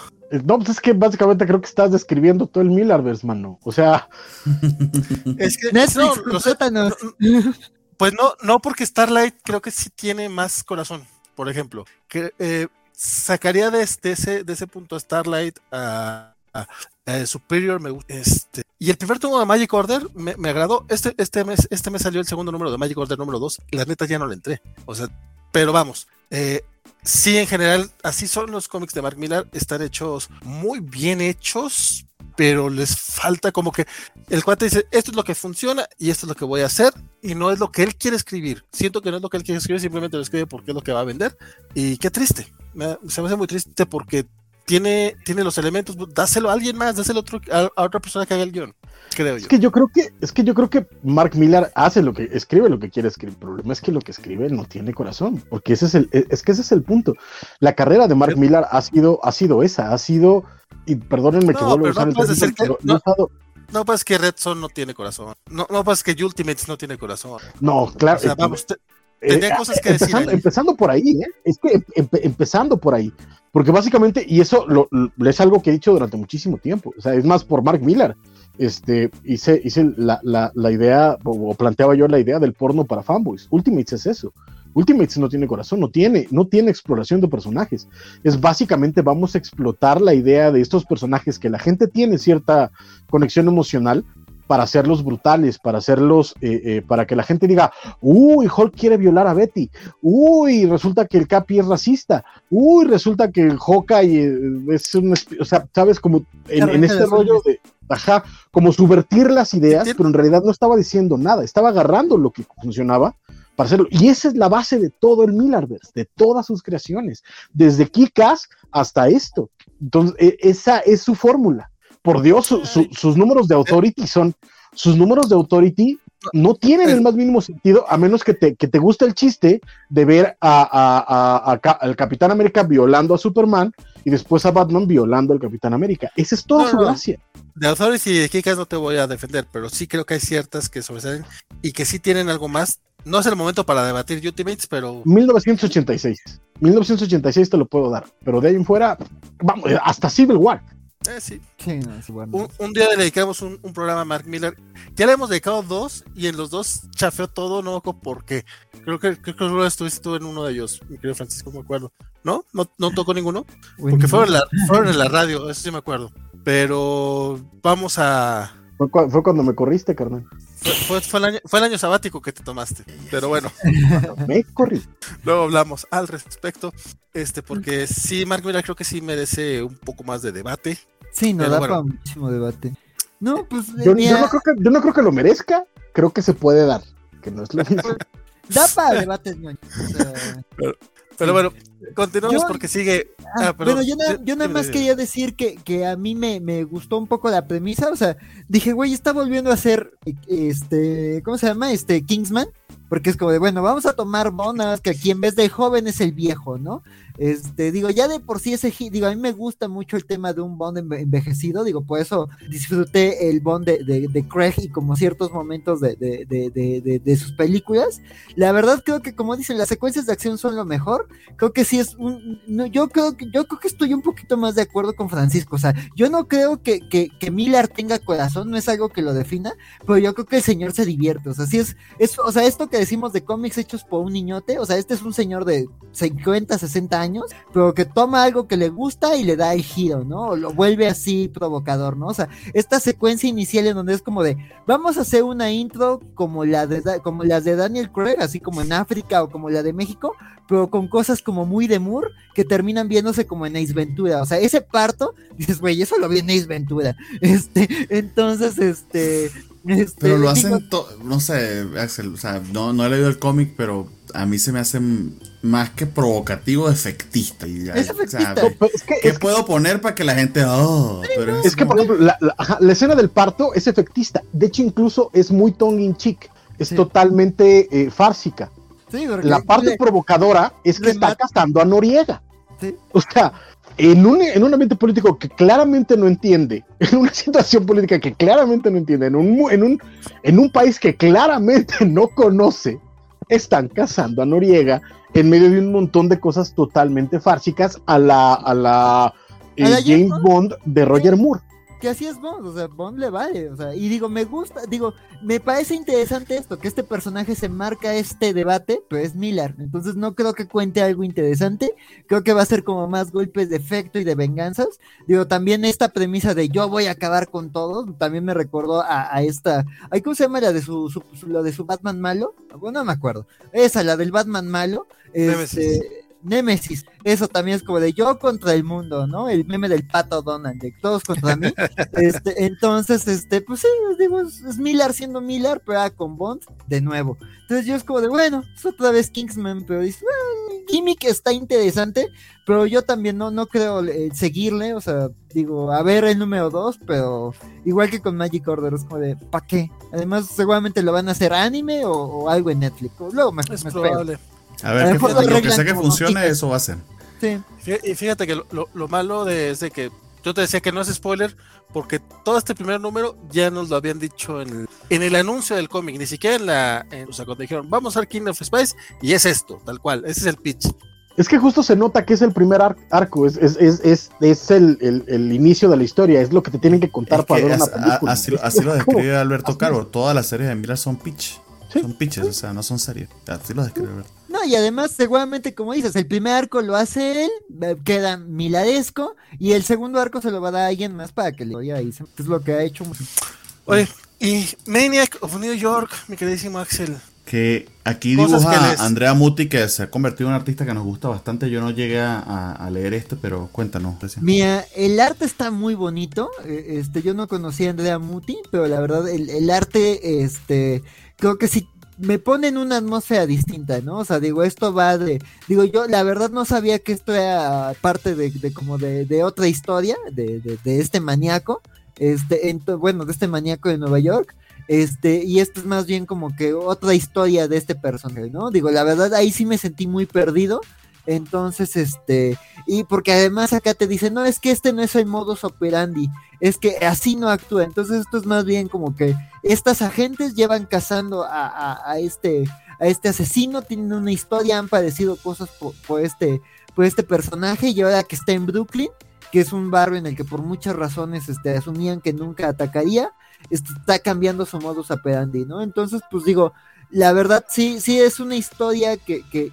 No, pues es que básicamente creo que estás describiendo todo el Millarverse, mano. O sea, es que Netflix, no, los, no, pues no, no, porque Starlight creo que sí tiene más corazón, por ejemplo. Que, eh, sacaría de, de, ese, de ese punto a Starlight a, a, a Superior. Me, este, y el primer tomo de Magic Order me, me, agradó. Este, este, mes, este mes salió el segundo número de Magic Order número 2. Y la neta ya no le entré. O sea, pero vamos. Eh, sí, en general, así son los cómics de Mark Millar, están hechos muy bien hechos, pero les falta como que el cuate dice, esto es lo que funciona y esto es lo que voy a hacer, y no es lo que él quiere escribir. Siento que no es lo que él quiere escribir, simplemente lo escribe porque es lo que va a vender. Y qué triste, se me hace muy triste porque tiene, tiene los elementos, dáselo a alguien más, dáselo a, otro, a, otra persona que haga el guion. Creo yo. Es que yo creo que, es que yo creo que Mark Millar hace lo que escribe lo que quiere escribir. El problema es que lo que escribe no tiene corazón, porque ese es el, es que ese es el punto. La carrera de Mark Millar ha sido, ha sido esa, ha sido, y perdónenme que vuelvo a usar el término, no, no, no pasa que Red Son no tiene corazón. No, no pasa que Ultimates no tiene corazón. No, claro. O sea, vamos, eh, cosas que empezando, decir. Empezando por ahí, ¿eh? Es que em, empezando por ahí. Porque básicamente, y eso lo, es algo que he dicho durante muchísimo tiempo, o sea, es más por Mark Miller. Este, hice, hice la, la, la idea, o, planteaba yo la idea del porno para fanboys. Ultimates es eso. Ultimates no tiene corazón, no tiene, no tiene exploración de personajes. Es básicamente vamos a explotar la idea de estos personajes que la gente tiene cierta conexión emocional, para hacerlos brutales, para hacerlos, eh, eh, para que la gente diga, uy, Hulk quiere violar a Betty, uy, resulta que el Capi es racista, uy, resulta que el Hawkeye eh, es un, o sea, sabes, como en, este rollo de, ajá, como subvertir las ideas, pero en realidad no estaba diciendo nada, estaba agarrando lo que funcionaba para hacerlo. Y esa es la base de todo el Millarverse, de todas sus creaciones, desde Kikas hasta esto. Entonces, e, esa es su fórmula por Dios, sus números de Authority son, sus números de Authority no tienen el más mínimo sentido, a menos que te, que te guste el chiste de ver a, al Capitán América violando a Superman y después a Batman violando al Capitán América. Esa es toda su gracia. De Authority y de Kikas no te voy a defender, pero sí creo que hay ciertas que sobresalen y que sí tienen algo más. No es el momento para debatir Ultimates, pero. 1986. 1986 te lo puedo dar, pero de ahí en fuera, vamos, hasta Civil War. Eh, sí. un, día le dedicamos un, programa a Mark Miller. Ya le hemos dedicado dos y en los dos chafeó todo, no porque creo que creo que solo estuviste tú en uno de ellos, mi querido Francisco, me acuerdo. ¿No? ¿No, no tocó ninguno? Porque fueron en, la, fueron en la radio, eso sí me acuerdo. Pero vamos a. Fue, fue cuando me corriste, carnal. Fue, fue, el año, fue, el año, sabático que te tomaste, pero bueno. Me corrí. Luego hablamos al respecto, este, porque sí, Mark Miller creo que sí merece un poco más de debate. Sí, no da para muchísimo debate. No, pues. Yo, no creo que, yo no creo que lo merezca, creo que se puede dar, que no es lo mismo. da para debate, no. pero, bueno, continuamos porque sigue. Ah, ah bueno, yo, yo nada más quería decir que, que a mí me, me, gustó un poco la premisa. O sea, dije, güey, está volviendo a ser este. ¿Cómo se llama? Este Kingsman. Porque es como de, bueno, vamos a tomar bonas, que aquí en vez de joven es el viejo, ¿no? Este, digo, ya de por sí ese, digo, a mí me gusta mucho el tema de un Bond envejecido, digo, por eso disfruté el Bond de, de, Craig y como ciertos momentos de, de, sus películas. La verdad creo que, como dicen, las secuencias de acción son lo mejor. Creo que sí es un, no, yo creo yo creo que estoy un poquito más de acuerdo con Francisco, o sea, yo no creo que, que, que Miller tenga corazón, no es algo que lo defina, pero yo creo que el señor se divierte, o sea, sí es, es o sea, esto que decimos de cómics hechos por un niñote, o sea, este es un señor de 50, 60 años años, pero que toma algo que le gusta y le da el giro, ¿no? lo vuelve así provocador, ¿no? O sea, esta secuencia inicial en donde es como de, vamos a hacer una intro como, la de, como las de Daniel Craig, así como en África o como la de México, pero con cosas como muy de Moore que terminan viéndose como en Ace Ventura. O sea, ese parto, dices, güey, eso lo vi en Ace Ventura. Este, entonces, este. este pero lo hacen, no sé, Axel, o sea, no, no he leído el cómic, pero a mí se me hace más que provocativo, efectista. Y, es efectista. ¿Qué puedo poner para que la gente... Oh, es, que, por ejemplo, la, escena del parto es efectista. De hecho, incluso es muy tongue in cheek. Es totalmente eh, fársica. la parte provocadora es que está castando a Noriega. O sea, en un, en un ambiente político que claramente no entiende, en una situación política que claramente no entiende, en un, en un, en un país que claramente no conoce, están cazando a Noriega en medio de un montón de cosas totalmente fársicas a la, a la, eh, James Bond de Roger Moore que así es Bond, o sea, Bond le vale, o sea, y digo, me gusta, digo, me parece interesante esto, que este personaje se marca este debate, pero es Miller, entonces no creo que cuente algo interesante, creo que va a ser como más golpes de efecto y de venganzas, digo, también esta premisa de yo voy a acabar con todos, también me recordó a, esta, ¿cómo se llama la de su, de su Batman malo? Bueno, no me acuerdo, esa, la del Batman malo, este, Némesis. Eso también es como de yo contra el mundo, ¿no? El meme del pato Donald, de todos contra mí. este, entonces, este, pues sí, digo, es, Miller siendo Miller, pero ah, con Bond de nuevo. Entonces yo es como de, bueno, es otra vez Kingsman, pero dice, bueno, el gimmick está interesante, pero yo también no, no creo eh, seguirle, o sea, digo, a ver el número 2, pero igual que con Magic Order, es como de, ¿pa' qué? Además, seguramente lo van a hacer anime o, o algo en Netflix. Luego me, Es me espero. probable. A ver, lo que, lo lo que sea que funcione, eso va a ser. Sí. Y fíjate que lo, lo- lo malo de, es de que yo te decía que no es spoiler, porque todo este primer número ya nos lo habían dicho en el, en el anuncio del cómic, ni siquiera en la. en- o sea, cuando dijeron, vamos al King of Spice, y es esto, tal cual, ese es el pitch. Es que justo se nota que es el primer ar- arco, es, es, es, es, es el, el- el inicio de la historia, es lo que te tienen que contar Es para que ver una a- película. así, así lo describe. Alberto Caro. Todas las series de Miller son pitch. Sí. Son pitches, o sea, no son series. Así lo describe Alberto. No, y además, seguramente, como dices, el primer arco lo hace él, eh, queda milaresco, y el segundo arco se lo va a dar a alguien más para que le oiga ahí, es lo que ha hecho. Oye, y Maniac of New York, mi queridísimo Axel. Que aquí Cosas dibuja que les- Andrea Muti, que se ha convertido en un artista que nos gusta bastante. Yo no llegué a, leer este, pero cuéntanos. Mira, el arte está muy bonito. eh, Este, yo no conocía a Andrea Muti, pero la verdad, el, el arte, este, creo que sí me pone en una atmósfera distinta, ¿no? O sea, digo, esto va de, digo, yo la verdad no sabía que esto era parte de, de como de, de otra historia, de, de, este maníaco, este, ento- bueno, de este maníaco de Nueva York. Este, y esto es más bien como que otra historia de este personaje, ¿no? Digo, la verdad, ahí sí me sentí muy perdido. Entonces, este, y porque además acá te dicen, no, es que este no es el modus operandi, es que así no actúa. Entonces, esto es más bien como que estas agentes llevan cazando a, este, a este asesino, tienen una historia, han padecido cosas por, por este, por este personaje, y ahora que está en Brooklyn, que es un barrio en el que por muchas razones este, asumían que nunca atacaría, este, está cambiando su modus operandi, ¿no? Entonces, pues digo, la verdad sí, sí es una historia que, que,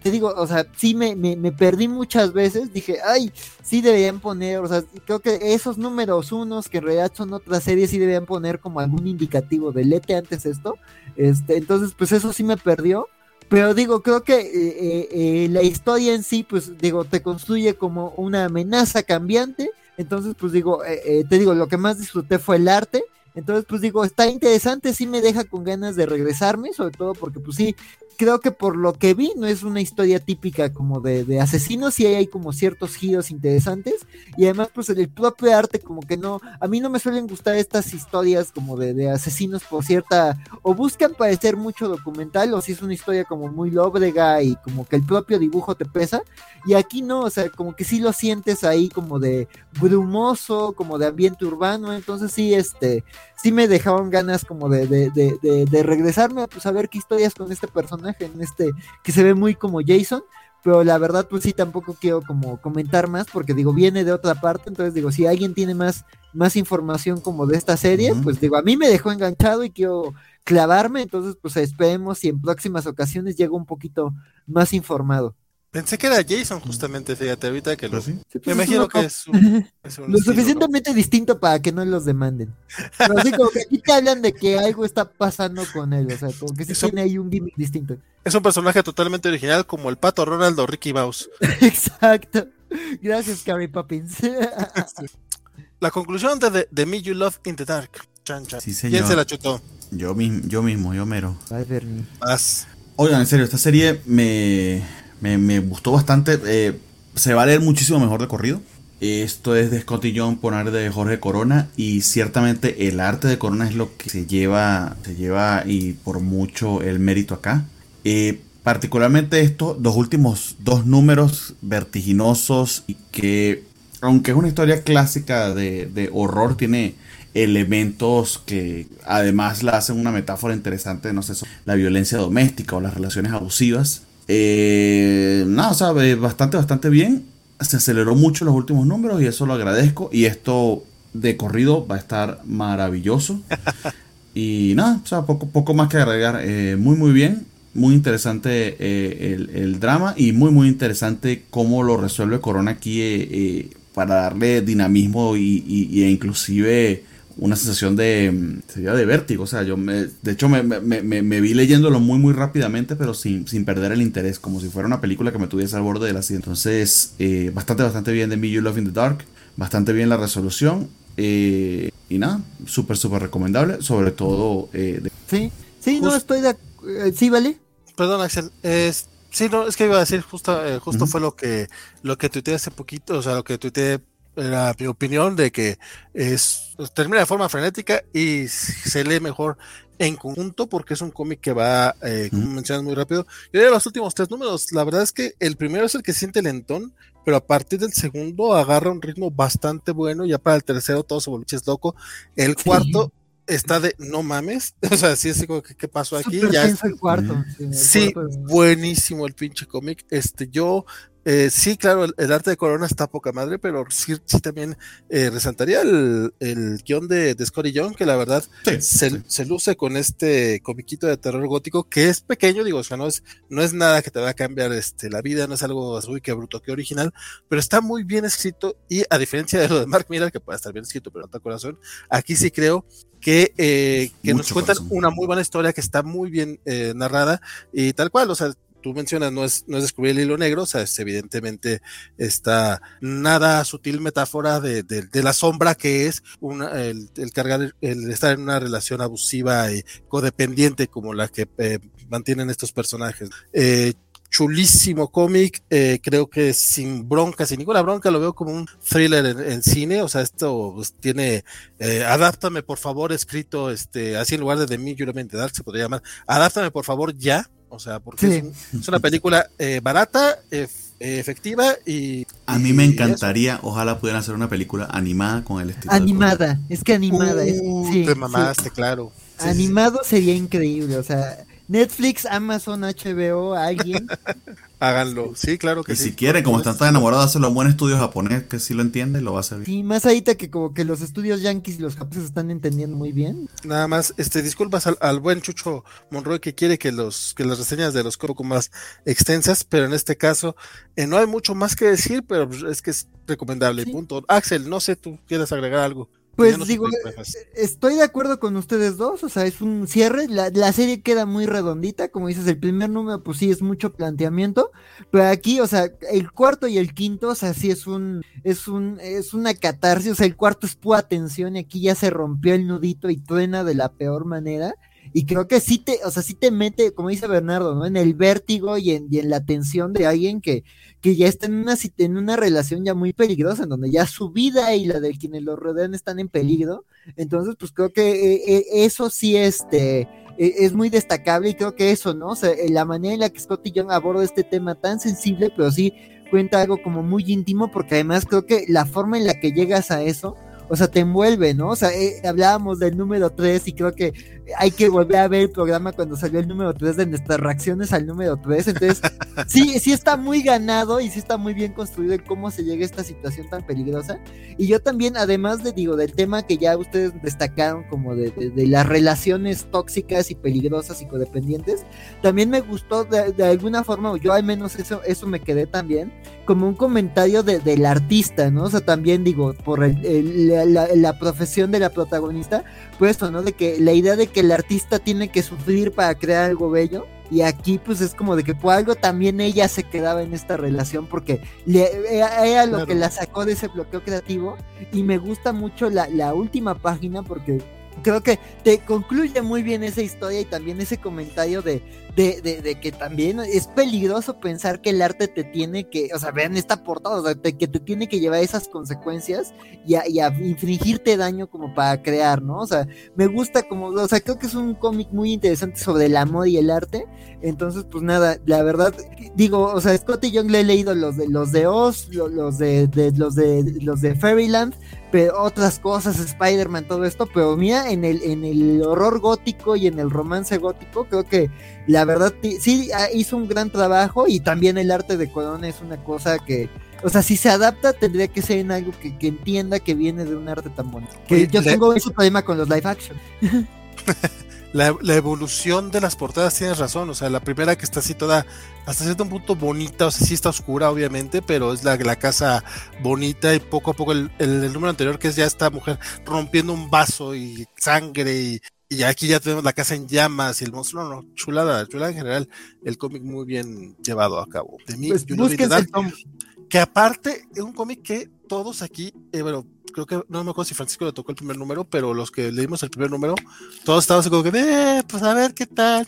te digo, o sea, sí me, me, perdí muchas veces, dije, ay, sí deberían poner, o sea, creo que esos números unos que en realidad son otras series sí deberían poner como algún indicativo de lete antes esto, este, entonces pues eso sí me perdió, pero digo, creo que eh, eh, eh, la historia en sí, pues digo, te construye como una amenaza cambiante, entonces pues digo, eh, te digo, lo que más disfruté fue el arte, entonces, pues digo, está interesante, sí me deja con ganas de regresarme, sobre todo porque, pues sí, creo que por lo que vi, no es una historia típica como de, de asesinos, sí hay como ciertos giros interesantes, y además, pues el propio arte, como que no, a mí no me suelen gustar estas historias como de, de asesinos por cierta, o buscan parecer mucho documental, o si es una historia como muy lóbrega y como que el propio dibujo te pesa, y aquí no, o sea, como que sí lo sientes ahí como de brumoso, como de ambiente urbano, entonces sí, este, sí me dejaron ganas como de, de, de, de, de regresarme pues, a ver qué historias con este personaje, en este, que se ve muy como Jason, pero la verdad pues sí tampoco quiero como comentar más porque digo viene de otra parte entonces digo si alguien tiene más más información como de esta serie pues digo a mí me dejó enganchado y quiero clavarme entonces pues esperemos si en próximas ocasiones llego un poquito más informado Pensé que era Jason, justamente, fíjate, ahorita que lo. Pero sí. Pues, Me es imagino que es un. es un lo estilo, suficientemente distinto para que no los demanden pero así como que aquí te hablan de que algo está pasando con él o sea como que sí Eso- tiene ahí un gimmick distinto. Es un personaje totalmente original, como el pato Ronald o Ricky Mouse. exacto gracias Carrie Poppins La conclusión de The, The Me You Love in the Dark. Chan, chan. Sí, ¿Quién se la chutó? Yo, mismo, yo mismo, yo mero. Más. Oigan, en serio, esta serie me, me, gustó bastante. eh, se va a leer muchísimo mejor de corrido. Esto es de Scotty John, poner de Jorge Corona. Y ciertamente el arte de Corona es lo que se lleva, se lleva y por mucho el mérito acá. Eh, particularmente estos dos últimos dos números vertiginosos y que, aunque es una historia clásica de, de horror, tiene elementos que además la hacen una metáfora interesante, no sé, la violencia doméstica o las relaciones abusivas. Eh, nada, o sea, bastante, bastante bien. Se aceleró mucho los últimos números y eso lo agradezco. Y esto de corrido va a estar maravilloso. Y nada, o sea, poco, poco más que agregar. Eh, muy, muy bien. Muy interesante eh, el, el drama y muy, muy interesante cómo lo resuelve Corona aquí eh, para darle dinamismo y, y- y inclusive una sensación de, sería de vértigo. O sea, yo me, de hecho me, me, me, vi leyéndolo muy, muy rápidamente, pero sin, sin perder el interés, como si fuera una película que me tuviese al borde de la silla. Entonces, eh, bastante, bastante bien de Me You Love in the Dark, bastante bien la resolución. Eh, y nada, súper, súper recomendable, sobre todo... Eh, sí, sí, no estoy de... sí, vale. Perdón, Axel. Es, sí, no, es que iba a decir, justo, justo fue lo que, lo que tuiteé hace poquito, o sea, lo que tuiteé era mi opinión de que es termina de forma frenética y se lee mejor en conjunto porque es un cómic que va, eh, como mencionas, muy rápido. Yo de los últimos tres números, la verdad es que el primero es el que siente lentón, pero a partir del segundo agarra un ritmo bastante bueno, ya para el tercero todo se vuelve loco. El cuarto está de no mames, o sea, sí es como que qué pasó aquí, ya el cuarto. Sí, buenísimo el pinche cómic. Este, yo eh, sí, claro, el, arte de Corona está poca madre, pero sí, sí también eh, resaltaría el, el, guion de, de Scotty Young, que la verdad se, luce con este comiquito de terror gótico, que es pequeño, digo, o sea, no es, no es nada que te va a cambiar este, la vida, no es algo uy, que bruto, que original, pero está muy bien escrito y a diferencia de lo de Mark Miller, que puede estar bien escrito, pero no está corazón, aquí sí creo que, eh, que nos cuentan una muy buena historia que está muy bien narrada y tal cual, o sea, tú mencionas no es, no es descubrir el hilo negro, o sea, es evidentemente esta nada sutil metáfora de, la sombra que es una, el, cargar, el estar en una relación abusiva y codependiente como la que eh, mantienen estos personajes. Eh, chulísimo cómic, eh, creo que sin bronca, sin ninguna bronca, lo veo como un thriller en, cine, o sea, esto pues, tiene, adáptame por favor, escrito este, así en lugar de The Me You Dark se podría llamar, adáptame por favor ya, o sea, porque es, una película eh, barata, efectiva y... A mí me encantaría, ojalá pudieran hacer una película animada con el estilo. Animada, es que animada. es, uh, sí, te mamaste, claro. Animado sería increíble, o sea, Netflix, Amazon, HBO, alguien. Háganlo, sí, claro que y sí. si quieren, como están tan enamorados hacerlo un buen estudio japonés que sí lo entiende, lo va a hacer Sí, más ahorita que como que los estudios yankees y los japoneses están entendiendo muy bien. Nada más, este, disculpas al, buen Chucho Monroy que quiere que los que las reseñas de los poco más extensas, pero en este caso eh, no hay mucho más que decir, pero es que es recomendable. Punto. Axel, no sé, tú quieres agregar algo. Pues digo, estoy de acuerdo con ustedes dos, o sea, es un cierre, la, la, serie queda muy redondita, como dices, el primer número pues sí es mucho planteamiento, pero aquí, o sea, el cuarto y el quinto, o sea, sí es un, es un, es una catarsis, o sea, el cuarto es pura tensión y aquí ya se rompió el nudito y truena de la peor manera, y creo que sí te, o sea, sí te mete, como dice Bernardo, ¿no? En el vértigo y en, y la tensión de alguien que, que ya está en una, en una relación ya muy peligrosa, en donde ya su vida y la de quienes lo rodean están en peligro. Entonces, pues creo que eh, eh, eso sí este, e, es muy destacable y creo que eso, ¿no? O sea, la manera en la que Scotty Young aborda este tema tan sensible, pero sí cuenta algo como muy íntimo, porque además creo que la forma en la que llegas a eso, o sea, te envuelve, ¿no? O sea, eh, hablábamos del número 3 y creo que hay que volver a ver el programa cuando salió el número 3 de nuestras reacciones al número 3. Entonces, sí, sí está muy ganado y sí está muy bien construido el cómo se llega a esta situación tan peligrosa. Y yo también, además de, digo, del tema que ya ustedes destacaron como de, de, las relaciones tóxicas y peligrosas y codependientes, también me gustó de, alguna forma, o yo al menos eso, eso me quedé también, como un comentario del artista, ¿no? O sea, también digo, por el, la, la, profesión de la protagonista, pues esto, ¿no? De que la idea de que el artista tiene que sufrir para crear algo bello. Y aquí pues es como de que por algo también ella se quedaba en esta relación porque le, era lo que la sacó de ese bloqueo creativo. Y me gusta mucho la, la última página porque creo que te concluye muy bien esa historia y también ese comentario de, de, de, que también es peligroso pensar que el arte te tiene que, o sea, vean esta portada, o sea, que te tiene que llevar esas consecuencias y a, infringirte daño como para crear, ¿no? O sea, me gusta como, o sea, creo que es un cómic muy interesante sobre el amor y el arte. Entonces, pues nada, la verdad, digo, o sea, Scott y Young le he leído los de los de Oz, los de, los de los de Fairyland, pero otras cosas, Spider-Man, todo esto, pero mira, en el, en el horror gótico y en el romance gótico, creo que la verdad sí ah, hizo un gran trabajo y también el arte de Corona es una cosa que, o sea, si se adapta tendría que ser en algo que, entienda que viene de un arte tan bonito. Que yo tengo ese problema con los live action. la, evolución de las portadas tienes razón. O sea, la primera que está así toda, hasta cierto punto bonita, o sea, sí está oscura, obviamente, pero es la, la casa bonita y poco a poco el, el, número anterior que es ya esta mujer rompiendo un vaso y sangre y, y aquí ya tenemos la casa en llamas y el monstruo, no, no, chulada, chulada en general, el cómic muy bien llevado a cabo. De mí, pues que aparte es un cómic que todos aquí, eh, bueno, creo que no me acuerdo si Francisco le tocó el primer número, pero los que leímos el primer número, todos estábamos como que, eh, pues a ver qué tal,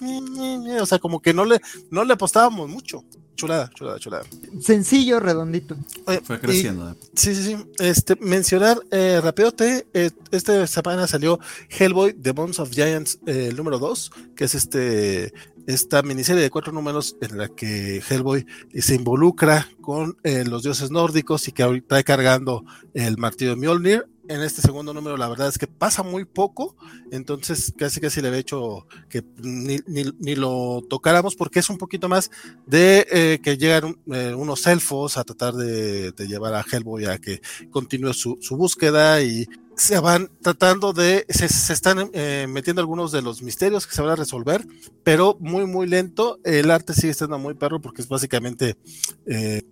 o sea, como que no le, no le apostábamos mucho. Chulada, chulada, chulada. Sencillo, redondito. Fue creciendo. Eh. sí, sí, sí. Este, mencionar eh, rápido, te, eh, esta semana salió Hellboy, The Bones of Giants, el número 2, que es este esta miniserie de cuatro números en la que Hellboy se involucra con eh, los dioses nórdicos y que ahorita está cargando el martillo de Mjolnir. En este segundo número, la verdad es que pasa muy poco, entonces casi casi le había hecho que ni, ni, lo tocáramos porque es un poquito más de eh, que llegan eh, unos elfos a tratar de, llevar a Hellboy a que continúe su, su búsqueda y se van tratando de, se, están eh, metiendo algunos de los misterios que se van a resolver, pero muy, muy lento. El arte sigue estando muy perro porque es básicamente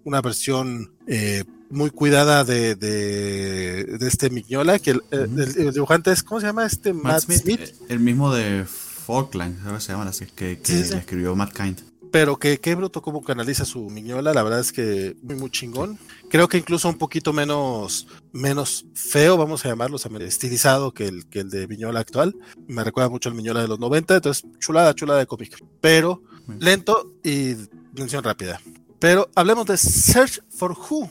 una versión eh, muy cuidada de, de, este Mignola, que el, dibujante es, ¿cómo se llama? Este Matt, Smith, El mismo de Falkland, ahora se llama así, que, que escribió Matt Kind pero que qué bruto cómo canaliza su miñola, la verdad es que muy, muy chingón. Creo que incluso un poquito menos, menos feo, vamos a llamarlo, estilizado que el, que el de miñola actual. Me recuerda mucho al miñola de los 90, entonces chulada, chulada de cómic, pero lento y mención rápida. Pero hablemos de Search for Who,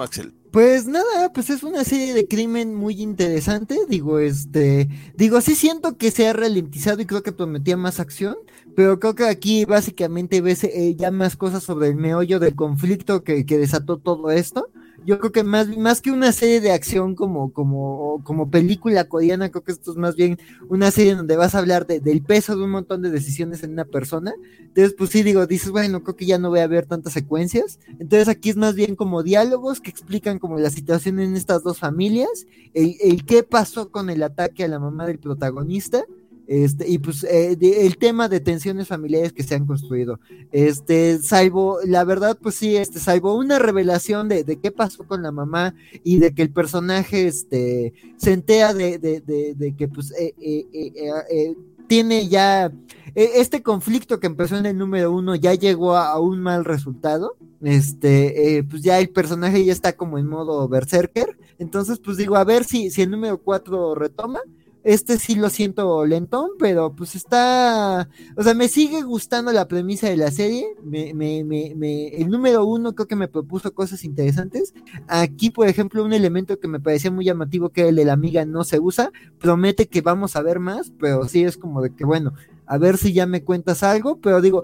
Axel. Pues nada, pues es una serie de crimen muy interesante. Digo, este, digo, sí siento que se ha ralentizado y creo que prometía más acción, pero creo que aquí básicamente ves eh, ya más cosas sobre el meollo del conflicto que, que desató todo esto yo creo que más, más que una serie de acción como, como, como película coreana, creo que esto es más bien una serie donde vas a hablar de, del peso de un montón de decisiones en una persona. Entonces, pues sí, digo, dices, bueno, creo que ya no voy a ver tantas secuencias. Entonces aquí es más bien como diálogos que explican como la situación en estas dos familias, el, el qué pasó con el ataque a la mamá del protagonista este, y pues eh, el tema de tensiones familiares que se han construido. Este, salvo, la verdad, pues sí, este, salvo una revelación de, de qué pasó con la mamá y de que el personaje este, se entera de, de, de que pues eh, eh, tiene ya este conflicto que empezó en el número uno ya llegó a, un mal resultado. Este, pues ya el personaje ya está como en modo berserker. Entonces, pues digo, a ver si, si el número cuatro retoma. Este sí lo siento lentón, pero pues está. O sea, me sigue gustando la premisa de la serie. Me, me, me, el número uno creo que me propuso cosas interesantes. Aquí, por ejemplo, un elemento que me parecía muy llamativo, que el de la amiga no se usa. Promete que vamos a ver más, pero sí es como de que, bueno, a ver si ya me cuentas algo. Pero digo,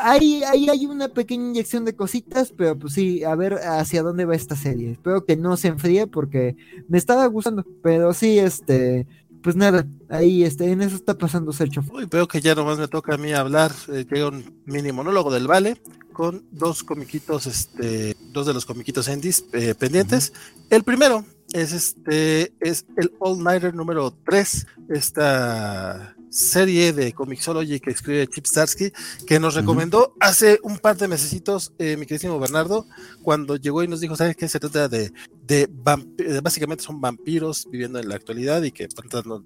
ahí, ahí hay una pequeña inyección de cositas, pero pues sí, a ver hacia dónde va esta serie. Espero que no se enfríe porque me estaba gustando, pero sí, este, pues nada, ahí este, en eso está pasando Sergio. Uy, veo que ya nomás me toca a mí hablar, eh, un mini monólogo del Vale con dos comiquitos, este, dos de los comiquitos indies eh, pendientes. El primero es este, es el All Nighter número 3, esta serie de Comixology que escribe Chip Starsky, que nos recomendó hace un par de mesecitos, eh, mi queridísimo Bernardo, cuando llegó y nos dijo, ¿sabes qué? Se trata de, de, básicamente son vampiros viviendo en la actualidad y que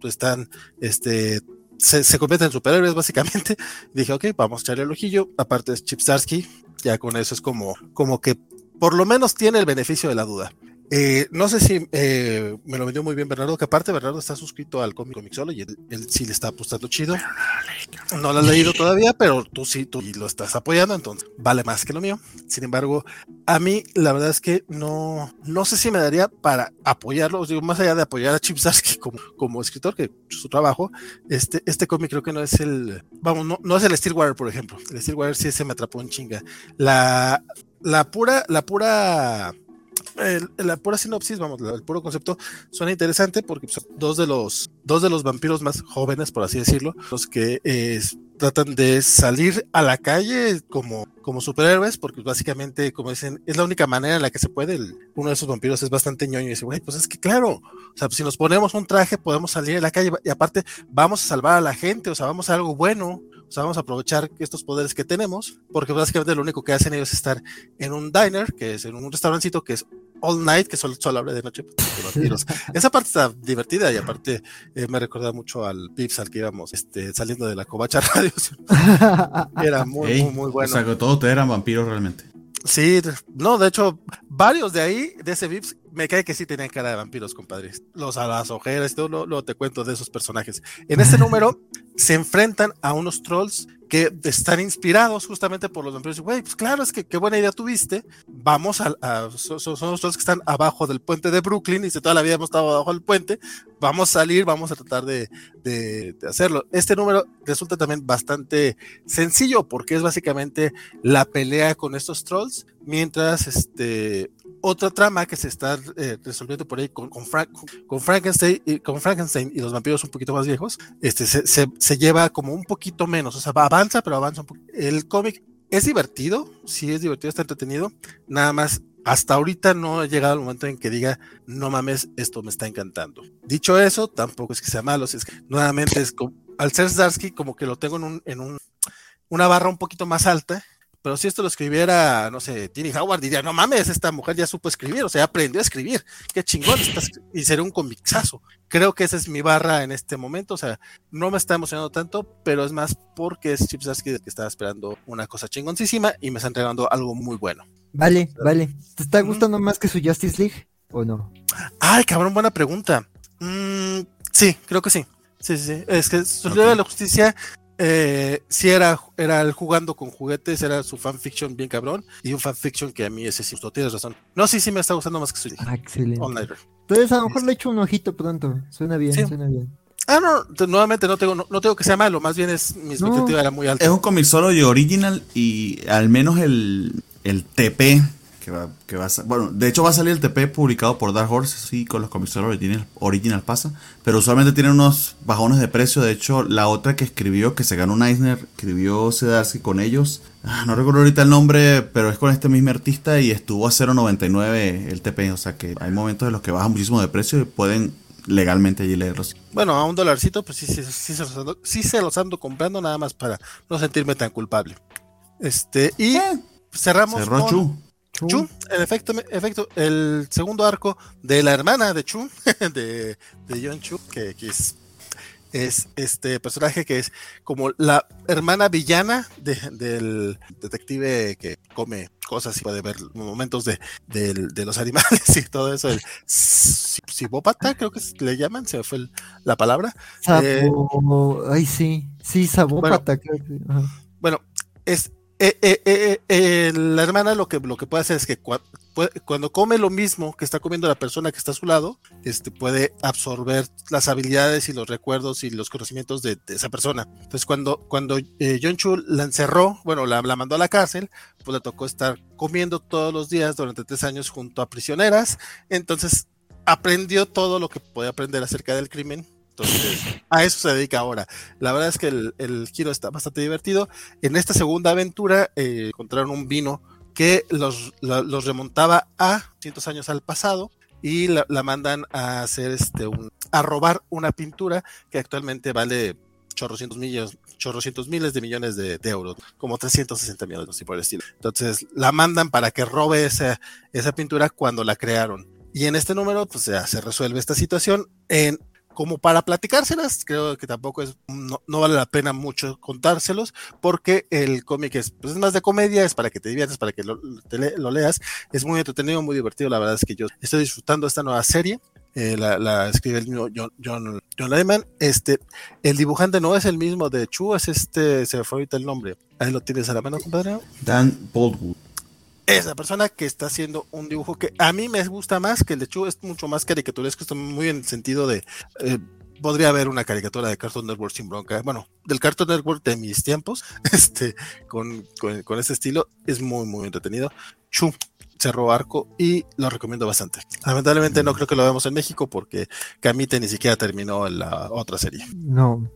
están, este, se, se convierten en superhéroes básicamente. Dije, ok, vamos a echarle el ojillo. Aparte es Chip Starsky, ya con eso es como, como que por lo menos tiene el beneficio de la duda. Eh, no sé si eh, me lo vendió muy bien Bernardo, que aparte Bernardo está suscrito al cómic Solo y él, sí le está apostando chido. No lo, has leído todavía, pero tú sí, tú lo estás apoyando, entonces vale más que lo mío. Sin embargo, a mí la verdad es que no, no sé si me daría para apoyarlo, os digo, más allá de apoyar a Chip Zarsky como, como escritor, que su trabajo, este, este cómic creo que no es el, vamos, no, no es el Steelwire, por ejemplo. El Steelwire sí se me atrapó en chinga. La, la pura, la pura la pura sinopsis, vamos, el puro concepto suena interesante porque son dos de los dos de los vampiros más jóvenes, por así decirlo, los que tratan de salir a la calle como, como superhéroes, porque básicamente, como dicen, es la única manera en la que se puede. uno de esos vampiros es bastante ñoño y dice, güey, pues es que claro, o sea, si nos ponemos un traje podemos salir a la calle y aparte vamos a salvar a la gente, o sea, vamos a algo bueno, o sea, vamos a aprovechar estos poderes que tenemos, porque básicamente lo único que hacen ellos es estar en un diner, que es en un restaurancito que es all night, que solo, solo habla de noche. Pues, Esa parte está divertida y aparte eh, me recuerda mucho al Pips al que íbamos este, saliendo de la covacha radio. Era muy, muy, muy bueno. O sea, que todos eran vampiros realmente. Sí, no, de hecho, varios de ahí, de ese Vips, me cae que sí tenían cara de vampiros, compadre. Los a las ojeras, todo lo, te cuento de esos personajes. En este número se enfrentan a unos trolls que están inspirados justamente por los vampiros. Güey, pues claro, es que qué buena idea tuviste. Vamos a, son, los trolls que están abajo del puente de Brooklyn y si toda la vida hemos estado abajo del puente, vamos a salir, vamos a tratar de, de, hacerlo. Este número resulta también bastante sencillo porque es básicamente la pelea con estos trolls mientras este otra trama que se está eh, resolviendo por ahí con, con, con, Frankenstein, y, con Frankenstein y los vampiros un poquito más viejos, este, se, se, se lleva como un poquito menos, o sea, avanza, pero avanza un. El cómic es divertido, sí es divertido, está entretenido, nada más hasta ahorita no he llegado al momento en que diga, no mames, esto me está encantando. Dicho eso, tampoco es que sea malo, es que nuevamente es como, al ser Zarsky como que lo tengo en, un, en un, una barra un poquito más alta pero si esto lo escribiera, no sé, Tini Howard diría, no mames, esta mujer ya supo escribir, o sea, aprendió a escribir, qué chingón, y sería un comixazo. Creo que esa es mi barra en este momento, o sea, no me está emocionando tanto, pero es más porque es Chip Zdarsky que estaba esperando una cosa chingoncísima y me está entregando algo muy bueno. Vale, vale. ¿Te está gustando más que su Justice League o no? Ay, cabrón, buena pregunta. Mm, sí, creo que sí. Sí, sí, sí. Es que su de la Justicia eh, sí era, era el jugando con juguetes, era su fanfiction bien cabrón, y un fanfiction que a mí ese sí, tienes razón. No, sí, sí me está gustando más que su ah, excelente. Entonces a lo mejor le echo un ojito pronto, suena bien, suena bien. Ah, no, nuevamente no tengo, no, tengo que sea malo, más bien es mi expectativa era muy alta. Es un cómic solo y original y al menos el, el TP que va, que va a, bueno, de hecho va a salir el TP publicado por Dark Horse, sí, con los comisiones original, original pasa, pero usualmente tiene unos bajones de precio, de hecho la otra que escribió, que se ganó un Eisner, escribió Sedarsky con ellos, ah, no recuerdo ahorita el nombre, pero es con este mismo artista y estuvo a 0.99 el TP, o sea que hay momentos en los que baja muchísimo de precio y pueden legalmente allí leerlos. Bueno, a un dolarcito, pues sí, sí, sí, se, los ando, sí se los ando comprando nada más para no sentirme tan culpable. Este, y eh, cerramos con... Chu, en efecto, efecto, el segundo arco de la hermana de Chu, de, de John Chu, que, es, es, este personaje que es como la hermana villana del detective que come cosas y puede ver momentos de, de, los animales y todo eso. El sibópata, creo que le llaman, se fue la palabra. Eh, ay, sí, sí, sabópata. Bueno, bueno es eh, eh, eh, la hermana lo que, lo que puede hacer es que cuando come lo mismo que está comiendo la persona que está a su lado, este, puede absorber las habilidades y los recuerdos y los conocimientos de, esa persona. Entonces, cuando, cuando John Chu la encerró, bueno, la, la, mandó a la cárcel, pues le tocó estar comiendo todos los días durante tres años junto a prisioneras. Entonces, aprendió todo lo que puede aprender acerca del crimen a eso se dedica ahora. La verdad es que el, giro está bastante divertido. En esta segunda aventura eh, encontraron un vino que los, remontaba a cientos años al pasado y la, mandan este a robar una pintura que actualmente vale chorrocientos millones, chorrocientos miles de millones de, euros, como 360 millones, así por el estilo. Entonces la mandan para que robe esa, esa pintura cuando la crearon. Y en este número, pues ya se resuelve esta situación. En como para platicárselas, creo que tampoco es, no, vale la pena mucho contárselos, porque el cómic es, pues es más de comedia, es para que te diviertas, para que lo, lo, leas, es muy entretenido, muy divertido, la verdad es que yo estoy disfrutando esta nueva serie, eh, la, escribe el mismo John, John, John Lehman, este, el dibujante no es el mismo de Chu, es este, se me fue ahorita el nombre, ahí lo tienes a la mano, compadre. Dan Boldwood es la persona que está haciendo un dibujo que a mí me gusta más que el de Chu, es mucho más caricaturesco, está muy en el sentido de... Eh, podría haber una caricatura de Cartoon Network sin bronca. Bueno, del Cartoon Network de mis tiempos, este, con, con, ese estilo, es muy, muy entretenido. Chu, cerró arco y lo recomiendo bastante. Lamentablemente no creo que lo veamos en México porque Camite ni siquiera terminó en la otra serie. No.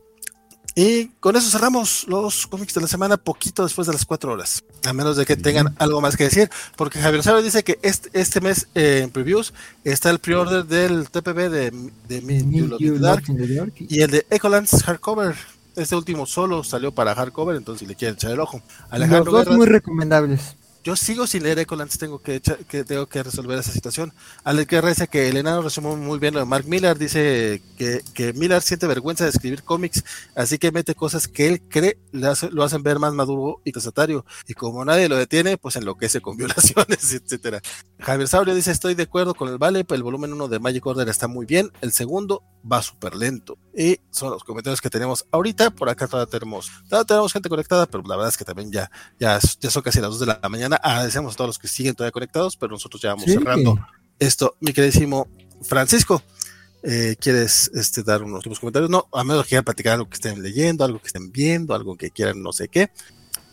Y con eso cerramos los cómics de la semana poquito después de las cuatro horas. A menos de que tengan algo más que decir. Porque Javier Sabe dice que este, este mes eh, en previews está el pre-order del TPB de, de New Dark the Dark. y el de Ecolands Hardcover. Este último solo salió para hardcover, entonces si le quieren echar el ojo. Los Alejandro dos Guerra- muy recomendables. Yo sigo sin leer Ecolands, tengo que, echa- que tengo que resolver esa situación. Alex Guerra dice que el enano resumió muy bien lo de Mark Miller, dice que, que Miller siente vergüenza de escribir cómics, así que mete cosas que él cree le hace- lo hacen ver más maduro y casatario, y como nadie lo detiene, pues enloquece con violaciones, etcétera. Javier Saurio dice, estoy de acuerdo con el Vale, el volumen 1 de Magic Order está muy bien, el segundo va súper lento. Y son los comentarios que tenemos ahorita, por acá todavía tenemos, todavía tenemos gente conectada, pero la verdad es que también ya, ya, ya son casi las 2 de la mañana, agradecemos a todos los que siguen todavía conectados, pero nosotros ya vamos Sí. cerrando esto, mi queridísimo Francisco. eh, ¿Quieres este, dar unos últimos comentarios? No, a menos que quieran platicar algo que estén leyendo, algo que estén viendo, algo que quieran no sé qué.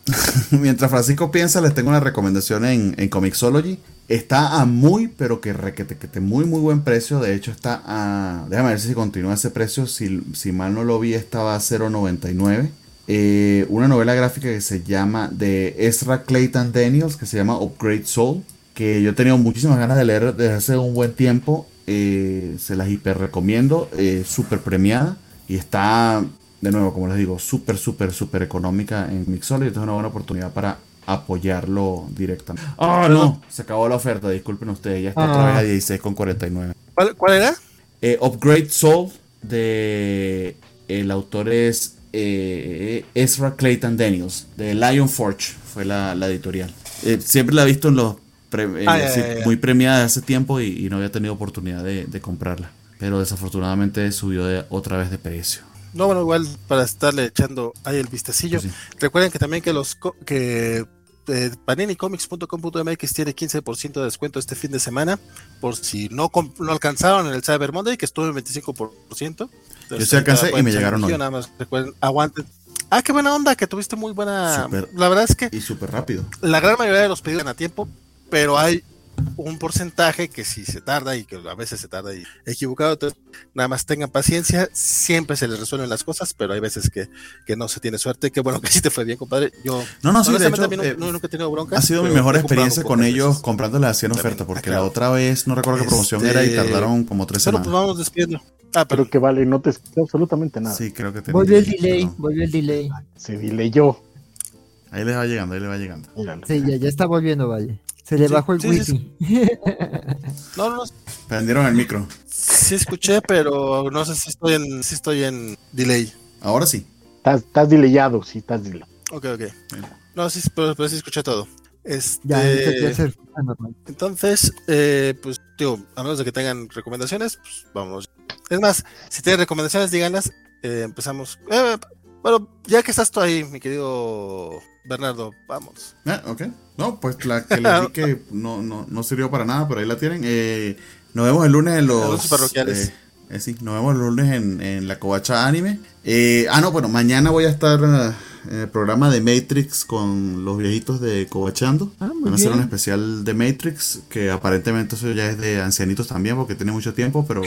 Mientras Francisco piensa, les tengo una recomendación en, en Comixology. Está a muy, pero que requete, que te muy, muy buen precio. De hecho, está a. Déjame ver si continúa ese precio. Si, si mal no lo vi, estaba a 0.99. Eh, una novela gráfica que se llama de Ezra Clayton Daniels, que se llama Upgrade Soul. Que yo he tenido muchísimas ganas de leer desde hace un buen tiempo. Eh, se las hiper recomiendo. Eh, Súper premiada. Y está de nuevo, como les digo, súper, súper, súper económica en Mixology. Entonces es una buena oportunidad para apoyarlo directamente. ¡Oh, no! Se acabó la oferta, disculpen ustedes. Ya está otra Ah. vez a 16,49. ¿Cuál, cuál era? Eh, Upgrade Soul de... El autor es eh, Ezra Clayton Daniels, de Lion Forge, fue la, la editorial. Eh, siempre la he visto en los... pre- en- Ah, sí. Muy premiada de hace tiempo y, y no había tenido oportunidad de, de comprarla. Pero desafortunadamente subió de- otra vez de precio. No, bueno, igual para estarle echando ahí el vistacillo. Pues sí. Recuerden que también que los co- que eh, paninicomics.com.mx tiene 15% de descuento este fin de semana por si no, no alcanzaron en el Cyber Monday que estuvo en 25%. Entonces, Yo sí alcancé y me llegaron hoy. Nada más recuerden, aguanten. Ah, qué buena onda, que tuviste muy buena. La verdad es que Y súper rápido. la gran mayoría de los pedidos a tiempo, pero hay un porcentaje que sí se tarda y que a veces se tarda y equivocado. Entonces, nada más tengan paciencia, siempre se les resuelven las cosas, pero hay veces que, que no se tiene suerte. Qué bueno que sí te fue bien, compadre. Yo No, no, sí, de hecho, no- eh, no- nunca he tenido bronca. Ha sido mi pero mejor experiencia con ellos veces. comprándola así en oferta, porque la otra vez no recuerdo qué promoción Este, era y tardaron como tres pues semanas. vamos despidiendo. Ah, pero Pero que vale, no te escuché absolutamente nada. Sí, creo que tenía- Volvió el delay, volvió el delay. Se dileyó. Ahí les va llegando, ahí les va llegando. Sí, ya, ya está volviendo, vale. Se le Sí, bajó el sí, sí, wifi. no, no, no, Prendieron el micro. sí escuché, pero no sé si estoy en, si estoy en delay. Ahora sí. Estás, estás dileyado, sí, estás dileyado. Ok, ok. No, sí, pero, pero sí escuché todo. Este, Ya, hacer normal. Entonces, eh, pues, digo, a menos de que tengan recomendaciones, pues vamos. Es más, si tienen recomendaciones, díganlas. Eh, empezamos. Eh, bueno, ya que estás tú ahí, mi querido Bernardo, vamos. Ah, ok. No, pues la que les di que no, no, no sirvió para nada, pero ahí la tienen. Eh, nos vemos el lunes en los. Anuncios parroquiales. eh, eh, sí, nos vemos el lunes en, en la Covacha Anime. Eh, ah, no, bueno, mañana voy a estar en el programa de Matrix con los viejitos de Covachando. Ah, Van a hacer bien. un especial de Matrix, que aparentemente eso ya es de ancianitos también, porque tiene mucho tiempo, pero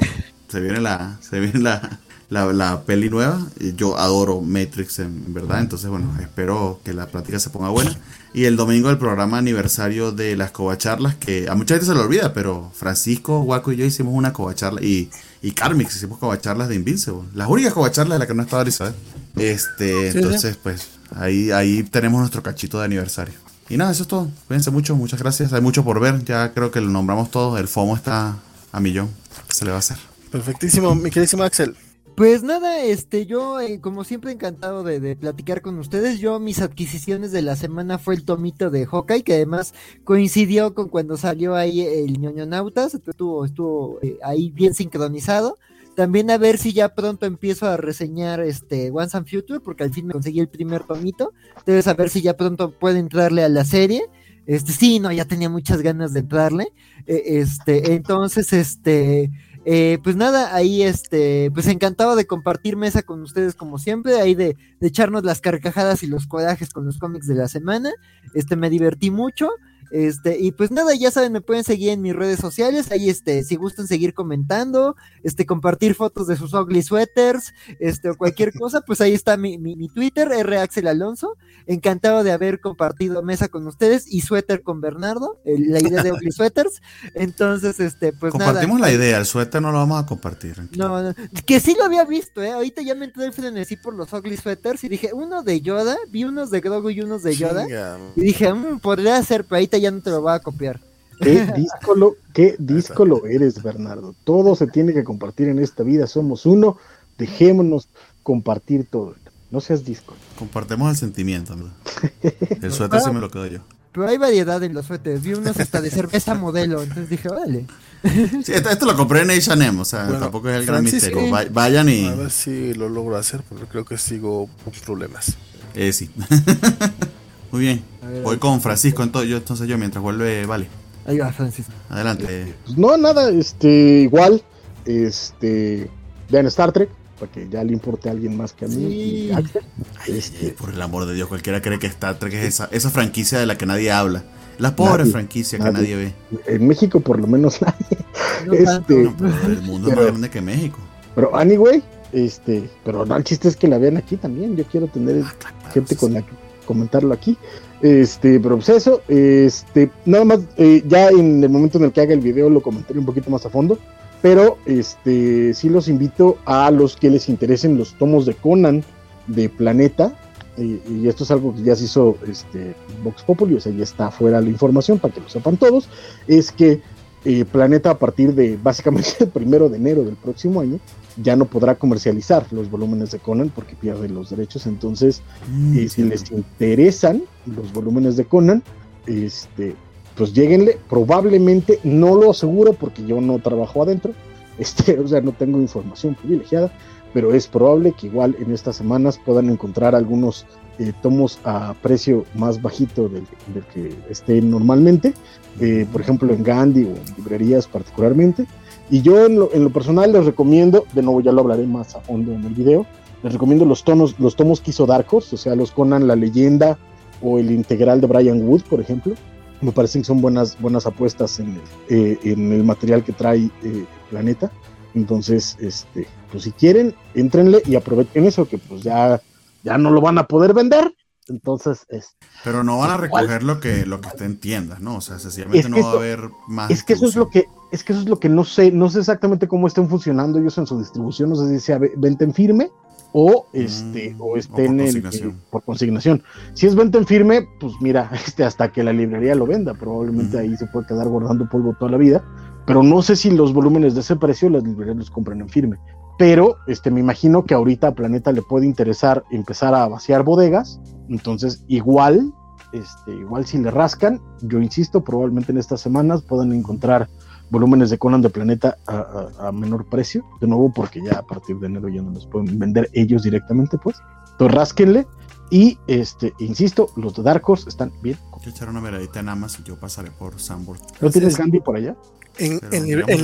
se viene la, se viene la, la, la peli nueva. Y yo adoro Matrix en, en verdad, entonces bueno, espero que la plática se ponga buena. Y el domingo el programa aniversario de las covacharlas, que a mucha gente se le olvida, pero Francisco, Guaco y yo hicimos una covacharla y, y Carmix hicimos covacharlas de Invincible. Las únicas covacharlas de las que no estaba Elizabeth. Este, Sí, entonces pues ahí, ahí tenemos nuestro cachito de aniversario. Y nada, eso es todo. Cuídense mucho, muchas gracias. Hay mucho por ver. Ya creo que lo nombramos todos. El FOMO está a millón. ¿Qué se le va a hacer? Perfectísimo, mi queridísimo Axel. Pues nada, este, yo eh, como siempre encantado de, de platicar con ustedes. Yo mis adquisiciones de la semana fue el tomito de Hawkeye, que además coincidió con cuando salió ahí el ñoñonautas, estuvo, estuvo eh, ahí bien sincronizado. También a ver si ya pronto empiezo a reseñar este Once and Future, porque al fin me conseguí el primer tomito. Entonces a ver si ya pronto puedo entrarle a la serie. Este, sí, no, ya tenía muchas ganas de entrarle. Eh, este, entonces, este, eh, pues nada, ahí este, pues encantado de compartir mesa con ustedes como siempre, ahí de, de echarnos las carcajadas y los corajes con los cómics de la semana. Este, me divertí mucho. Este, y pues nada, ya saben, me pueden seguir en mis redes sociales. Ahí, este, si gustan seguir comentando, este, compartir fotos de sus ugly sweaters, este, o cualquier cosa, pues ahí está mi, mi, Twitter, R Axel Alonso. Encantado de haber compartido mesa con ustedes y suéter con Bernardo, la idea de ugly sweaters. Entonces, este, pues Compartimos la idea, el suéter no lo vamos a compartir. No, no, que sí lo había visto, eh. Ahorita ya me entré el frenesí por los ugly sweaters y dije, uno de Yoda, vi unos de Grogu y unos de Yoda. Y dije, mmm, podría ser, pero ahorita ya no te lo voy a copiar. Qué díscolo, qué díscolo eres, Bernardo. Todo se tiene que compartir en esta vida. Somos uno. Dejémonos compartir todo. No seas disco. Compartemos el sentimiento. El suéter se me lo quedo yo. Pero hay variedad en los suéteres. Vi unos hasta de cerveza modelo. Entonces dije, vale. Sí, esto, lo compré en H&M, o sea, tampoco es el gran misterio. Vayan y... A ver si lo logro hacer, porque creo que sigo con problemas. Eh, sí. Muy bien. Voy con Francisco, entonces yo, entonces yo mientras vuelve, vale. Ahí va, Francisco. Adelante. No, nada, este, igual, este, vean Star Trek, para que ya le importe a alguien más que a mí. Este, por el amor de Dios, cualquiera cree que Star Trek es esa, esa franquicia de la que nadie habla. La pobre franquicia que nadie ve. En México por lo menos nadie. este, el mundo es más grande que México. Pero anyway, este, pero no, el chiste es que la vean aquí también. Yo quiero tener ah, gente con la que comentarlo aquí. Este, pero pues eso, este, nada más, eh, ya en el momento en el que haga el video lo comentaré un poquito más a fondo, pero este, sí los invito a los que les interesen los tomos de Conan de Planeta, y, esto es algo que ya se hizo este, Vox Populi, o sea, ya está fuera la información para que lo sepan todos, es que eh, Planeta a partir de básicamente el primero de enero del próximo año ya no podrá comercializar los volúmenes de Conan porque pierde los derechos. Entonces, mm, eh, si les interesan los volúmenes de Conan, este, pues lleguenle. Probablemente no lo aseguro porque yo no trabajo adentro, este, o sea, no tengo información privilegiada, pero es probable que igual en estas semanas puedan encontrar algunos eh, tomos a precio más bajito del, que esté normalmente, eh, por ejemplo en Gandhi o en librerías particularmente. Y yo en lo, en lo, personal les recomiendo, de nuevo ya lo hablaré más a fondo en el video, les recomiendo los, tonos, los tomos que hizo Dark Horse, o sea, los Conan La Leyenda o el integral de Brian Wood, por ejemplo. Me parecen que son buenas, buenas apuestas en, eh, en el material que trae eh, Planeta. Entonces, este, pues si quieren, entrenle y aprovechen eso, que pues ya, ya no lo van a poder vender, entonces, es. Pero no van a recoger lo que, lo que tiendas, ¿no? O sea, sencillamente no va a haber más. Es que eso es lo que, es que eso es lo que no sé, no sé exactamente cómo estén funcionando ellos en su distribución, no sé si sea venta en firme o este, mm, o estén en, por consignación. Si es venta en firme, pues mira, este, hasta que la librería lo venda, probablemente ahí se puede quedar guardando polvo toda la vida. Pero no sé si los volúmenes de ese precio las librerías los compran en firme pero este, me imagino que ahorita a Planeta le puede interesar empezar a vaciar bodegas, entonces igual, este, igual si le rascan, yo insisto, probablemente en estas semanas puedan encontrar volúmenes de Conan de Planeta a, menor precio, de nuevo porque ya a partir de enero ya no los pueden vender ellos directamente, pues, entonces rásquenle, y este, insisto, los de Dark Horse están bien. Yo echaré una miradita en Amazon y yo pasaré por Sanborn. ¿No tienes Gandhi por allá? En,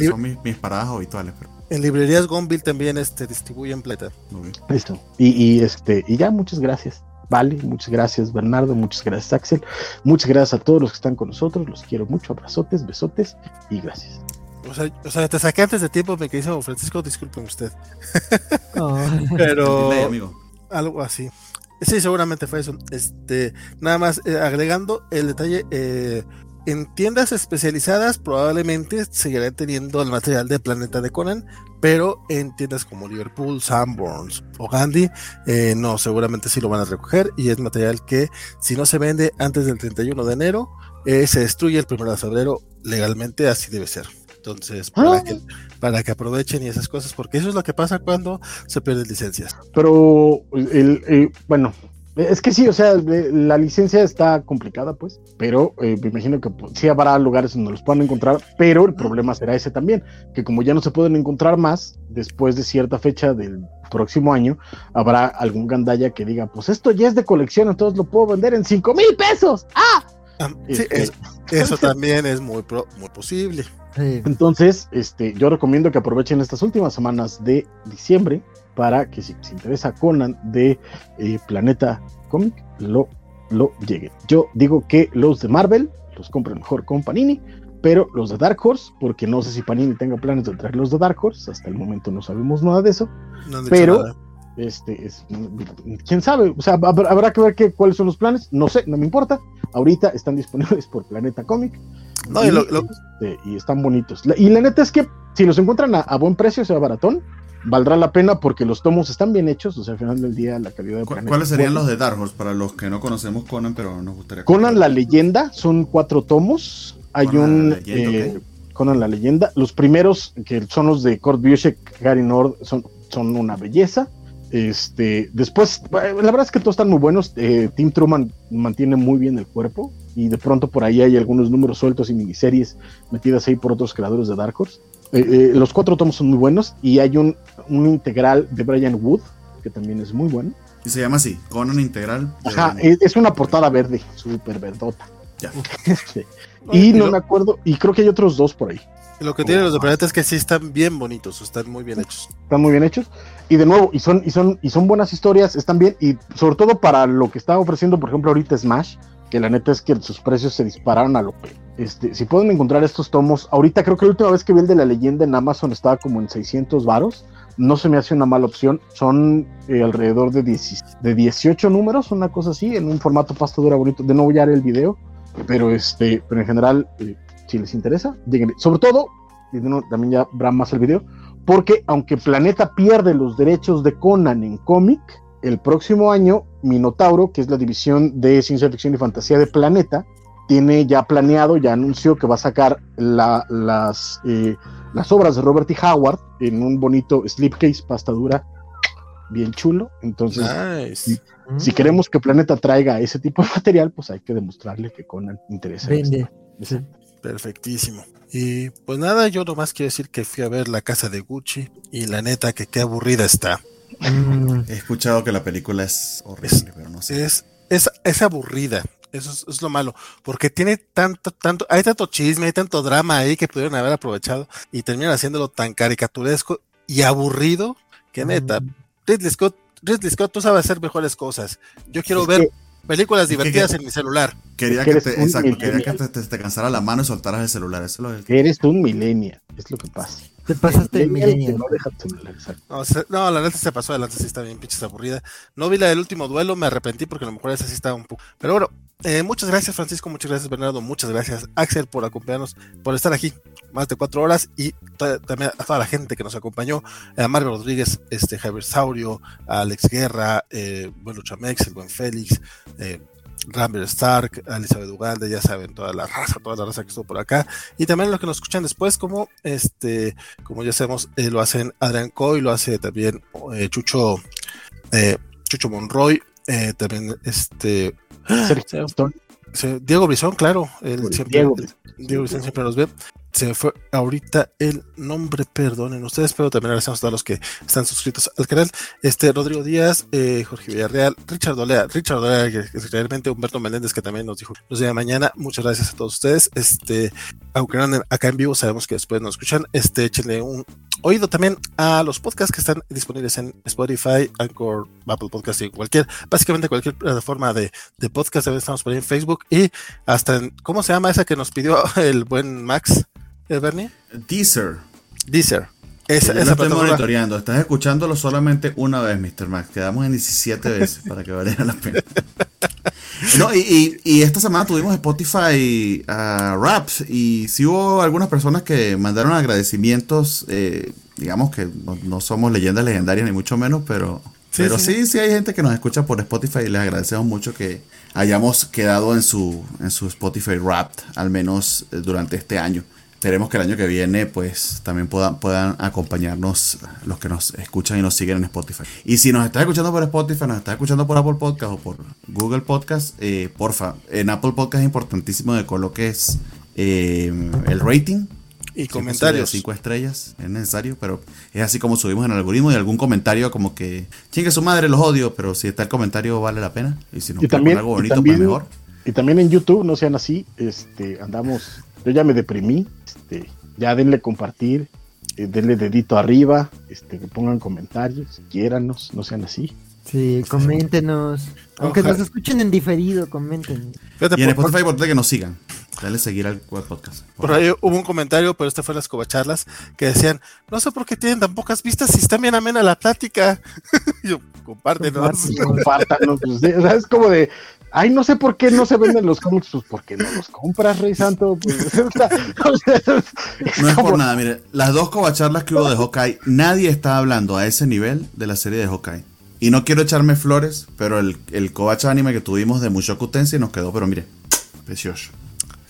son mis, paradas habituales, pero en librerías Gonville también este, distribuyen plata. Listo. Y, este, y ya, muchas gracias. Vale, muchas gracias Bernardo, muchas gracias Axel, muchas gracias a todos los que están con nosotros, los quiero mucho, abrazotes, besotes y gracias. O sea, o sea te saqué antes de tiempo, me quedé Francisco, disculpen usted. Pero algo así. Sí, seguramente fue eso. Este, nada más eh, agregando el detalle, eh, en tiendas especializadas probablemente seguirán teniendo el material de Planeta de Conan, pero en tiendas como Liverpool, Sanborns o Gandhi, eh, no, seguramente sí lo van a recoger y es material que si no se vende antes del 31 de enero, eh, se destruye el 1 de febrero legalmente, así debe ser. Entonces, para, ah. que, para que aprovechen y esas cosas, porque eso es lo que pasa cuando se pierden licencias. Pero, el, eh, bueno, es que sí, o sea, la licencia está complicada, pues, pero eh, me imagino que pues, sí habrá lugares donde los puedan encontrar, pero el problema será ese también, que como ya no se pueden encontrar más, después de cierta fecha del próximo año, habrá algún gandalla que diga, pues esto ya es de colección, entonces lo puedo vender en cinco mil pesos. ¡Ah! ah sí, este, eso, también es muy, muy posible. Entonces, este, yo recomiendo que aprovechen estas últimas semanas de diciembre para que si se interesa Conan de eh, Planeta Comic, lo, lo lleguen. Yo digo que los de Marvel, los compren mejor con Panini. Pero los de Dark Horse, porque no sé si Panini tenga planes de traer los de Dark Horse, hasta el momento no sabemos nada de eso. No pero nada. este es, quién sabe, o sea, hab- habrá que ver cuáles son los planes, no sé, no me importa. Ahorita están disponibles por Planeta Comic No, y lo- lo- este, y están bonitos. La- y la neta es que si los encuentran a, a buen precio, sea, baratón, valdrá la pena porque los tomos están bien hechos, o sea, al final del día la calidad de ¿Cu- Planeta ¿Cuáles es serían los de Dark Horse para los que no conocemos Conan, pero nos gustaría Conan la leyenda, son cuatro tomos. Hay Conan un la leyenda, eh, Conan la leyenda. Los primeros, que son los de Kurt Busiek, Gary Nord, son, son una belleza. Este, después, la verdad es que todos están muy buenos. Eh, Tim Truman mantiene muy bien el cuerpo y de pronto por ahí hay algunos números sueltos y miniseries metidas ahí por otros creadores de Dark Horse. Eh, eh, los cuatro tomos son muy buenos y hay un, un integral de Brian Wood que también es muy bueno. Y se llama así, Conan Integral. de- Ajá, es, es una portada verde, súper verdota. Ya. Este, y no me acuerdo, y creo que hay otros dos por ahí. lo que tienen los de Planeta es que sí están bien bonitos, están muy bien hechos. Están muy bien hechos. Y de nuevo, y son, y son, y son buenas historias, están bien, y sobre todo para lo que está ofreciendo, por ejemplo, ahorita Smash, que la neta es que sus precios se dispararon a lo que. Este, si pueden encontrar estos tomos, ahorita creo que la última vez que vi el de la leyenda en Amazon estaba como en 600 varos. No se me hace una mala opción. Son eh, alrededor de, 10 de 18 números, una cosa así, en un formato pasta dura bonito. De nuevo ya haré el video, pero este, pero en general, eh, si les interesa, lleguen. Sobre todo, también ya habrá más el video, porque aunque Planeta pierde los derechos de Conan en cómic, el próximo año Minotauro, que es la división de ciencia ficción y fantasía de Planeta, tiene ya planeado, ya anunció que va a sacar la- las, eh, las obras de Robert E. Howard en un bonito slipcase, pasta dura, bien chulo. Entonces, Nice. si queremos que Planeta traiga ese tipo de material, pues hay que demostrarle que Conan interesa. en Vende. Perfectísimo. Y pues nada, yo nomás quiero decir que fui a ver la casa de Gucci y la neta que qué aburrida está. Mm, He escuchado que la película es horrible, pero no sé. Es, es, es aburrida. Eso es, es lo malo. Porque tiene tanto, tanto, hay tanto chisme, hay tanto drama ahí que pudieron haber aprovechado y terminan haciéndolo tan caricaturesco y aburrido que neta. Ridley Scott, Ridley Scott, tú sabes hacer mejores cosas. Yo quiero Es ver que- películas que- divertidas en mi celular. Quería Es que, que te, exacto, quería que te, te- te cansara la mano y soltaras el celular. Eso es lo que Eres un millennial, es lo que pasa. Te pasaste de Millennial no deja tu. No, se- no, la neta se pasó adelante, sí está bien pinches aburrida. No vi la del último duelo, me arrepentí porque a lo mejor esa sí estaba un poco. Pero bueno, eh, muchas gracias Francisco, muchas gracias Bernardo, muchas gracias Axel por acompañarnos, por estar aquí más de cuatro horas y también a toda la gente que nos acompañó, a Mario Rodríguez, este Javier Saurio, a Alex Guerra, eh, bueno Chamex, el buen Félix, eh, Rambler Stark, Elizabeth Ugalde, ya saben, toda la raza, toda la raza que estuvo por acá. Y también los que nos escuchan después, como este, como ya sabemos, eh, lo hacen Adrián Coy, lo hace también eh, Chucho, eh, Chucho Monroy, también este Sergio Diego Brizón, claro, él Pues, siempre, Diego Diego, Brizón siempre nos ve. Se fue ahorita el nombre, perdonen ustedes, pero también agradecemos a todos los que están suscritos al canal. Este, Rodrigo Díaz, eh, Jorge Villarreal, Richard Dolea, Richard que realmente Humberto Meléndez, que también nos dijo, nos de mañana. Muchas gracias a todos ustedes. Este, aunque no acá en vivo, sabemos que después nos escuchan. Este, échenle un oído también a los podcasts que están disponibles en Spotify, Anchor, Apple Podcast y cualquier, básicamente cualquier plataforma de, de podcast. También estamos por ahí en Facebook y hasta en, ¿cómo se llama esa que nos pidió el buen Max, Bernie? Teaser. Deezer. Esa, esa estoy monitoreando. Estás escuchándolo solamente una vez, Mr. Max. Quedamos en 17 veces para que valiera la pena. No, y, y- y esta semana tuvimos Spotify ah, Raps y sí hubo algunas personas que mandaron agradecimientos. eh, digamos que no, no somos leyendas legendarias ni mucho menos, pero, Sí, pero sí, sí, sí, hay gente que nos escucha por Spotify y les agradecemos mucho que hayamos quedado en su, en su Spotify Wrapped, al menos eh, durante este año. Esperemos que el año que viene pues también puedan, puedan acompañarnos los que nos escuchan y nos siguen en Spotify. Y si nos estás escuchando por Spotify, nos estás escuchando por Apple Podcast o por Google Podcast, eh, porfa, en Apple Podcast es importantísimo que coloques eh, el rating. Y comentarios. Cinco estrellas, es necesario, pero es así como subimos en el algoritmo y algún comentario como que chingue su madre, los odio, pero si está el comentario vale la pena. Y si nos poner algo bonito, también- pues mejor. Y también en YouTube, no sean así, este, andamos, yo ya me deprimí, este, ya denle compartir, eh, denle dedito arriba, este, que pongan comentarios, quiéranos, no sean así. Sí, coméntenos. Aunque Ojalá. nos escuchen en diferido, comenten. Fíjate, Y en por- Spotify, por que nos sigan. Dale seguir al podcast. Por ahí hubo un comentario, pero este fue en las covacharlas, que decían, no sé por qué tienen tan pocas vistas si está bien amena la plática. Yo, compártenos. Compártenos. Compártanos, pues, sí, o sea, es como de, ay, no sé por qué no se venden los cómics, pues porque no los compras, Rey Santo. Pues, o sea, o sea, es No es como- por nada, mire, las dos covacharlas que hubo de Hawkeye, nadie está hablando a ese nivel de la serie de Hawkeye. Y no quiero echarme flores, pero el, el covacha anime que tuvimos de Mushoku Tensei nos quedó, pero mire, precioso.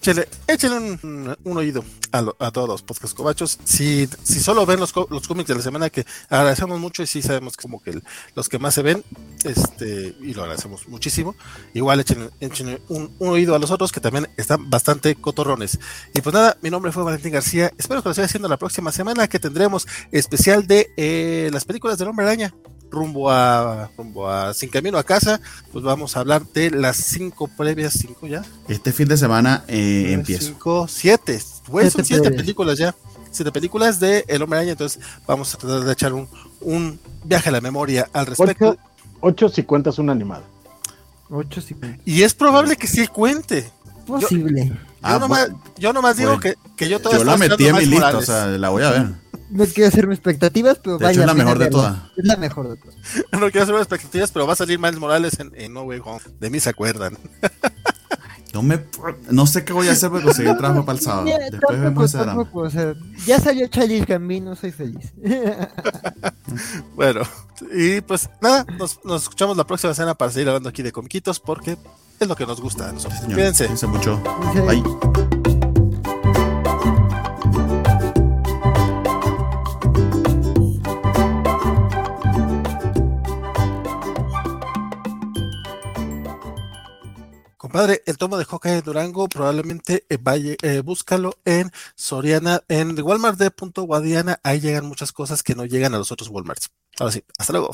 Échale, échale un, oído a, lo- a todos los podcast cobachos. Si, si solo ven los, los cómics de la semana, que agradecemos mucho y sí sabemos que como que los que más se ven, este, y lo agradecemos muchísimo. Igual échenle, échenle un, un oído a los otros que también están bastante cotorrones. Y pues nada, mi nombre fue Valentín García. Espero que lo siga haciendo la próxima semana, que tendremos especial de eh, las películas del Hombre Araña. Rumbo a, rumbo a Sin Camino a Casa, pues vamos a hablar de las cinco previas, cinco ya, Este fin de semana eh, Tres, empiezo. Cinco, siete. Pues son Siete previas. películas ya. Siete películas de El Hombre Araña. Entonces vamos a tratar de echar un, un viaje a la memoria al respecto. Ocho, ocho si cuentas una animada. 8 50. Y es probable que sí cuente. Posible. Yo Ah, nomás, yo nomás digo Bueno. que, que yo todavía Yo la metí en mi lista, o sea, la voy a ver. No quiero hacerme expectativas, pero De vaya. hecho, es la mejor de todas. Es la mejor de todas. No quiero hacer expectativas, pero va a salir Miles Morales en, en No Way Home. De mí se acuerdan. No, me, no sé qué voy a hacer para conseguir trabajo para el sábado. Ya, Después tampoco, vemos tampoco, o sea, ya salió Charlie Gambino, soy feliz. Bueno, y pues nada, nos, nos escuchamos la próxima semana para seguir hablando aquí de comiquitos porque es lo que nos gusta a nosotros. Señor, Cuídense. Cuídense mucho. Bye. Compadre, el tomo de Hawkeye de Durango probablemente eh, vaya, eh, búscalo en Soriana, en Walmart de Punto Guadiana. Ahí llegan muchas cosas que no llegan a los otros Walmarts. Ahora sí, hasta luego.